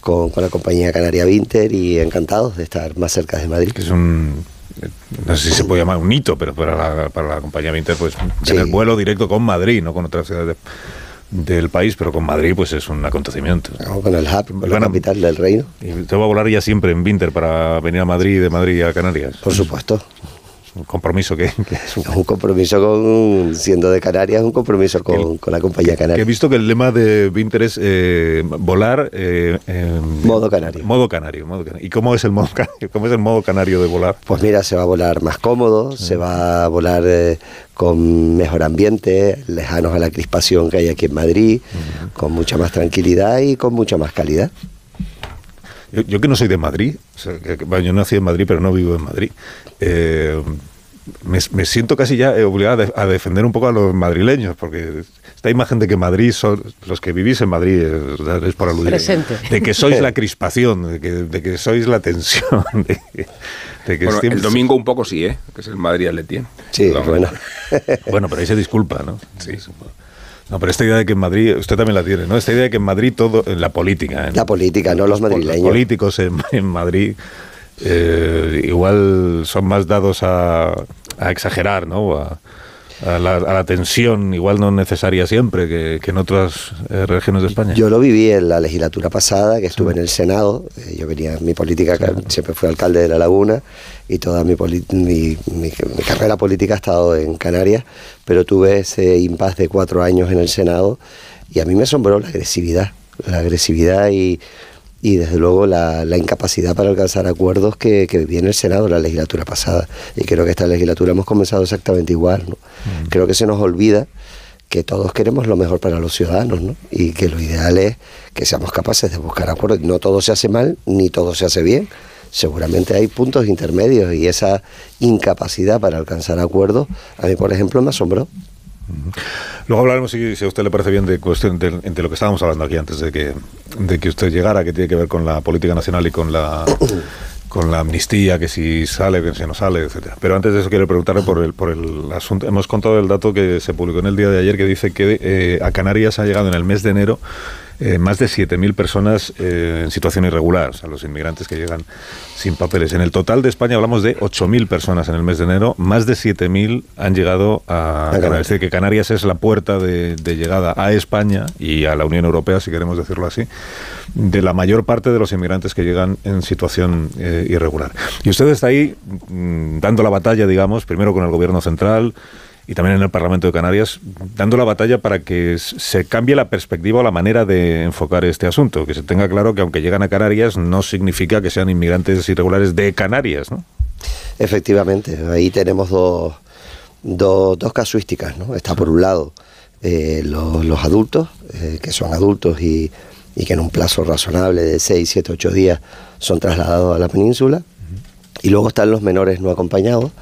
con, la compañía Canaria Vinter y encantados de estar más cerca de Madrid. Que es un, no sé si se puede llamar un hito, pero para la, para la compañía Vinter, pues tener vuelo directo con Madrid, no con otras ciudades del país, pero con Madrid pues es un acontecimiento. con el hub, la capital del reino. ¿Y te va a volar ya siempre en Vinter para venir a Madrid y de Madrid a Canarias? Por supuesto un compromiso que, es un... compromiso con, siendo de Canarias, un compromiso con, la compañía canaria. he visto que el lema de Winter es eh, volar... Eh, modo canario. Modo canario, modo canario. ¿Y cómo es, el modo canario? cómo es el modo canario de volar? Pues mira, se va a volar más cómodo, se va a volar eh, con mejor ambiente, lejanos a la crispación que hay aquí en Madrid, con mucha más tranquilidad y con mucha más calidad. Yo, que no soy de Madrid, yo nací en Madrid, pero no vivo en Madrid. Eh, me, siento casi ya obligado a, defender un poco a los madrileños, porque esta imagen de que Madrid son los que vivís en Madrid, es, por aludir, de que sois la crispación, de que, sois la tensión. De, que el domingo un poco sí, ¿eh? que es el Madrid Atleti. Sí, bueno. bueno, pero ahí se disculpa, ¿no? Sí. No, pero esta idea de que en Madrid, usted también la tiene, ¿no? Esta idea de que en Madrid todo, en la política. la política, no los madrileños. Los políticos en, Madrid eh, igual son más dados a, a exagerar, ¿no? A, a la, tensión, igual no necesaria siempre, que, en otras eh, regiones de España? Yo lo viví en la legislatura pasada, que estuve en el Senado. Eh, yo venía, mi política, siempre fui alcalde de La Laguna y toda mi, mi, mi, carrera política ha estado en Canarias, pero tuve ese impas de cuatro años en el Senado y a mí me asombró la agresividad, la agresividad y y desde luego la, incapacidad para alcanzar acuerdos que, que en el Senado la legislatura pasada. Y creo que esta legislatura hemos comenzado exactamente igual. ¿no? Mm. Creo que se nos olvida que todos queremos lo mejor para los ciudadanos ¿no? y que lo ideal es que seamos capaces de buscar acuerdos. No todo se hace mal ni todo se hace bien. Seguramente hay puntos intermedios y esa incapacidad para alcanzar acuerdos a mí, por ejemplo, me asombró. Luego hablaremos, si, a usted le parece bien, de cuestión de, lo que estábamos hablando aquí antes de que, de que usted llegara, que tiene que ver con la política nacional y con la con la amnistía, que si sale, que si no sale, etcétera. Pero antes de eso quiero preguntarle por el, por el asunto. Hemos contado el dato que se publicó en el día de ayer que dice que eh, a Canarias ha llegado en el mes de enero eh, más de 7.000 personas eh, en situación irregular, o sea, los inmigrantes que llegan sin papeles. En el total de España hablamos de 8.000 personas en el mes de enero, más de 7.000 han llegado a, Canarias. Es decir, que Canarias es la puerta de, llegada a España y a la Unión Europea, si queremos decirlo así, de la mayor parte de los inmigrantes que llegan en situación eh, irregular. Y usted está ahí mm, dando la batalla, digamos, primero con el Gobierno central, y también en el Parlamento de Canarias, dando la batalla para que se cambie la perspectiva o la manera de enfocar este asunto, que se tenga claro que aunque llegan a Canarias no significa que sean inmigrantes irregulares de Canarias, ¿no? Efectivamente, ahí tenemos dos, dos, casuísticas, ¿no? Está por un lado eh, los, adultos, eh, que son adultos y, y, que en un plazo razonable de 6, 7, 8 días son trasladados a la península, y luego están los menores no acompañados,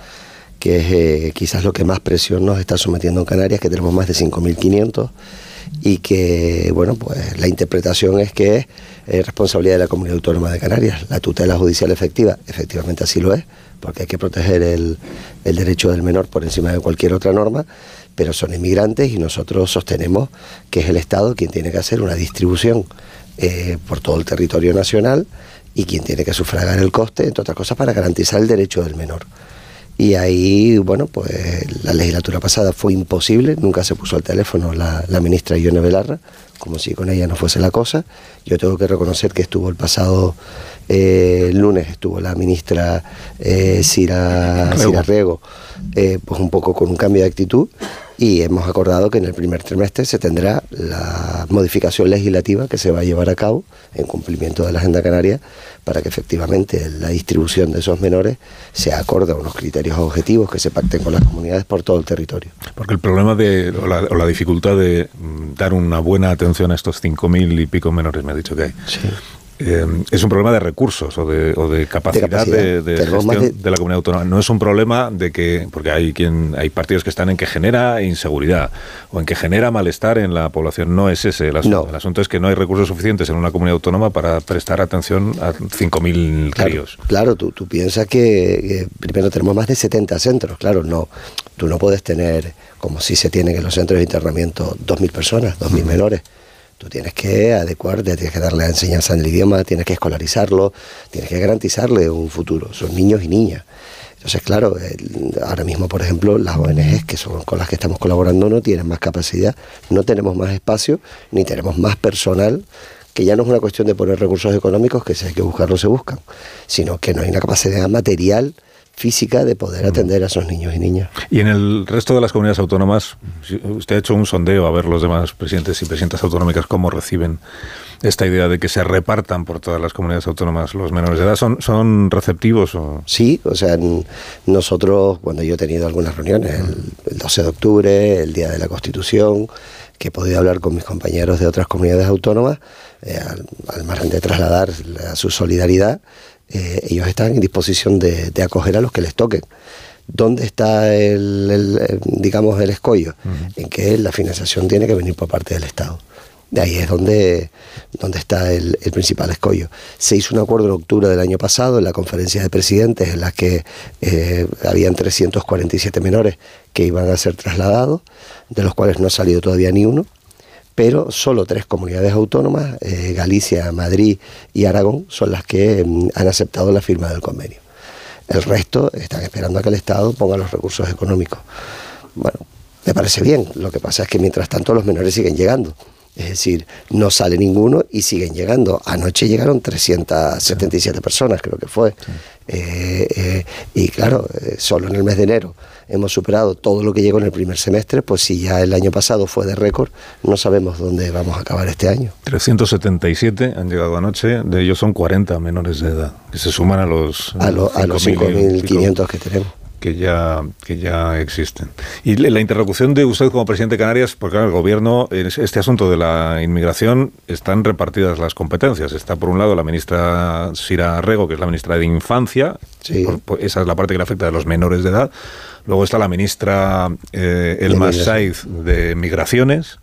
que es eh, quizás lo que más presión nos está sometiendo en Canarias, que tenemos más de 5.500 y que, bueno, pues la interpretación es que es responsabilidad de la Comunidad Autónoma de Canarias. La tutela judicial efectiva, efectivamente así lo es, porque hay que proteger el, derecho del menor por encima de cualquier otra norma, pero son inmigrantes y nosotros sostenemos que es el Estado quien tiene que hacer una distribución eh, por todo el territorio nacional y quien tiene que sufragar el coste, entre otras cosas, para garantizar el derecho del menor. Y ahí, bueno, pues la legislatura pasada fue imposible, nunca se puso al teléfono la, ministra Ione Belarra, como si con ella no fuese la cosa. Yo tengo que reconocer que estuvo el pasado eh, lunes, estuvo la ministra eh, Cira, Riego, eh, pues un poco con un cambio de actitud y hemos acordado que en el primer trimestre se tendrá la modificación legislativa que se va a llevar a cabo en cumplimiento de la Agenda Canaria para que efectivamente la distribución de esos menores sea acorde a unos criterios objetivos que se pacten con las comunidades por todo el territorio. Porque el problema de, o la, dificultad de mm, dar una buena atención a estos 5.000 y pico menores, me ha dicho que hay. Eh, es un problema de recursos o de, o de capacidad de, de, gestión de... la comunidad autónoma. No es un problema de que, porque hay quien hay partidos que están en que genera inseguridad o en que genera malestar en la población. No es ese el asunto. El asunto es que no hay recursos suficientes en una comunidad autónoma para prestar atención a 5.000 críos. Claro, tú, tú piensas que, primero tenemos más de 70 centros. Claro, no, tú no puedes tener, como si se tienen en los centros de internamiento, 2.000 personas, 2.000 menores Tú tienes que adecuarte, tienes que darle enseñanza en el idioma, tienes que escolarizarlo, tienes que garantizarle un futuro. Son niños y niñas. Entonces, claro, ahora mismo, por ejemplo, las ONGs que son con las que estamos colaborando no tienen más capacidad, no tenemos más espacio, ni tenemos más personal, que ya no es una cuestión de poner recursos económicos, que si hay que buscarlos se buscan, sino que no hay una capacidad material física de poder atender a esos niños y niñas. Y en el resto de las comunidades autónomas, usted ha hecho un sondeo a ver los demás presidentes y presidentas autonómicas cómo reciben esta idea de que se repartan por todas las comunidades autónomas los menores de edad. ¿Son, son receptivos? O? Sí, o sea, nosotros, cuando yo he tenido algunas reuniones, el, 12 de octubre, el Día de la Constitución, que he podido hablar con mis compañeros de otras comunidades autónomas, eh, al, al, margen de trasladar su solidaridad, eh, ellos están en disposición de, acoger a los que les toquen. ¿Dónde está el, digamos, el escollo? En que la financiación tiene que venir por parte del Estado. De ahí es donde, donde está el, principal escollo. Se hizo un acuerdo en octubre del año pasado en la conferencia de presidentes en la que eh, habían 347 menores que iban a ser trasladados, de los cuales no ha salido todavía ni uno pero solo tres comunidades autónomas, eh, Galicia, Madrid y Aragón, son las que mm, han aceptado la firma del convenio. El resto están esperando a que el Estado ponga los recursos económicos. Bueno, me parece bien. Lo que pasa es que mientras tanto los menores siguen llegando. Es decir, no sale ninguno y siguen llegando. Anoche llegaron 377 personas, creo que fue. Eh, eh, y claro, solo en el mes de enero hemos superado todo lo que llegó en el primer semestre, pues si ya el año pasado fue de récord, no sabemos dónde vamos a acabar este año. 377 han llegado anoche, de ellos son 40 menores de edad, que se suman a los, a, a los 5.500 que tenemos que ya, que ya existen. Y la interlocución de usted como presidente de Canarias, porque el gobierno, en este asunto de la inmigración, están repartidas las competencias. Está por un lado la ministra Sira Rego, que es la ministra de Infancia, esa es la parte que le afecta a los menores de edad. Luego está la ministra eh, Elma Saiz de Migraciones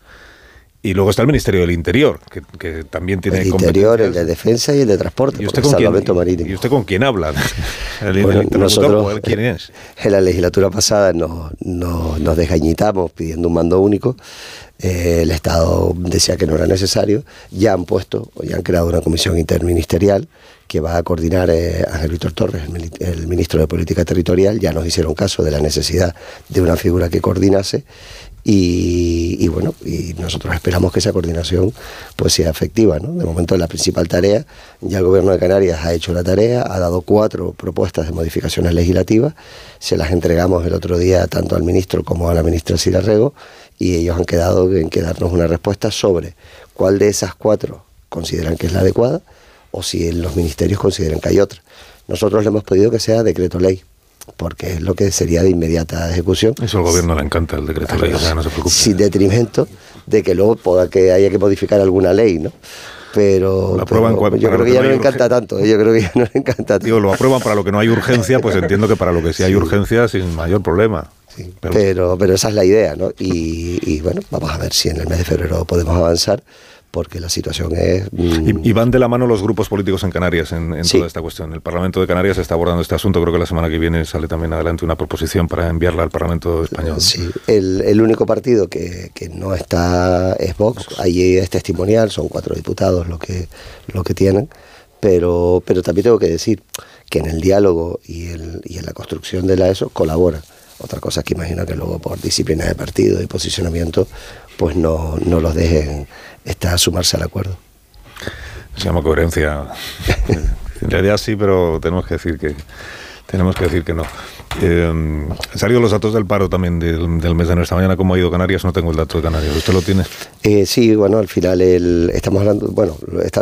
y luego está el Ministerio del Interior, que, también tiene El Interior, el de Defensa y el de Transporte, ¿Y usted, con quién, ¿Y usted con quién habla? El, nosotros, ¿quién es? En la legislatura pasada nos, nos, desgañitamos pidiendo un mando único. Eh, el Estado decía que no era necesario. Ya han puesto, ya han creado una comisión interministerial que va a coordinar eh, Ángel Víctor Torres, el ministro de Política Territorial. Ya nos hicieron caso de la necesidad de una figura que coordinase y, bueno, y nosotros esperamos que esa coordinación pues sea efectiva. ¿no? De momento la principal tarea, ya el Gobierno de Canarias ha hecho la tarea, ha dado cuatro propuestas de modificaciones legislativas, se las entregamos el otro día tanto al ministro como a la ministra Rego y ellos han quedado en que darnos una respuesta sobre cuál de esas cuatro consideran que es la adecuada o si los ministerios consideran que hay otra. Nosotros le hemos pedido que sea decreto ley porque es lo que sería de inmediata ejecución. Eso al gobierno le encanta el decreto ley, o sea, no se preocupe. Sin detrimento de que luego pueda que haya que modificar alguna ley, ¿no? Pero, yo creo que ya no le encanta tanto, yo creo que ya no le encanta tanto. Digo, lo aprueban para lo que no hay urgencia, pues entiendo que para lo que sí hay urgencia, sin mayor problema. Sí, pero, pero, esa es la idea, ¿no? Y, y bueno, vamos a ver si en el mes de febrero podemos avanzar porque la situación es... Y, van de la mano los grupos políticos en Canarias en, toda esta cuestión. El Parlamento de Canarias está abordando este asunto. Creo que la semana que viene sale también adelante una proposición para enviarla al Parlamento español. Sí, el, único partido que, no está es Vox. Allí es testimonial, son cuatro diputados lo que, lo que tienen. Pero, pero también tengo que decir que en el diálogo y, el, y en la construcción de la ESO colaboran. Otra cosa es que imagino que luego por disciplina de partido y posicionamiento pues no, no los dejen estar a sumarse al acuerdo. Se llama coherencia. en realidad sí, pero tenemos que decir que tenemos que decir que no. Eh, han salido los datos del paro también del, mes de. Esta mañana, ¿cómo ha ido Canarias? No tengo el dato de Canarias. ¿Usted lo tiene? Eh, sí, bueno, al final el, estamos hablando, bueno,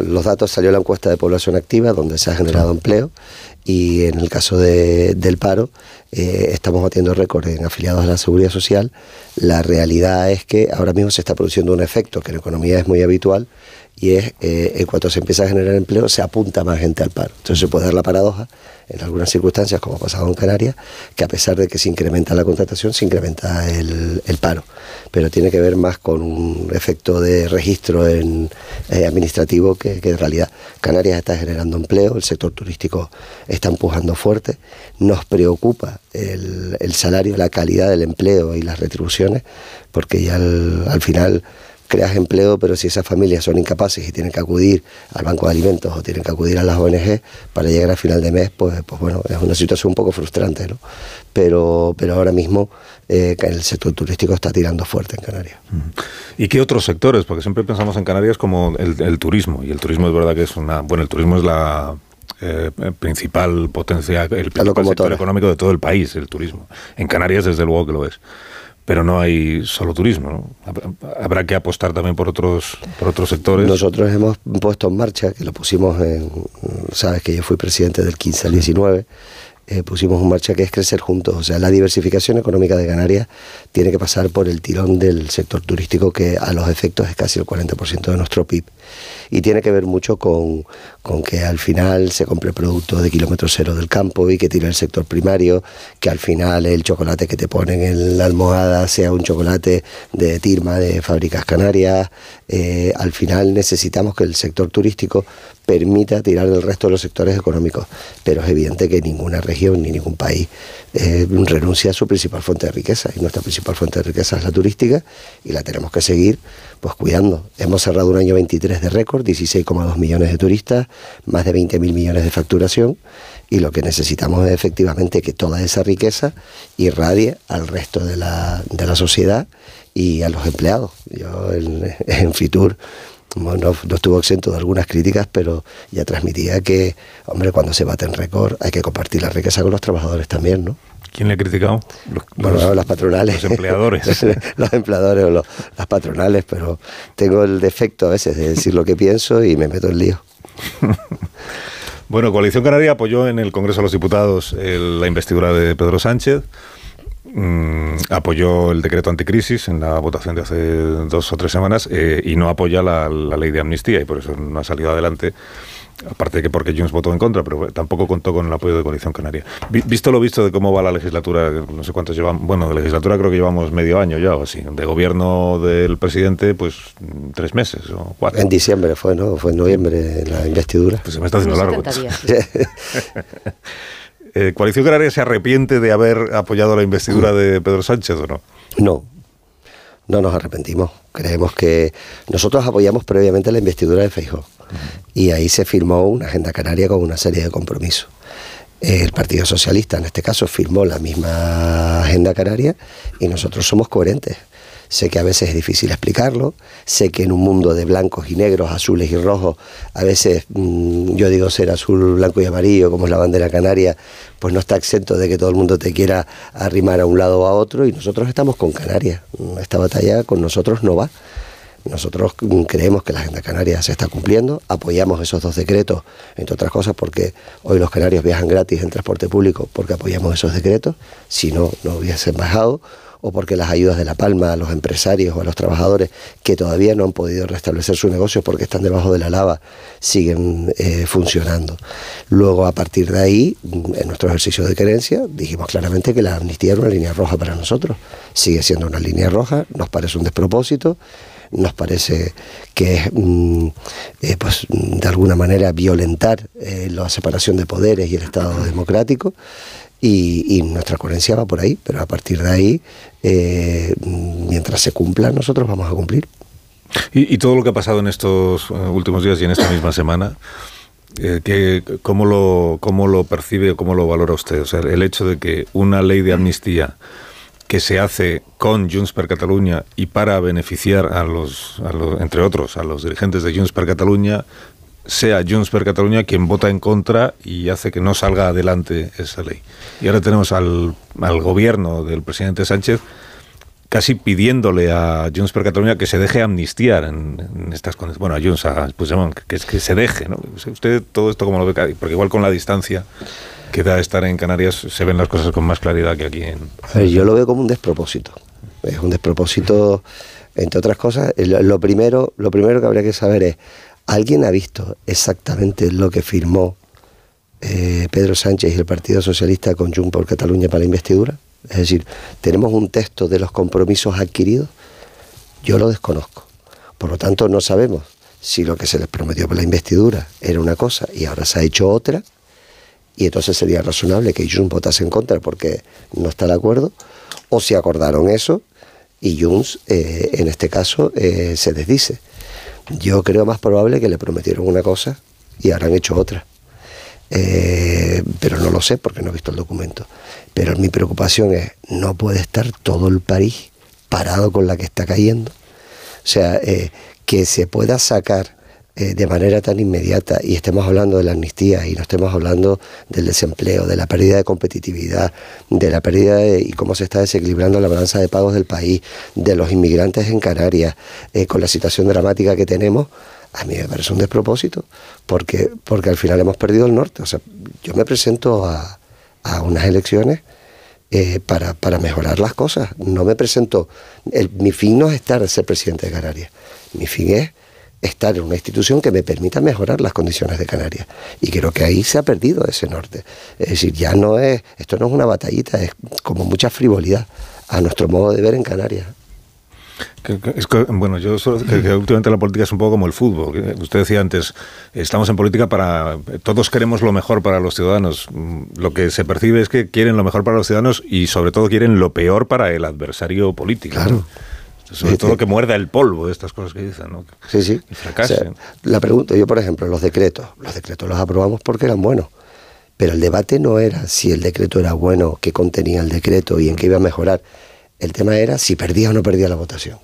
los datos salió la encuesta de población activa, donde se ha generado empleo, y en el caso de, del paro, eh, estamos batiendo récord en afiliados a la seguridad social. La realidad es que ahora mismo se está produciendo un efecto que en economía es muy habitual, y es eh, en cuanto se empieza a generar empleo se apunta más gente al paro. Entonces se puede dar la paradoja en algunas circunstancias, como ha pasado en Canarias, que a pesar de que se incrementa la contratación, se incrementa el, paro. Pero tiene que ver más con un efecto de registro en, eh, administrativo que, que, en realidad. Canarias está generando empleo, el sector turístico está empujando fuerte, nos preocupa el, salario, la calidad del empleo y las retribuciones, porque ya al final creas empleo, pero si esas familias son incapaces y tienen que acudir al banco de alimentos o tienen que acudir a las ONG para llegar a final de mes, pues, pues bueno, es una situación un poco frustrante, ¿no? Pero, pero ahora mismo eh, el sector turístico está tirando fuerte en Canarias. ¿Y qué otros sectores? Porque siempre pensamos en Canarias como el, turismo, y el turismo es verdad que es una... Bueno, el turismo es la eh, principal potencia, el principal sector económico de todo el país, el turismo. En Canarias, desde luego que lo es pero no hay solo turismo. Habrá que apostar también por otros, por otros sectores. Nosotros hemos puesto en marcha, que lo pusimos en, sabes que yo fui presidente del 15 al 19, eh, pusimos en marcha que es crecer juntos. O sea, la diversificación económica de Canarias tiene que pasar por el tirón del sector turístico, que a los efectos es casi el 40% de nuestro PIB y tiene que ver mucho con, que al final se compre producto de kilómetro cero del campo y que tire el sector primario, que al final el chocolate que te ponen en la almohada sea un chocolate de Tirma, de fábricas canarias. Eh, al final necesitamos que el sector turístico permita tirar del resto de los sectores económicos, pero es evidente que ninguna región ni ningún país eh, renuncia a su principal fuente de riqueza y nuestra principal fuente de riqueza es la turística y la tenemos que seguir pues cuidando. Hemos cerrado un año 23 de récord, 16,2 millones de turistas, más de 20 mil millones de facturación y lo que necesitamos es efectivamente que toda esa riqueza irradie al resto de la, de la sociedad y a los empleados. Yo en, en Fitur no, no, estuvo exento de algunas críticas, pero ya transmitía que, hombre, cuando se bate en récord hay que compartir la riqueza con los trabajadores también, ¿no? ¿Quién le ha criticado? Los, bueno, las patronales. Los empleadores. los empleadores o las patronales, pero tengo el defecto a veces de decir lo que pienso y me meto en lío. bueno, Coalición Canaria apoyó en el Congreso de los Diputados la investidura de Pedro Sánchez. Mm, apoyó el decreto anticrisis en la votación de hace dos o tres semanas eh, y no apoya la, ley de amnistía y por eso no ha salido adelante aparte de que porque Junts votó en contra, pero tampoco contó con el apoyo de Coalición Canaria. Visto lo visto de cómo va la legislatura, no sé cuántos llevamos, bueno, de legislatura creo que llevamos medio año ya o así, de gobierno del presidente, pues tres meses o cuatro. En diciembre fue, ¿no? Fue en noviembre la investidura. Pues se me está haciendo largo. Eh, ¿Coalición Canaria se arrepiente de haber apoyado la investidura de Pedro Sánchez o no? No, no nos arrepentimos. Creemos que nosotros apoyamos previamente la investidura de Feijóo y ahí se firmó una agenda canaria con una serie de compromisos. El Partido Socialista, en este caso, firmó la misma agenda canaria y nosotros somos coherentes. Sé que a veces es difícil explicarlo, sé que en un mundo de blancos y negros, azules y rojos, a veces mm, yo digo ser azul, blanco y amarillo, como es la bandera canaria, pues no está exento de que todo el mundo te quiera arrimar a un lado o a otro y nosotros estamos con Canarias. Esta batalla con nosotros no va. Nosotros creemos que la agenda canaria se está cumpliendo, apoyamos esos dos decretos, entre otras cosas porque hoy los canarios viajan gratis en transporte público porque apoyamos esos decretos, si no, no hubiesen bajado, o porque las ayudas de La Palma a los empresarios o a los trabajadores que todavía no han podido restablecer sus negocios porque están debajo de la lava siguen eh, funcionando. Luego, a partir de ahí, en nuestro ejercicio de creencia, dijimos claramente que la amnistía era una línea roja para nosotros. Sigue siendo una línea roja, nos parece un despropósito nos parece que es mm, eh, pues, de alguna manera violentar eh, la separación de poderes y el Estado democrático. Y, nuestra coherencia va por ahí, pero a partir de ahí, eh, mientras se cumpla, nosotros vamos a cumplir. Y, todo lo que ha pasado en estos últimos días y en esta misma semana, que, ¿cómo, lo, ¿cómo lo percibe o cómo lo valora usted? O sea, el hecho de que una ley de amnistía que se hace con Junts per Catalunya y para beneficiar a los, entre otros, a los dirigentes de Junts per Catalunya, sea Junts per Catalunya quien vota en contra y hace que no salga adelante esa ley. Y ahora tenemos al, gobierno del presidente Sánchez casi pidiéndole a Junts per Catalunya que se deje amnistiar en, estas condiciones. Bueno, a Junts, a que, que se deje. ¿no? Usted todo esto como lo ve, porque igual con la distancia que da estar en Canarias se ven las cosas con más claridad que aquí en... yo lo veo como un despropósito. Es un despropósito, entre otras cosas. Lo primero, lo primero que habría que saber es ¿Alguien ha visto exactamente lo que firmó eh, Pedro Sánchez y el Partido Socialista con Junts por Cataluña para la investidura? Es decir, ¿tenemos un texto de los compromisos adquiridos? Yo lo desconozco. Por lo tanto, no sabemos si lo que se les prometió por la investidura era una cosa y ahora se ha hecho otra, y entonces sería razonable que Junts votase en contra porque no está de acuerdo, o si acordaron eso y Junts, eh, en este caso, eh, se desdice. Yo creo más probable que le prometieron una cosa y ahora hecho otra. Eh, pero no lo sé porque no he visto el documento. Pero mi preocupación es, no puede estar todo el París parado con la que está cayendo. O sea, que se pueda sacar eh, de manera tan inmediata y estemos hablando de la amnistía y no estemos hablando del desempleo, de la pérdida de competitividad, de la pérdida de, y cómo se está desequilibrando la balanza de pagos del país, de los inmigrantes en Canarias, eh, con la situación dramática que tenemos, a mí me parece un despropósito, porque, porque al final hemos perdido el norte. O sea, yo me presento a, unas elecciones eh, para, para, mejorar las cosas. No me presento. mi fin no es estar ser presidente de Canarias. Mi fin es estar en una institución que me permita mejorar las condiciones de Canarias. Y creo que ahí se ha perdido ese norte. Es decir, ya no es, esto no es una batallita, es como mucha frivolidad a nuestro modo de ver en Canarias. bueno, yo que, últimamente la política es un poco como el fútbol. Usted decía antes, estamos en política para. Todos queremos lo mejor para los ciudadanos. Lo que se percibe es que quieren lo mejor para los ciudadanos y, sobre todo, quieren lo peor para el adversario político. Claro. Sobre todo que muerda el polvo de estas cosas que dicen, ¿no? Sí, sí. la pregunta, yo por ejemplo, los decretos, los decretos los aprobamos porque eran buenos, pero el debate no era si el decreto era bueno, qué contenía el decreto y en qué iba a mejorar. El tema era si perdía o no perdía la votación.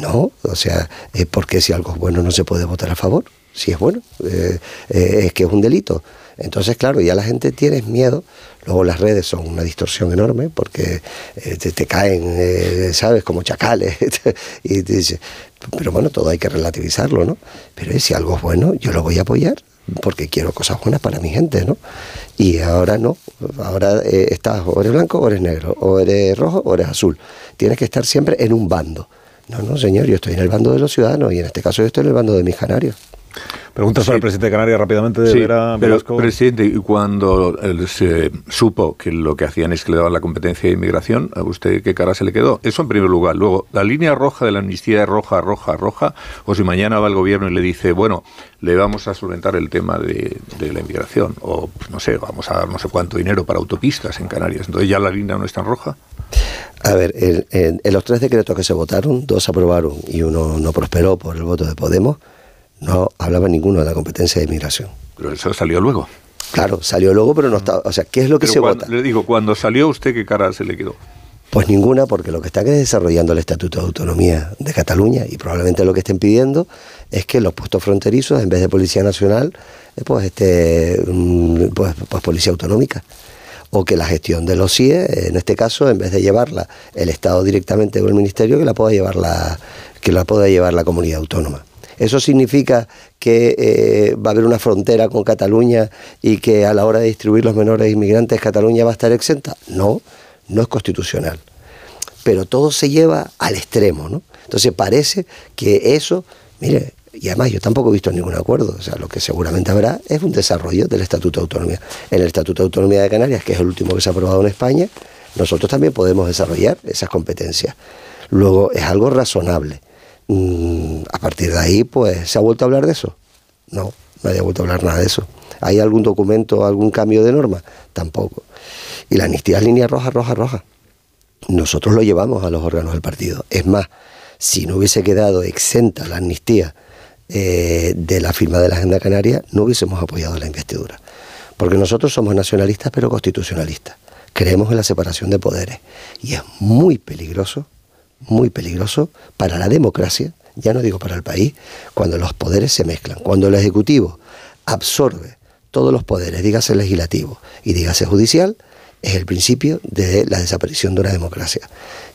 No, o sea, porque si algo es bueno no se puede votar a favor, si es bueno, eh, eh, es que es un delito. Entonces, claro, ya la gente tiene miedo. Luego las redes son una distorsión enorme porque eh, te, caen, eh, ¿sabes? Como chacales. y pero bueno, todo hay que relativizarlo, ¿no? Pero si algo es bueno, yo lo voy a apoyar porque quiero cosas buenas para mi gente, ¿no? Y ahora no, ahora eh, estás o eres blanco o eres negro, o eres rojo o eres azul. Tienes que estar siempre en un bando. No, no, señor, yo estoy en el bando de los ciudadanos y en este caso yo estoy en el bando de mis canarios. Preguntas para el presidente de Canarias rápidamente de sí, pero, Presidente, y cuando se supo que lo que hacían es que le daban la competencia de inmigración, ¿a usted qué cara se le quedó? Eso en primer lugar. Luego, la línea roja de la amnistía es roja, roja, roja. O si mañana va el gobierno y le dice, bueno, le vamos a solventar el tema de, la inmigración. O, pues, no sé, vamos a dar no sé cuánto dinero para autopistas en Canarias. Entonces ya la línea no es tan roja. A ver, en los tres decretos que se votaron, dos aprobaron y uno no prosperó por el voto de Podemos no hablaba ninguno de la competencia de inmigración. Pero eso salió luego. Claro, salió luego, pero no estaba. O sea, ¿qué es lo que se vota? Le digo, cuando salió usted, ¿qué cara se le quedó? Pues ninguna, porque lo que está desarrollando el Estatuto de Autonomía de Cataluña y probablemente lo que estén pidiendo es que los puestos fronterizos, en vez de Policía Nacional, eh, pues, este, mm, pues, pues Policía Autonómica. O que la gestión de los CIE, en este caso, en vez de llevarla el Estado directamente o el Ministerio, que la pueda llevar la, que la pueda llevar la comunidad autónoma. ¿Eso significa que eh, va a haber una frontera con Cataluña y que a la hora de distribuir los menores inmigrantes Cataluña va a estar exenta? No, no es constitucional. Pero todo se lleva al extremo, ¿no? Entonces parece que eso, mire, y además yo tampoco he visto ningún acuerdo, o sea, lo que seguramente habrá es un desarrollo del Estatuto de Autonomía. En el Estatuto de Autonomía de Canarias, que es el último que se ha aprobado en España, nosotros también podemos desarrollar esas competencias. Luego, es algo razonable. Mm, a partir de ahí, pues, ¿se ha vuelto a hablar de eso? No, nadie ha vuelto a hablar nada de eso. ¿Hay algún documento, algún cambio de norma? Tampoco. Y la amnistía es línea roja, roja, roja. Nosotros lo llevamos a los órganos del partido. Es más, si no hubiese quedado exenta la amnistía eh, de la firma de la Agenda Canaria, no hubiésemos apoyado la investidura. Porque nosotros somos nacionalistas pero constitucionalistas. Creemos en la separación de poderes. Y es muy peligroso muy peligroso para la democracia, ya no digo para el país, cuando los poderes se mezclan, cuando el Ejecutivo absorbe todos los poderes, dígase legislativo y dígase judicial, es el principio de la desaparición de una democracia.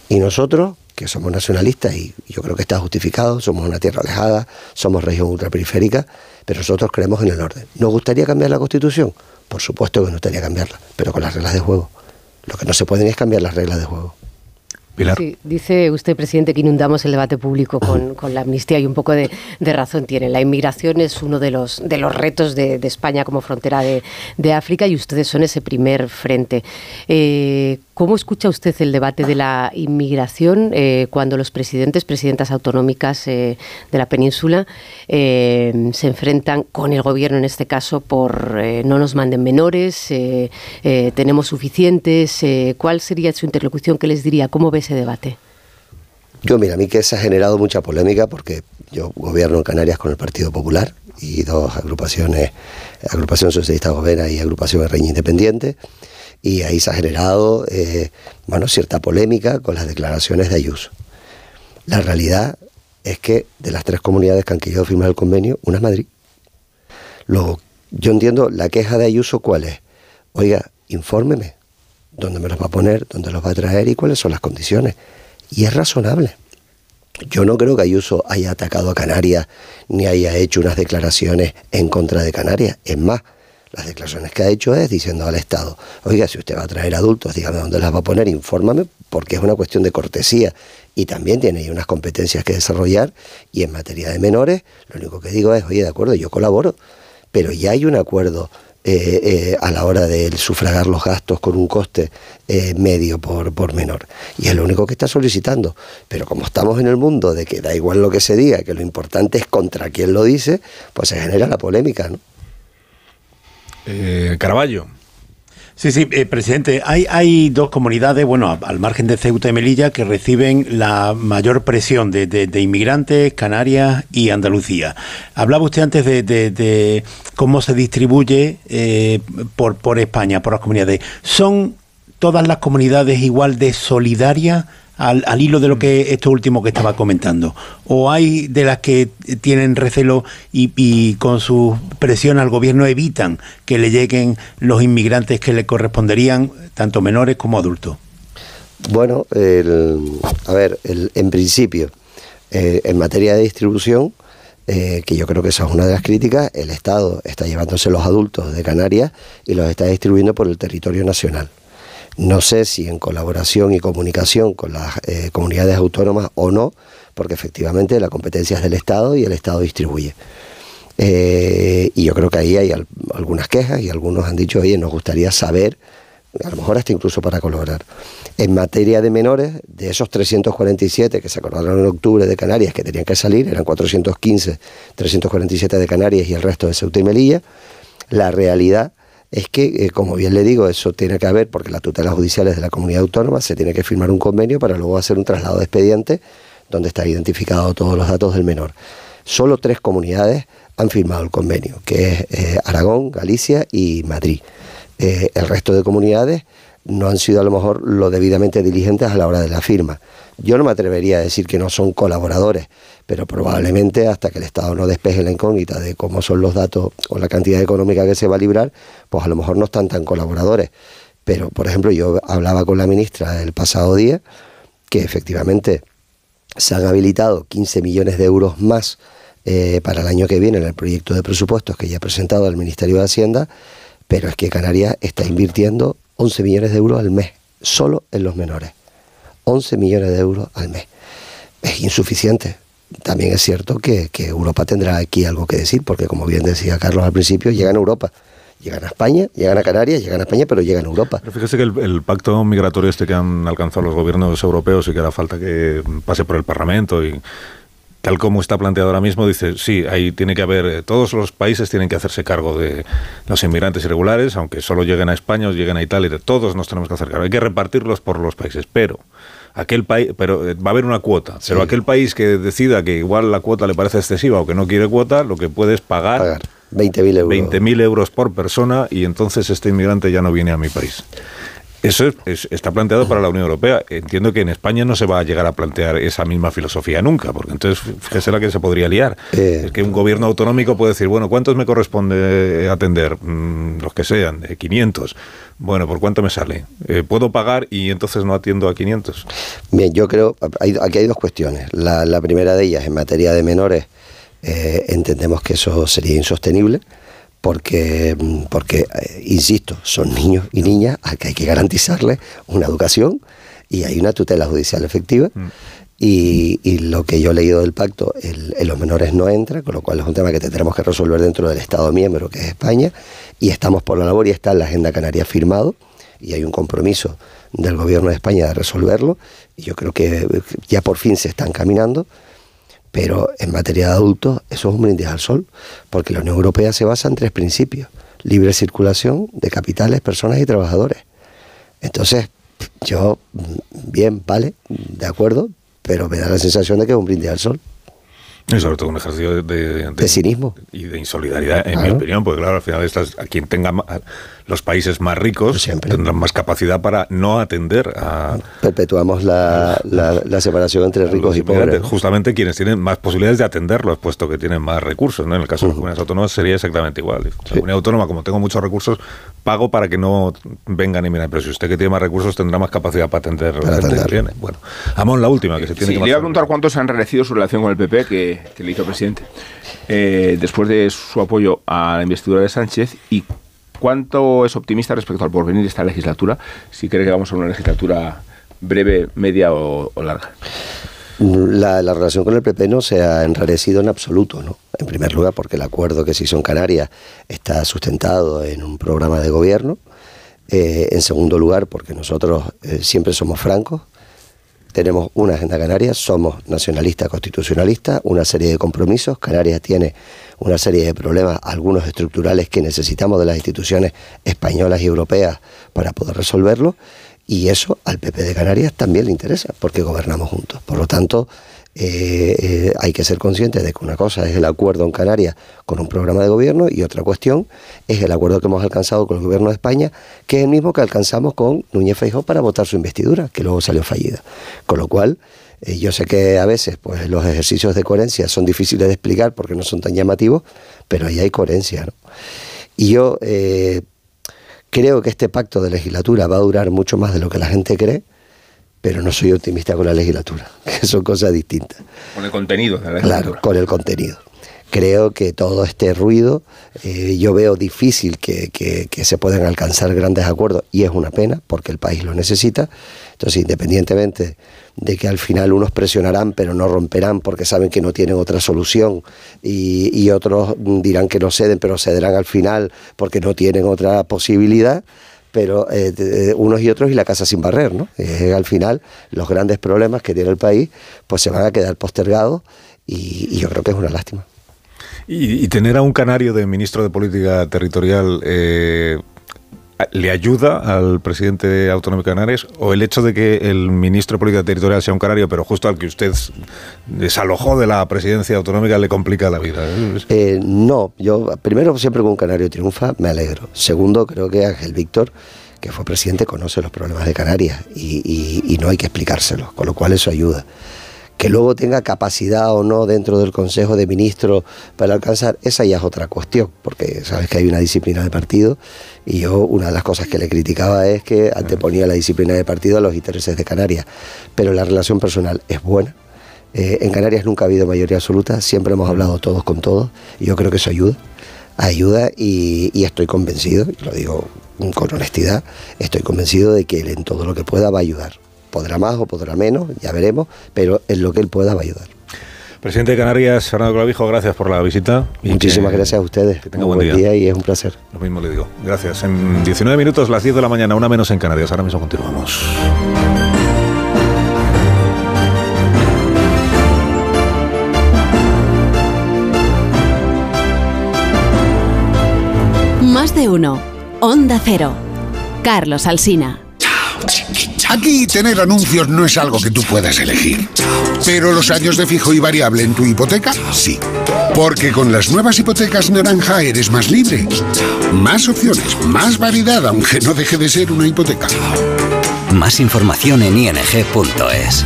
Y nosotros, que somos nacionalistas, y yo creo que está justificado, somos una tierra alejada, somos región ultraperiférica, pero nosotros creemos en el orden. ¿Nos gustaría cambiar la Constitución? Por supuesto que nos gustaría cambiarla, pero con las reglas de juego. Lo que no se pueden es cambiar las reglas de juego. Sí, dice usted, presidente, que inundamos el debate público con, la amnistía y un poco de, razón tiene. La inmigración es uno de los, de los retos de, España como frontera de, África y ustedes son ese primer frente. Eh, ¿Cómo escucha usted el debate de la inmigración eh, cuando los presidentes, presidentas autonómicas eh, de la península se enfrentan con el gobierno en este caso por no nos manden menores, tenemos suficientes? ¿Cuál sería su interlocución? ¿Qué les diría? ¿Cómo ve debate? Yo, mira, a mí que se ha generado mucha polémica porque yo gobierno en Canarias con el Partido Popular y dos agrupaciones, Agrupación Socialista Gobera y Agrupación Reña Independiente, y ahí se ha generado, eh, bueno, cierta polémica con las declaraciones de Ayuso. La realidad es que de las tres comunidades que han querido firmar el convenio, una es Madrid. Luego, yo entiendo la queja de Ayuso, ¿cuál es? Oiga, infórmeme, dónde me los va a poner, dónde los va a traer y cuáles son las condiciones. Y es razonable. Yo no creo que Ayuso haya atacado a Canarias ni haya hecho unas declaraciones en contra de Canarias. Es más, las declaraciones que ha hecho es diciendo al Estado, oiga, si usted va a traer adultos, dígame dónde las va a poner, infórmame, porque es una cuestión de cortesía y también tiene ahí unas competencias que desarrollar. Y en materia de menores, lo único que digo es, oye, de acuerdo, yo colaboro, pero ya hay un acuerdo eh, eh, a la hora de sufragar los gastos con un coste eh, medio por, por menor. Y es lo único que está solicitando. Pero como estamos en el mundo de que da igual lo que se diga, que lo importante es contra quién lo dice, pues se genera la polémica. ¿no? Caraballo. Sí, sí, eh, presidente, hay, hay dos comunidades, bueno, al margen de Ceuta y Melilla, que reciben la mayor presión de, inmigrantes, Canarias y Andalucía. Hablaba usted antes de, cómo se distribuye eh, por, por España, por las comunidades. ¿Son todas las comunidades igual de solidarias? Al, hilo de lo que esto último que estaba comentando? ¿O hay de las que tienen recelo y, con su presión al gobierno evitan que le lleguen los inmigrantes que le corresponderían, tanto menores como adultos? Bueno, a ver, en principio, eh, en materia de distribución, eh, que yo creo que esa es una de las críticas, el Estado está llevándose los adultos de Canarias y los está distribuyendo por el territorio nacional. No sé si en colaboración y comunicación con las eh, comunidades autónomas o no, porque efectivamente la competencia es del Estado y el Estado distribuye. Eh, y yo creo que ahí hay algunas quejas y algunos han dicho, oye, nos gustaría saber, a lo mejor hasta incluso para colaborar. En materia de menores, de esos 347 que se acordaron en octubre de Canarias que tenían que salir, eran 415, 347 de Canarias y el resto de Ceuta y Melilla, la realidad es que, eh, como bien le digo, eso tiene que haber, porque la tutela judicial es de la comunidad autónoma, se tiene que firmar un convenio para luego hacer un traslado de expediente donde está identificado todos los datos del menor. Solo tres comunidades han firmado el convenio, que es eh, Aragón, Galicia y Madrid. Eh, el resto de comunidades no han sido a lo mejor lo debidamente diligentes a la hora de la firma. Yo no me atrevería a decir que no son colaboradores, pero probablemente hasta que el Estado no despeje la incógnita de cómo son los datos o la cantidad económica que se va a librar, pues a lo mejor no están tan colaboradores. Pero, por ejemplo, yo hablaba con la ministra el pasado día que efectivamente se han habilitado 15 millones de euros más eh, para el año que viene en el proyecto de presupuestos que ya ha presentado el Ministerio de Hacienda, pero es que Canarias está invirtiendo 11 millones de euros al mes, solo en los menores. 11 millones de euros al mes. Es insuficiente. También es cierto que, Europa tendrá aquí algo que decir, porque como bien decía Carlos al principio, llegan a Europa. Llegan a España, llegan a Canarias, llegan a España, pero llegan a Europa. Pero fíjese que el, pacto migratorio este que han alcanzado los gobiernos europeos y que hará falta que pase por el Parlamento y tal como está planteado ahora mismo, dice, sí, ahí tiene que haber, eh, todos los países tienen que hacerse cargo de los inmigrantes irregulares, aunque solo lleguen a España o lleguen a Italia, todos nos tenemos que hacer cargo. Hay que repartirlos por los países, pero aquel país, pero eh, va a haber una cuota, pero aquel país que decida que igual la cuota le parece excesiva o que no quiere cuota, lo que puede es pagar, pagar 20.000 euros. 20.000 euros por persona y entonces este inmigrante ya no viene a mi país. Eso está planteado para la Unión Europea. Entiendo que en España no se va a llegar a plantear esa misma filosofía nunca, porque entonces fíjese la que se podría liar. Eh. Es que un gobierno autonómico puede decir, bueno, ¿cuántos me corresponde atender? Mm, los que sean, 500. Bueno, ¿por cuánto me sale? Eh, ¿Puedo pagar y entonces no atiendo a 500? Bien, yo creo, aquí hay dos cuestiones. La, primera de ellas, en materia de menores, eh, entendemos que eso sería insostenible porque, porque eh, insisto, son niños y niñas a que hay que garantizarles una educación y hay una tutela judicial efectiva. Mm. Y, lo que yo he leído del pacto, el, los menores no entra, con lo cual es un tema que tendremos que resolver dentro del Estado miembro, que es España, y estamos por la labor y está en la Agenda Canaria firmado, y hay un compromiso del Gobierno de España de resolverlo, y yo creo que ya por fin se están caminando, pero en materia de adultos eso es un brindis al sol, porque la Unión Europea se basa en tres principios, libre circulación de capitales, personas y trabajadores. Entonces, yo, bien, vale, de acuerdo, pero me da la sensación de que es un brindis al sol. Y sobre todo un ejercicio de, de, cinismo. Y de insolidaridad, en mi opinión, porque claro, al final estás, a quien tenga los países más ricos tendrán más capacidad para no atender a... Perpetuamos la, la, separación entre ricos y pobres. Justamente quienes tienen más posibilidades de atenderlos, puesto que tienen más recursos. ¿no? En el caso de las comunidades autónomas sería exactamente igual. La comunidad autónoma, como tengo muchos recursos, pago para que no vengan y miren. Pero si usted que tiene más recursos tendrá más capacidad para atender para gente que tiene. Bueno, Amón, la última que se tiene que... Le iba a preguntar cuántos han enrarecido su relación con el PP que, que le hizo presidente eh, después de su apoyo a la investidura de Sánchez y ¿Cuánto es optimista respecto al porvenir de esta legislatura? Si cree que vamos a una legislatura breve, media o, larga. La, relación con el PP no se ha enrarecido en absoluto, ¿no? En primer lugar, porque el acuerdo que se hizo en Canarias está sustentado en un programa de gobierno. Eh, en segundo lugar, porque nosotros eh, siempre somos francos, tenemos una agenda canaria, somos nacionalistas constitucionalistas, una serie de compromisos. Canarias tiene una serie de problemas, algunos estructurales que necesitamos de las instituciones españolas y europeas para poder resolverlo, y eso al PP de Canarias también le interesa, porque gobernamos juntos. Por lo tanto, eh, eh, hay que ser conscientes de que una cosa es el acuerdo en Canarias con un programa de gobierno y otra cuestión es el acuerdo que hemos alcanzado con el gobierno de España, que es el mismo que alcanzamos con Núñez Feijóo para votar su investidura, que luego salió fallida. Con lo cual, eh, yo sé que a veces pues, los ejercicios de coherencia son difíciles de explicar porque no son tan llamativos, pero ahí hay coherencia. Y yo creo que este pacto de legislatura va a durar mucho más de lo que la gente cree, pero no soy optimista con la legislatura, que son cosas distintas. Con el contenido de la legislatura. Claro, con el contenido creo que todo este ruido, eh, yo veo difícil que, que, se puedan alcanzar grandes acuerdos y es una pena porque el país lo necesita. Entonces, independientemente de que al final unos presionarán pero no romperán porque saben que no tienen otra solución y, y otros dirán que no ceden pero cederán al final porque no tienen otra posibilidad pero eh, unos y otros y la casa sin barrer, ¿no? al final los grandes problemas que tiene el país pues se van a quedar postergados y yo creo que es una lástima. Y, tener a un canario de ministro de Política Territorial eh, ¿Le ayuda al presidente autonómico de Canarias o el hecho de que el ministro de Política Territorial sea un canario, pero justo al que usted desalojó de la presidencia autonómica le complica la vida? Eh, no, yo primero siempre con un canario triunfa, me alegro. Segundo, creo que Ángel Víctor, que fue presidente, conoce los problemas de Canarias y no hay que explicárselos, con lo cual eso ayuda que luego tenga capacidad o no dentro del Consejo de Ministros para alcanzar, esa ya es otra cuestión, porque sabes que hay una disciplina de partido y yo una de las cosas que le criticaba es que anteponía la disciplina de partido a los intereses de Canarias, pero la relación personal es buena. Eh, en Canarias nunca ha habido mayoría absoluta, siempre hemos hablado todos con todos y yo creo que eso ayuda, ayuda y, y estoy convencido, lo digo con honestidad, estoy convencido de que él en todo lo que pueda va a ayudar. Podrá más o podrá menos, ya veremos, pero en lo que él pueda va a ayudar. Presidente de Canarias, Fernando Clavijo, gracias por la visita. Muchísimas gracias a ustedes. Que tenga buen, día. día. y es un placer. Lo mismo le digo. Gracias. En 19 minutos, las 10 de la mañana, una menos en Canarias. Ahora mismo continuamos. Más de uno. Onda Cero. Carlos Alsina. Aquí tener anuncios no es algo que tú puedas elegir. Pero los años de fijo y variable en tu hipoteca, sí. Porque con las nuevas hipotecas naranja eres más libre. Más opciones, más variedad, aunque no deje de ser una hipoteca. Más información en ing.es.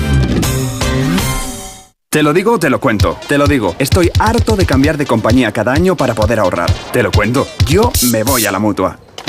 Te lo digo, te lo cuento. Te lo digo, estoy harto de cambiar de compañía cada año para poder ahorrar. Te lo cuento, yo me voy a la mutua.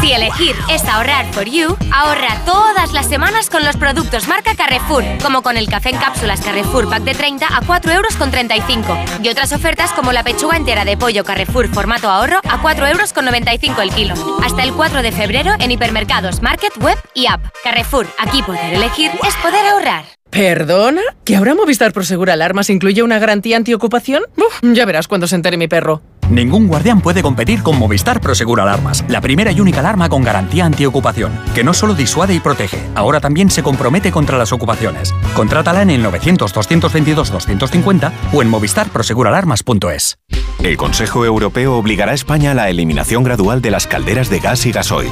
Si elegir es ahorrar for you, ahorra todas las semanas con los productos marca Carrefour, como con el café en cápsulas Carrefour Pack de 30 a 4 euros con 35 y otras ofertas como la pechuga entera de pollo Carrefour formato ahorro a 4 euros con 95 el kilo. Hasta el 4 de febrero en hipermercados, market, web y app. Carrefour, aquí poder elegir es poder ahorrar. ¿Perdona? ¿Que ahora Movistar Prosegur Alarmas incluye una garantía antiocupación? Uf, ya verás cuando se entere mi perro. Ningún guardián puede competir con Movistar Prosegur Alarmas, la primera y única alarma con garantía antiocupación, que no solo disuade y protege, ahora también se compromete contra las ocupaciones. Contrátala en el 900-222-250 o en movistarproseguralarmas.es. El Consejo Europeo obligará a España a la eliminación gradual de las calderas de gas y gasoil.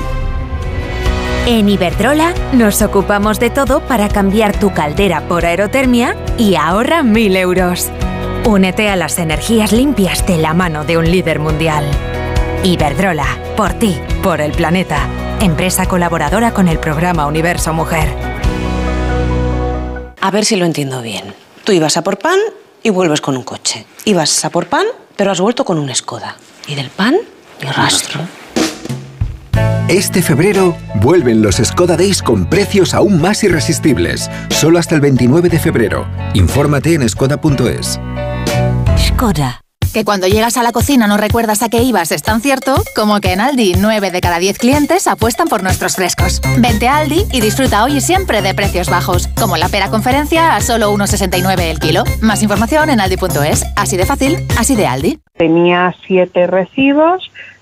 En Iberdrola nos ocupamos de todo para cambiar tu caldera por aerotermia y ahorra 1000 euros. Únete a las energías limpias de la mano de un líder mundial. Iberdrola, por ti, por el planeta. Empresa colaboradora con el programa Universo Mujer. A ver si lo entiendo bien. Tú ibas a por pan y vuelves con un coche. Ibas a por pan, pero has vuelto con un Skoda. Y del pan, ni rastro. Este febrero vuelven los Skoda Days con precios aún más irresistibles. Solo hasta el 29 de febrero. Infórmate en skoda.es. Que cuando llegas a la cocina no recuerdas a qué ibas es tan cierto como que en Aldi 9 de cada 10 clientes apuestan por nuestros frescos. Vente a Aldi y disfruta hoy y siempre de precios bajos, como la pera conferencia a solo 1,69 el kilo. Más información en aldi.es. Así de fácil, así de Aldi. Tenía siete recibos,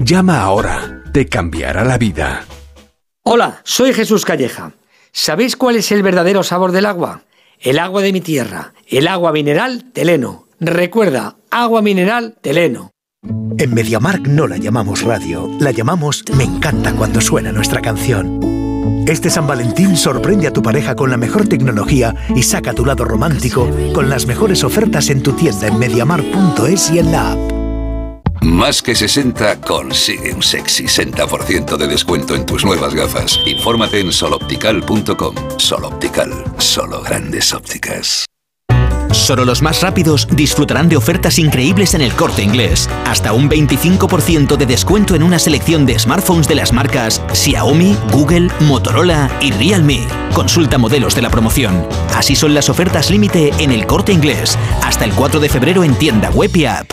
Llama ahora. Te cambiará la vida. Hola, soy Jesús Calleja. ¿Sabéis cuál es el verdadero sabor del agua? El agua de mi tierra, el agua mineral Teleno. Recuerda, agua mineral Teleno. En MediaMark no la llamamos radio, la llamamos Me encanta cuando suena nuestra canción. Este San Valentín sorprende a tu pareja con la mejor tecnología y saca tu lado romántico con las mejores ofertas en tu tienda en mediamar.es y en la app. Más que 60 consigue un sexy 60% de descuento en tus nuevas gafas. Infórmate en soloptical.com. Soloptical, solo grandes ópticas. Solo los más rápidos disfrutarán de ofertas increíbles en el corte inglés. Hasta un 25% de descuento en una selección de smartphones de las marcas Xiaomi, Google, Motorola y Realme. Consulta modelos de la promoción. Así son las ofertas límite en el corte inglés. Hasta el 4 de febrero en tienda web y app.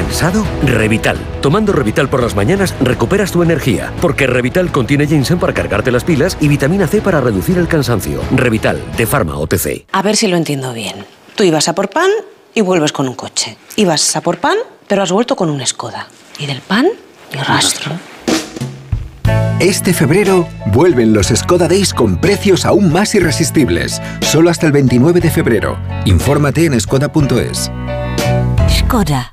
¿Cansado? Revital. Tomando Revital por las mañanas recuperas tu energía, porque Revital contiene ginseng para cargarte las pilas y vitamina C para reducir el cansancio. Revital, de Pharma OTC. A ver si lo entiendo bien. Tú ibas a por pan y vuelves con un coche. Ibas a por pan, pero has vuelto con un Skoda. Y del pan, ni rastro. Este febrero vuelven los Skoda Days con precios aún más irresistibles. Solo hasta el 29 de febrero. Infórmate en skoda.es. Skoda.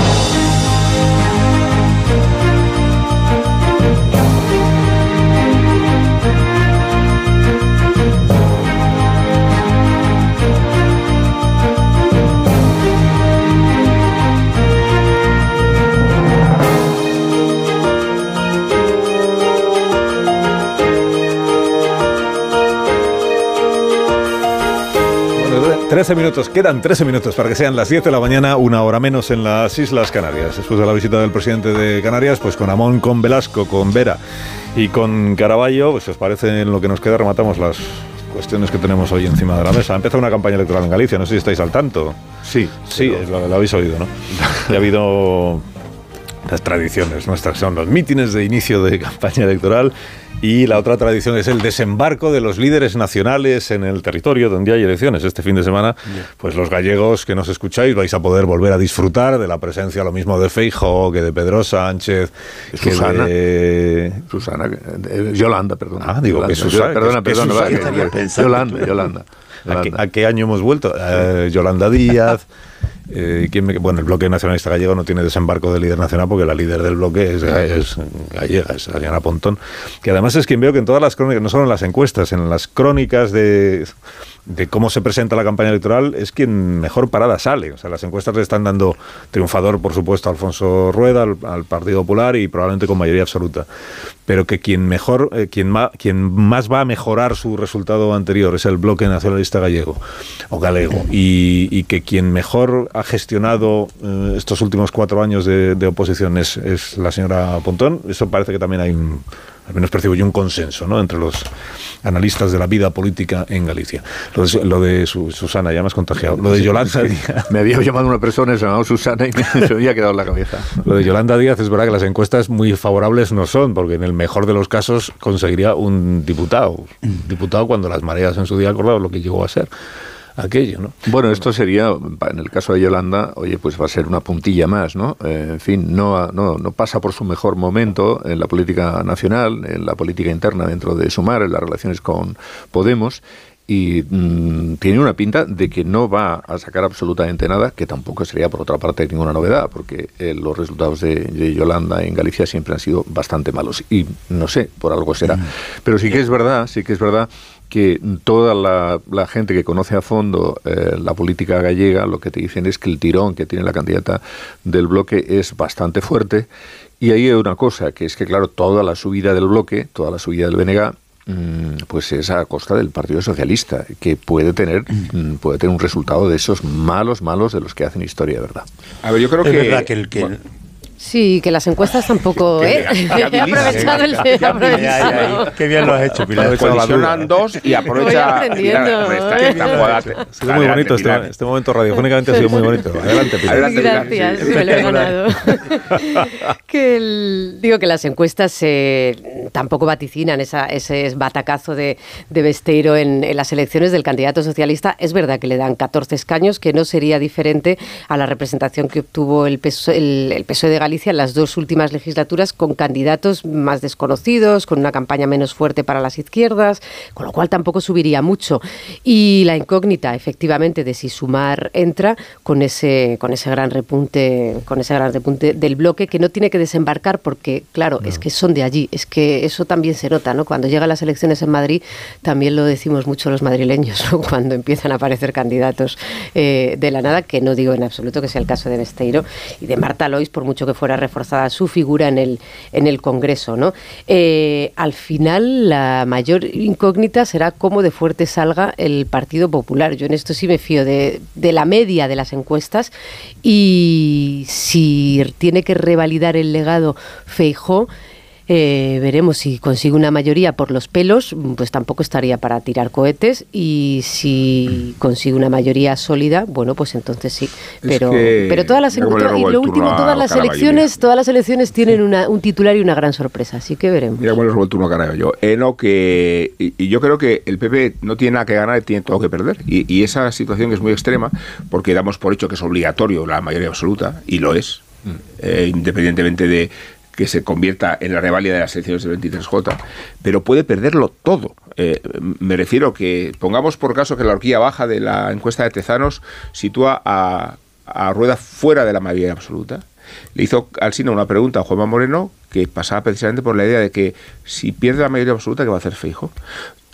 13 minutos, quedan 13 minutos para que sean las 10 de la mañana, una hora menos en las Islas Canarias. Después de la visita del presidente de Canarias, pues con Amón, con Velasco, con Vera y con Caraballo, pues si os parece en lo que nos queda, rematamos las cuestiones que tenemos hoy encima de la mesa. Ha empezado una campaña electoral en Galicia, no sé si estáis al tanto. Sí. Sí, lo, lo habéis oído, ¿no? Y ha habido las tradiciones nuestras, son los mítines de inicio de campaña electoral y la otra tradición es el desembarco de los líderes nacionales en el territorio donde hay elecciones. Este fin de semana, pues los gallegos que nos escucháis vais a poder volver a disfrutar de la presencia lo mismo de Feijo que de Pedro Sánchez, Susana. que de... Susana, eh, Yolanda, perdón. Ah, digo que Susana. Perdona, perdona. Susana. Yolanda, Yolanda. ¿A qué, a qué año hemos vuelto? Eh, Yolanda Díaz. Eh, ¿quién me- bueno, el bloque nacionalista gallego no tiene desembarco de líder nacional porque la líder del bloque es, es gallega, es Ariana Pontón, que además es quien veo que en todas las crónicas, no solo en las encuestas, en las crónicas de, de cómo se presenta la campaña electoral, es quien mejor parada sale. O sea, las encuestas le están dando triunfador, por supuesto, a Alfonso Rueda, al, al Partido Popular y probablemente con mayoría absoluta. Pero que quien mejor, eh, quien, más, quien más va a mejorar su resultado anterior es el bloque nacionalista gallego o galego. Y, y que quien mejor ha gestionado eh, estos últimos cuatro años de, de oposición es, es la señora Pontón. Eso parece que también hay un, al menos percibo yo un consenso ¿no? entre los analistas de la vida política en Galicia. Lo de, lo de Su- Susana, ya me has contagiado. Lo de Yolanda Díaz. Me había llamado una persona, se llamaba Susana y me, se me había quedado en la cabeza. Lo de Yolanda Díaz es verdad que las encuestas muy favorables no son, porque en el mejor de los casos conseguiría un diputado. Un diputado cuando las mareas en su día acordaron lo que llegó a ser aquello, ¿no? Bueno, esto sería, en el caso de Yolanda, oye, pues va a ser una puntilla más, ¿no? Eh, en fin, no, no, no pasa por su mejor momento en la política nacional, en la política interna dentro de Sumar, en las relaciones con Podemos. Y mm, tiene una pinta de que no va a sacar absolutamente nada, que tampoco sería por otra parte ninguna novedad, porque eh, los resultados de, de Yolanda en Galicia siempre han sido bastante malos. Y no sé, por algo será. Pero sí que es verdad, sí que es verdad que toda la, la gente que conoce a fondo eh, la política gallega lo que te dicen es que el tirón que tiene la candidata del bloque es bastante fuerte. Y ahí hay una cosa, que es que, claro, toda la subida del bloque, toda la subida del BNG, mm, pues es a costa del Partido Socialista, que puede tener, mm, puede tener un resultado de esos malos, malos de los que hacen historia, de verdad. A ver, yo creo Es que... verdad que el que- Sí, que las encuestas tampoco, ¿eh? He aprovechado el... he aprovechado. Qué bien lo has hecho, Pilar. Colisionan dos y aprovecha... Pilar, Ha sido muy bonito este, este momento radiofónicamente ha sido muy bonito. Adelante, Pilar. Gracias, me lo he ganado. que el- digo que las encuestas eh, tampoco vaticinan esa- ese batacazo de, de Besteiro en, en las elecciones del candidato socialista. Es verdad que le dan 14 escaños, que no sería diferente a la representación que obtuvo el PSOE, el, el PSOE de Galicia en las dos últimas legislaturas con candidatos más desconocidos, con una campaña menos fuerte para las izquierdas, con lo cual tampoco subiría mucho. Y la incógnita, efectivamente, de si Sumar entra con ese, con ese gran repunte, con ese gran repunte del bloque que no tiene que desembarcar porque, claro, es que son de allí, es que eso también se nota, ¿no? Cuando llegan las elecciones en Madrid, también lo decimos mucho los madrileños, ¿no? Cuando empiezan a aparecer candidatos eh, de la nada, que no digo en absoluto que sea el caso de Besteiro y de Marta Lois, por mucho que fuera reforzada su figura en el, en el Congreso, ¿no? Eh, al final, la mayor incógnita será cómo de fuerte salga el Partido Popular. Yo en esto sí me fío de, de la media de las encuestas y si tiene que revalidar el legado Feijó, eh, veremos si consigue una mayoría por los pelos, pues tampoco estaría para tirar cohetes y si consigue una mayoría sólida, bueno, pues entonces sí. Pero, que- pero todas las y lo último, a todas las elecciones, todas las elecciones tienen una- un titular y una gran sorpresa, así que veremos. Mira cómo le robó el turno a Caraballo. Eh, no, que, y, y yo creo que el PP no tiene nada que ganar y tiene todo que perder. Y, y esa situación es muy extrema porque damos por hecho que es obligatorio la mayoría absoluta, y lo es, eh, independientemente de que se convierta en la reválida de las elecciones del 23J, pero puede perderlo todo. Eh, me refiero que pongamos por caso que la horquilla baja de la encuesta de Tezanos sitúa a, a Rueda fuera de la mayoría absoluta. Le hizo Alsina una pregunta a Juanma Moreno que pasaba precisamente por la idea de que si pierde la mayoría absoluta, ¿qué va a hacer Feijo?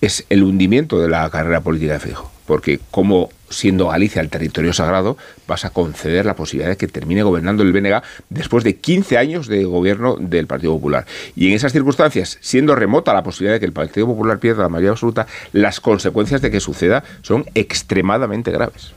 Es el hundimiento de la carrera política de Feijo. Porque como siendo Galicia el territorio sagrado, vas a conceder la posibilidad de que termine gobernando el BNG después de 15 años de gobierno del Partido Popular. Y en esas circunstancias, siendo remota la posibilidad de que el Partido Popular pierda la mayoría absoluta, las consecuencias de que suceda son extremadamente graves.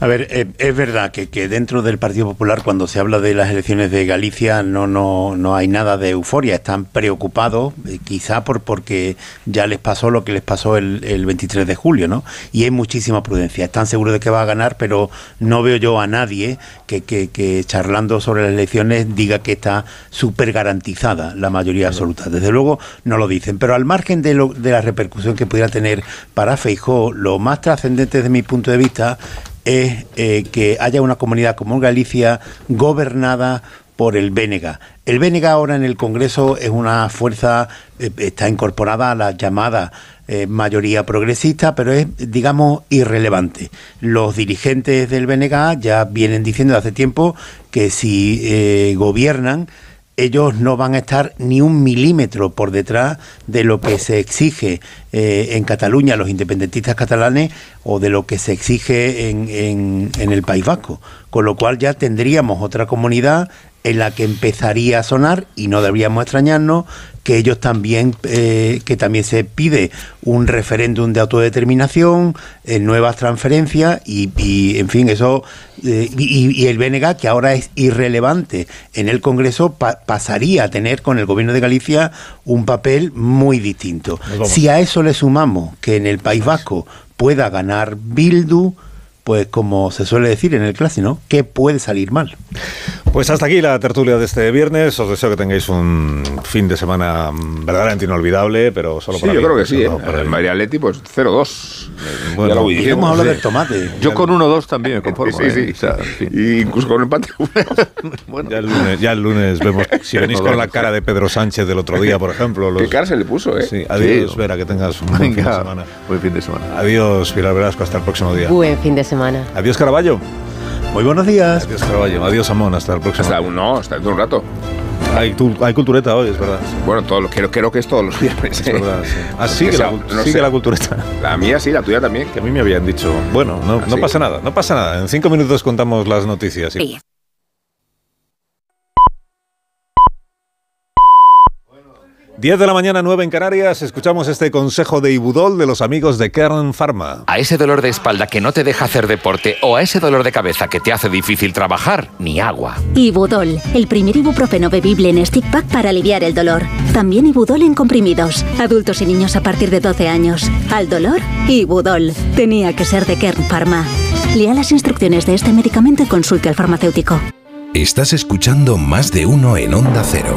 A ver, eh, es verdad que, dentro del Partido Popular, cuando se habla de las elecciones de Galicia, no, no, no hay nada de euforia. Están preocupados, eh, quizá por porque ya les pasó lo que les pasó el, el, 23 de julio, ¿no? Y hay muchísima prudencia. Están seguros de que va a ganar, pero no veo yo a nadie que, que, charlando sobre las elecciones diga que está súper garantizada la mayoría absoluta. Desde luego no lo dicen. Pero al margen de, lo, de la repercusión que pudiera tener para Feijó, lo más trascendente desde mi punto de vista es eh, que haya una comunidad como Galicia gobernada por el Bénega. El Bénega ahora en el Congreso es una fuerza, eh, está incorporada a la llamada eh, mayoría progresista, pero es, digamos, irrelevante. Los dirigentes del Bénega ya vienen diciendo hace tiempo que si gobiernan, ellos no van a estar ni un milímetro por detrás de lo que se exige eh, en Cataluña los independentistas catalanes o de lo que se exige en, en, el País Vasco. Con lo cual ya tendríamos otra comunidad en la que empezaría a sonar, y no deberíamos extrañarnos, que ellos también, eh, que también se pide un referéndum de autodeterminación, eh, nuevas transferencias, y, en fin, eso, eh, y, el BNG, que ahora es irrelevante en el Congreso, pasaría a tener con el Gobierno de Galicia un papel muy distinto. Si a eso le sumamos que en el País Vasco pueda ganar Bildu, pues como se suele decir en el clásico, ¿no? ¿Qué puede salir mal? Pues hasta aquí la tertulia de este viernes. Os deseo que tengáis un fin de semana verdaderamente inolvidable, pero solo sí, para yo creo que sí. ¿eh? el María Leti, pues 0-2. Bueno, ya lo hablar del tomate. Yo con 1-2 también me conformo. Sí, sí. ¿eh? y incluso con empate. bueno. ya, el lunes, ya el lunes vemos. Si venís con la cara de Pedro Sánchez del otro día, por ejemplo. Los... ¿Qué cara se le puso, eh? Sí, adiós, Vera, que tengas un buen fin de semana. Buen fin de semana. Adiós, Pilar Velasco, hasta el próximo día. Buen fin de semana. Adiós, Caraballo. Muy buenos días. Adiós, Caraballo. Adiós, Amón. Hasta el próximo. Hasta un, no, hasta dentro de un rato. Hay, hay, cultureta hoy, es verdad. Bueno, todo, creo, creo que es todos los viernes. Es verdad, sí. Ah, que, la, no sí que la cultureta. La mía sí, la tuya también. Que a mí me habían dicho, bueno, no, no pasa nada, no pasa nada. En cinco minutos contamos las noticias. Sí. 10 de la mañana, 9 en Canarias, escuchamos este consejo de Ibudol de los amigos de Kern Pharma. A ese dolor de espalda que no te deja hacer deporte o a ese dolor de cabeza que te hace difícil trabajar, ni agua. Ibudol, el primer ibuprofeno bebible en stick pack para aliviar el dolor. También Ibudol en comprimidos, adultos y niños a partir de 12 años. Al dolor, Ibudol. Tenía que ser de Kern Pharma. Lea las instrucciones de este medicamento y consulte al farmacéutico. Estás escuchando más de uno en Onda Cero.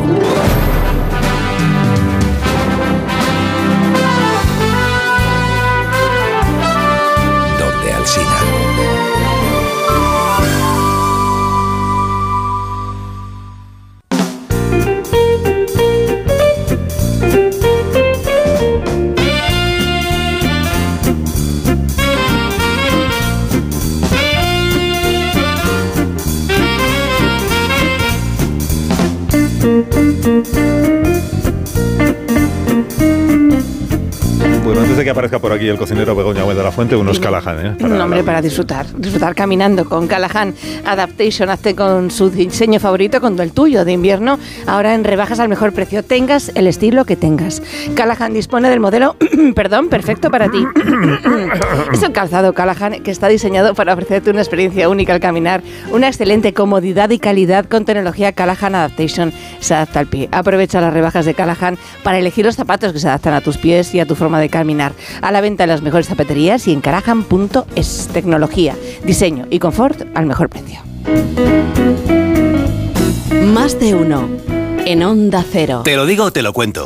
Aparezca por aquí el cocinero Begoña de la Fuente, unos Callahan, ¿eh? un nombre para disfrutar, disfrutar caminando con Callahan Adaptation, hazte con su diseño favorito, con el tuyo de invierno, ahora en rebajas al mejor precio, tengas el estilo que tengas. Callahan dispone del modelo, perdón, perfecto para ti. es el calzado Callahan que está diseñado para ofrecerte una experiencia única al caminar, una excelente comodidad y calidad con tecnología Callahan Adaptation. Se adapta al pie. Aprovecha las rebajas de Callahan para elegir los zapatos que se adaptan a tus pies y a tu forma de caminar. A la venta en las mejores zapaterías y en carajan.es. Tecnología, diseño y confort al mejor precio. Más de uno. En Onda Cero. Te lo digo o te lo cuento.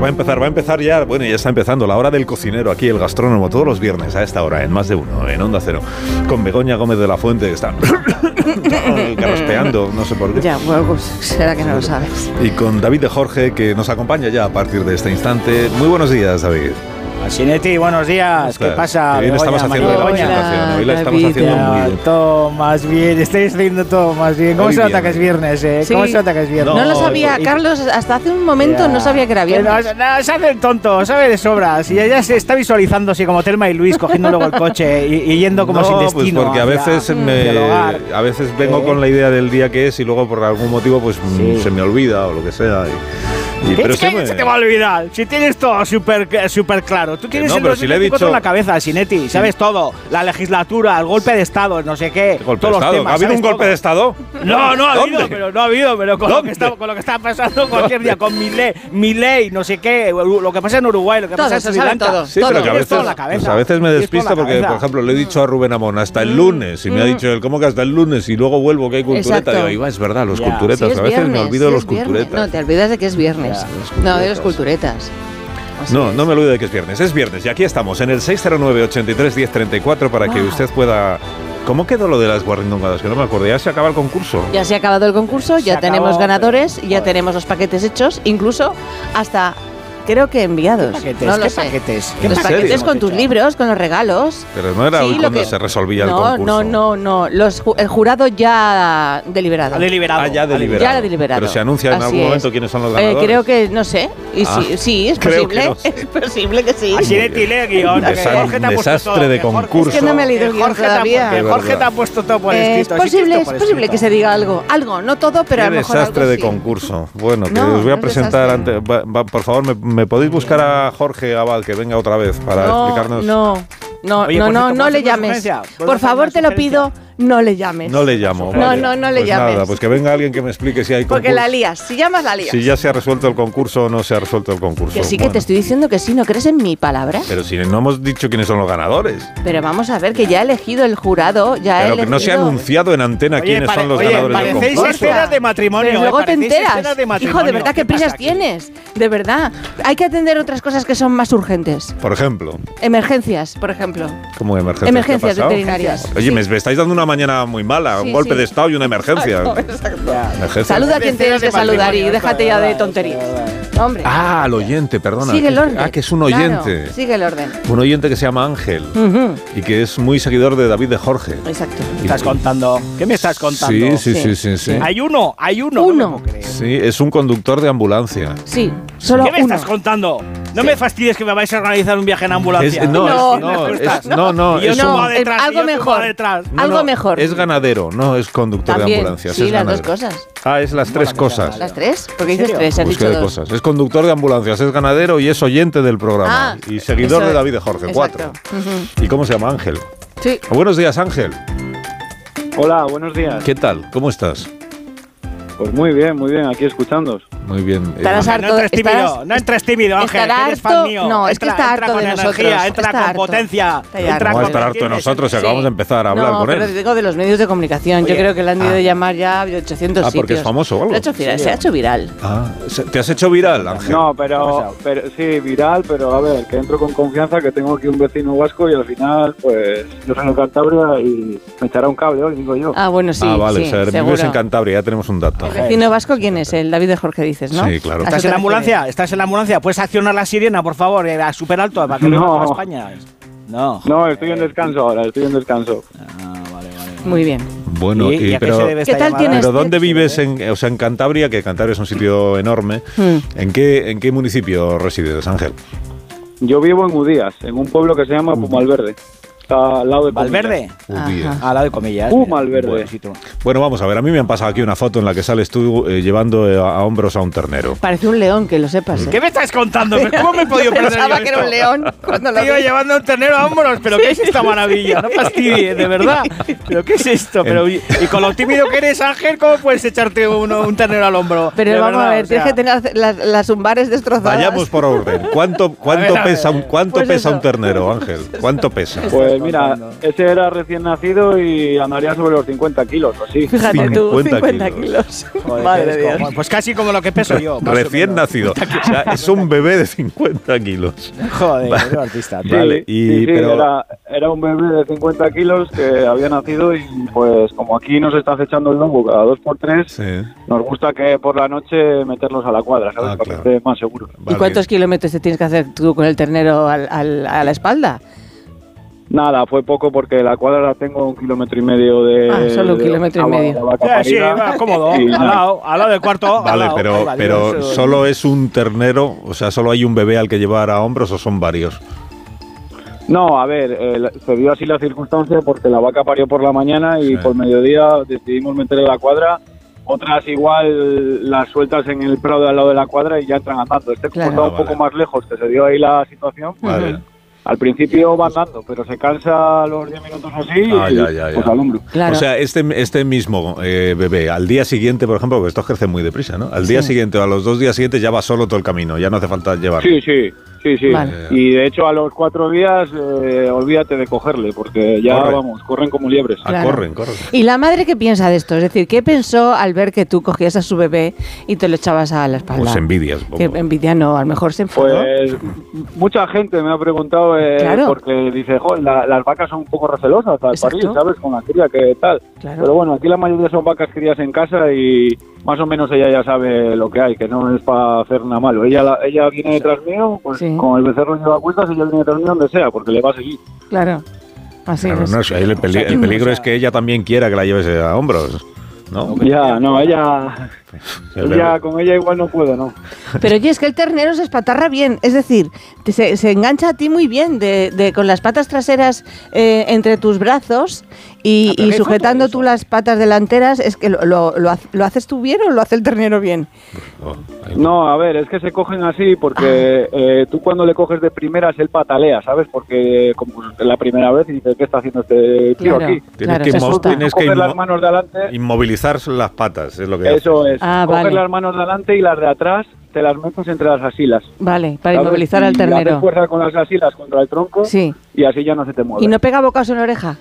Empezar, va a empezar, va a empezar ya. Bueno, ya está empezando la hora del cocinero aquí, el gastrónomo, todos los viernes a esta hora, en más de uno, en Onda Cero, con Begoña Gómez de la Fuente, que está carraspeando, no sé por qué. Ya, bueno, pues será que no lo sabes. Y con David de Jorge, que nos acompaña ya a partir de este instante. Muy buenos días, David. Asinetti, buenos días. ¿Qué pasa? Qué bien Begoña, estamos haciendo la Begoña? presentación. Hoy la estamos haciendo muy bien. Todo más bien, estáis haciendo todo más bien. ¿Cómo Hoy se nota bien. que es viernes, eh? ¿Cómo Sí. se nota que es viernes? No, lo sabía, Carlos, hasta hace un momento no sabía que era viernes. No, no, se hace el tonto, sabe de sobras. Y ella se está visualizando así como Telma y Luis cogiendo luego el coche y, y yendo como no, sin pues destino. porque a veces me, a veces vengo Eh. con la idea del día que es y luego por algún motivo pues mm, se me olvida o lo que sea. Y, y- ¿Qué pero es que se te va a olvidar? Si tienes todo súper súper claro. Tú tienes no, el pero si le he 2024 en dicho- la cabeza, Sinetti. Sabes todo. La legislatura, el golpe de Estado, no sé qué. golpe todos de los temas, ¿Ha habido ¿sabes un golpe todo? de Estado? No, no ha ¿Dónde? habido, pero no ha habido, pero con, lo que, está, con lo que está pasando cualquier día, con mi ley, mi ley, no sé qué, lo que pasa en Uruguay, lo que Todo, pasa en Sri Lanka. todo, Sí, pero que a veces, todo en la cabeza. pues a veces me todo la porque, por ejemplo, le he dicho a Rubén Amón hasta el lunes y me ha Mm. dicho él, ¿cómo que hasta el lunes? Y luego vuelvo que hay cultureta. Digo, es verdad, los culturetas. A veces me olvido de los culturetas. No, te olvidas de que es viernes. No, de los culturetas. No, no me olvido de que es viernes. Es viernes y aquí estamos en el 609-83-1034 para que Wow. usted pueda... ¿Cómo quedó lo de las guarrindongadas? Que no me acuerdo. Ya se acaba el concurso. Ya se ha acabado el concurso, ya acabó, tenemos pero- ganadores, ya tenemos los paquetes hechos, incluso hasta creo que enviados. paquetes? no lo ¿Qué sé. paquetes? ¿Qué Los paquetes con tus libros, con los regalos. Pero no era Sí, hoy cuando que- se resolvía el no, concurso. no, no, no. Los, ju- el jurado ya deliberado. Ha deliberado. Ah, ya deliberado. Ya deliberado. Pero se anuncia en Así algún es. momento quiénes son los Eh, ganadores. creo que, no sé. Y Ah, sí, sí, es creo que posible. no sé. Es posible que sí. Asinetti, lee el guion. que Desa- Jorge te ha puesto desastre todo, de concurso. Es que no me he leído el guion Jorge te ha todavía. De Jorge te ha puesto todo por Eh, escrito. es posible, es posible que se diga algo. Algo, no todo, pero Qué a lo mejor desastre de concurso. Bueno, que os voy a presentar desastre. ante. va- va- por favor, me, me podéis buscar a Jorge Abad que venga otra vez para no, explicarnos. No, no, Oye, no, no, no ¿puedo le llames. Por favor, te lo pido, no le llames. No le llamo. No, vale. no, no le Pues llames. Nada, pues que venga alguien que me explique si hay concurso. Porque la lías. Si llamas, la lías. Si ya se ha resuelto el concurso o no se ha resuelto el concurso. que sí que Bueno, te estoy diciendo que sí, ¿no crees en mi palabra? Pero si no hemos dicho quiénes son los ganadores. Pero vamos a ver, que ya ha elegido el jurado, ya Pero que elegido... no se ha anunciado en antena Oye, quiénes pare- son los oye, ganadores del concurso. escenas de matrimonio. Pero eh, luego te enteras. de Hijo, de verdad, ¿Qué qué prisas tienes. De verdad. Hay que atender otras cosas que son más urgentes. Por ejemplo, Emergencias, por ejemplo. como emergencias. Emergencias veterinarias. Oye, Sí. me, me estáis dando una mañana muy mala, Sí, un golpe sí. de estado y una emergencia. Emergencia. Saluda a quien tienes que saludar y déjate ya de tonterías. Hombre. Ah, al oyente, perdona. Sigue el orden. Ah, que es un Claro, oyente. sigue el orden. Un oyente que se llama Ángel y que es muy seguidor de David de Jorge. Exacto. ¿Qué me estás contando? ¿Qué me estás contando? Sí, sí, sí, sí, sí. Hay uno, hay uno. Uno. Sí, es un conductor de ambulancia. Sí, solo ¿Qué me uno. estás contando? No me fastidies que me vais a organizar un viaje en ambulancia. Es- no, No, es- no, es- no, no, Y yo es subo un- a detrás, y algo mejor. detrás. No, Algo no, mejor. Es ganadero, no es conductor de También, ambulancia. sí, es las dos cosas. Ah, es las tres cosas. ¿Las tres? Porque ¿En dices tres, has Pues dicho dos. cosas. Es conductor de ambulancias, es ganadero y es oyente del programa. Ah, y seguidor de. David de Jorge, cuatro. ¿Y cómo se llama Ángel? Sí. Buenos días, Ángel. Hola, buenos días. ¿Qué tal? ¿Cómo estás? Pues muy bien, muy bien, aquí escuchándoos. Muy bien. eh, Estarás No harto. entres tímido, estarás- no entres tímido, Ángel, que eres fan harto- mío. no, es que Entra- está entra harto con de energía, nosotros, entra está con harto. potencia. Está entra harto. ¿Cómo va a estar harto de nosotros si acabamos de empezar a hablar no, con pero él? digo de los medios de comunicación. Oye, Yo creo que le han ido ah. de llamar ya de 800 Ah, porque es sitios. famoso o algo. Lo ha hecho viral, se ha hecho viral. Ah, ¿te has hecho viral, Ángel? No, pero, pero sí, viral, pero a ver, que entro con confianza, que tengo aquí un vecino vasco y al final, pues, yo soy de Cantabria y me echará un cable hoy, digo yo. Ah, bueno, sí. ah, vale, sí, o sea, vives seguro. en Cantabria, ya tenemos un dato. ¿El vecino vasco quién es? El David de Jorge dices, ¿no? Sí, claro. ¿A ¿Estás en la ambulancia? ¿Estás en la ambulancia? ¿Puedes accionar la sirena, por favor, eh, a súper alto para que lo No. toda España? No. No, estoy en descanso ahora, estoy en descanso. Muy bien. Bueno, ¿Y- y- y a qué pero, debe ¿Qué tal tienes? pero ¿dónde vives? En, o sea, en Cantabria, que Cantabria es un sitio enorme. Hmm. ¿En qué, ¿En qué municipio resides, Ángel? Yo vivo en Udías, en un pueblo que se llama Pumalverde. Está al lado de Comillas. ¿Valverde? Al lado de comillas. Pumalverde. Bueno, vamos a ver, a mí me han pasado aquí una foto en la que sales tú eh, llevando eh, a, a hombros a un ternero. Parece un león, que lo sepas. ¿eh? ¿Qué me estás contando? ¿Cómo me he podido perder Pensaba yo que era un león cuando lo vi. llevando un ternero a hombros, pero ¿qué es esta maravilla? No fastidies, de verdad. ¿Pero qué es esto? Pero, y, y con lo tímido que eres, Ángel, ¿cómo puedes echarte uno- un ternero al hombro? Pero De vamos verdad, a ver, o sea, tienes que tener las, las lumbares destrozadas. Vayamos por orden. ¿Cuánto, cuánto ver, a ver. pesa, un, cuánto Pues pesa eso. un ternero, Ángel? ¿Cuánto pesa? Pues mira, ese era recién nacido y andaría sobre los 50 kilos o así. Fíjate tú, 50 50 kilos. Joder, Madre es de Dios. como- pues casi como lo que peso yo. Recién nacido. O sea, es un bebé de 50 kilos. Joder, Vale. eres artista. tío. Vale, y, Sí, sí, pero, era, era un bebé de 50 kilos que había nacido y pues como aquí nos está acechando el lobo cada dos por tres, nos gusta que por la noche meterlos a la cuadra, ¿sabes? Ah, Para claro. que esté más seguro. ¿Y cuántos kilómetros te tienes que hacer tú con el ternero al- al- a la espalda? Nada, fue poco porque la cuadra la tengo un kilómetro y medio de... Ah, solo un de kilómetro y medio. de sí, va, cómodo. Y Al nada. lado, al lado del cuarto. al Vale, lado. pero, pero solo es un ternero, o sea, solo hay un bebé al que llevar a hombros o son varios. No, a ver, eh, se dio así la circunstancia porque la vaca parió por la mañana y por mediodía decidimos meterle la cuadra. Otras igual las sueltas en el prado de al lado de la cuadra y ya entran andando. Este como Claro. un Ah, poco más lejos, que se dio ahí la situación. Vale. Al principio va andando, pero se cansa a los 10 minutos así Ah, y ya, ya, ya. pues al hombro. Claro. O sea, este, este mismo eh, bebé, al día siguiente, por ejemplo, porque estos crecen muy deprisa, ¿no? Al día Sí. siguiente o a los dos días siguientes ya va solo todo el camino, ya no hace falta llevarlo. Sí, sí, sí, sí. Vale. Y de hecho a los cuatro días eh, olvídate de cogerle, porque ya Corre. vamos, corren como liebres. Ah, Claro. corren, corren. ¿Y la madre qué piensa de esto? Es decir, ¿qué pensó al ver que tú cogías a su bebé y te lo echabas a la espalda? Pues envidias. Que envidia no, a lo mejor se enfadó. Pues mucha gente me ha preguntado eh, Claro. porque dice, "Joder, la- las vacas son un poco recelosas al parir, ¿sabes? Con la cría que tal. Claro. Pero bueno, aquí la mayoría son vacas crías en casa y más o menos ella ya sabe lo que hay, que no es para hacer nada malo. Ella la- ella viene detrás mío, pues Sí. con el becerro lleva cuestas, ella viene detrás mío donde sea, porque le va a seguir. Claro. Así Claro, es. no, el, peli- el peligro es que ella también quiera que la lleves a hombros, ¿no? Ya, no, ella, Bebé. con ella igual no puedo, ¿no? Pero oye, es que el ternero se espatarra bien, es decir, te- se, se engancha a ti muy bien de, de- con las patas traseras eh, entre tus brazos y, Ah, y sujetando tú las patas delanteras. Es que lo, lo, lo hace- ¿lo haces tú bien o lo hace el ternero bien? No, a ver, es que se cogen así porque eh, tú cuando le coges de primeras él patalea, ¿sabes? Porque como es la primera vez y dices, ¿qué está haciendo este tío Claro, aquí? Tienes claro, que, se inmo- asusta. tienes que coger las inmo- manos de adelante, inmovilizar las patas, es lo que eso es, Ah, coger vale. las manos de adelante y las de atrás te las metes entre las asilas. Vale, para ¿sabes? inmovilizar Y al haces ternero. fuerza con las asilas contra el tronco Sí. y así ya no se te mueve. ¿Y no pega bocados en la oreja?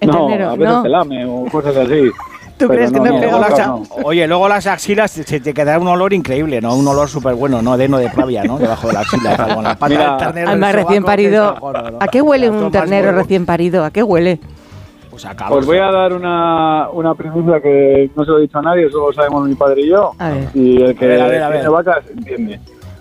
El no, ternero, a veces no. te lame o cosas así. ¿Tú Pero crees que no, no, pega bocados? a- Oye, luego las axilas se te quedará un olor increíble, ¿no? Un olor súper bueno, ¿no? De no de plavia, ¿no? Debajo de la axila, con la pata Mira, del ternero. Además, recién parido. ¿A qué huele un ternero recién parido? ¿A qué huele? Pues acabo. Os voy a dar una, una primicia que no se lo he dicho a nadie, solo lo sabemos mi padre y yo. A ver. Y el que A ver, a ver, a ver. tiene vacas entiende.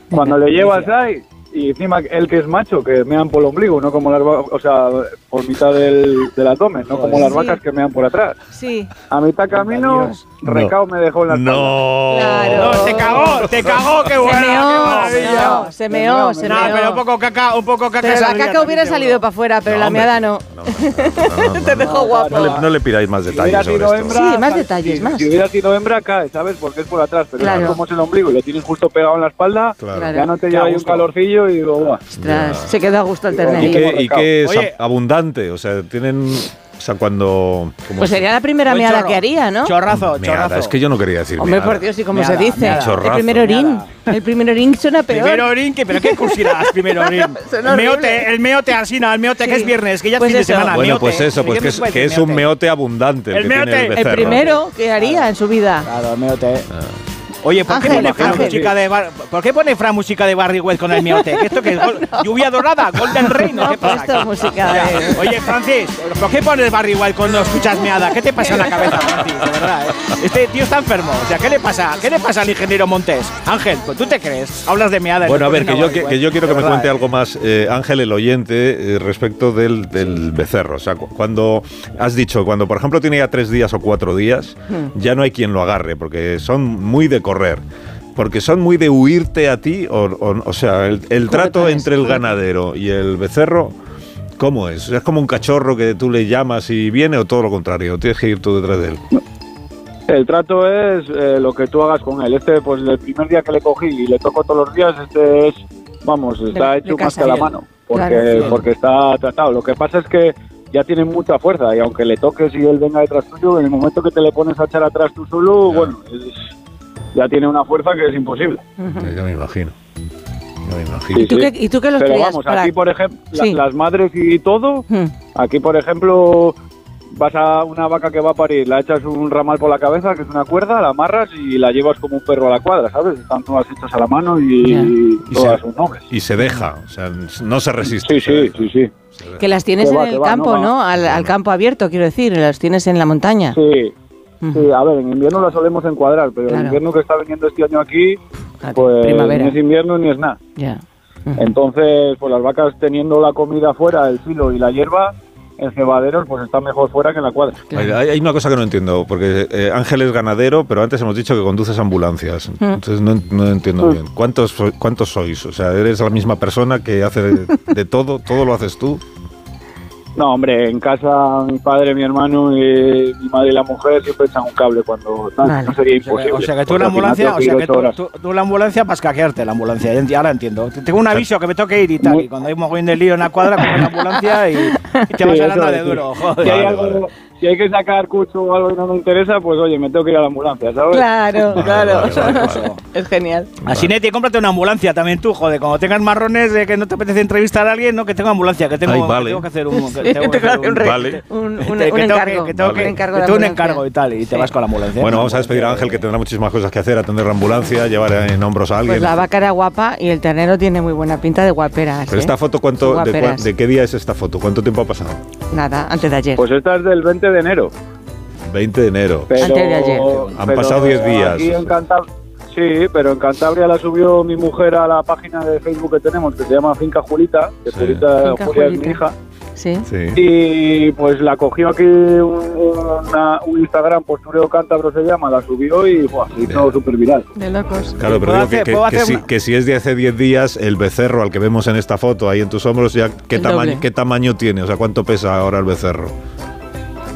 Cuando le llevas ahí, y encima el que es macho, que mean por el ombligo, no como las vacas, o sea, por mitad del, del abdomen, no como las Sí. vacas que mean por atrás. Sí. A mitad camino, Dios. recao me dejó en la espalda. No. Claro. No, te cagó, te cagó, qué Se bueno. meó, no, se meó, se No, meó. pero un poco caca, un poco caca. Pero la caca hubiera salido para afuera, pero No, la meada no. No, no, no, no, Te no. dejó guapo. No le, no le pidáis más Si hubiera detalles sobre sido esto. hembra, Sí, más si- detalles, si, más. Si hubiera sido hembra, cae, ¿sabes? Porque es por atrás, pero Claro. no como es el ombligo y lo tienes justo pegado en la espalda, Claro. Ya no te lleva un calorcillo y digo, se quedó a gusto el ¿Y ¿Y qué es Oye. ab- abundante? O sea, tienen... O sea, cuando... ¿cómo Pues se- sería la primera Buen meada chorro. que haría, ¿no? Chorrazo, Meada, chorrazo. Es que yo no quería decir Hombre, meada. por Dios, ¿y cómo Meada, se dice? meada. El Chorrazo. primer orín. El primer orín suena peor. Primero orín, que, pero qué cursilás, primero orín. Suena el horrible. meote, el meote Alsina, el meote que Sí. es viernes, que ya es Pues fin de eso. semana. Bueno, meote. pues eso, pues ¿Qué que me es, puede que decir es un meote abundante el, El que tiene meote. el El El becerro. primero que haría en su vida. Claro, el meote. Oye, ¿por qué pone Fran música de bar- ¿Por qué pone Fran música de Barry White con el miote? ¿Qué ¿Esto qué es? Gol- ¿Lluvia dorada? ¿Golden Rain? No ¿Qué ha pasa aquí? música de- Oye, Francis, ¿por qué pones Barry White cuando escuchas meada? ¿Qué te pasa en la cabeza, Francis? De verdad, ¿eh? Este tío está enfermo. O sea, ¿qué le pasa? ¿Qué le pasa al ingeniero Montes? Ángel, pues tú te crees. Hablas de meada. Bueno, a ver, que yo, que, que yo quiero que me cuente ¿eh? algo más, eh, Ángel, el oyente, eh, respecto del, del becerro. O sea, cu- cuando has dicho, cuando por ejemplo tiene ya tres días o cuatro días, Hmm. ya no hay quien lo agarre, porque son muy de correr. porque son muy de huirte a ti, o, o, o sea, el, el trato entre el ganadero y el becerro, ¿cómo es? ¿Es como un cachorro que tú le llamas y viene o todo lo contrario? Tienes que ir tú detrás de él. El trato es eh, lo que tú hagas con él. Este, pues el primer día que le cogí y le toco todos los días, este es, vamos, está De- hecho de más que a la mano. Porque, Claro. porque está tratado. Lo que pasa es que ya tiene mucha fuerza y aunque le toques y él venga detrás tuyo, en el momento que te le pones a echar atrás tú solo, bueno, es- ya tiene una fuerza que es imposible. Ya me imagino. Ya me imagino. Sí, tú sí. qué- y tú qué los Pero crías vamos, para- aquí por ejemplo, la- las madres y todo, aquí por ejemplo, vas a una vaca que va a parir, la echas un ramal por la cabeza, que es una cuerda, la amarras y la llevas como un perro a la cuadra, ¿sabes? Están todas hechas a la mano y, Y todas se, sus nombres. y se deja, o sea, no se resiste. Sí, sí, sí, sí. Que las tienes Que en va, el va, campo, no va. ¿no? Al, al campo abierto, quiero decir, las tienes en la montaña. Sí. Sí, a ver, en invierno la solemos encuadrar, pero Claro. el invierno que está viniendo este año aquí, pues primavera. ni es invierno ni es nada. Ya. Entonces, pues las vacas teniendo la comida fuera, el filo y la hierba, en cebaderos, pues está mejor fuera que en la cuadra. Hay, hay una cosa que no entiendo, porque eh, Ángel es ganadero, pero antes hemos dicho que conduces ambulancias. Mm. Entonces no, no entiendo Mm. bien. ¿Cuántos, so- ¿Cuántos sois? O sea, ¿eres la misma persona que hace de, de todo? ¿Todo lo haces tú? No, hombre, en casa mi padre, mi hermano y mi madre y la mujer siempre echan un cable cuando tal, no sería imposible. o sea que tú en la ambulancia, o sea que tú, tú- tú en la ambulancia para escaquearte la ambulancia, ahora entiendo. Te- Tengo un aviso que me toque ir y tal, y cuando hay un mogollón de lío en la cuadra, coges la ambulancia y, y te vas a la de duro, joder. Si hay que sacar cucho o algo y no me interesa, pues oye, me tengo que ir a la ambulancia, ¿sabes? Claro, claro. vale, vale, vale. es genial. Así Neti, cómprate una ambulancia también tú, joder. Cuando tengas marrones de que no te apetece entrevistar a alguien, no, que tengo ambulancia, que tengo, Ay, que tengo que hacer un, que tengo que hacer un un- un- que- un que tengo que- encargo, que tengo un que- que un encargo y tal, y te vas con la ambulancia. Bueno, vamos a despedir a Ángel, que tendrá muchísimas cosas que hacer, atender la ambulancia, llevar en hombros a alguien. Pues la vaca era guapa y el ternero tiene muy buena pinta de guaperas. Pero ¿eh? esta foto, ¿cuánto, de, de qué día es esta foto? ¿Cuánto tiempo ha pasado? Nada, antes de ayer. Pues esta es del 20 de enero. 20 de enero. Pero, Antes de ayer. Han pasado 10 días. aquí en Cantab- sí, pero en Cantabria la subió mi mujer a la página de Facebook que tenemos, que se llama Finca Julita, que Sí. Julita, Finca Julia es mi hija. Sí. Sí. Y pues la cogió aquí un, una- un Instagram, Postureo Cántabro se llama, la subió y buah, se hizo súper viral. De locos. Claro, pero ¿Puedo digo que, hacer- que- si, una- que si es de hace 10 días, el becerro al que vemos en esta foto ahí en tus hombros, ya ¿qué, doble. ¿qué tamaño tiene? O sea, ¿cuánto pesa ahora el becerro?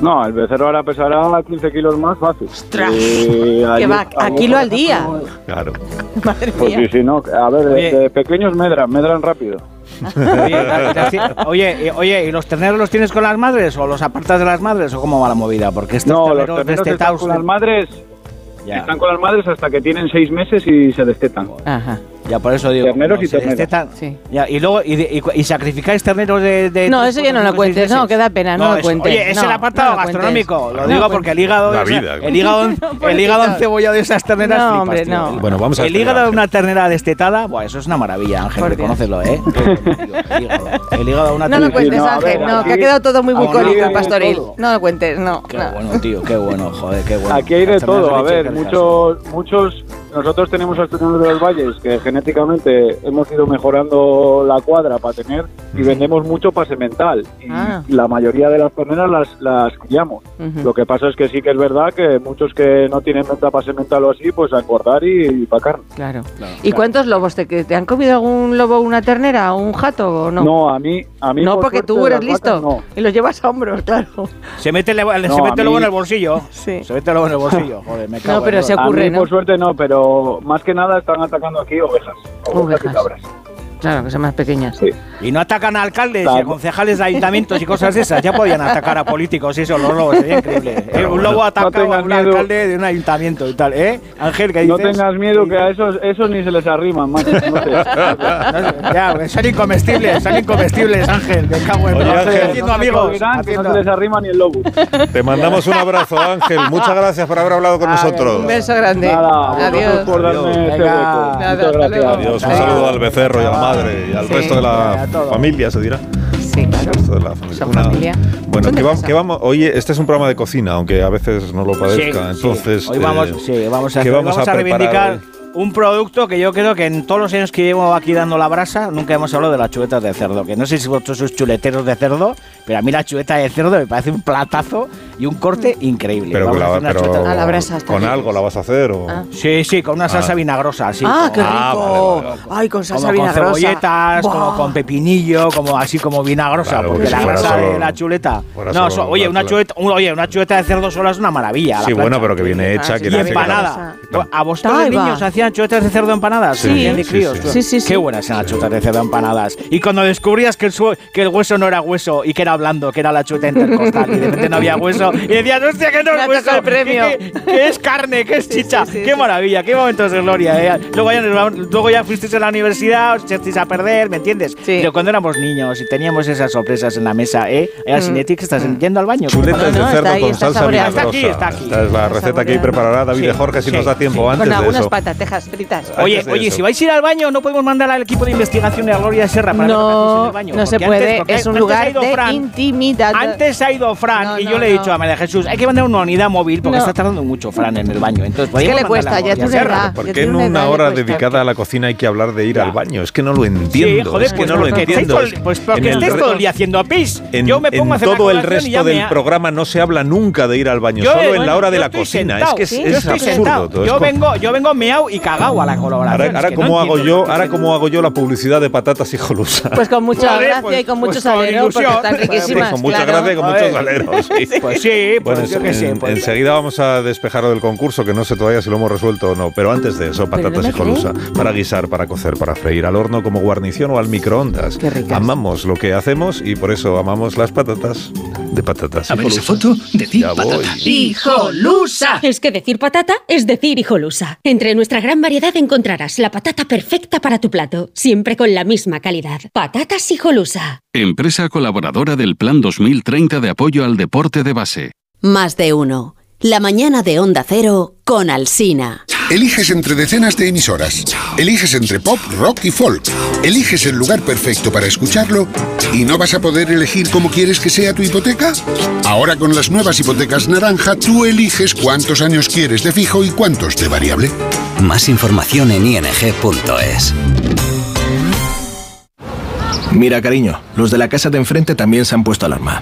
No, el becerro ahora pesará 15 kilos más fácil. ¡Ostras! Y Que va a kilo al día. Claro. Madre Pues mía. sí, sí, no. A ver, de, pequeños medran, medran rápido. Oye, oye, eh, ¿y los terneros los tienes con las madres o los apartas de las madres o cómo va la movida? Porque estos No, los terneros terneros están destetados- con las madres, Ya. están con las madres hasta que tienen seis meses y se destetan. Ajá. Ya, por eso digo. Terneros y Sí. Ya, y luego, y, y y sacrificáis terneros de. de No, eso ya no lo cuentes, no, que da pena, no lo es- cuentes. Oye, es No, el apartado no lo cuentes. gastronómico. Lo No digo lo porque el hígado. La o sea, vida. El hígado, el hígado encebollado de esas terneras. No, flipas, hombre, tío. no. Bueno, vamos a El hígado de una ternera destetada, buah, eso es una maravilla, Ángel, reconócelo, ¿eh? El hígado. El hígado de una No lo ternera. cuentes, Ángel, no, que ha quedado todo muy bucólico, pastoril. No lo cuentes, no. Qué no. bueno, tío, qué bueno, joder, qué bueno. Aquí hay de todo, a ver, muchos, muchos, nosotros tenemos asturianos de los valles que genéticamente hemos ido mejorando la cuadra para tener y vendemos mucho pase mental y Ah. la mayoría de las terneras las, las criamos. Ujú. Lo que pasa es que sí que es verdad que muchos que no tienen venta pase mental o así, pues a engordar y, y para carne. Claro. ¿Y cuántos lobos te, te han comido algún lobo, una ternera, un jato o no? No, a mí, a mí No, por porque tú eres listo vacas no. y los llevas a hombros, claro. Se mete, el- se No, mete a luego mí- en el bolsillo. Sí. Se mete luego en el bolsillo. Joder, me cago No, en pero Dios. se A ocurre, mí, ¿no? por suerte no, pero más que nada están atacando aquí ovejas. Ovejas, Ovejas. y cabras. Claro, que son más pequeñas. Sí. Y no atacan a alcaldes y a concejales de ayuntamientos y cosas de esas. Ya podían atacar a políticos y eso, los lobos. Sería increíble. Eh, un lobo ataca a tengas un miedo. alcalde de un ayuntamiento y tal. ¿Eh? Ángel, ¿qué No dices? tengas miedo que a esos, esos ni se les arriman, macho. No sé. No, ya, son incomestibles, son incomestibles, Ángel. Me cago en Oye. Ángel. Haciendo No amigos. que no se les arrima ni el lobo. Te mandamos un abrazo, Ángel. Muchas gracias por haber hablado con nosotros. Un beso grande. Nada, a Adiós. por darme este Venga. hueco. Nada, Muchas hasta gracias. luego. Adiós, un saludo al becerro y a la y al Sí. resto de la familia, se dirá. Sí, claro. El resto de la familia. Son Una- familia. Bueno, que, que vamos, oye, este es un programa de cocina, aunque a veces no lo parezca. Sí, Entonces, sí. Hoy vamos, eh, sí, vamos a, ¿qué hacer- vamos vamos a a preparar reivindicar hoy? un producto que yo creo que en todos los años que llevo aquí dando la brasa nunca hemos hablado de las chuletas de cerdo. Que no sé si vosotros sois chuleteros de cerdo, pero a mí la chuleta de cerdo me parece un platazo y un corte increíble. Pero, Vamos a la- hacer una pero chuleta. A la brasa está ¿Con bien. algo la vas a hacer? O? Ah. Sí, sí, con una salsa Ah. vinagrosa, así. ah, como- qué rico. vale, Ay, con salsa como con cebolletas, como con pepinillo, como así como vinagrosa, Claro, porque porque la grasa solo- de la chuleta. No, solo oye, una chuleta, un- oye, una chuleta de cerdo sola es una maravilla. Sí, plancha. bueno, pero que viene hecha. Ah, que- empanada. ¿A vosotros de niños hacían chuletas de cerdo empanadas? Sí, sí, sí. Qué buenas eran las chuletas de cerdo empanadas. Y cuando descubrías que el, sue- que el hueso no era hueso y que era blando, que era la chuleta intercostal y de repente no había hueso, y decías, hostia, que no Me es el premio. Que, que- que es carne, que es chicha. sí, qué sí. maravilla, qué momentos de gloria. ¿eh? Luego, ya, luego ya fuisteis a la universidad, os echasteis a perder, ¿me entiendes? Sí. Pero cuando éramos niños y teníamos esas sorpresas en la mesa, ¿eh? Mm. Era Cinetic, estás yendo al baño. Chuletas No, de no, cerdo ahí, con está salsa vinagrosa. Está aquí, está aquí. Esta es la Está receta que preparará David Sí, de Jorge si sí. nos da tiempo Con antes de algunas patatejas fritas. Oye, Antes oye, si vais a ir al baño, no podemos mandar al equipo de investigación de Gloria Serra para lo que en No, el baño. no se antes- puede. porque es un antes ha lugar ido de Fran, intimidad. Antes ha ido Fran No, y no, yo le he no. dicho a María Jesús, hay que mandar una unidad móvil porque No. está tardando mucho Fran en el baño. Entonces, Es que podríamos le cuesta, ya edad. ¿Por qué en una hora dedicada a la cocina hay que hablar de ir Ya. al baño? Es que no lo Sí, entiendo. joder, es que pues no lo entiendo. Pues porque re- todo el día haciendo pis. En, yo me pongo en a hacer todo el y resto del programa no se habla nunca de ir al baño, solo en la hora de la cocina. es que es, sí, es yo estoy absurdo. Yo vengo, yo vengo meao y cagao a la colaboración. Ahora, cómo hago yo, ahora cómo hago yo la publicidad de patatas hijolusa. Pues con mucha gracia y con mucho con salero, porque Pues riquísimas. con mucha gracia y con muchos ver. aleros. sí. Pues sí, pues Bueno, yo qué sé. en- pues- enseguida vamos a despejar lo del concurso, que no sé todavía si lo hemos resuelto o no. Pero antes de eso, patatas no me hijolusa. Para guisar, para cocer, para freír al horno como guarnición o al microondas. Qué ricas. Amamos lo que hacemos y por eso amamos las patatas de patatas A ver esa foto de ti, patata. ¡Hijolusa! Es que decir patata es decir hijolusa. Entre nuestra gran variedad encontrarás la patata perfecta para tu plato, siempre con la misma calidad. Patatas hijolusa. Empresa colaboradora del Plan 2030 de apoyo al deporte de base. Más de uno. La mañana de Onda Cero con Alsina. Eliges entre decenas de emisoras. Eliges entre pop, rock y folk. Eliges el lugar perfecto para escucharlo y no vas a poder elegir cómo quieres que sea tu hipoteca. Ahora con las nuevas hipotecas naranja, tú eliges cuántos años quieres de fijo y cuántos de variable. Más información en ing.es. Mira, cariño, los de la casa de enfrente también se han puesto alarma.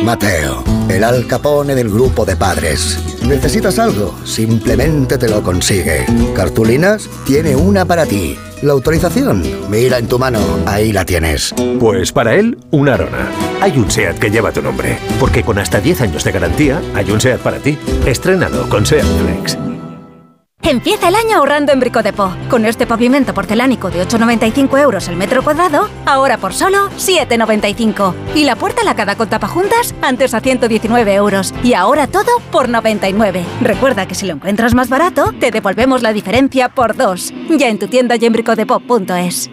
Mateo, el Al Capone del grupo de padres. ¿Necesitas algo? Simplemente te lo consigue. ¿Cartulinas? Tiene una para ti. ¿La autorización? Mira en tu mano, ahí la tienes. Pues para él, una Arona. Hay un SEAT que lleva tu nombre, porque con hasta 10 años de garantía, hay un SEAT para ti. Estrenado con SEAT Flex. Empieza el año ahorrando en Bricodepo. Con este pavimento porcelánico de 8,95 euros el metro cuadrado, ahora por solo 7,95. Y la puerta lacada con tapajuntas, antes a 119 euros. Y ahora todo por 99. Recuerda que si lo encuentras más barato, te devolvemos la diferencia por dos. Ya en tu tienda y en bricodepo.es.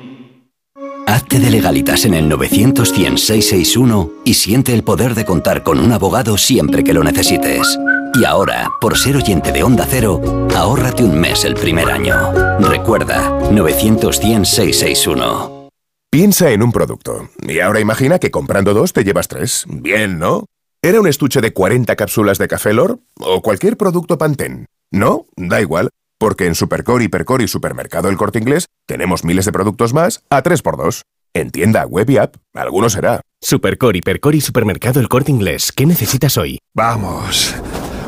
Hazte de legalitas en el 900 100 661 y siente el poder de contar con un abogado siempre que lo necesites. Y ahora, por ser oyente de Onda Cero, ahórrate un mes el primer año. Recuerda, 900 100 661. Piensa en un producto y ahora imagina que comprando dos te llevas tres. Bien, ¿no? ¿Era un estuche de 40 cápsulas de Café Lor o cualquier producto Pantene? No, da igual, porque en Supercore, Hipercore y Supermercado El Corte Inglés tenemos miles de productos más a 3x2. En tienda, web y app, alguno será. Supercore, Hipercore y Supermercado El Corte Inglés. ¿Qué necesitas hoy? Vamos,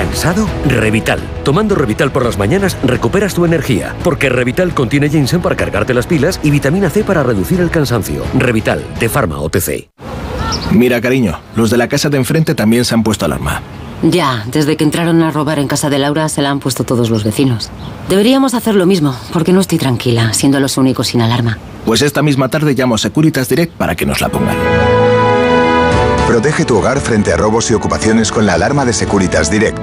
¿Cansado? Revital. Tomando Revital por las mañanas recuperas tu energía, porque Revital contiene ginseng para cargarte las pilas y vitamina C para reducir el cansancio. Revital, de Pharma OTC. Mira, cariño, los de la casa de enfrente también se han puesto alarma. Ya, desde que entraron a robar en casa de Laura se la han puesto todos los vecinos. Deberíamos hacer lo mismo, porque no estoy tranquila, siendo los únicos sin alarma. Pues esta misma tarde llamo a Securitas Direct para que nos la pongan. Protege tu hogar frente a robos y ocupaciones con la alarma de Securitas Direct.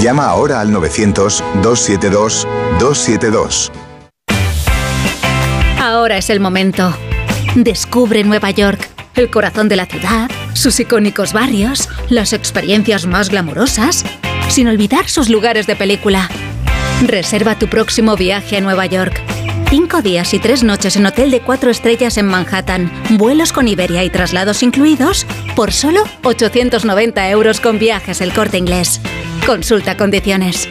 Llama ahora al 900-272-272. Ahora es el momento. Descubre Nueva York, el corazón de la ciudad, sus icónicos barrios, las experiencias más glamurosas, sin olvidar sus lugares de película. Reserva tu próximo viaje a Nueva York. Cinco días y tres noches en hotel de cuatro estrellas en Manhattan, vuelos con Iberia y traslados incluidos, por solo 890 euros con viajes el corte inglés. Consulta condiciones.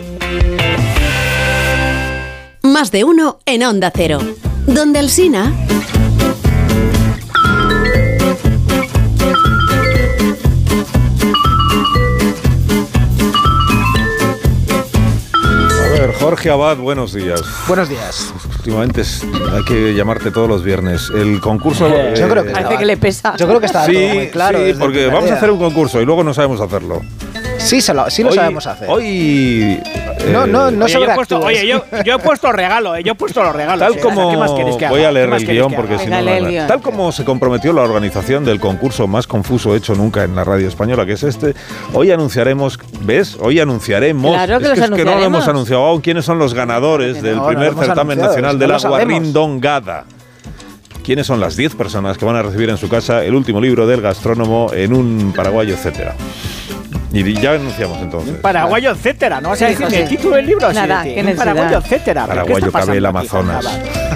Más de uno en Onda Cero. Donde el Sina. Jorge Abad, buenos días. Buenos días. Últimamente es- hay que llamarte todos los viernes. El concurso. Eh, yo creo que Parece que le pesa. Yo creo que está Sí, todo muy claro. sí, porque vamos a hacer un concurso y luego no sabemos hacerlo. Sí, se lo, sí lo Hoy- sabemos hacer. Hoy. No, eh, no, no Oye, yo he puesto, oye, yo, yo he puesto regalo, eh, yo he puesto los regalos. Tal eh, como ¿qué más que haga? voy a leer ¿Qué más el guion que porque si no, no- tal como se comprometió la organización del concurso más confuso hecho nunca en la radio española, que es este, hoy anunciaremos, ¿ves? Hoy anunciaremos. Claro que es los es que no lo hemos anunciado aún quiénes son los ganadores del no, no primer certamen anunciado, nacional que del no agua rindongada. ¿Quiénes son las 10 personas que van a recibir en su casa el último libro del gastrónomo en un paraguayo, etcétera? Y ya anunciamos entonces. Paraguayo, etcétera. No vas a Sí, ni el título del libro. Nada, sí, necesidad. Paraguayo, etcétera. ¿Pero qué Paraguayo cabe el Amazonas.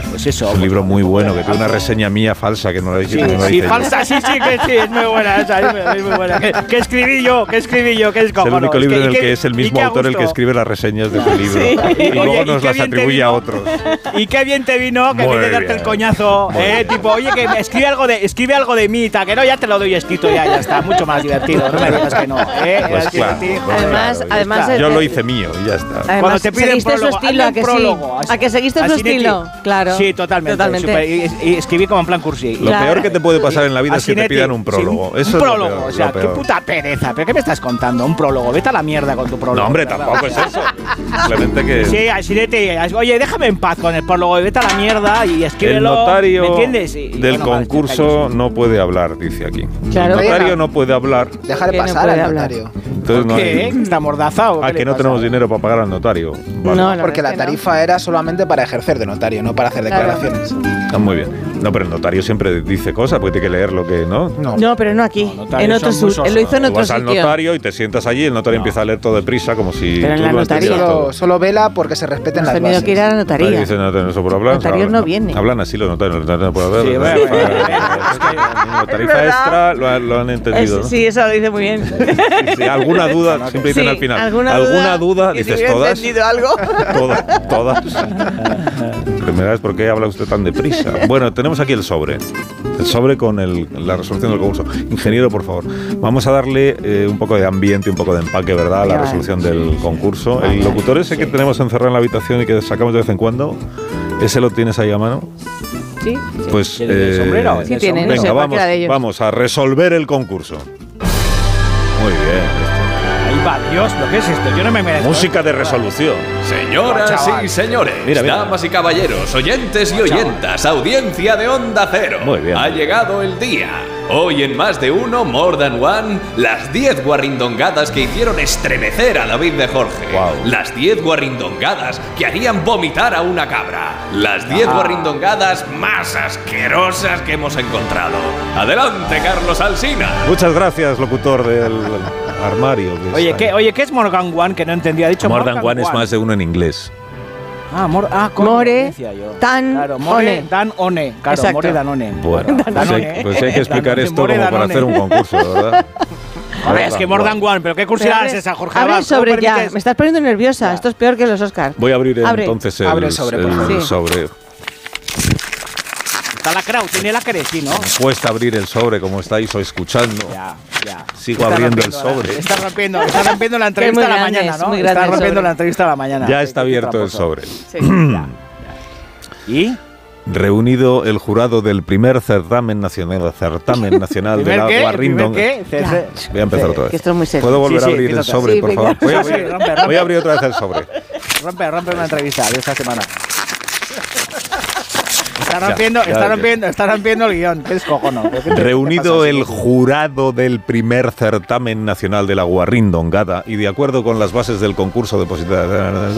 Pues eso. Es un libro muy bueno que tiene una reseña mía falsa que no la Sí, que no la sí, hice yo. falsa, sí, sí, que sí, es muy buena esa, es muy, buena. Que, que escribí yo, que escribí yo, que es Es el único libro que- en el que es el mismo autor el que escribe las reseñas de su libro. Sí. Y luego nos las atribuye a otros. Y qué bien te vino que de darte el coñazo, eh, tipo, oye, que me escribe algo de escribe algo de mí, ta, que no, ya te lo doy escrito, ya, ya está, mucho más divertido. No me digas que no. Eh, Pues claro, Además, claro, además, yo lo hice mío y ya está. Cuando Además, te piden seguiste su prólogo, estilo, ¿a que sí? prólogo, así- ¿A que seguiste su estilo? ti. Claro. Sí, totalmente. Totalmente. super- y, y escribí como en plan cursi. Lo peor que te puede pasar en la vida es que te pidan un sí, prólogo. un Eso es lo prólogo, peor, o sea, lo qué puta pereza. ¿Pero qué me estás contando? Un prólogo. Vete a la mierda con tu prólogo. No, hombre, tampoco es eso. Simplemente que Sí, Asinetti, oye, déjame en paz con el prólogo. Vete a la mierda y el escríbelo. notario ¿Me entiendes? Y- del bueno, concurso no puede hablar, dice aquí. Claro. el notario no puede hablar. No pasar al notario. Entonces no ¿Qué? hay- ¿Está mordaza o Ah, qué que no pasa? tenemos dinero para pagar al notario. Vale. No, la Porque la que no. tarifa era solamente para ejercer de notario, no para hacer Claro. declaraciones. Está muy bien. No, pero el notario siempre dice cosas porque tiene que leer lo que no. No. No, pero no aquí. notarios en otro sur. Él lo hizo en otro vas al sitio. notario y te sientas allí, el notario empieza a leer todo deprisa como si Pero en tú la notaría. entendieras todo. Solo, solo vela porque se respeten las tenido bases. que ir a la notaría. dice no, no, eso por hablar. Notarios hablan- no vienen. Hablan así los notarios, los notarios no pueden hablar. Sí, los bueno, notarios- bueno, bueno, La tarifa extra lo, han- lo han entendido. Es- ¿no? sí, eso lo dice muy bien. Sí, sí, alguna duda, siempre dicen Sí, al final. ¿alguna duda? Y si dices todas. entendido algo. Todas, todas. Primera vez, ¿por qué habla usted tan deprisa? Bueno, tenemos aquí el sobre. El sobre con el- la resolución del concurso. Ingeniero, por favor, vamos a darle eh, un poco de ambiente, un poco de empaque, ¿verdad? A la Vale. resolución del concurso. El locutor ese que tenemos encerrado en la habitación y que sacamos de vez en cuando, ¿ese lo tienes ahí a mano? Sí. Pues ¿El del eh, sombrero? Sí venga, vamos, vamos a resolver el concurso. Muy bien. Dios, ¿lo que es esto? Yo no me merezco. Música de resolución. Señoras Chaval. y señores, Mira, mira. damas y caballeros, oyentes y oyentas, audiencia de Onda Cero. Muy bien. Ha llegado el día. Hoy en más de uno, More Than One, las 10 guarrindongadas que hicieron estremecer a David de Jorge. Las 10 guarrindongadas que harían vomitar a una cabra. Las 10 Ah. guarrindongadas más asquerosas que hemos encontrado. Adelante, Carlos Alsina. Muchas gracias, locutor del armario. Oye, ¿qué, oye, ¿qué es Morgan One? Que no entendía. Ha dicho More Morgan than one es más de uno en inglés. Ah, mor ah More, decía yo. tan, claro, more, one. Dan One. Claro, Exacto. More Danone. Bueno, pues Danone, hay, ¿eh? pues hay que explicar Danone, esto more como para hacer un concurso, ¿verdad? Joder, es que Morgan One, pero qué curiosidad es esa, Jorge Abre el ¿Cómo sobre ya. Me estás poniendo nerviosa. Esto es peor que los Oscars. Voy a abrir Abre. entonces el, Abre el sobre, por el favor. Sí. sobre. Está lacrado, tiene sí, ¿no? Cuesta abrir el sobre como estáis o escuchando. Ya, ya. Sigo Está abriendo el la- sobre. Está rompiendo, está rompiendo la entrevista a la grande, mañana, ¿no? Está rompiendo la entrevista a la mañana. Ya está abierto el sobre. ¿Y? Reunido el jurado del primer certamen nacional, certamen nacional de ¿Primer la. Ya. Voy a empezar otra vez. Esto es muy serio. ¿Puedo volver Sí, a sí, abrir el sobre, Sí, por venga. favor? Voy a abrir, rompe, rompe. voy a abrir otra vez el sobre. Rompe, rompe una entrevista de esta semana. Está rompiendo, ya, está rompiendo, está rompiendo el guion. ¿Qué descojono? ¿Qué te- qué Reunido el jurado del primer certamen nacional de la Guarrindongada y de acuerdo con las bases del concurso depositadas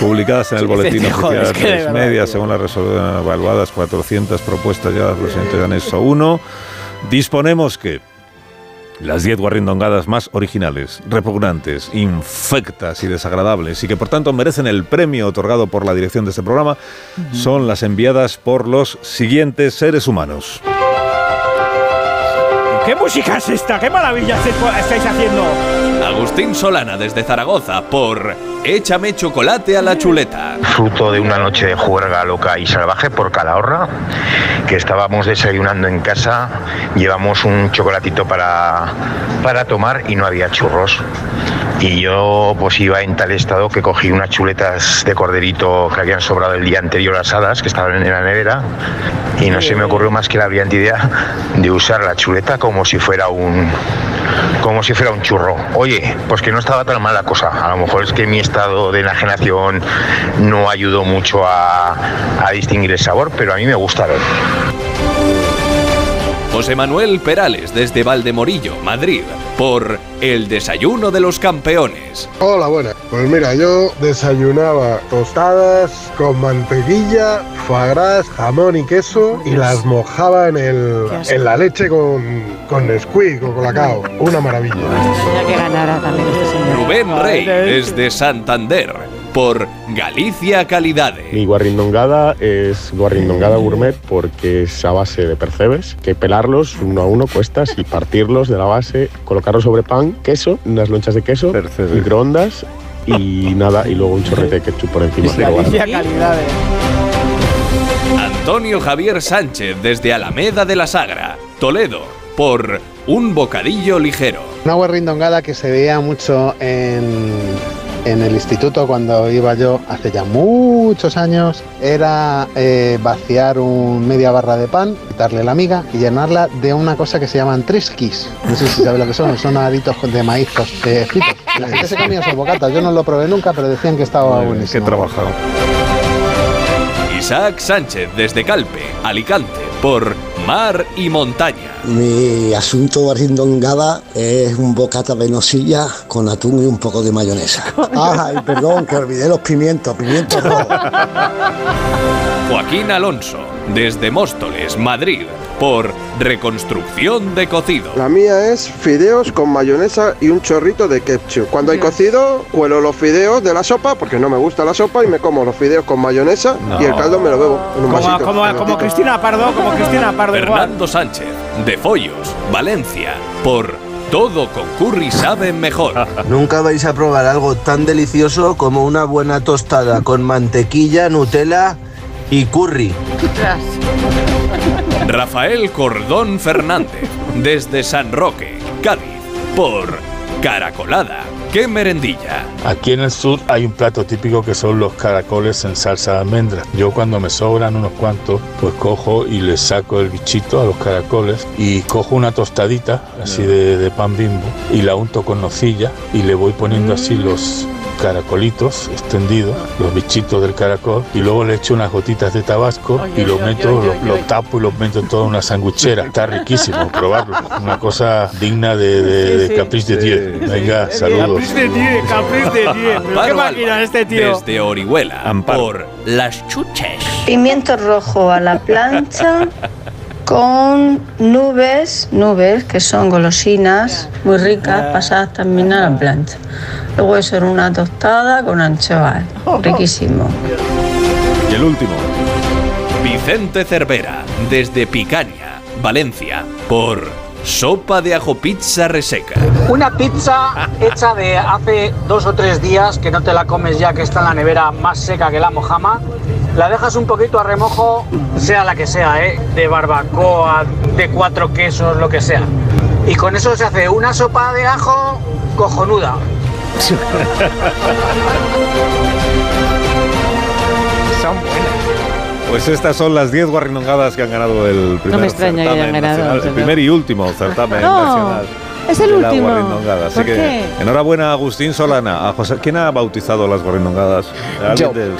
publicadas en el boletín oficial de de verdad, media, tío. según las evaluadas 400 propuestas ya presidente de anexo 1, disponemos que las 10 guarrindongadas más originales, repugnantes, infectas y desagradables y que por tanto merecen el premio otorgado por la dirección de este programa son las enviadas por los siguientes seres humanos. ¿Qué música es esta? ¿Qué maravilla estáis- estáis haciendo? Agustín Solana desde Zaragoza por Échame chocolate a la chuleta. fruto de una noche de juerga loca y salvaje por Calahorra, que estábamos desayunando en casa, llevamos un chocolatito para, para tomar y no había churros. Y yo pues iba en tal estado que cogí unas chuletas de corderito que habían sobrado el día anterior asadas, que estaban en la nevera, y no se me ocurrió más que la brillante idea de usar la chuleta como si fuera un como si fuera un churro. Oye, pues que no estaba tan mal la cosa. A lo mejor es que mi estado de enajenación no ayudó mucho a, a distinguir el sabor, pero a mí me gustaron. José Manuel Perales desde Valdemorillo, Madrid, por El desayuno de los campeones. Hola, buenas. Pues mira, yo desayunaba tostadas con mantequilla, foie gras, jamón y queso y las mojaba en, el, en la leche con, con Nesquik o colacao. Una maravilla. Este. Rubén Rey desde Santander, por Galicia Calidades. Mi guarrindongada es guarrindongada gourmet porque es a base de percebes, que pelarlos uno a uno cuestas y partirlos de la base, colocarlos sobre pan, queso, unas lonchas de queso, microondas y nada, y luego un chorrete de ketchup por encima. Galicia calidades. Antonio Javier Sánchez desde Alameda de la Sagra, Toledo, por Un bocadillo ligero. Una guarrindongada que se veía mucho en, en el instituto cuando iba yo hace ya muchos años era eh, vaciar un media barra de pan, quitarle la miga y llenarla de una cosa que se llaman trisquis. No sé si sabes lo que son, son aritos de maíz de fritos. La gente se comía esos bocatas, yo no lo probé nunca, pero decían que estaba buenísimo. Qué trabajado. Isaac Sánchez desde Calpe, Alicante, por Mar y Montaña. Mi asunto guarrindongada es un bocata venosilla con atún y un poco de mayonesa. Ay, perdón, que olvidé los pimientos, pimientos rojos. Joaquín Alonso desde Móstoles, Madrid, por Reconstrucción de cocido. La mía es fideos con mayonesa y un chorrito de ketchup. Cuando hay cocido, cuelo los fideos de la sopa, porque no me gusta la sopa, y me como los fideos con mayonesa y el caldo me lo bebo en un Como, vasito. como, como Cristina Pardo, como Cristina Pardo igual. Fernando Sánchez de Follos, Valencia, por Todo con curry sabe mejor. Nunca vais a probar algo tan delicioso como una buena tostada con mantequilla, Nutella y curry. Rafael Cordón Fernández desde San Roque, Cádiz, por Caracolada. ¡Qué merendilla! Aquí en el sur hay un plato típico que son los caracoles en salsa de almendras. Yo cuando me sobran unos cuantos, pues cojo y les saco el bichito a los caracoles y cojo una tostadita así de, de pan bimbo y la unto con nocilla y le voy poniendo así los caracolitos extendidos, los bichitos del caracol y luego le echo unas gotitas de tabasco y lo meto, lo, lo tapo y lo meto en toda una sanguchera. Está riquísimo probarlo. Una cosa digna de, de, de Caprice de 10. Venga, saludos. Caprice de 10, Caprice de 10. ¿Pero ¿Qué Amparo máquina este tío? Desde Orihuela, por Las Chuches. Pimiento rojo a la plancha con nubes, nubes que son golosinas muy ricas, pasadas también a la plancha. Luego eso en una tostada con anchoas, riquísimo. Y el último. Vicente Cervera, desde Picaña, Valencia, por sopa de ajo pizza reseca. Una pizza hecha de hace dos o tres días que no te la comes ya que está en la nevera más seca que la mojama. La dejas un poquito a remojo, sea la que sea, ¿eh? de barbacoa, de cuatro quesos, lo que sea. Y con eso se hace una sopa de ajo cojonuda. Son buenas. Pues estas son las 10 guarrindongadas que han ganado el primer me extraña que hayan ganado, nacional, el primer y último certamen No, nacional. Es el último. guarrindongada. Así ¿Por que qué? enhorabuena a Agustín Solana. A José, ¿Quién ha bautizado las del-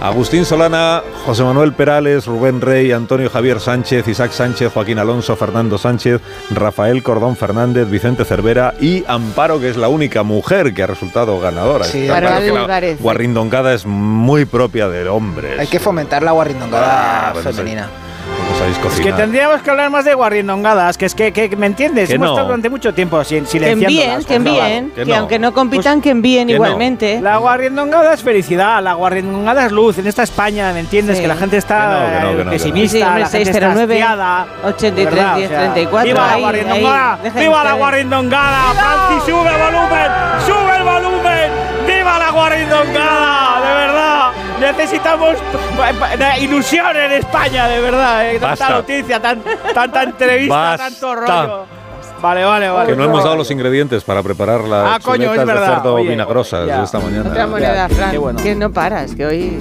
Agustín Solana, José Manuel Perales, Rubén Rey, Antonio Javier Sánchez, Isaac Sánchez, Joaquín Alonso, Fernando Sánchez, Rafael Cordón Fernández, Vicente Cervera y Amparo, que es la única mujer que ha resultado ganadora. Sí, claro la guarrindongada es muy propia de hombres. Hay que fomentar la guarrindongada Ah, bueno, femenina. No sabéis Es que cocinar. tendríamos que hablar más de guarrindongadas, que es que, que ¿me entiendes? Que Hemos no. estado durante mucho tiempo sin Que silenciando envíen, que envíen, que, aunque no compitan, que envíen que no. igualmente. La guarrindongada es felicidad, la guarrindongada es luz. En esta España, ¿me entiendes? Sí. Que la gente está Que no, que no, que no, que no. pesimista, la gente está 609, hastiada, 83, ¿verdad? 10, 34, ¡Viva la dejen ¡Viva la ustedes. guarrindongada! ¡Francis, sube el volumen! ¡Sube el volumen! ¡Viva la guarrindongada! ¡De verdad! Necesitamos ilusión en España, de verdad. eh. Tanta Basta. noticia, tan, tanta entrevista, Basta. tanto rollo. Vale, vale, vale. Que no hemos dado los ingredientes para preparar las Ah, coño, chuletas es de cerdo Oye, vinagrosas ya. de esta mañana. Otra moneda, qué- Fran. qué bueno. Que no paras, que hoy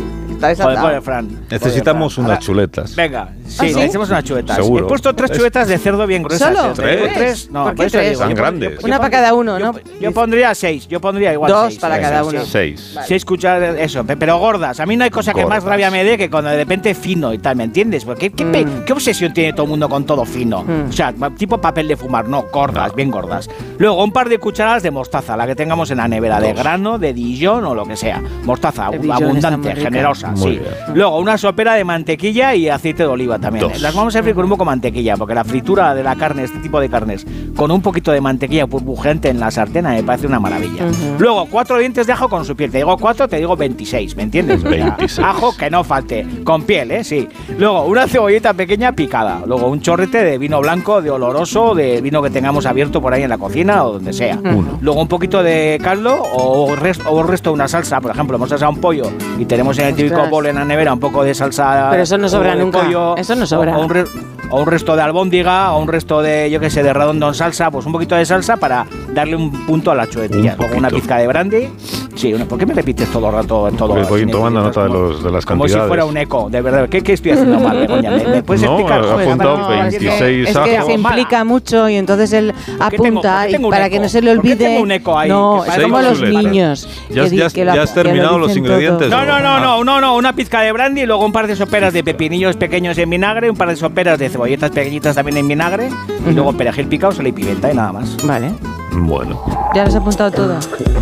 está Joder, desatado. joder, Fran. Necesitamos Joder, unas chuletas. Venga, sí, ¿Ah, sí? necesitamos unas chuletas. Seguro. He puesto tres chuletas de cerdo bien gruesas. ¿Solo? ¿Tres? tres? No, ¿Por qué eso tres? Tan grandes. Una para cada uno, ¿no? Yo pondría seis, yo pondría igual Dos seis. para cada uno. Seis. Seis cucharadas, eso, pe- pero gordas. A mí no hay cosa que más rabia me dé que cuando de repente fino y tal, ¿me entiendes? Porque ¿qué, Mm. qué obsesión tiene todo el mundo con todo fino? Mm. O sea, tipo papel de fumar, no, gordas, bien gordas. Luego, un par de cucharadas de mostaza, la que tengamos en la nevera, de grano, de Dijon o lo que sea. Mostaza, De abundante, muy rica. generosa, Muy sí. bien. Luego, una sopera de mantequilla y aceite de oliva también. Dos. Las vamos a freír con un poco de mantequilla, porque la fritura de la carne, este tipo de carnes, con un poquito de mantequilla burbujeante en la sartén, me parece una maravilla. Luego, cuatro dientes de ajo con su piel. Te digo cuatro, te digo 26, ¿me entiendes? O sea, 26. ajo que no falte, con piel, ¿eh? Sí. Luego, una cebollita pequeña picada. Luego, un chorrete de vino blanco, de oloroso, de vino que tengamos abierto por ahí en la cocina o donde sea. Uno. Luego, un poquito de caldo o, res- o el resto de una salsa. Por ejemplo, hemos asado un pollo y tenemos en el típico Ostras. bol en la nevera un poco de salsa. Pero eso no sobra nunca. pollo, Eso no sobra. O, o un re- o un resto de albóndiga, o un resto de, yo qué sé, de redondo en salsa, pues un poquito de salsa para darle un punto a la chuletilla. Un Luego una pizca de brandy. Sí, una- ¿por qué me repites todo el rato todo? Porque voy tomando nota de, Como- los, de las Como cantidades. si fuera un eco, de verdad. ¿Qué, qué estoy haciendo mal, Begoña? ¿Me, me puedes No, explicar? apuntado no, no, 26 Es que ajos. se implica mucho y entonces él ¿Por qué tengo- apunta y tengo para eco? que no se le ¿Por qué olvide. tengo un eco ahí? No, Que es como los niños. Ya que ya que ya has que terminado los ingredientes. No, no, no, no, no, no, una pizca de brandy, luego un par de soperas de pepinillos pequeños en vinagre, un par de soperas de cebolletas pequeñitas también en vinagre, y luego perejil picado, sal y pimienta y nada más. Vale, Bueno. ya lo has apuntado todo.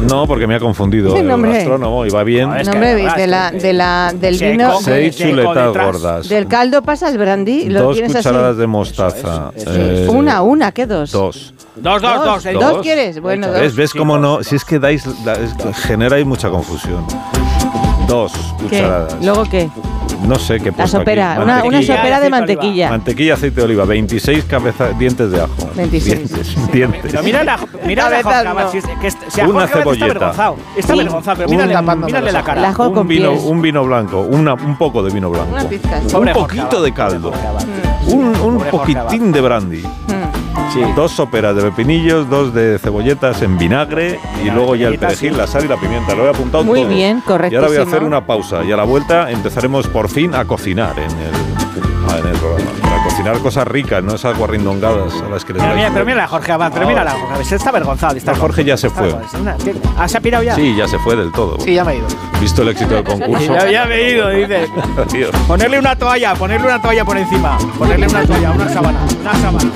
No, porque me ha confundido el no, hombre. gastrónomo y va bien. Es No, que además, de la, de la, del se vino, Seis chuletas gordas. del caldo pasas brandy, lo Dos tienes cucharadas así. de mostaza. Eso eh, Una, una, ¿qué dos? Dos. Dos, dos, dos. ¿eh? ¿Dos quieres? Bueno, ¿Ves? dos. ¿Ves Sí, cómo dos, no? dos. Si es que dais, da- es que generáis mucha confusión. Dos ¿Qué? cucharadas. ¿Luego qué? No sé qué La sopera, una, una sopera de mantequilla. Mantequilla, aceite de oliva, 26 cabeza, dientes de ajo. 26. Dientes. dientes. Pero mira la, mira la Cabezas Jorge no. Si es- que es- si a Una Jorge está cebolleta. avergonzado. Está Sí. avergonzado, pero mírale, mírale la cara. La un con vino, pies. un vino blanco, una, un poco de vino blanco. Una pizca. sí. Un poquito de caldo. Un, un poquitín de brandy. Mm. Sí. Dos soperas de pepinillos, dos de cebolletas en vinagre y luego ya el perejil, sí. la sal y la pimienta. Lo he apuntado Muy todo. bien, Y ahora voy a hacer una pausa y a la vuelta empezaremos por fin a cocinar en el, en el programa. Para cocinar cosas ricas, no esas guarrindongadas a las que les Pero mira, pero mira Jorge Abad, pero mira a Jorge se está avergonzado. Está No, Jorge ya se fue. ¿Ah, se ha pirado ya? Sí, ya se fue del todo. Sí, ya me he ido. Visto el éxito del concurso. Ya, ya me he ido, dice. Ponerle una toalla, ponerle una toalla por encima. Ponerle una toalla, una sábana, una sábana.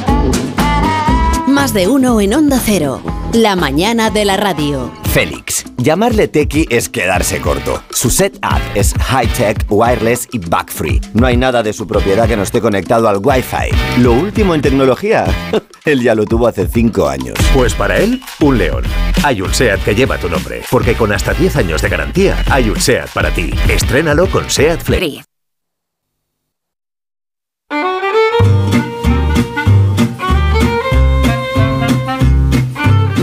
Más de uno en Onda Cero. La mañana de la radio. Félix. Llamarle Tequi es quedarse corto. Su setup es high-tech, wireless y bug-free. No hay nada de su propiedad que no esté conectado al Wi-Fi. Lo último en tecnología, él ya lo tuvo hace 5 años. Pues para él, un león. Hay un SEAT que lleva tu nombre, porque con hasta 10 años de garantía, hay un SEAT para ti. Estrénalo con SEAT Flex.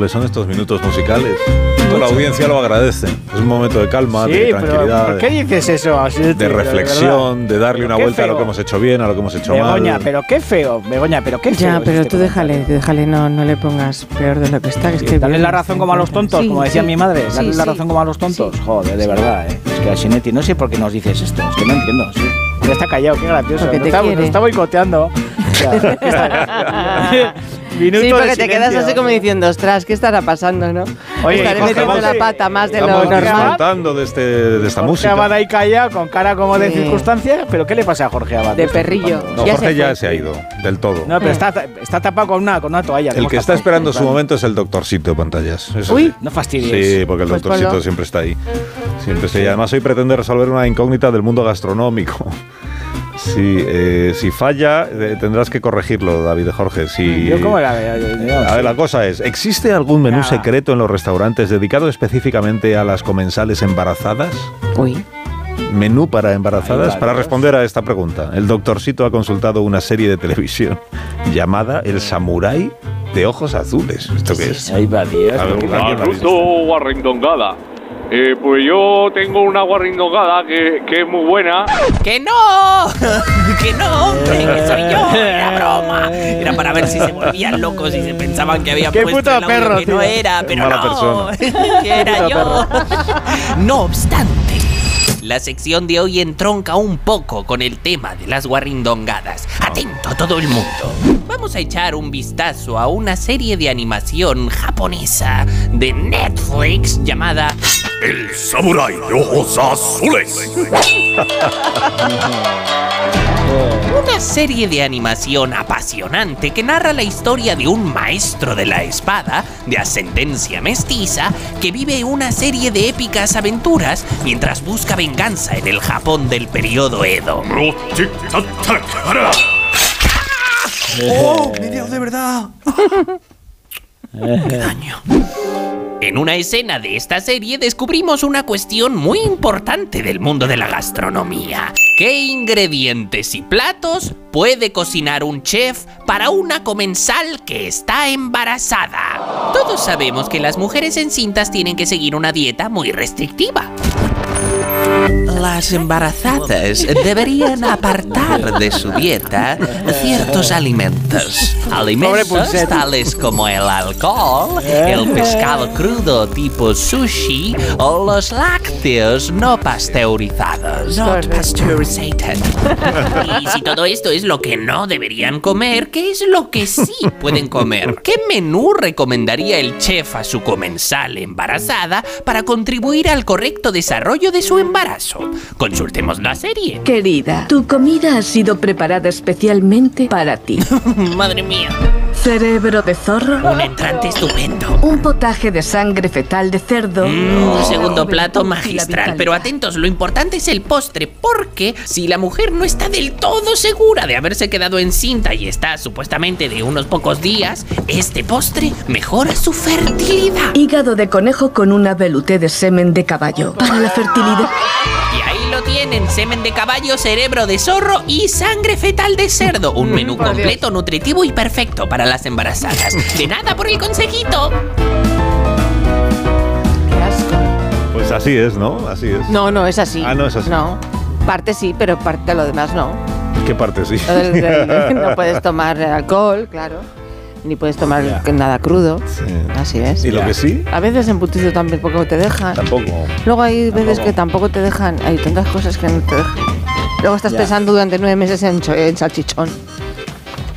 Agradables son estos minutos musicales. Toda la audiencia lo agradece. Es un momento de calma, Sí, de pero tranquilidad, ¿por qué dices eso? Así de, de reflexión, de darle una Qué vuelta a lo feo. que hemos hecho bien, a lo que hemos hecho Begoña, mal. pero qué feo. Begoña, pero qué feo. Ya, es pero este tú déjale, déjale, no, no le pongas peor de lo que está. Que es que Dale bien. la razón como a los tontos, Sí, como decía sí. mi madre. Sí, Dale la sí. razón como a los tontos. Joder, de verdad, ¿eh? Es que Asinetti, no sé por qué nos dices esto. Es que no entiendo. Sí. Ya está callado, qué gracioso. Porque te está, quiere. nos está boicoteando. O sea, ¿qué está- Minuto sí, de porque te quedas así como diciendo, ostras, ¿qué estará pasando, no? Oye, Estaré Jorge metiendo Abad, la pata más de lo Estamos normal. disfrutando de, este, de esta Jorge música. Abad ahí callado, con cara como de Sí. circunstancia. ¿Pero qué le pasa a Jorge Abad? De perrillo. No, Ya Jorge se ya se ha ido, del todo. No, pero está, está tapado con una, con una toalla. El que está esperando su momento es el doctorcito de pantallas. Eso Uy. sí. No fastidies. Sí, porque el Pues doctorcito ponlo. siempre está ahí. Siempre está ahí. Además, hoy pretende resolver una incógnita del mundo gastronómico. Sí, eh, si falla, eh, tendrás que corregirlo, David Jorge. Si, Yo cómo la veo. Yo- yo- a ver, la cosa es, ¿existe algún menú Nada. secreto en los restaurantes dedicado específicamente a las comensales embarazadas? Uy. Menú para embarazadas. Para responder a esta pregunta, el doctorcito ha consultado una serie de televisión llamada El Samurái de Ojos Azules. ¿Esto qué es? Ahí va, Dios. A ver, ¿por Eh, pues yo tengo una guarrindongada que, que es muy buena. ¡Que no! ¡Que no, hombre! ¡Que soy yo! Era broma. Era para ver si se volvían locos y se pensaban que había ¡Qué puesto puto el audio perro, que no era, pero mala no. que era yo. No obstante, la sección de hoy entronca un poco con el tema de las guarrindongadas. Atento todo el mundo. Vamos a echar un vistazo a una serie de animación japonesa de Netflix llamada El samurái de ojos azules. Una serie de animación apasionante que narra la historia de un maestro de la espada de ascendencia mestiza que vive una serie de épicas aventuras mientras busca venganza en el Japón del periodo Edo. ¡Oh! ¡Me dio de verdad! En una escena de esta serie descubrimos una cuestión muy importante del mundo de la gastronomía. ¿Qué ingredientes y platos puede cocinar un chef para una comensal que está embarazada? Todos sabemos que las mujeres encintas tienen que seguir una dieta muy restrictiva. Las embarazadas deberían apartar de su dieta ciertos alimentos. Alimentos tales como el alcohol, el pescado crudo tipo sushi o los lácteos no pasteurizados. Not pasteurizated. Y si todo esto es lo que no deberían comer, ¿qué es lo que sí pueden comer? ¿Qué menú recomendaría el chef a su comensal embarazada para contribuir al correcto desarrollo de su embarazo? Consultemos la serie. Querida, tu comida ha sido preparada especialmente para ti. Madre mía. Cerebro de zorro. Un entrante estupendo. Un potaje de sangre fetal de cerdo. Mm, un segundo plato magistral. Pero atentos, lo importante es el postre, porque si la mujer no está del todo segura de haberse quedado encinta y está supuestamente de unos pocos días, este postre mejora su fertilidad. Hígado de conejo con una veluté de semen de caballo. Para la fertilidad. Y lo tienen, semen de caballo, cerebro de zorro y sangre fetal de cerdo. Un menú por Dios. completo, nutritivo y perfecto para las embarazadas. De nada por el consejito. Pues así es, ¿no? Así es. No, no es así. Ah, no es así. No. Parte sí, pero parte de lo demás no. ¿Qué parte sí? No puedes tomar alcohol, claro. Ni puedes tomar nada crudo. Sí. Así es. ¿Y lo que sí? A veces en putizo tampoco te dejan. Tampoco. Luego hay veces Tampoco. que tampoco te dejan. Hay tantas cosas que no te dejan. Luego estás Ya. pensando durante nueve meses en, en salchichón.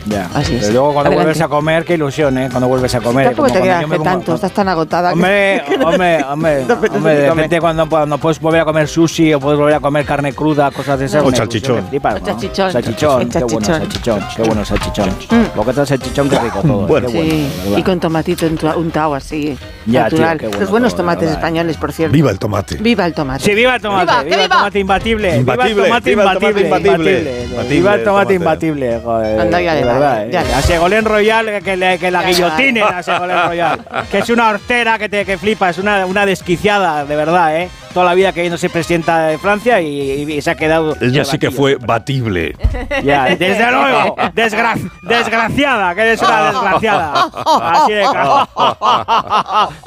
Ya. Así es. Pero luego cuando Adelante. vuelves a comer, qué ilusión, ¿eh? Cuando vuelves a comer. Tampoco te quedas como- tanto, estás tan agotada. que- Hombre, hombre, hombre, No hombre, de repente cuando, cuando puedes volver a comer sushi o puedes volver a comer carne cruda, cosas de esas. O salchichón. flipas, ¿no? Salchichón. Salchichón, qué bueno salchichón. salchichón, qué bueno salchichón. Mm. Lo que es salchichón, qué rico todo. Bueno. qué bueno, Sí, y con tomatito untado así, Ya, tío, natural. qué bueno Los buenos todo, tomates verdad. españoles, por cierto. Viva el tomate. Viva el tomate. Sí, viva el tomate, ¡Viva, viva, que el viva! tomate imbatible, Imbatible, viva el tomate viva el tomate imbatible, imbatible. imbatible, Imbatible, viva el tomate imbatible, joder, Anda, ya verdad, ya le a Segolén Royal que, le- que la Ya guillotine vale. a Segolén Royal, que es una hortera que te que flipa, es una, una desquiciada, de verdad, eh. Toda la vida que no se presidenta de Francia y, y se ha quedado Ella sí que fue batible. ya, desde luego, desgra- desgraciada, que eres una desgraciada. Así de claro.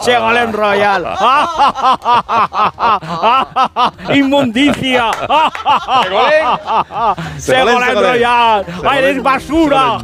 Segolén Royal. Inmundicia. Segolén. Royal. Ay, eres basura.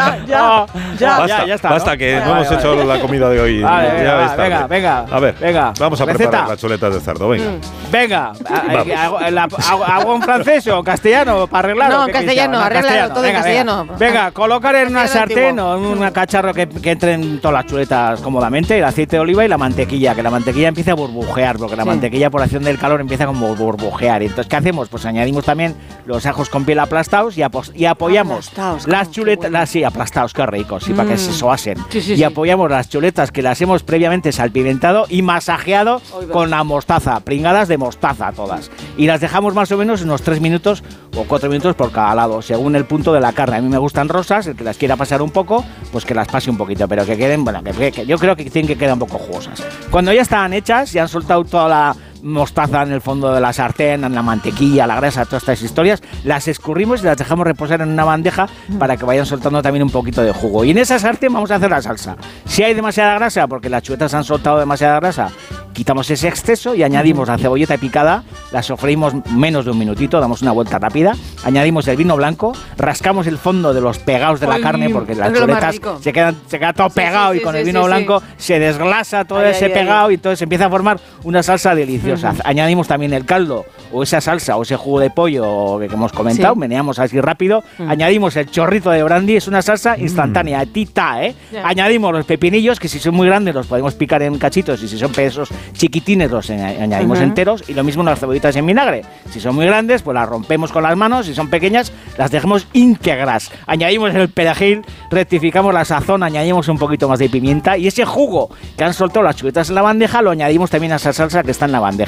Ya, ya, ya. basta, ya está, basta ¿no? que Vale, no hemos vale, hecho la comida de hoy. Vale, Ya venga, venga, venga. A ver, Venga. vamos a Receta. Preparar las chuletas de cerdo. Venga. Venga, Vamos. eh, ¿hago, la- hago- en francés o castellano para arreglarlo? No, en ¿Qué queréis que castellano, haga? arréglalo todo en venga, castellano. Venga, Venga, colocar en una Castellano sartén o en un cacharro que, que entren todas las chuletas cómodamente, el aceite de oliva y la mantequilla, que la mantequilla empiece a burbujear, porque la Sí. mantequilla por acción del calor empieza como a burbujear. Entonces, ¿qué hacemos? Pues añadimos también los ajos con piel aplastados y, apoyamos Aplastados, las chuletas, las, sí, aplastados, qué ricos, sí, para que Mm. se soasen. Sí, sí, y sí. apoyamos las chuletas que las hemos previamente salpimentado y masajeado. Con la mostaza, pringadas de mostaza todas. Y las dejamos más o menos unos 3 minutos o 4 minutos por cada lado, según el punto de la carne. A mí me gustan rosas, el que las quiera pasar un poco, pues que las pase un poquito, pero que queden, bueno, que, yo creo que tienen que quedar un poco jugosas. Cuando ya están hechas, ya han soltado toda la mostaza en el fondo de la sartén, en la mantequilla, la grasa, todas estas historias, las escurrimos y las dejamos reposar en una bandeja para que vayan soltando también un poquito de jugo. Y en esa sartén vamos a hacer la salsa. Si hay demasiada grasa, porque las chuetas han soltado demasiada grasa, quitamos ese exceso y añadimos la cebolleta picada, la sofreímos menos de un minutito, damos una vuelta rápida, añadimos el vino blanco, rascamos el fondo de los pegados de la carne, porque las chuletas se quedan, se queda todo Sí, pegado sí, y con el vino blanco se desglasa todo Ay, ese ay, ay. pegado y entonces empieza a formar una salsa deliciosa. Añadimos también el caldo o esa salsa o ese jugo de pollo que hemos comentado, Sí. meneamos así rápido, Mm. añadimos el chorrito de brandy, es una salsa instantánea, tita, ¿eh? Ya. Añadimos los pepinillos, que si son muy grandes los podemos picar en cachitos y si son pesos chiquitines los añ- añadimos Ujú. enteros y lo mismo las cebollitas en vinagre. Si son muy grandes, pues las rompemos con las manos, si son pequeñas, las dejamos íntegras. Añadimos el perejil, rectificamos la sazón, añadimos un poquito más de pimienta y ese jugo que han soltado las chuletas en la bandeja lo añadimos también a esa salsa que está en la bandeja.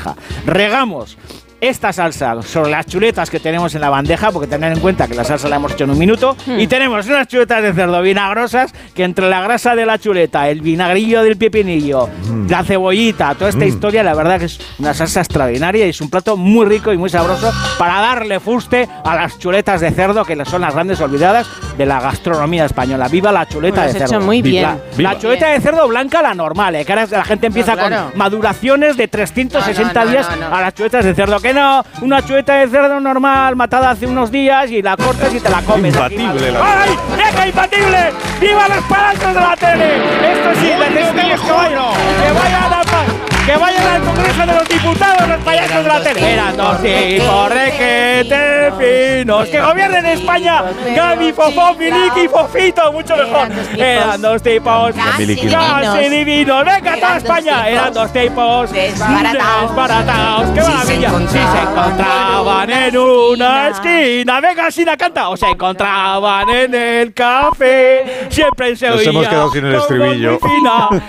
Regamos esta salsa sobre las chuletas que tenemos en la bandeja, porque tener en cuenta que la salsa la hemos hecho en un minuto, y tenemos unas chuletas de cerdo vinagrosas que entre la grasa de la chuleta, el vinagrillo del pepinillo, la cebollita, toda esta Mm. historia, la verdad que es una salsa extraordinaria y es un plato muy rico y muy sabroso para darle fuste a las chuletas de cerdo, que son las grandes olvidadas de la gastronomía española. ¡Viva la chuleta Lo de cerdo! muy bien. La, Viva. la chuleta de cerdo blanca, la normal, ¿eh? que ahora la gente empieza No, claro. con maduraciones de 360 No, no, no, días no, no. a las chuletas de cerdo. Que no, una chuleta de cerdo normal, matada hace unos días y la cortas y te la comes. Imbatible la- ¡Ay! ¡Venga, imbatible! ¡Viva los palantos de la tele! Esto sí, necesitamos que vayan, que vayan a pa- que vayan al Congreso de los Diputados los payasos de la tele. Eran dos tipos requete finos que gobiernen España. Gaby, Fofó, Miliki y Fofito, mucho mejor. Eran dos tipos casi divinos. Venga, toda España. Eran dos tipos Desbaratados. ¡Qué maravilla! Si se encontraban en una esquina. Venga, Sina, canta. O se encontraban en el café. Siempre se Nos oía hemos quedado sin el estribillo.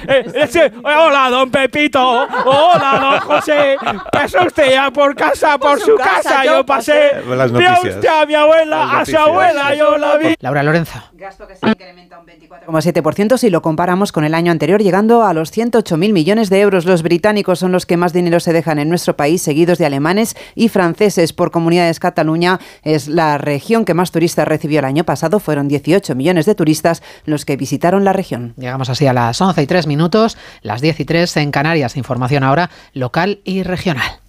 Eh, hola, don Pepito. Hola, don José. Pasó usted ya por casa, por, su casa, yo pasé. Vio usted a mi abuela, a su abuela, yo la vi. Laura Lorenzo. Gasto que se incrementa un 24,7% si lo comparamos con el año anterior, llegando a los 108.000 millones de euros. Los británicos son los que más dinero se dejan en nuestro país, seguidos de alemanes y franceses. Por comunidades, Cataluña es la región que más turistas recibió el año pasado. Fueron 18 millones de turistas los que visitaron la región. Llegamos así a las 11 y 3 minutos, las 10 y 3 en Canarias. Información ahora local y regional.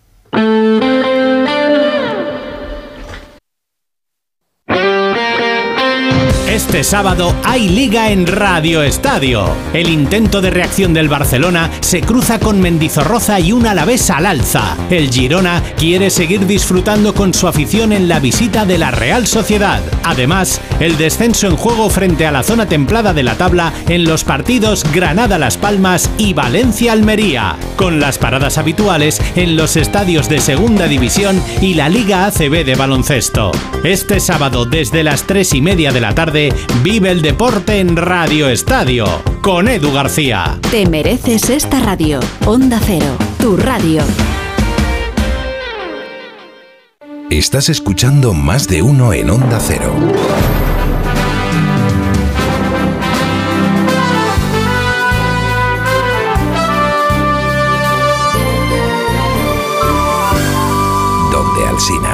Este sábado hay liga en Radio Estadio. El intento de reacción del Barcelona se cruza con Mendizorroza y un Alavés al alza. El Girona quiere seguir disfrutando con su afición en la visita de la Real Sociedad. Además, el descenso en juego frente a la zona templada de la tabla en los partidos Granada-Las Palmas y Valencia-Almería, con las paradas habituales en los estadios de Segunda División y la Liga ACB de baloncesto. Este sábado desde las 3 y media de la tarde, vive el deporte en Radio Estadio, con Edu García. Te mereces esta radio. Onda Cero, tu radio. Estás escuchando más de uno en Onda Cero. Donde Alsina.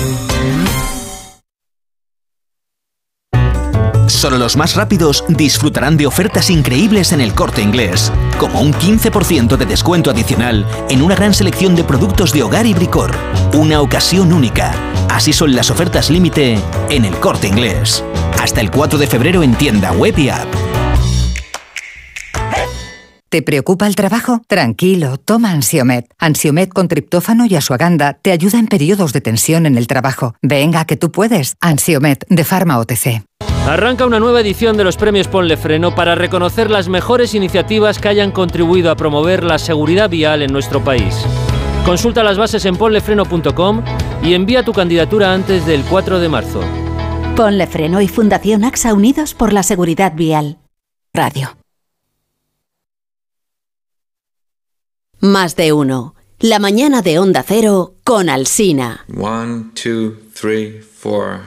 Solo los más rápidos disfrutarán de ofertas increíbles en el corte inglés, como un 15% de descuento adicional en una gran selección de productos de hogar y bricor. Una ocasión única. Así son las ofertas límite en el corte inglés. Hasta el 4 de febrero en tienda web y app. ¿Te preocupa el trabajo? Tranquilo, toma Ansiomet. Ansiomet con triptófano y asuaganda te ayuda en periodos de tensión en el trabajo. Venga, que tú puedes. Ansiomet de Pharma OTC. Arranca una nueva edición de los premios Ponle Freno para reconocer las mejores iniciativas que hayan contribuido a promover la seguridad vial en nuestro país. Consulta las bases en ponlefreno.com y envía tu candidatura antes del 4 de marzo. Ponle Freno y Fundación AXA Unidos por la Seguridad Vial. Radio. Más de uno. La mañana de Onda Cero con Alsina. One, two, three, four.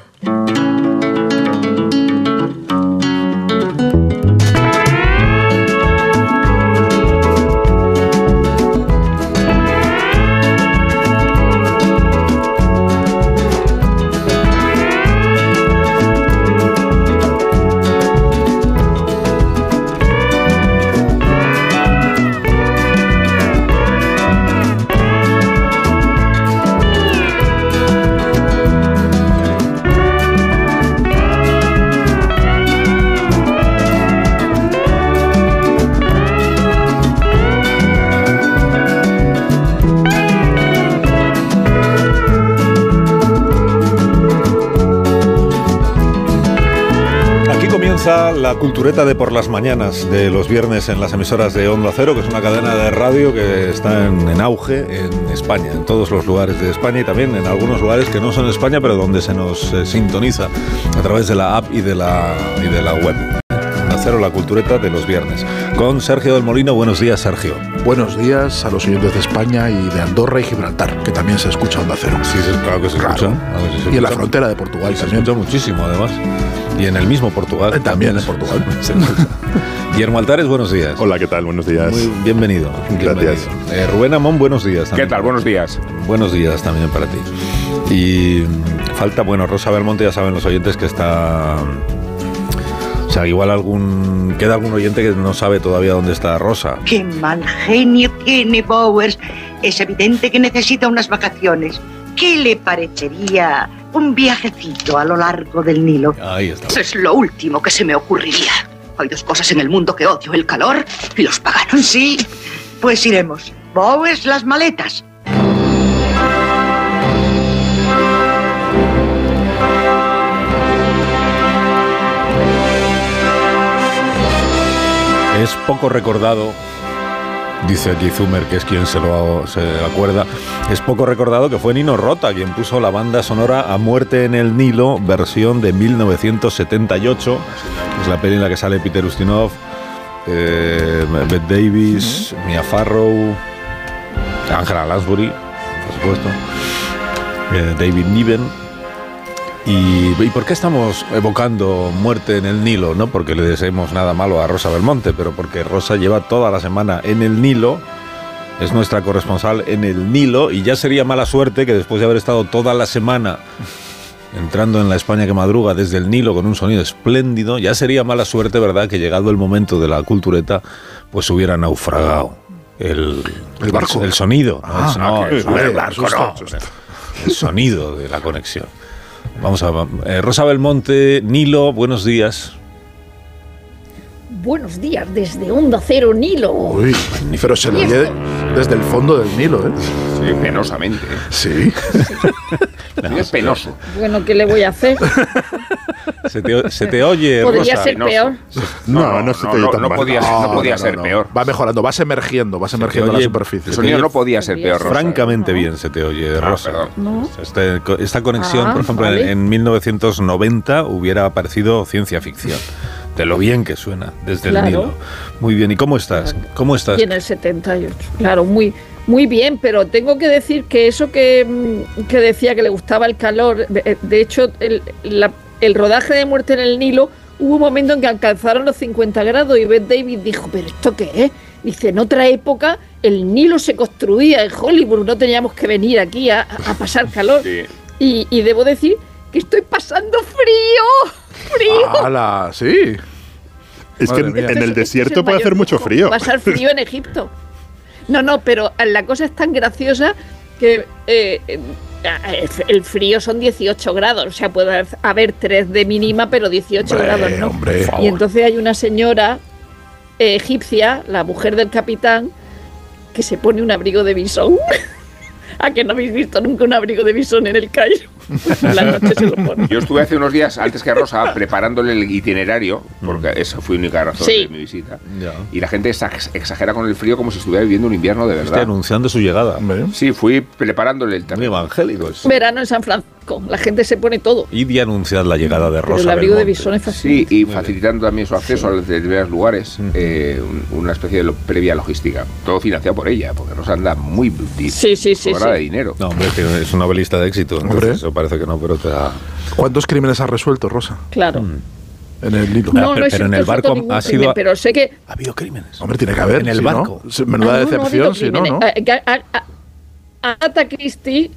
La cultureta de por las mañanas de los viernes en las emisoras de Onda Cero, que es una cadena de radio que está en, en auge en España, en todos los lugares de España y también en algunos lugares que no son España, pero donde se nos eh, sintoniza a través de la app y de la, y de la web. Onda Cero, la cultureta de los viernes. Con Sergio del Molino. Buenos días, Sergio. Buenos días a los oyentes de España y de Andorra y Gibraltar, que también se escucha Onda Cero. Sí, claro que se escucha. Claro se Y en la frontera de Portugal Y se también. escucha muchísimo, además. Y en el mismo Portugal. También en Portugal. Se escucha. Guillermo Altares, buenos días. Hola, ¿qué tal? Buenos días. Muy bienvenido. Gracias. bienvenido. Eh, Rubén Amón, buenos días. ¿Qué tal? Buenos días. Buenos días también para ti. Y falta, bueno, Rosa Belmonte, ya saben los oyentes que está... O sea, igual algún... Queda algún oyente que no sabe todavía dónde está Rosa. ¡Qué mal genio tiene Bowers! Es evidente que necesita unas vacaciones. ¿Qué le parecería un viajecito a lo largo del Nilo? Ahí está. Es lo último que se me ocurriría. Hay dos cosas en el mundo que odio, el calor y los paganos. Sí, pues iremos. Bowers, las maletas. Es poco recordado, dice aquí Zumer, que es quien se lo se acuerda, es poco recordado que fue Nino Rota quien puso la banda sonora A Muerte en el Nilo, versión de 1978. Es la peli en la que sale Peter Ustinov, eh, Bette Davis, Mia Farrow, Angela Lansbury, por supuesto, eh, David Niven. ¿Y, ¿Y por qué estamos evocando muerte en el Nilo? No porque le deseemos nada malo a Rosa Belmonte, pero porque Rosa lleva toda la semana en el Nilo es nuestra corresponsal en el Nilo y ya sería mala suerte que después de haber estado toda la semana entrando en la España que madruga desde el Nilo con un sonido espléndido, ya sería mala suerte, ¿verdad?, que llegado el momento de la cultureta, pues hubiera naufragado el, El barco. el sonido. ¿no? Ah, El- no, el, susto, el barco, no. El sonido de la conexión. Vamos a eh, Rosa Belmonte, Nilo, buenos días. Buenos días desde Onda Cero Nilo. Uy, pero se oye desde el fondo del Nilo, ¿eh? Sí, penosamente. Sí. es penoso. Bueno, ¿qué le voy a hacer? Se te, se te oye, Podría Rosa. ser peor. No, no, se te oye tan no mal. podía ser- no podía ser peor. Va mejorando, vas emergiendo, vas emergiendo la oye- superficie. El sonido no podía ser peor, Rosa. Francamente bien se te oye, Rosa. No. Este- esta conexión, Ah, por ejemplo, vale. en 1990 hubiera parecido ciencia ficción. De lo bien que suena desde Claro. el Nilo. Muy bien. ¿Y cómo estás? ¿Cómo estás? Y en el 78. Claro, muy, muy bien, pero tengo que decir que eso que, mm, que decía que le gustaba el calor, de, de hecho, el, la- el rodaje de Muerte en el Nilo, hubo un momento en que alcanzaron los 50 grados y Beth David dijo, ¿pero esto qué es? Dice, en otra época el Nilo se construía en Hollywood, no teníamos que venir aquí a, a pasar calor. Y, y debo decir que estoy pasando frío, frío. ¡Hala! Sí. Es que Madre en, mía. en el es desierto puede hacer mucho frío. Pasar frío en Egipto. No, no, pero la cosa es tan graciosa que eh, eh, el frío son 18 grados. O sea, puede haber 3 de mínima, pero 18 Hombre, grados no. hombre. Y entonces hay una señora eh, egipcia, la mujer del capitán, que se pone un abrigo de bisón. ¿A que no habéis visto nunca un abrigo de bisón en el Cairo? Por la noche se lo pone. Yo estuve hace unos días, antes que Rosa, preparándole el itinerario, porque esa fue única razón Sí. de mi visita. Y la gente exa- exagera con el frío como si estuviera viviendo un invierno de verdad. anunciando su llegada. Sí, fui preparándole el Muy evangélicos. Verano en San Francisco. La gente se pone todo. Y de anunciar la llegada de Pero Rosa el abrigo de Belmonte. bisón es fascinante. Sí, y facilitando también su acceso a los determinados lugares, eh, un- una especie de lo- previa logística. Todo financiado por ella, porque Rosa anda muy Sí, sí, sí, sí. de dinero. No, hombre, es una novelista de éxito. entonces Hombre. Eso parece que no, pero te da... ¿Cuántos crímenes has resuelto, Rosa? Claro. En el Nilo. No, no pero, he pero en el barco ha crimen, sido... pero sé que Ha habido crímenes. Hombre, tiene que haber. En el si no, barco. sí, Menuda Ah, no, no decepción, si no. ¿no? Ah, Agatha Christie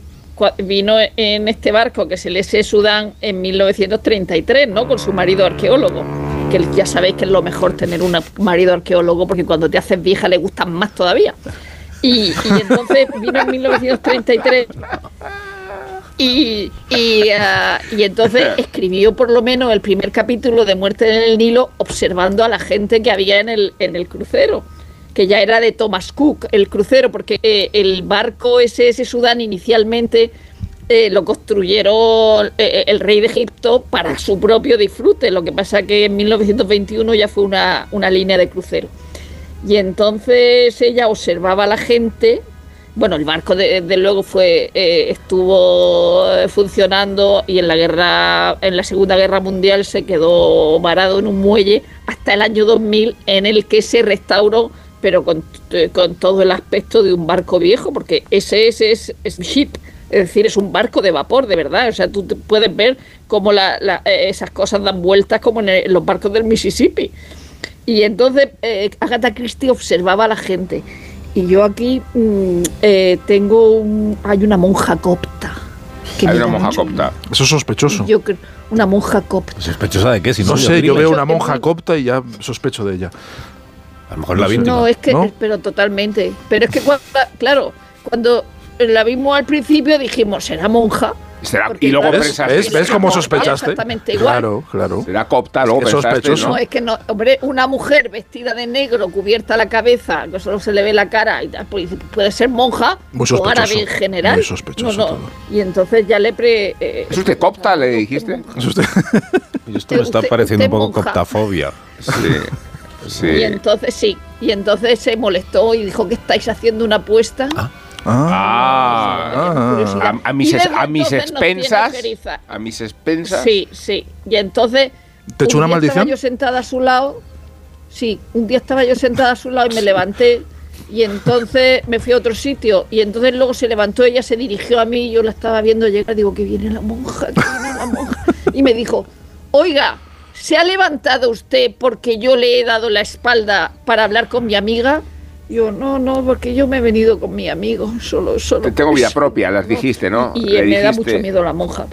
vino en este barco que es el S. Sudán en 1933, ¿no? Con su marido arqueólogo. Que ya sabéis que es lo mejor tener un marido arqueólogo porque cuando te haces vieja le gustan más todavía. Y, y entonces vino en 1933 y, y, ah, y entonces escribió por lo menos el primer capítulo de Muerte en el Nilo observando a la gente que había en el, en el crucero, que ya era de Thomas Cook, el crucero, porque eh, el barco SS Sudán inicialmente eh, lo construyeron eh, el rey de Egipto para su propio disfrute, lo que pasa que en 1921 ya fue una, una línea de crucero. Y entonces ella observaba a la gente bueno, el barco de, de luego fue eh, estuvo funcionando y en la guerra en la Segunda Guerra Mundial se quedó varado en un muelle hasta el año 2000 en el que se restauró pero con, eh, con todo el aspecto de un barco viejo porque ese es, es, es ship es decir, es un barco de vapor, de verdad. O sea, tú puedes ver cómo la- la- eh, esas cosas dan vueltas como en, el- en los barcos del Mississippi. Y entonces eh, Agatha Christie observaba a la gente. Y yo aquí mm, eh, tengo un, hay una monja copta. que Hay una monja mucho copta. Eso es sospechoso. Yo creo, una monja copta. ¿Sospechosa de qué? Si no, sé, yo veo una monja copta y ya sospecho de ella. A lo mejor la víctima. No, es que, ¿no? pero totalmente. Pero es que, cuando, claro, cuando la vimos al principio dijimos, será monja. Será- y luego claro, pensaste. ¿Ves? ¿Ves cómo sospechaste? Exactamente igual. Claro, claro. Será copta, luego Es pensaste, sospechoso. ¿no? No, es que no, hombre, una mujer vestida de negro, cubierta la cabeza, que solo se le ve la cara y pues puede ser monja Muy o árabe en general. muy sospechoso No, no. todo. Y entonces ya le pre. eh, ¿Es usted copta, le dijiste? Es usted. Esto me está Usted- pareciendo un poco monja. coptafobia. Sí. sí. Y entonces sí, y entonces se molestó y dijo que estáis haciendo una apuesta. Ah, curiosidad. a, a mis, es- a mis expensas. A mis expensas. Sí, sí. Y entonces. ¿Te echó un una día maldición? Estaba yo sentada a su lado. Sí, un día estaba yo sentada a su lado y me levanté. Y entonces me fui a otro sitio. Y entonces luego se levantó, ella se dirigió a mí. Y yo la estaba viendo llegar. Digo, que viene la monja, que viene la monja. Y me dijo, oiga, ¿se ha levantado usted porque yo le he dado la espalda para hablar con mi amiga? Yo no, no, porque yo me he venido con mi amigo, solo, solo. Tengo vida propia, las dijiste, ¿no? Y Le me da mucho miedo la monja.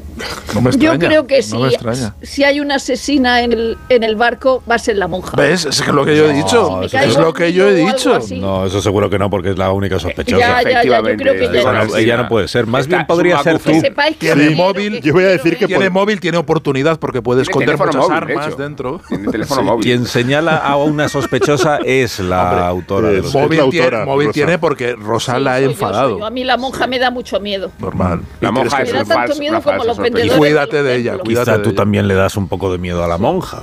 No me Yo extraña, creo que si, si hay una asesina en el, en el barco, va a ser la monja. ¿Ves? Es lo que yo he dicho. No, es eso lo que yo he dicho. No, eso seguro que no, porque es la única sospechosa. Ya, ya, ya, yo creo que ya Bueno, no. ella no puede ser. Más Está bien podría ser tú. Que Tiene móvil. Yo voy a decir que tiene móvil, tiene oportunidad porque puede esconder muchas móvil, armas dentro. Tiene teléfono Sí. móvil. Quien señala a una sospechosa es la autora de los móvil hechos. tiene, móvil tiene porque Rosa la ha enfadado. yo. A mí la monja me da mucho miedo. Normal. La monja es que Me da tanto miedo como los. Cuídate de ella, cuídate Quizá tú también le das un poco de miedo a la monja.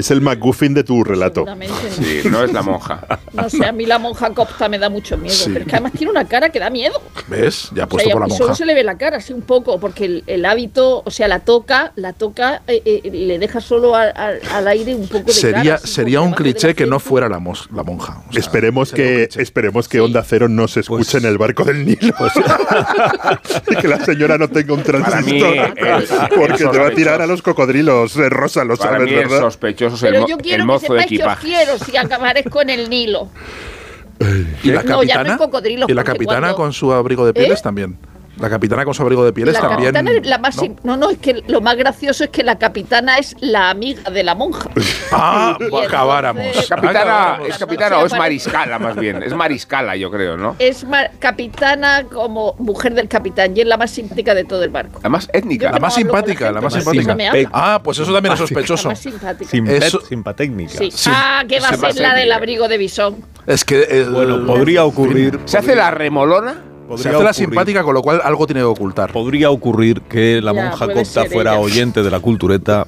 Es el MacGuffin de tu relato. Sí, no es la monja. No sé, a mí la monja copta me da mucho miedo. Sí. Pero es que además tiene una cara que da miedo. ¿Ves? Ya O puesto sea, por la monja. solo se le ve la cara, así un poco, porque el, el hábito, o sea, la toca, la toca, eh, eh, le deja solo al- aire un poco de Sería, cara, así, sería un cliché que no fuera la, mos- la monja. O sea, Esperemos que, esperemos que Onda Cero no se escuche en el barco del Nilo. y que la señora no tenga un mí, transistor. el- porque el te va a tirar a los cocodrilos. eh, Rosa, lo sabes, ¿verdad? sospechoso es el, Pero mo- yo el quiero que mozo de sepáis que os equipaje. quiero si aparezco en el Nilo. ¿Y la No, ya no capitana? hay cocodrilos, ¿Y la capitana cuando- con su abrigo de pieles ¿Eh? también? La capitana con su abrigo de pieles La también. capitana es la más ¿no? ¿no? no, es que lo más gracioso es que la capitana es la amiga de la monja. Ah, pues acabáramos. entonces- Capitana, Acabáramos. ¿Es capitana o es mariscala más bien? Es mariscala, yo creo, ¿no? Es capitana como mujer del capitán y es la más simpática de todo el barco. La más étnica. La más la simpática, la más simpática. Ah, pues eso también es La sospechoso. más simpática. Simpet- Eso- Simpatécnica. Sí. Sí. Ah, que va a ser la del abrigo de bisón. Es que. el- Bueno, podría ocurrir. ¿Se hace la remolona? Se hace la simpática, con lo cual algo tiene que ocultar. Podría ocurrir que la Ya, monja puede copta fuera ella. oyente de la cultureta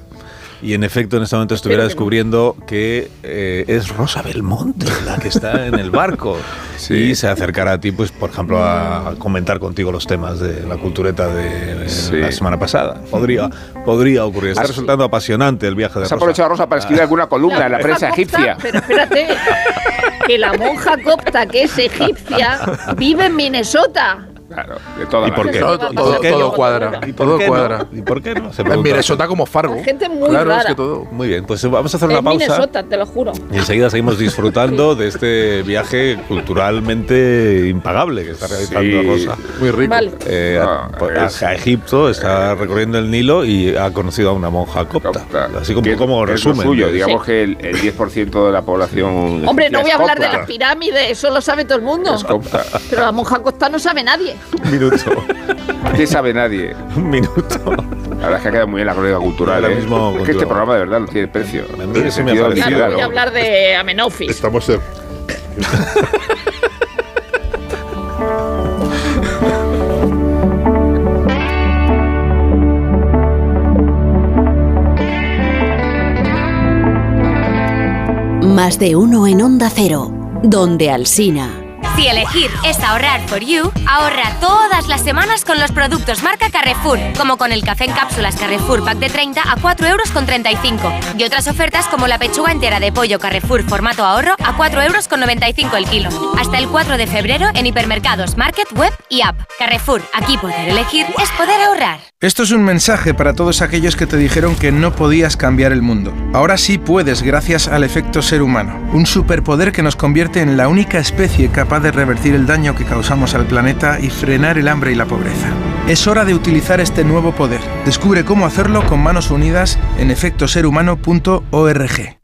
y en efecto en este momento estuviera descubriendo que eh, es Rosa Belmonte la que está en el barco Sí. y se acercará a ti, pues por ejemplo, a comentar contigo los temas de la cultureta de eh, Sí. la semana pasada. Podría, podría ocurrir. Está Has- resultando apasionante el viaje de ¿Has Rosa. aprovechado Rosa para escribir alguna columna en la prensa egipcia? Pero espérate, que la monja copta, que es egipcia, vive en Minnesota. Claro, de toda ¿Y la por vida. qué? Todo, ¿Y todo- por qué todo no? cuadra. ¿Y por Todo qué cuadra. no? ¿Y por qué no? Se En pregunta. Minnesota como Fargo. La gente muy claro, es que todo. Muy bien, pues vamos a hacer una En pausa. Minnesota, te lo juro. Y enseguida seguimos disfrutando de este viaje culturalmente impagable que está realizando Sí. Rosa. Muy rico. Vale. Eh, Ah, a, por- es- a Egipto, está recorriendo el Nilo y ha conocido a una monja copta. Copta. Así como, Que como resumen. suyo, digamos que el, el 10% de la población. Hombre, no voy a hablar de las pirámides, eso lo sabe todo el mundo. Es copta. Pero la monja copta no sabe nadie. Un minuto. ¿Qué sabe nadie? Un minuto. La verdad es que ha quedado muy bien la crónica cultural. Ahora ¿eh? mismo es que este programa de verdad no tiene precio. A mí eso me ha sentido parecido. literal, Claro, voy a hablar de Amenofis. Estamos en- Más de uno en Onda Cero, donde Alsina. Si elegir es ahorrar for you, ahorra todas las semanas con los productos marca Carrefour, como con el café en cápsulas Carrefour Pack de 30 a 4 euros con 35 y otras ofertas como la pechuga entera de pollo Carrefour formato ahorro a 4 euros con 95 el kilo. Hasta el 4 de febrero en hipermercados, market, web y app. Carrefour, aquí poder elegir es poder ahorrar. Esto es un mensaje para todos aquellos que te dijeron que no podías cambiar el mundo. Ahora sí puedes gracias al efecto ser humano, un superpoder que nos convierte en la única especie capaz de revertir el daño que causamos al planeta y frenar el hambre y la pobreza. Es hora de utilizar este nuevo poder. Descubre cómo hacerlo con manos unidas en efectoserhumano.org.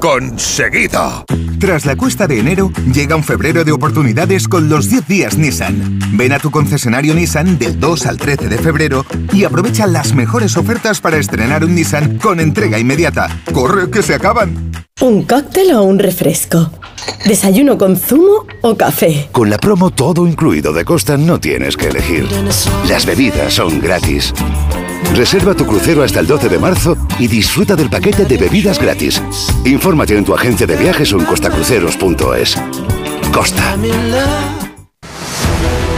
conseguido. Tras la cuesta de enero, llega un febrero de oportunidades con los 10 días Nissan. Ven a tu concesionario Nissan del 2 al 13 de febrero y aprovecha las mejores ofertas para estrenar un Nissan con entrega inmediata. ¡Corre, que se acaban! ¿Un cóctel o un refresco? ¿Desayuno con zumo o café? Con la promo todo incluido de Costa no tienes que elegir. Las bebidas son gratis. Reserva tu crucero hasta el 12 de marzo y disfruta del paquete de bebidas gratis. Infórmate en tu agencia de viajes o en costacruceros.es. Costa.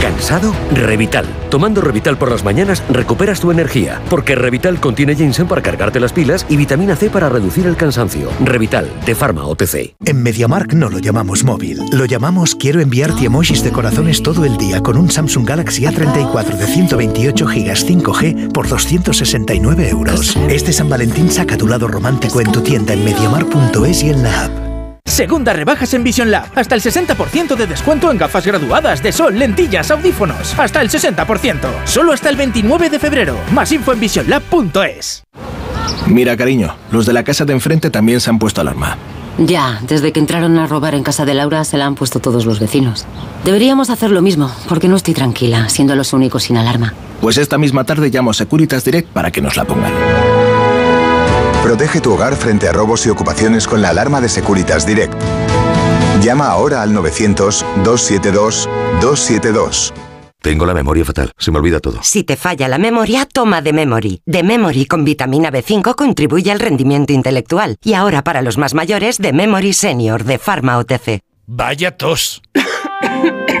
¿Cansado? Revital. Tomando Revital por las mañanas recuperas tu energía, porque Revital contiene ginseng para cargarte las pilas y vitamina C para reducir el cansancio. Revital, de Pharma OTC. En MediaMark no lo llamamos móvil, lo llamamos quiero enviarte emojis de corazones todo el día con un Samsung Galaxy A34 de 128 GB 5G por 269 euros. Este San Valentín saca tu lado romántico en tu tienda en mediamark.es y en la app. Segunda rebajas en Vision Lab. Hasta el 60% de descuento en gafas graduadas de sol, lentillas, audífonos. Hasta el 60%. Solo hasta el 29 de febrero. Más info en visionlab.es. Mira, cariño, los de la casa de enfrente también se han puesto alarma. Ya, desde que entraron a robar en casa de Laura se la han puesto todos los vecinos. Deberíamos hacer lo mismo, porque no estoy tranquila, siendo los únicos sin alarma. Pues esta misma tarde llamo a Securitas Direct para que nos la pongan. Protege tu hogar frente a robos y ocupaciones con la alarma de Securitas Direct. Llama ahora al 900-272-272. Tengo la memoria fatal, se me olvida todo. Si te falla la memoria, toma de Memory. De Memory con vitamina B5 contribuye al rendimiento intelectual. Y ahora para los más mayores, de Memory Senior de Pharma OTC. Vaya tos.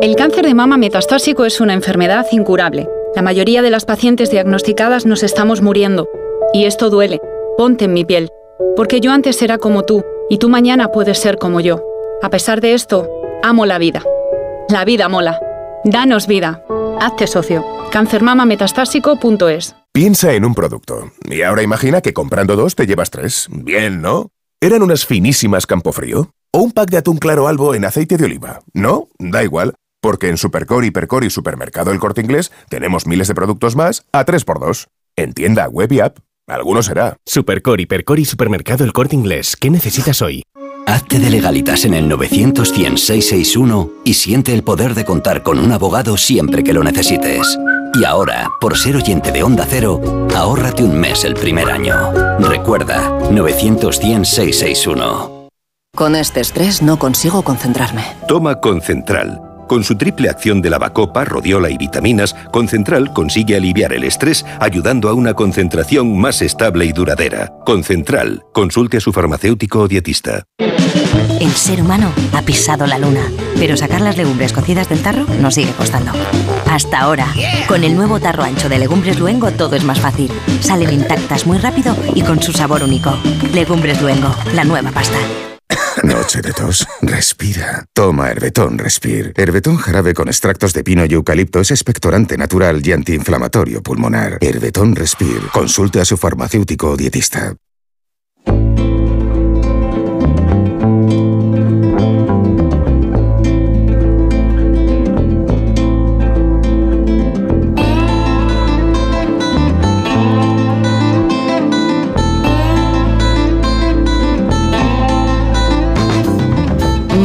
El cáncer de mama metastásico es una enfermedad incurable. La mayoría de las pacientes diagnosticadas nos estamos muriendo. Y esto duele. Ponte en mi piel. Porque yo antes era como tú, y tú mañana puedes ser como yo. A pesar de esto, amo la vida. La vida mola. Danos vida. Hazte socio. Cancermamametastásico.es Piensa en un producto. Y ahora imagina que comprando dos te llevas tres. Bien, ¿no? ¿Eran unas finísimas Campofrío? ¿O un pack de atún claro albo en aceite de oliva? No, da igual, porque en Supercore, Hipercore y Supermercado El Corte Inglés tenemos miles de productos más a 3x2. En tienda, web y app. Alguno será. Supercore, Hipercore y Supermercado El Corte Inglés. ¿Qué necesitas hoy? Hazte de legalitas en el 900 661 y siente el poder de contar con un abogado siempre que lo necesites. Y ahora, por ser oyente de Onda Cero, ahórrate un mes el primer año. Recuerda, 900 661 con este estrés no consigo concentrarme. Toma Concentral. Con su triple acción de lavacopa, rodiola y vitaminas, Concentral consigue aliviar el estrés ayudando a una concentración más estable y duradera. Concentral. Consulte a su farmacéutico o dietista. El ser humano ha pisado la luna, pero sacar las legumbres cocidas del tarro nos sigue costando. Hasta ahora, con el nuevo tarro ancho de Legumbres Luengo todo es más fácil. Salen intactas muy rápido y con su sabor único. Legumbres Luengo, la nueva pasta. Noche de tos. Respira. Toma Herbetón Respir. Herbetón jarabe con extractos de pino y eucalipto es expectorante natural y antiinflamatorio pulmonar. Herbetón Respir. Consulte a su farmacéutico o dietista.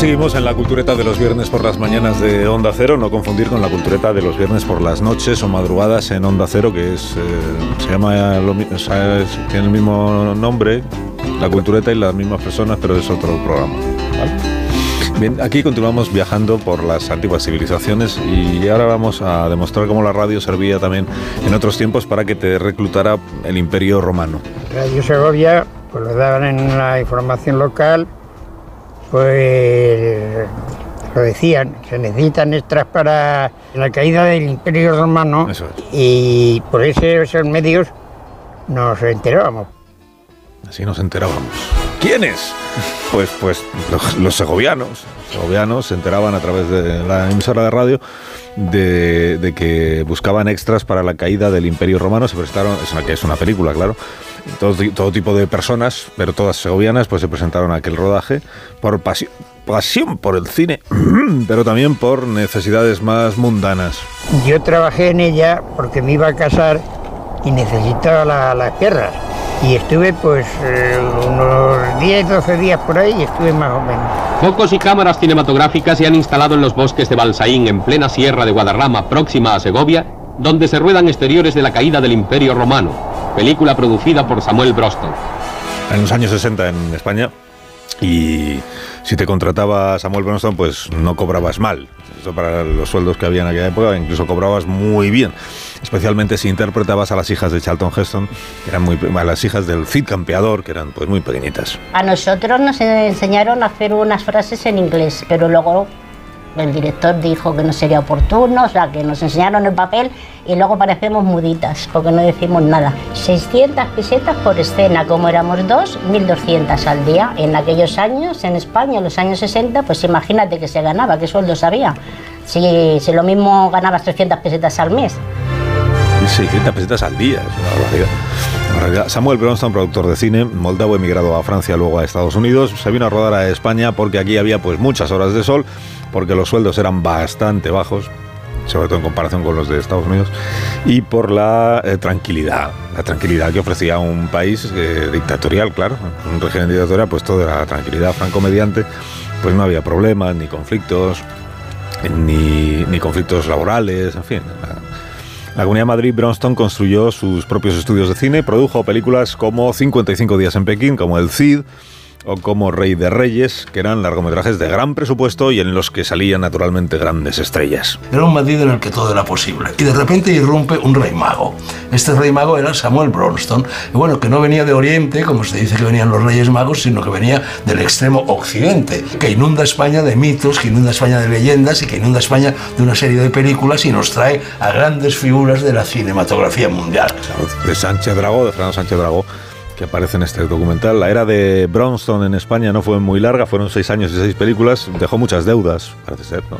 Seguimos en la cultureta de los viernes por las mañanas de Onda Cero, no confundir con la cultureta de los viernes por las noches o madrugadas en Onda Cero, que es eh, se llama lo o sea, es- tiene el mismo nombre, la cultureta y las mismas personas, pero es otro programa. ¿vale? Bien, aquí continuamos viajando por las antiguas civilizaciones y ahora vamos a demostrar cómo la radio servía también en otros tiempos para que te reclutara el Imperio Romano. Radio Segovia, pues lo daban en la información local, pues lo decían, se necesitan extras para la caída del Imperio Romano y por esos medios nos enterábamos. Así nos enterábamos. ¿Quiénes? Pues, pues los, los segovianos. Los segovianos se enteraban a través de la emisora de radio de, de que buscaban extras para la caída del Imperio Romano. Se prestaron, es una, que es una película, claro. Todo, todo tipo de personas, pero todas segovianas, pues se presentaron a aquel rodaje por pasión, pasión por el cine, pero también por necesidades más mundanas. Yo trabajé en ella porque me iba a casar y necesitaba las tierras. Y estuve pues eh, unos 10, 12 días por ahí y estuve más o menos. Focos y cámaras cinematográficas se han instalado en los bosques de Balsaín, en plena sierra de Guadarrama, próxima a Segovia, donde se ruedan exteriores de la caída del Imperio Romano, película producida por Samuel Broston. En los años 60 en España, y si te contrataba Samuel Bronston, pues no cobrabas mal. Eso para los sueldos que había en aquella época, incluso cobrabas muy bien. Especialmente si interpretabas a las hijas de Charlton Heston, que eran muy, a las hijas del Cid Campeador, que eran pues muy pequeñitas. A nosotros nos enseñaron a hacer unas frases en inglés, pero luego el director dijo que no sería oportuno, o sea, que nos enseñaron el papel y luego parecemos muditas, porque no decimos nada. 600 pesetas por escena, como éramos dos, 1200 al día. En aquellos años, en España, en los años 60, pues imagínate que se ganaba, qué sueldos había. Si, si lo mismo ganabas 300 pesetas al mes. 600 pesetas al día, es una barbaridad. Samuel Bronston, productor de cine, moldavo emigrado a Francia, luego a Estados Unidos, se vino a rodar a España porque aquí había pues muchas horas de sol, porque los sueldos eran bastante bajos, sobre todo en comparación con los de Estados Unidos, y por la eh, tranquilidad, la tranquilidad que ofrecía un país eh, dictatorial, claro, un régimen dictatorial, pues toda la tranquilidad franco-mediante, pues no había problemas, ni conflictos, ni, ni conflictos laborales, en fin. La Comunidad de Madrid, Bronston construyó sus propios estudios de cine, produjo películas como 55 días en Pekín, como El Cid, o como Rey de Reyes, que eran largometrajes de gran presupuesto y en los que salían naturalmente grandes estrellas. Era un Madrid en el que todo era posible. Y de repente irrumpe un rey mago. Este rey mago era Samuel Bronston. Y bueno, que no venía de Oriente, como se dice que venían los reyes magos, sino que venía del extremo occidente, que inunda España de mitos, que inunda España de leyendas y que inunda España de una serie de películas y nos trae a grandes figuras de la cinematografía mundial. De Sánchez Dragó, de Fernando Sánchez Dragó que aparece en este documental. La era de Bronston en España no fue muy larga, fueron seis años y seis películas, dejó muchas deudas, parece ser, ¿no?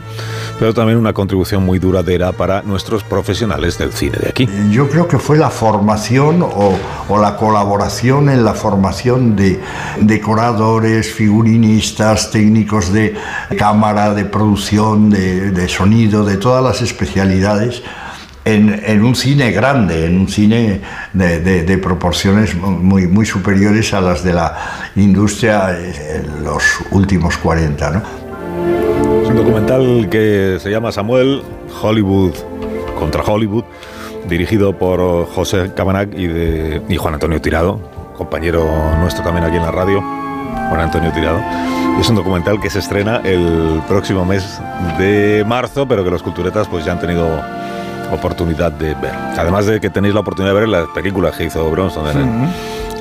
pero también una contribución muy duradera para nuestros profesionales del cine de aquí. Yo creo que fue la formación o, o la colaboración en la formación de decoradores, figurinistas, técnicos de cámara, de producción, de, de sonido, de todas las especialidades en, un cine grande, en un cine de, proporciones muy, muy superiores a las de la industria en los últimos 40. ¿no? Es un documental que se llama Samuel Hollywood contra Hollywood, dirigido por José Cabanac y, de, y Juan Antonio Tirado, compañero nuestro también aquí en la radio, Juan Antonio Tirado. Es un documental que se estrena el próximo mes de marzo, pero que los culturetas pues ya han tenido oportunidad de ver. Además de que tenéis la oportunidad de ver las películas que hizo Bronson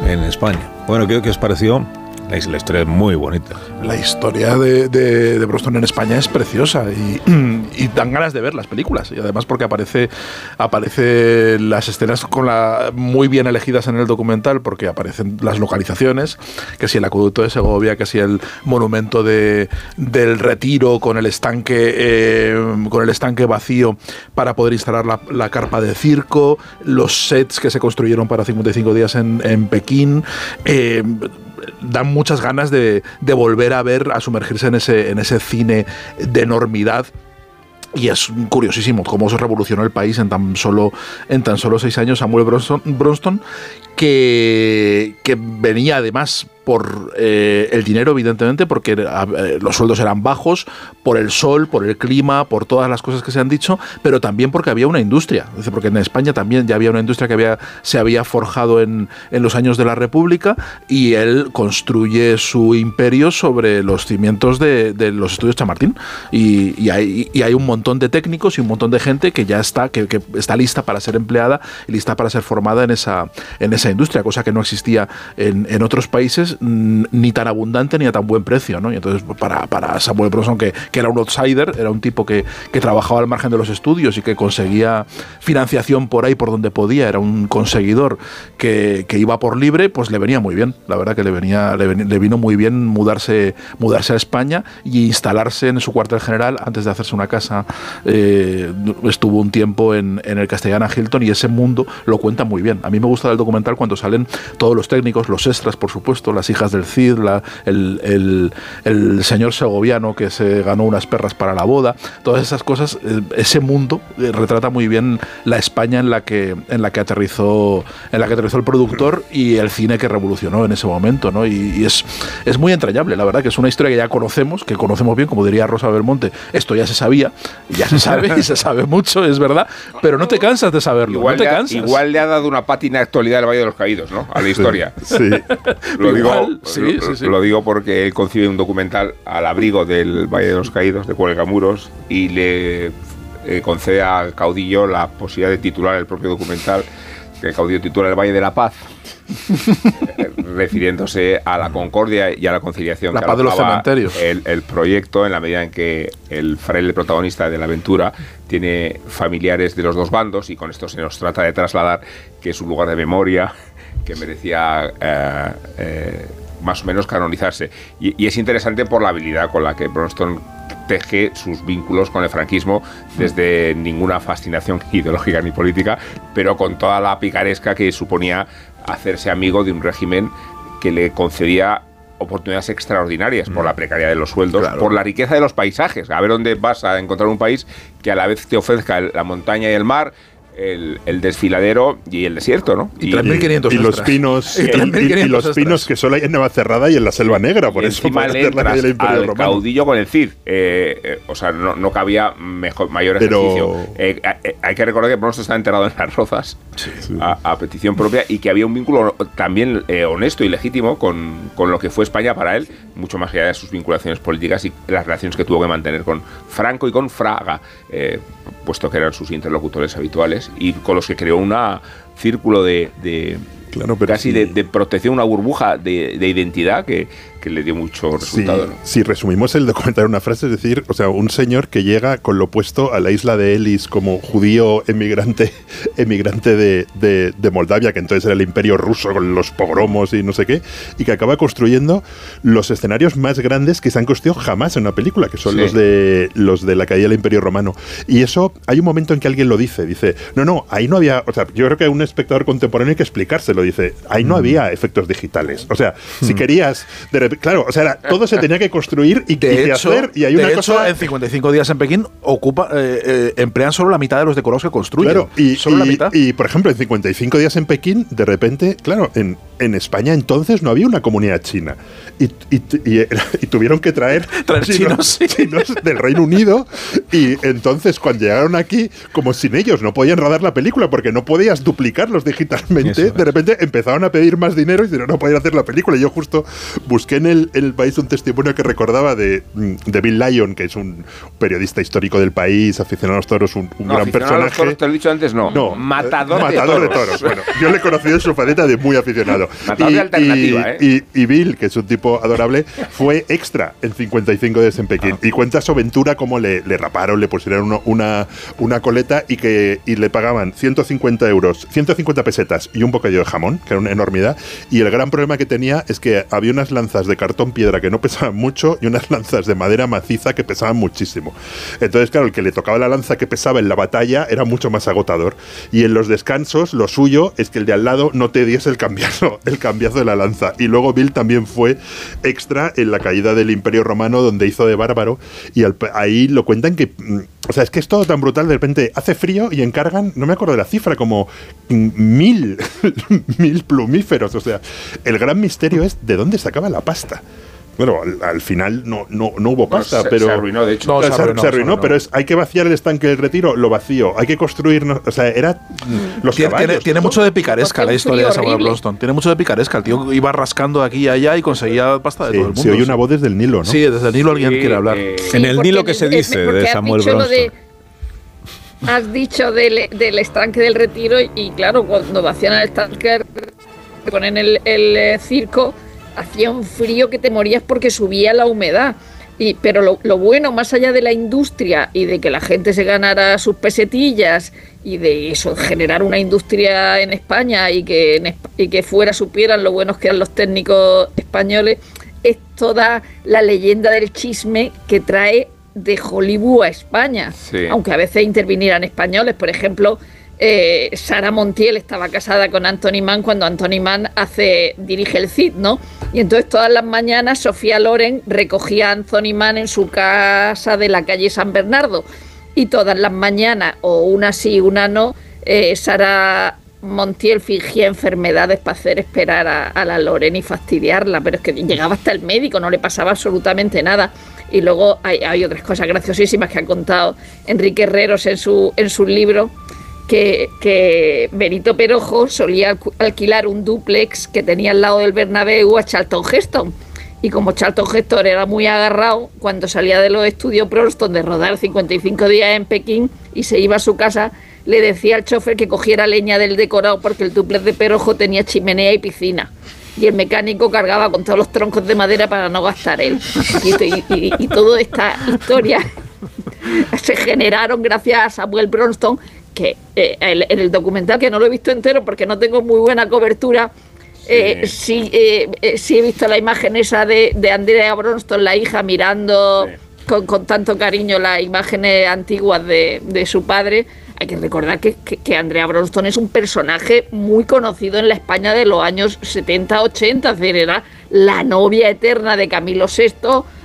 en, España. Bueno, ¿qué, ¿qué os pareció? La, historia es muy bonita. La historia de, de, Broston en España es preciosa y, y, dan ganas de ver las películas. Y además porque aparece, aparece las escenas con la, muy bien elegidas en el documental porque aparecen las localizaciones, que si el acueducto de Segovia, que si el monumento de, del retiro con el estanque, eh, con el estanque vacío para poder instalar la, carpa de circo, los sets que se construyeron para 55 días en, en Pekín. Eh, dan muchas ganas de, volver a ver, a sumergirse en ese, en ese cine de enormidad y es curiosísimo cómo se revolucionó el país en tan solo, en tan solo seis años. Samuel Bronston, que, venía además por eh, el dinero, evidentemente, porque eh, los sueldos eran bajos, por el sol, por el clima, por todas las cosas que se han dicho, pero también porque había una industria. Porque en España también ya había una industria que había, se había forjado en, en los años de la República y él construye su imperio sobre los cimientos de, los estudios Chamartín. Y, y, hay, y, hay, un montón de técnicos y un montón de gente que ya está, que, está lista para ser empleada y lista para ser formada en esa, en esa industria, cosa que no existía en, en otros países ni tan abundante ni a tan buen precio, ¿no? Y entonces para, para Samuel Bronson, que, que, era un outsider, era un tipo que, que, trabajaba al margen de los estudios y que conseguía financiación por ahí por donde podía, era un conseguidor que, que iba por libre, pues le venía muy bien, la verdad que le venía le, vino muy bien mudarse, mudarse a España y instalarse en su cuartel general antes de hacerse una casa. Eh, estuvo un tiempo en, en el Castellana Hilton y ese mundo lo cuenta muy bien. A mí me gusta del documental cuando salen todos los técnicos, los extras, por supuesto, las hijas del Cid, la, el, el, el, señor segoviano que se ganó unas perras para la boda, todas esas cosas, eh, ese mundo eh, retrata muy bien la España en la que, en la que aterrizó, en la que aterrizó el productor y el cine que revolucionó en ese momento, ¿no? Y, es, es muy entrañable, la verdad, que es una historia que ya conocemos, que conocemos bien, como diría Rosa Belmonte, esto ya se sabía, ya se sabe y se sabe mucho, es verdad, pero no te cansas de saberlo, igual no te le ha, cansas. Igual le ha dado una pátina actualidad al Valle de los Caídos, ¿no? A la historia. Sí. lo, digo, Igual, sí, lo, sí, sí. lo digo porque él concibe un documental al abrigo del Valle de los Caídos, de Cuelgamuros, y le eh, concede al caudillo la posibilidad de titular el propio documental, que el caudillo titula El Valle de la Paz, refiriéndose a la concordia y a la conciliación La paz de los cementerios. El, el proyecto en la medida en que el fraile protagonista de la aventura tiene familiares de los dos bandos y con esto se nos trata de trasladar que es un lugar de memoria que merecía eh, eh, más o menos canonizarse. Y, y es interesante por la habilidad con la que Bronston teje sus vínculos con el franquismo desde ninguna fascinación ideológica ni política, pero con toda la picaresca que suponía hacerse amigo de un régimen que le concedía oportunidades extraordinarias por la precariedad de los sueldos, por la riqueza de los paisajes. A ver dónde vas a encontrar un país que a la vez te ofrezca la montaña y el mar, el, el desfiladero y el desierto, ¿no? Y 3.500 y los pinos Y y, y- 3.500 y los pinos que solo hay en Navacerrada y en la Selva Negra, por y eso encima para le hacer la entras calle del Imperio al Romano. caudillo con el Cid. Eh, eh, o sea, no, no cabía mejor, mayor Pero- ejercicio. Eh, eh, hay que recordar que Bronson está enterrado en las rozas A, a petición propia y que había un vínculo también eh, honesto y legítimo con, con lo que fue España para él, mucho más allá de sus vinculaciones políticas y las relaciones que tuvo que mantener con Franco y con Fraga, eh, puesto que eran sus interlocutores habituales y con los que creó un círculo de, de casi de, de protección, una burbuja de, de identidad que, que le dio mucho resultado. Sí, ¿no? Si resumimos el documental en una frase, es decir, o sea, un señor que llega con lo opuesto a la isla de Elis como judío emigrante, emigrante de, Moldavia, que entonces era el imperio ruso con los pogromos y no sé qué, y que acaba construyendo los escenarios más grandes que se han construido jamás en una película, que son Sí. los de los de la caída del imperio romano. Y eso, hay un momento en que alguien lo dice, dice, no, no, ahí no había, o sea, yo creo que a un espectador contemporáneo hay que explicárselo, dice, ahí no había efectos digitales. O sea, si Mm. querías, de claro, o sea, era- todo se tenía que construir y, y De que hecho, hacer, y hay de una hecho, cosa... en 55 días en Pekín ocupa, eh, eh, emplean solo la mitad de los decorados que construyen. Claro, y, solo la y- mitad. y, por ejemplo, en 55 días en Pekín, de repente, claro, en, en España entonces no había una comunidad china. Y, y- y- y tuvieron que traer, Traer chinos, chinos del Reino Unido. Y entonces, cuando llegaron aquí, como sin ellos no podían rodar la película porque no podías duplicarlos digitalmente, de repente empezaron a pedir más dinero y dijeron, no podían hacer la película. Y yo justo busqué en el, en el país un testimonio que recordaba de, mm, de Bill Lyon, que es un periodista histórico del país, aficionado a los toros, un, un No, gran aficionado a los personaje. toros, te lo he dicho antes, no. No, matador, Matador de de toros. toros. Bueno, yo le he conocido en su faceta de muy aficionado. Matador de alternativa, ¿eh? y- y Bill, que es un tipo adorable, fue extra en 55 días en Pekín. Ah. Y cuenta su aventura, cómo le, le raparon, le pusieron uno- una, una coleta y que y le pagaban 150 euros, 150 pesetas y un bocadillo de jamón, que era una enormidad. Y el gran problema que tenía es que había unas lanzas de cartón piedra que no pesaban mucho y unas lanzas de madera maciza que pesaban muchísimo. Entonces, claro, el que le tocaba la lanza que pesaba en la batalla era mucho más agotador. Y en los descansos, lo suyo es que el de al lado no te diese el cambiazo, el cambiazo de la lanza. Y luego Bill también fue extra en la caída del Imperio Romano, donde hizo de bárbaro. Y ahí lo cuentan que. mm, O sea, es que es todo tan brutal. De repente hace frío y encargan, no me acuerdo de la cifra, como mm, mil, mil plumíferos. O sea, el gran misterio es de dónde sacaba la pasta. Bueno, al, al final no, no, no hubo pasta, se- pero. se arruinó, de hecho. No, se, se arruinó, se se pero es, hay que vaciar el estanque del retiro, lo vacío. Hay que construir. no- O sea, era. mm, Los Tiene, caballos. tiene- tiene mucho de picaresca la historia de Samuel horrible. Bronston. Tiene mucho de picaresca. El tío iba rascando aquí y allá y conseguía pasta de Sí, todo el mundo. se oye una voz desde el Nilo, ¿no? Sí, desde el Nilo alguien quiere hablar. eh, Sí, porque es- es- porque has dicho lo de- Has dicho del, del estanque del retiro y claro, cuando vacían el estanque, ponen el, eh, circo, hacía un frío que te morías porque subía la humedad. Y, pero lo, bueno, más allá de la industria y de que la gente se ganara sus pesetillas y de eso, generar una industria en España y que, y que fuera supieran lo buenos que eran los técnicos españoles, es toda la leyenda del chisme que trae de Hollywood a España. Sí. Aunque a veces intervinieran españoles, por ejemplo, eh, Sara Montiel estaba casada con Anthony Mann cuando Anthony Mann hace, dirige el CID, ¿no? Y entonces todas las mañanas Sofía Loren recogía a Anthony Mann en su casa de la calle San Bernardo. Y todas las mañanas, o una sí, una no, eh, Sara Montiel fingía enfermedades para hacer esperar a, la Loren y fastidiarla, pero es que llegaba hasta el médico, no le pasaba absolutamente nada. Y luego hay, otras cosas graciosísimas que ha contado Enrique Herreros en su, en su libro que, Benito Perojo solía alquilar un duplex que tenía al lado del Bernabéu a Charlton Heston. Y como Charlton Heston era muy agarrado, cuando salía de los estudios Proston de rodar 55 días en Pekín y se iba a su casa, le decía al chofer que cogiera leña del decorado porque el duplex de Perojo tenía chimenea y piscina. Y el mecánico cargaba con todos los troncos de madera para no gastar él. Y, y toda esta historia se generaron gracias a Samuel Bronston, que eh, en el documental, que no lo he visto entero porque no tengo muy buena cobertura, eh, sí, eh, he visto la imagen esa de, Andrea Bronston, la hija, mirando con, tanto cariño las imágenes antiguas de, su padre. Hay que recordar que, que, Andrea Bronston es un personaje muy conocido en la España de los años 70-80, era la novia eterna de Camilo VI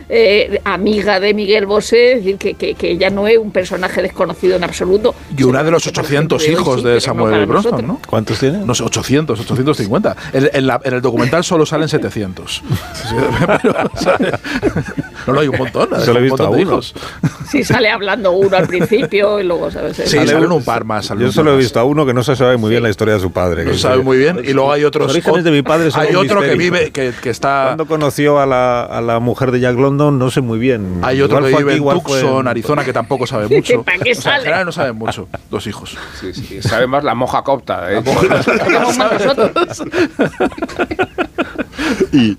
eh, amiga de Miguel Bosé, es decir, que, que, ella no es un personaje desconocido en absoluto. Y una de los 800 hijos de Samuel Bronston, ¿no? ¿Cuántos tiene? No sé, 800, 850. En, en, el documental solo salen 700. no, no, hay un montón. Solo he visto a uno. Sí, sale hablando uno al principio y luego, ¿sabes? Sí, salen un par más. Yo solo he visto a uno que no se sabe muy bien la historia de su padre. No se sabe muy bien. Y luego hay otros. Los orígenes de mi padre son Hay otro que vive, que, que está. Cuando conoció a la, a la mujer de Jack London no sé muy bien. Hay otro que vive en Tucson, Arizona, que tampoco sabe mucho. ¿Para qué sale? en general no saben mucho, los hijos. Sí, sí, sabe más la moja copta. ¿eh? y,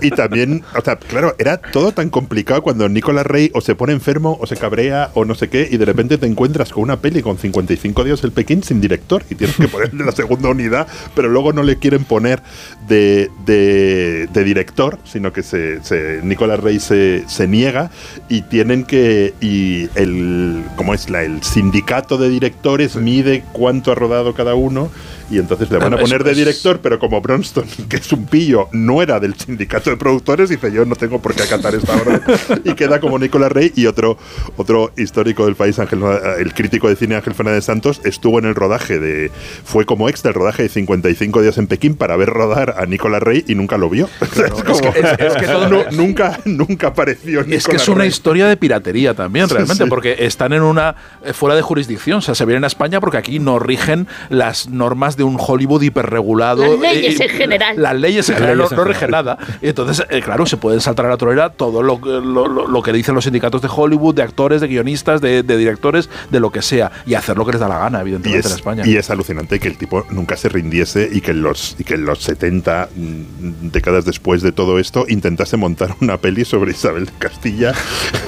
y, también, o sea, claro, era todo tan complicado cuando Nicolás Rey o se pone enfermo o se cabrea o no sé qué y de repente te encuentras con una peli con 55 días el Pekín sin director y tienes que ponerle la segunda unidad, pero luego no le quieren poner de, de, director, sino que se, se Nicolás Rey se, se, niega y tienen que, y el, ¿cómo es? La, el sindicato de directores mide cuánto ha rodado cada uno y entonces le van a poner de director, pero como Bronston, que es un pillo, no era del sindicato de productores, dice yo no tengo por qué acatar esta orden y queda como Nicolás Rey y otro, otro histórico del país, Ángel, el crítico de cine Ángel Fernández Santos, estuvo en el rodaje de, fue como extra el rodaje de 55 días en Pekín para ver rodar a Nicolás Rey y nunca lo vio. es, que, todo nunca, nunca apareció. es que es una historia de piratería también, realmente, porque están en una eh, fuera de jurisdicción, o sea, se vienen a España porque aquí no rigen las normas de un Hollywood hiperregulado. Las leyes en general. Las leyes en general no, rigen nada. Y entonces, eh, claro, se pueden saltar a la torera todo lo, lo, que dicen los sindicatos de Hollywood, de actores, de guionistas, de, directores, de lo que sea, y hacer lo que les da la gana, evidentemente, en España. Y es alucinante que el tipo nunca se rindiese y que en los, y que en los 70 mm, décadas después de todo esto intentase montar una peli sobre Isabel de Castilla.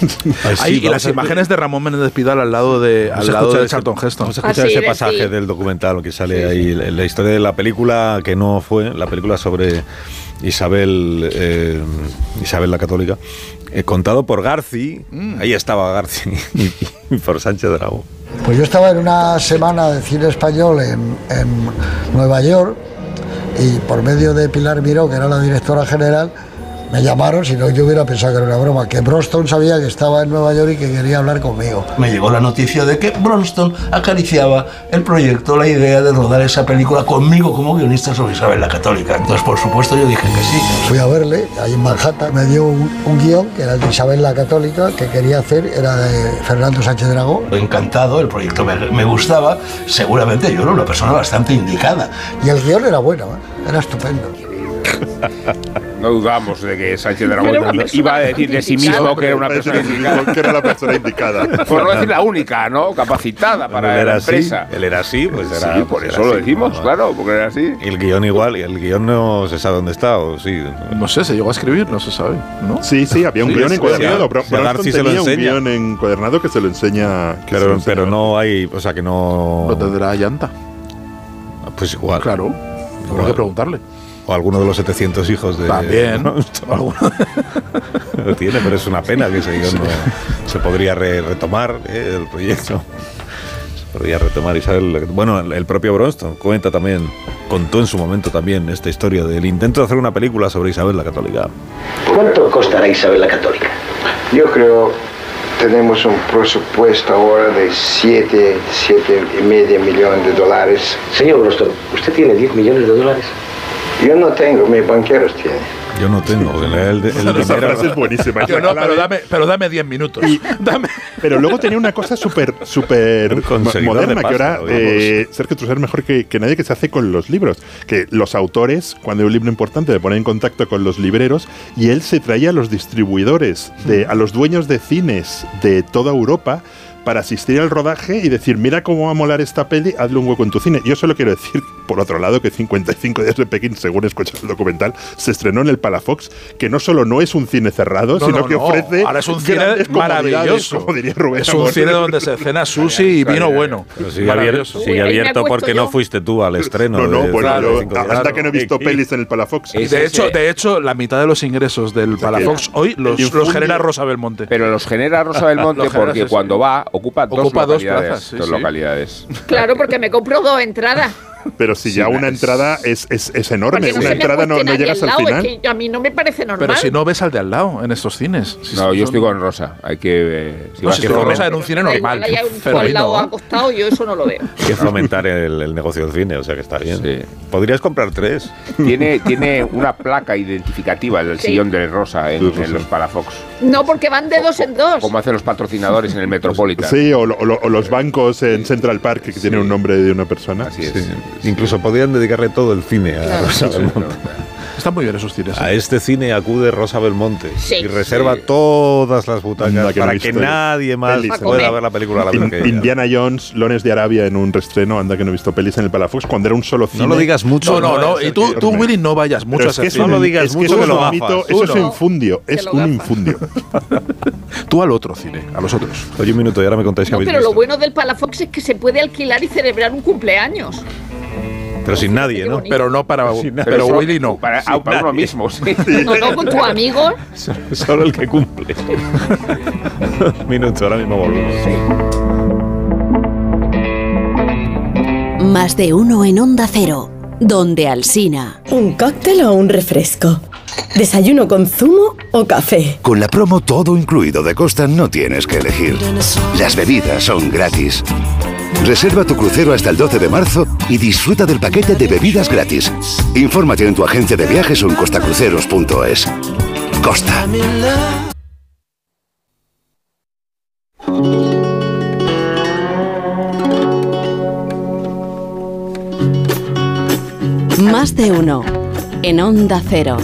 y las imágenes de Ramón Menéndez Pidal al lado de, al lado de Charlton Heston. Vamos a escuchar ese pasaje del documental que sale ahí, la historia de la película que no fue, la película sobre Isabel, eh, Isabel la Católica, eh, contado por Garci, mm. ahí estaba Garci, y, por Sánchez Dragó. Pues yo estaba en una semana de cine español en, en Nueva York y por medio de Pilar Miró, que era la directora general, me llamaron, si no yo hubiera pensado que era una broma, que Bronston sabía que estaba en Nueva York y que quería hablar conmigo. Me llegó la noticia de que Bronston acariciaba el proyecto, la idea de rodar esa película conmigo como guionista sobre Isabel la Católica. Entonces, por supuesto, yo dije que sí. Fui a verle, ahí en Manhattan, me dio un, guion que era el de Isabel la Católica, que quería hacer, era de Fernando Sánchez Dragón. Encantado, el proyecto me, me gustaba, seguramente yo era una persona bastante indicada. Y el guion era bueno, ¿eh? era estupendo. No dudamos de que Sánchez Dragón iba a decir de sí mismo que era una persona indicada. Que era la persona indicada. Por no decir la única, ¿no? Capacitada para la empresa. él era así, pues era. Sí, por pues eso lo decimos, claro, porque era así. Y el guion igual, y el guion no se sabe dónde está, o sí. No sé, se llegó a escribir, no se sabe, ¿no? Sí, sí, había un guion encuadernado. García se lo enseña. un guion encuadernado que se lo enseña. pero, pero no hay, o sea, que no. ¿No tendrá llanta? Pues igual. Claro, habrá que preguntarle o alguno de los 700 hijos de. También. lo tiene, pero es una pena que ese guion no se podría retomar eh, el proyecto. Podría retomar Isabel. Bueno, el propio Bronston cuenta también, contó en su momento también esta historia del intento de hacer una película sobre Isabel la Católica. ¿Cuánto costará Isabel la Católica? Yo creo tenemos un presupuesto ahora de 7, 7 y medio millones de dólares. Señor Bronston, ¿usted tiene 10 millones de dólares? Yo no tengo, mis banqueros tienen. Yo no tengo. El, el, el Esa frase es buenísima. Yo no, pero dame, pero dame 10 minutos. dame. Pero luego tenía una cosa súper súper moderna de que ahora pasta, eh, Sergio Trusser mejor que, que nadie que se hace con los libros. Que los autores, cuando hay un libro importante, le ponen en contacto con los libreros y él se traía a los distribuidores, de, a los dueños de cines de toda Europa para asistir al rodaje y decir, mira cómo va a molar esta peli, hazle un hueco en tu cine. Yo solo quiero decir, por otro lado, que 55 días de Pekín, según escuchas el documental, se estrenó en el Palafox, que no solo no es un cine cerrado, No, sino no, que no. ofrece Ahora es un cine maravilloso. Como diría Rubén Es un Amor. cine donde se cena sushi y vino bueno. Pero sigue abierto, Maravilloso. sigue abierto porque no fuiste tú al estreno. No, no, de- bueno, de yo- 55 días. anda que no he visto pelis en el Palafox. Y de hecho, de hecho, la mitad de los ingresos del Palafox hoy los, los genera Rosa Belmonte. Pero los genera Rosa Belmonte porque cuando va ocupa dos Ocupa dos localidades. plazas, sí, dos sí. localidades. Claro, porque me compro dos entradas. Pero si ya una entrada es, es, es enorme, no una entrada no, no llegas al lado, final. Es que a mí no me parece normal. Pero si no ves al de al lado en estos cines. Si No, son- yo estoy con Rosa. Hay que. eh, No, vas si a estoy con correr- Rosa en un cine normal. hay un Pero al lado no. acostado, yo eso no lo veo. Hay que fomentar el, el negocio del cine, o sea que está bien. Podrías comprar tres. Tiene, tiene una placa identificativa del Sí. sillón de Rosa en, en los Palafox. No, porque van de dos en dos. Como hacen los patrocinadores en el Metropolitan. Sí, o, lo- o lo- o los bancos en Central Park, que tiene un nombre de una persona. Así es. Sí. Incluso podrían dedicarle todo el cine a Claro. Rosa Belmonte. Están muy bien esos cines. A este cine acude Rosa Belmonte Sí. y reserva todas las butacas que para que nadie más pelis. pueda ver la película a la vez In- que ella. Indiana Jones, Lones de Arabia en un restreno, anda que no he visto pelis en el Palafox, cuando era un solo cine. No lo digas mucho. No, no, no. a Y tú, Willy, no vayas mucho a es ese eso No lo digas es mucho, eso, lo gafas. eso es infundio, es un infundio. Tú al otro cine, a los otros. Oye, un minuto, y ahora me contáis que pero lo bueno del Palafox es que se puede alquilar y celebrar un cumpleaños. Pero sin nadie, ¿no? Pero no para. Pero Willy no. Para, ah, para uno mismo, sí. No, no, con tus amigos. Solo el que cumple. Minuto, ahora mismo volvemos. Más de uno en Onda Cero, donde Alsina. ¿Un cóctel o un refresco? ¿Desayuno con zumo o café? Con la promo todo incluido de Costa no tienes que elegir. Las bebidas son gratis. Reserva tu crucero hasta el 12 de marzo y disfruta del paquete de bebidas gratis. Infórmate en tu agencia de viajes o en costacruceros.es. Costa. Más de uno en Onda Cero.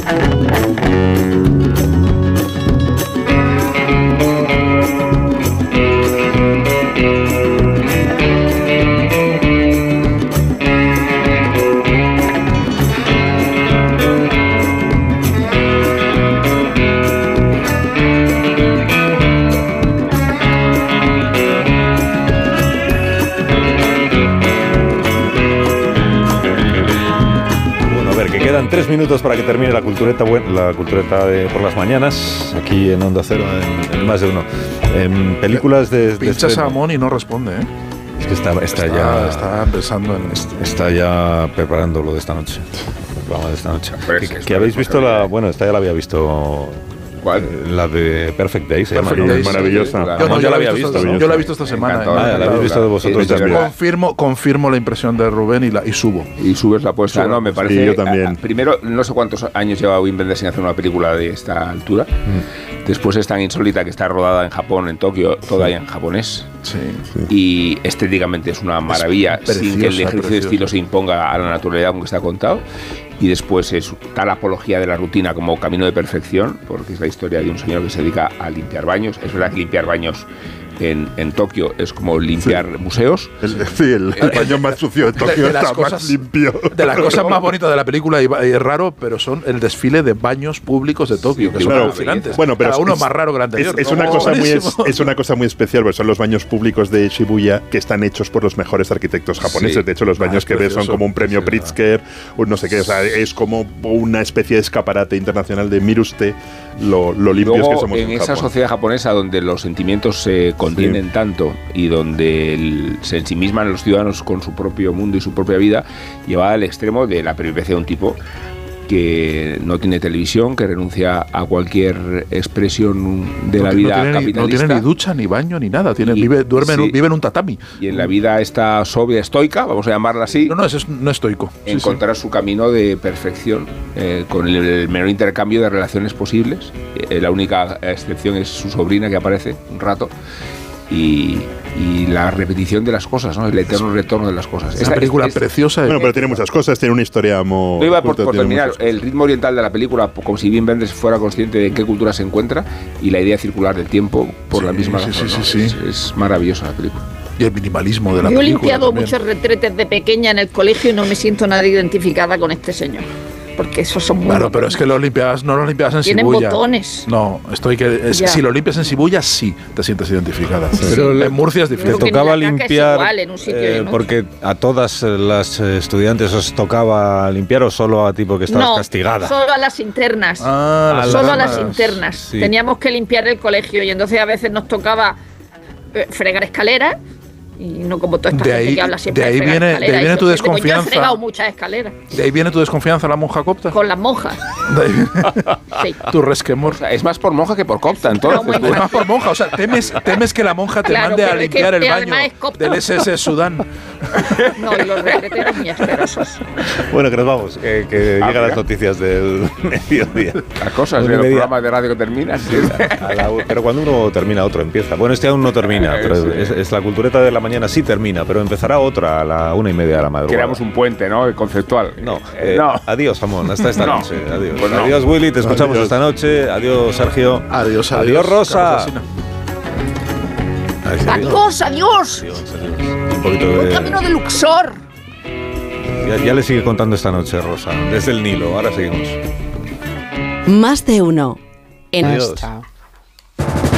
Tres minutos para que termine la cultureta, buen- la cultureta de por las mañanas, aquí en Onda Cero, en, en más de uno. En películas de, de Pinchas a. Amón y no responde, ¿eh? Es que está, está, Está, ya está pensando en. está ya preparando lo de esta noche. El programa de esta noche. Pero es Que, que habéis visto la, bueno, esta ya la había visto ¿Cuál? eh, la de Perfect Day, se Perfect llama. ¿no? Maravillosa. Claro. Yo, no, yo yo la había visto, visto, esta- yo. la he visto esta semana. encantado. eh, Ah, la habéis visto de vosotros Sí, también. Confirmo, confirmo la impresión de Rubén y, la, y subo. Y subes la apuesta. No, me parece. Sí, yo también. a- a- primero, no sé cuántos años lleva Wim Wenders sin hacer una película de esta altura. Después es tan insólita que está rodada en Japón, en Tokio, toda en japonés. Sí. Y estéticamente es una maravilla, sin que el preciosa, ejercicio de preciosa. estilo se imponga a la naturalidad con que está contado. Y después es tal apología de la rutina como camino de perfección, porque es la historia de un señor que se dedica a limpiar baños. Es verdad que limpiar baños en, en Tokio es como limpiar museos. El, sí, el, el baño más sucio de Tokio de las está cosas- más limpio. De las cosas más bonitas de la película, y, y es raro, pero son el desfile de baños públicos de Tokio, Sí, que son claro. alucinantes. Bueno, pero Cada uno es- más raro que el anterior. Es, es ¿no? una cosa muy es, una cosa muy especial, porque son los baños públicos de Shibuya que están hechos por los mejores arquitectos japoneses. Sí. De hecho, los Ah, baños es que ves son como un premio. Pritzker, un no sé qué. O sea, es como una especie de escaparate internacional de mire usted lo, lo limpios Luego, que somos en en, esa Japón. sociedad japonesa donde los sentimientos se contienen tanto y donde se ensimisman los ciudadanos con su propio mundo y su propia vida, llevada al extremo de la pervivencia de un tipo que no tiene televisión, que renuncia a cualquier expresión de la vida no tiene, capitalista. no tiene ni ducha, ni baño, ni nada. Tiene, vive, duerme, en, vive en un tatami. Y en la vida esta sobria estoica, vamos a llamarla así. No, no, es no estoico. Encontrar su camino de perfección eh, con el, menor intercambio de relaciones posibles. Eh, la única excepción es su sobrina que aparece un rato. Y, y la repetición de las cosas, ¿no? el eterno retorno de las cosas. Es una película preciosa. Bueno, pero tiene muchas cosas, tiene una historia muy... No iba por, por terminar, el ritmo oriental de la película, como si bien Benders fuera consciente de en qué cultura se encuentra y la idea circular del tiempo por Sí, la misma sí, razón. sí, ¿no? sí, sí. Es, es maravillosa la película. Y el minimalismo de la Yo he película. limpiado también. muchos retretes de pequeña en el colegio y no me siento nada identificada con este señor. Porque esos son muy Claro, pero es que lo limpiabas, no lo limpiabas en Tienen Shibuya. botones. No, estoy que es- si lo limpias en Shibuya sí te sientes identificada. Pero en Murcia es Te difícil. tocaba caja es limpiar igual, en un sitio y eh, en porque a todas las eh, estudiantes os tocaba limpiar o solo a tipo que estabas no, castigada. solo a las internas. Ah, solo a las internas. Sí. Teníamos que limpiar el colegio y entonces a veces nos tocaba eh, fregar escaleras y no como toda esta De gente ahí- que habla siempre de ahí fregar viene- de ahí viene tu. Pues Yo he desconfianza. muchas escaleras De ahí viene tu desconfianza la monja copta. con las monjas. De ahí- Sí. tu resquemor. es más por monja que por copta, entonces. Es más por monja, o sea, temes, temes que la monja te Claro, mande a pero es que limpiar el además baño es copta. del SS Sudán. No, y los asquerosos. Bueno, que nos vamos, que, que Ah, llegan mira. las noticias del mediodía. Las cosas de y los media. programas de radio que terminan. A u- pero cuando uno termina, otro empieza. Bueno, este aún no termina, pero Sí. es, es la cultureta de la mañana sí termina, pero empezará otra a la una y media de la madrugada. Creamos un puente, ¿no? Conceptual. No, Eh, eh, no. adiós, Jamón, hasta esta No. noche. Adiós. Pues no. adiós, Willy, te escuchamos Adiós. esta noche. Adiós, Sergio. Adiós, adiós. Adiós, Rosa. Ay, Adiós, adiós. Adiós, adiós. Un poquito de- camino de Luxor. ya, ya le sigue contando esta noche, Rosa, desde el Nilo. Ahora seguimos. Más de uno. En Adiós.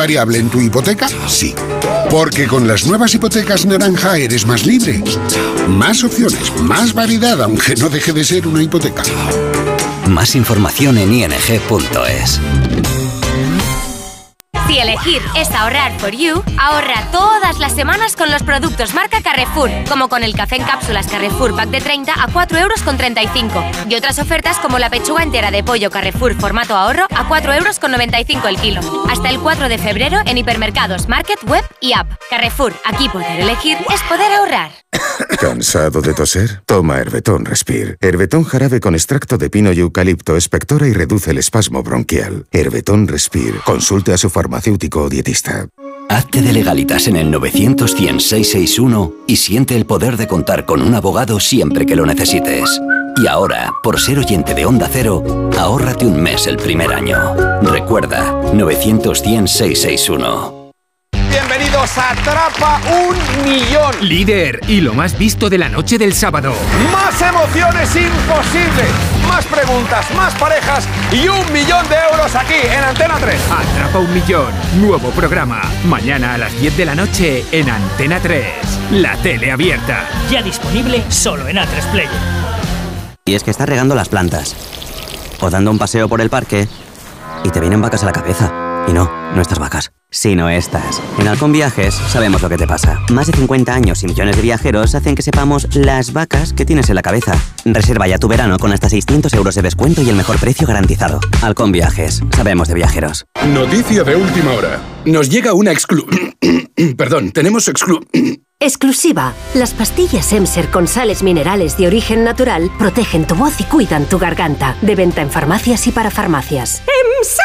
variable en tu hipoteca, sí. Porque con las nuevas hipotecas naranja eres más libre. Más opciones, más variedad, aunque no deje de ser una hipoteca. Más información en ing.es. Si elegir es ahorrar for you, ahorra todas las semanas con los productos marca Carrefour, como con el café en cápsulas Carrefour Pack de 30 a 4 euros con 35 y otras ofertas como la pechuga entera de pollo Carrefour formato ahorro a 4 euros con 95 el kilo. Hasta el 4 de febrero en hipermercados, market, web y app. Carrefour, aquí poder elegir es poder ahorrar. ¿Cansado de toser? Toma Herbetón Respire. Herbetón jarabe con extracto de pino y eucalipto espectora y reduce el espasmo bronquial. Herbetón Respire. Consulte a su farmacéutico o dietista. Hazte de legalitas en el 900 100 661 y siente el poder de contar con un abogado siempre que lo necesites. Y ahora, por ser oyente de Onda Cero, ahórrate un mes el primer año. Recuerda, 900 100 661. Bienvenidos a Atrapa un Millón. Líder y lo más visto de la noche del sábado. Más emociones imposibles. Más preguntas, más parejas y un millón de euros aquí en Antena 3. Atrapa un millón. Nuevo programa. Mañana a las 10 de la noche en Antena 3. La tele abierta. Ya disponible solo en A3 Player. Y es que estás regando las plantas. O dando un paseo por el parque. Y te vienen vacas a la cabeza. Y no, no estas vacas. Si no estás. En Halcón Viajes sabemos lo que te pasa. Más de 50 años y millones de viajeros hacen que sepamos las vacas que tienes en la cabeza. Reserva ya tu verano con hasta 600 euros de descuento y el mejor precio garantizado. Halcón Viajes. Sabemos de viajeros. Noticia de última hora. Nos llega una exclu... Perdón, tenemos exclu... Exclusiva. Las pastillas Emser con sales minerales de origen natural protegen tu voz y cuidan tu garganta. De venta en farmacias y para farmacias. ¡Emser!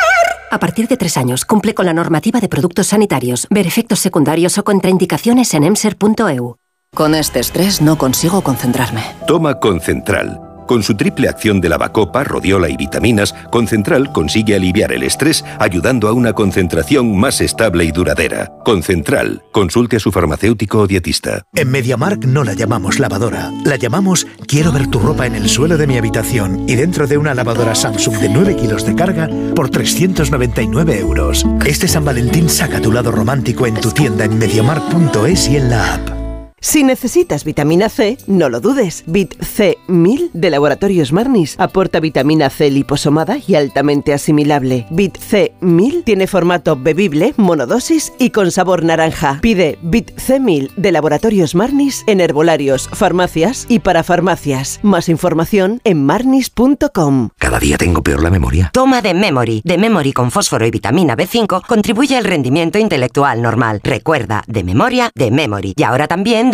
A partir de tres años, cumple con la normativa de productos sanitarios. Ver efectos secundarios o contraindicaciones en emser.eu. Con este estrés no consigo concentrarme. Toma Concentral. Con su triple acción de lavacopa, rodiola y vitaminas, Concentral consigue aliviar el estrés ayudando a una concentración más estable y duradera. Concentral. Consulte a su farmacéutico o dietista. En MediaMark no la llamamos lavadora. La llamamos Quiero ver tu ropa en el suelo de mi habitación y dentro de una lavadora Samsung de 9 kilos de carga por 399 euros. Este San Valentín saca tu lado romántico en tu tienda en MediaMark.es y en la app. Si necesitas vitamina C, no lo dudes. Bit C1000 de Laboratorios Marnis aporta vitamina C liposomada y altamente asimilable. Bit C1000 tiene formato bebible, monodosis y con sabor naranja. Pide Bit C1000 de Laboratorios Marnis en herbolarios, farmacias y para farmacias. Más información en marnis.com. Cada día tengo peor la memoria. Toma de Memory. De Memory con fósforo y vitamina B5 contribuye al rendimiento intelectual normal. Recuerda, de memoria, de Memory. Y ahora también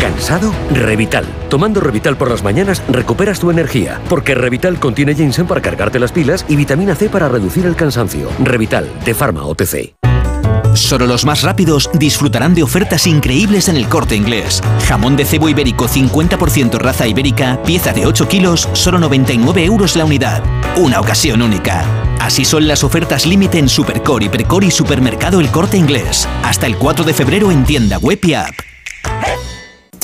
¿Cansado? Revital. Tomando Revital por las mañanas recuperas tu energía, porque Revital contiene ginseng para cargarte las pilas y vitamina C para reducir el cansancio. Revital, de Pharma OTC. Solo los más rápidos disfrutarán de ofertas increíbles en el corte inglés. Jamón de cebo ibérico 50% raza ibérica, pieza de 8 kilos, solo 99 euros la unidad. Una ocasión única. Así son las ofertas límite en Supercore, Hipercore y Supermercado El Corte Inglés. Hasta el 4 de febrero en tienda web y app.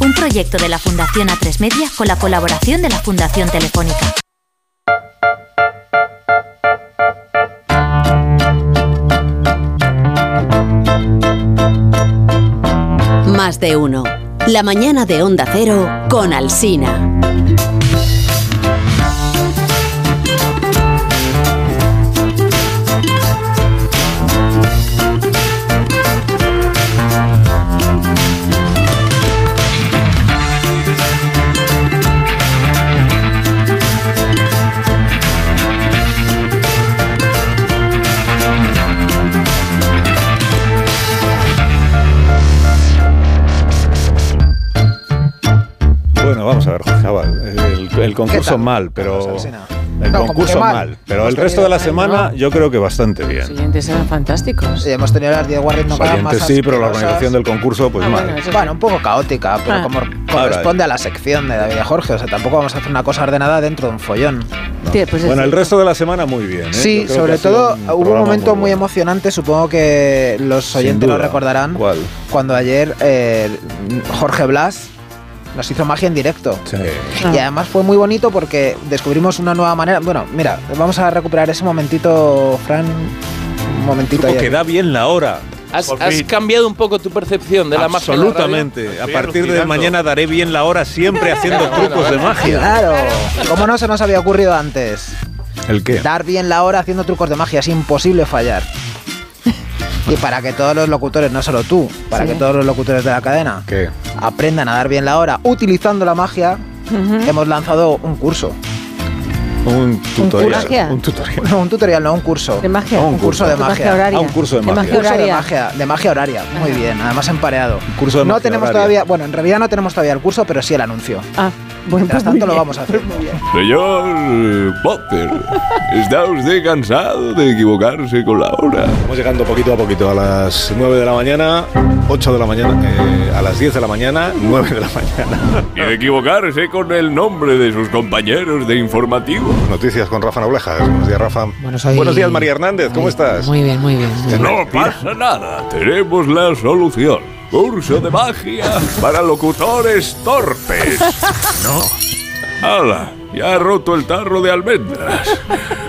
Un proyecto de la Fundación A3 Media con la colaboración de la Fundación Telefónica. Más de uno. La mañana de Onda Cero con Alsina. Chaval. El, el concurso mal, pero. El No, concurso mal. mal. Pero Hemos el resto de la semana, yo creo que bastante bien. Los oyentes eran fantásticos. Sí, hemos tenido las 10 guardias no oyentes sí, pero la organización del concurso, pues mal. Bueno, un poco caótica, pero Ah. como corresponde a la sección de David y Jorge. O sea, tampoco vamos a hacer una cosa ordenada dentro de un follón. bueno, el resto de la semana muy bien. ¿eh? Sí, sobre todo un hubo un momento muy muy emocionante, supongo que los oyentes lo recordarán, ¿Cuál? cuando ayer eh, Jorge Blas nos hizo magia en directo. Y además fue muy bonito porque descubrimos una nueva manera. Bueno, mira, vamos a recuperar ese momentito, Fran. Un momentito Como que da bien la hora. ¿Has, cambiado un poco tu percepción de la magia? Absolutamente. A partir de mañana daré bien la hora siempre haciendo trucos de magia. Claro, ¿cómo no se nos había ocurrido antes? ¿El qué? Dar bien la hora haciendo trucos de magia, es imposible fallar. Y para que todos los locutores, no solo tú, para Sí. que todos los locutores de la cadena ¿Qué? aprendan a dar bien la hora utilizando la magia, hemos lanzado un curso. Un tutorial. Un, tutorial. No, un tutorial, no, un curso. De magia. un, curso, de magia. horaria. Ah, un curso de magia. De magia horaria. De magia, de magia horaria. Muy bien, además empareado. Un curso de no magia tenemos horaria. todavía, bueno, en realidad no tenemos todavía el curso, pero sí el anuncio. Ah, bueno, Mientras pues tanto lo muy vamos a hacer. bien. Muy bien. Señor Potter, ¿está usted cansado de equivocarse con la hora? Estamos llegando poquito a poquito a las 9 de la mañana, 8 de la mañana, eh, a las 10 de la mañana, 9 de la mañana. Y de equivocarse con el nombre de sus compañeros de informativo. Noticias con Rafa Noblejas. Buenos días, Rafa. Bueno, soy- Buenos días, María Hernández. ¿Cómo estás? Muy bien, muy bien. No pasa nada, tenemos la solución. Curso de magia para locutores torpes. No. ¡Hala! Ya ha roto el tarro de almendras.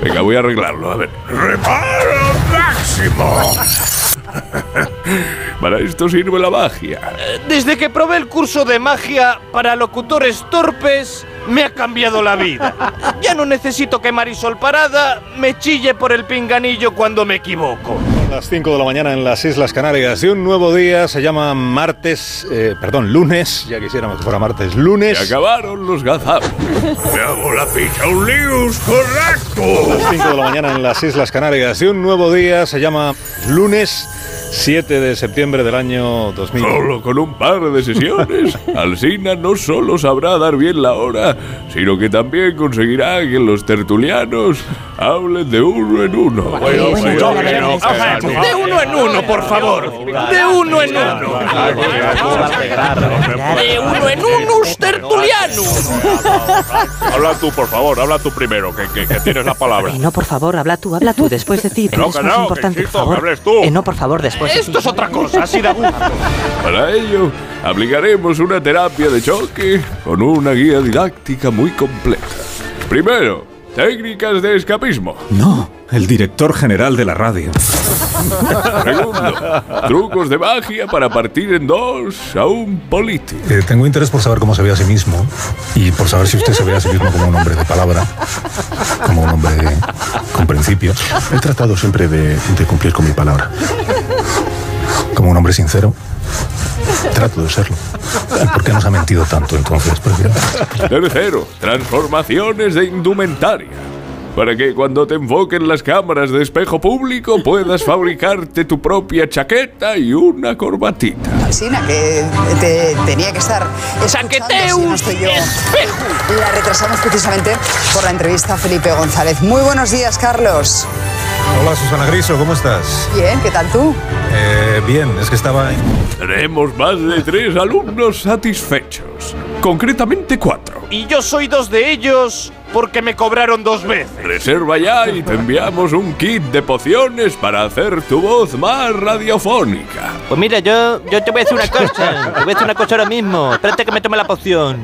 Venga, voy a arreglarlo. A ver. ¡Reparo máximo! Para esto sirve la magia. Desde que probé el curso de magia para locutores torpes, me ha cambiado la vida. Ya no necesito que Marisol Parada me chille por el pinganillo cuando me equivoco. Las 5 de la mañana en las Islas Canarias y un nuevo día se llama martes, eh, perdón, lunes, ya quisiéramos que fuera martes, lunes. Se acabaron los gazapos. Me hago la picha un líos, correcto. Las 5 de la mañana en las Islas Canarias y un nuevo día se llama lunes 7 de septiembre del año 2000. Solo con un par de sesiones, Alsina no solo sabrá dar bien la hora, sino que también conseguirá que los tertulianos hablen de uno en uno. Bueno, bueno, bueno, De uno en uno, por favor. De uno en uno. De uno en unos tertulianos. Habla tú, por favor, habla tú primero, que, que- que tienes la palabra. Eh, no, por favor, habla tú, habla tú, después de ti. Que no, que no, que importante, por favor. que hables tú. Eh, no, por favor, después de Esto ti. es otra cosa, así da gusto. Para ello, aplicaremos una terapia de choque con una guía didáctica muy completa. Primero, técnicas de escapismo. No, el director general de la radio. Segundo, trucos de magia para partir en dos a un político. Eh, tengo interés por saber cómo se ve a sí mismo y por saber si usted se ve a sí mismo como un hombre de palabra, como un hombre con principios. He tratado siempre de, de cumplir con mi palabra. Como un hombre sincero, trato de serlo. ¿Y por qué nos ha mentido tanto entonces, presidente? Tercero, transformaciones de indumentaria. Para que cuando te enfoquen las cámaras de espejo público puedas fabricarte tu propia chaqueta y una corbatita. Alsina, que te- tenía que estar escuchando, si no estoy yo. La retrasamos precisamente por la entrevista a Felipe González. Muy buenos días, Carlos. Hola, Susana Griso, ¿cómo estás? Bien, ¿qué tal tú? Eh, bien, es que estaba... Tenemos más de tres alumnos satisfechos. Concretamente cuatro. Y yo soy dos de ellos porque me cobraron dos veces. Reserva ya y te enviamos un kit de pociones para hacer tu voz más radiofónica. Pues mira, yo, yo te voy a decir una cosa. Te voy a decir una cosa ahora mismo. Espérate que me tome la poción.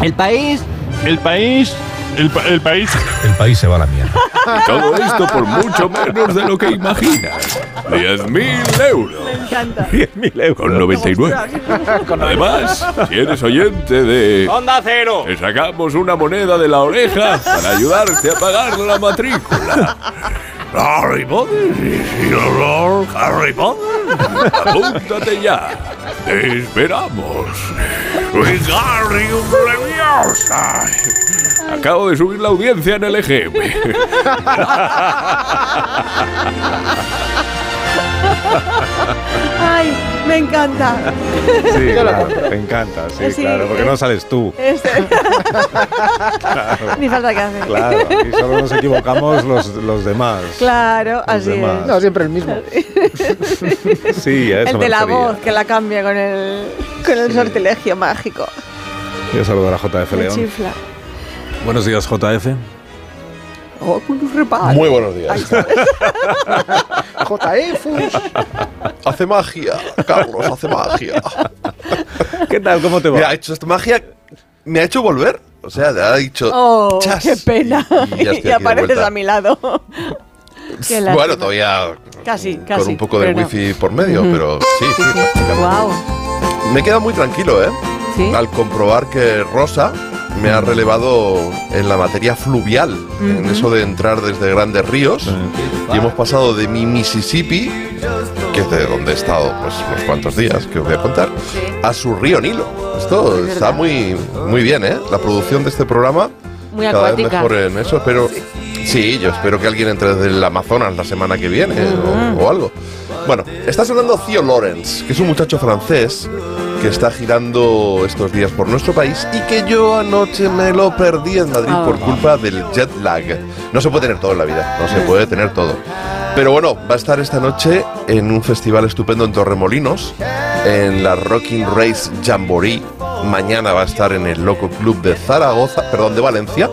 El país. El país. El, el país. El país se va a la mierda. Todo esto por mucho menos de lo que imaginas. 10.000 euros. Me encanta. 10.000 euros. Con 99. Además, si eres oyente de... ¡Onda cero! Te sacamos una moneda de la oreja para ayudarte a pagar la matrícula. Harry Potter, sí, señor, Harry Potter. Apúntate ya. Te esperamos. Wingardium Leviosa. Acabo de subir la audiencia en el EGM. Ay, me encanta. Sí, Yo claro, te encanta, sí, Sí, claro, porque eh. no sales tú. Este. Claro. Ni falta que hace. Claro, aquí solo nos equivocamos los, los demás. Claro, así demás. es. No, siempre el mismo. Sí, a eso El me de la refería. voz que la cambia con el, con el sortilegio mágico. Voy a saludar a JF Me León. chifla. Buenos días, JF. Oh, con un reparo. Muy buenos días. JF. Hace magia, Carlos, hace magia. ¿Qué tal? ¿Cómo te va? Mira, ha hecho esta magia, me ha hecho volver. O sea, ha dicho. Oh, chas, qué pena. y Y, de apareces a mi lado. Qué lástima. Bueno, todavía Casi, casi. con un poco de pero no. wifi por medio, Ujú. pero sí, sí. prácticamente. Guau. Me he quedado muy tranquilo, ¿eh? ¿Sí? Al comprobar que Rosa me ha relevado en la materia fluvial, en eso de entrar desde grandes ríos. Y hemos pasado de mi Mississippi, que es de donde he estado pues unos cuantos días, que os voy a contar, a su río Nilo. Esto está muy, muy bien, ¿eh? La producción de este programa Muy cada vez mejor en eso, pero sí, yo espero que alguien entre desde el Amazonas la semana que viene o- o, algo. Bueno, está sonando Theo Lawrence, que es un muchacho francés que está girando estos días por nuestro país y que yo anoche me lo perdí en Madrid Ah. por culpa del jet lag. No se puede tener todo en la vida, no se puede tener todo. Pero bueno, va a estar esta noche en un festival estupendo en Torremolinos, en la Rocking Race Jamboree. Mañana va a estar en el Loco Club de Zaragoza, perdón, de Valencia.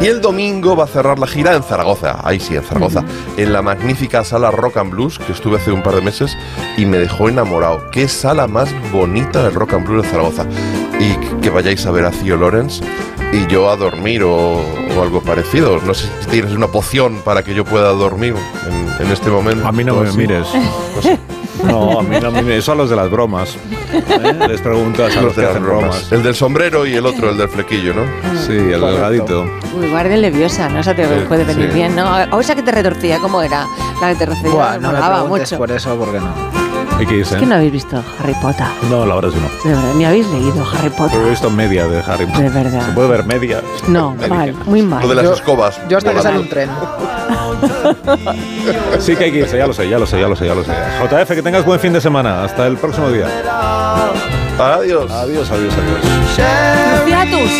Y el domingo va a cerrar la gira en Zaragoza, ahí sí, en Zaragoza, en la magnífica sala Rock and Blues que estuve hace un par de meses y me dejó enamorado. Qué sala más bonita del Rock and Blues de Zaragoza. Y que vayáis a ver a Theo Lawrence y yo a dormir o, o algo parecido. No sé si tienes una poción para que yo pueda dormir en, en este momento. A mí no me así. mires. No, a mí no. Eso a los de las bromas. ¿eh? Les preguntas a los, Los que de las hacen bromas. bromas. El del sombrero y el otro, el del flequillo, ¿no? Sí, el delgadito. Uy, guardia leviosa, ¿no? Esa te Sí, puede venir sí. bien, ¿no? O esa que te retorcía, ¿cómo era? La que te retorcía, Buah, no me mucho. por eso, porque no. Hay que irse. Es que no habéis visto Harry Potter. No, la verdad es que no. De verdad, ni habéis leído Harry Potter. Pero he visto media de Harry Potter. De verdad. ¿Se puede ver media? No, mal, muy mal. Lo de las Yo- escobas. Yo hasta que sale un tren. Sí que hay que irse, ya lo sé, ya lo sé, ya lo sé, ya lo sé. JF, que tengas buen fin de semana. Hasta el próximo día. Adiós. Adiós, adiós, adiós. Cruciatus.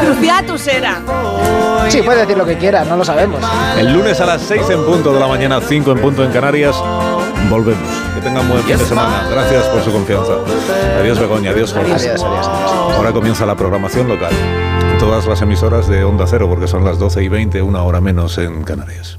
Cruciatus era. Sí, puede decir lo que quiera, no lo sabemos. El lunes a las 6 en punto de la mañana, 5 en punto en Canarias, volvemos. Que tengan buen fin de semana. Gracias por su confianza. Adiós, Begoña. Adiós, Jorge. Adiós, adiós, adiós. Ahora comienza la programación local. En todas las emisoras de Onda Cero, porque son las 12 y 20, una hora menos en Canarias.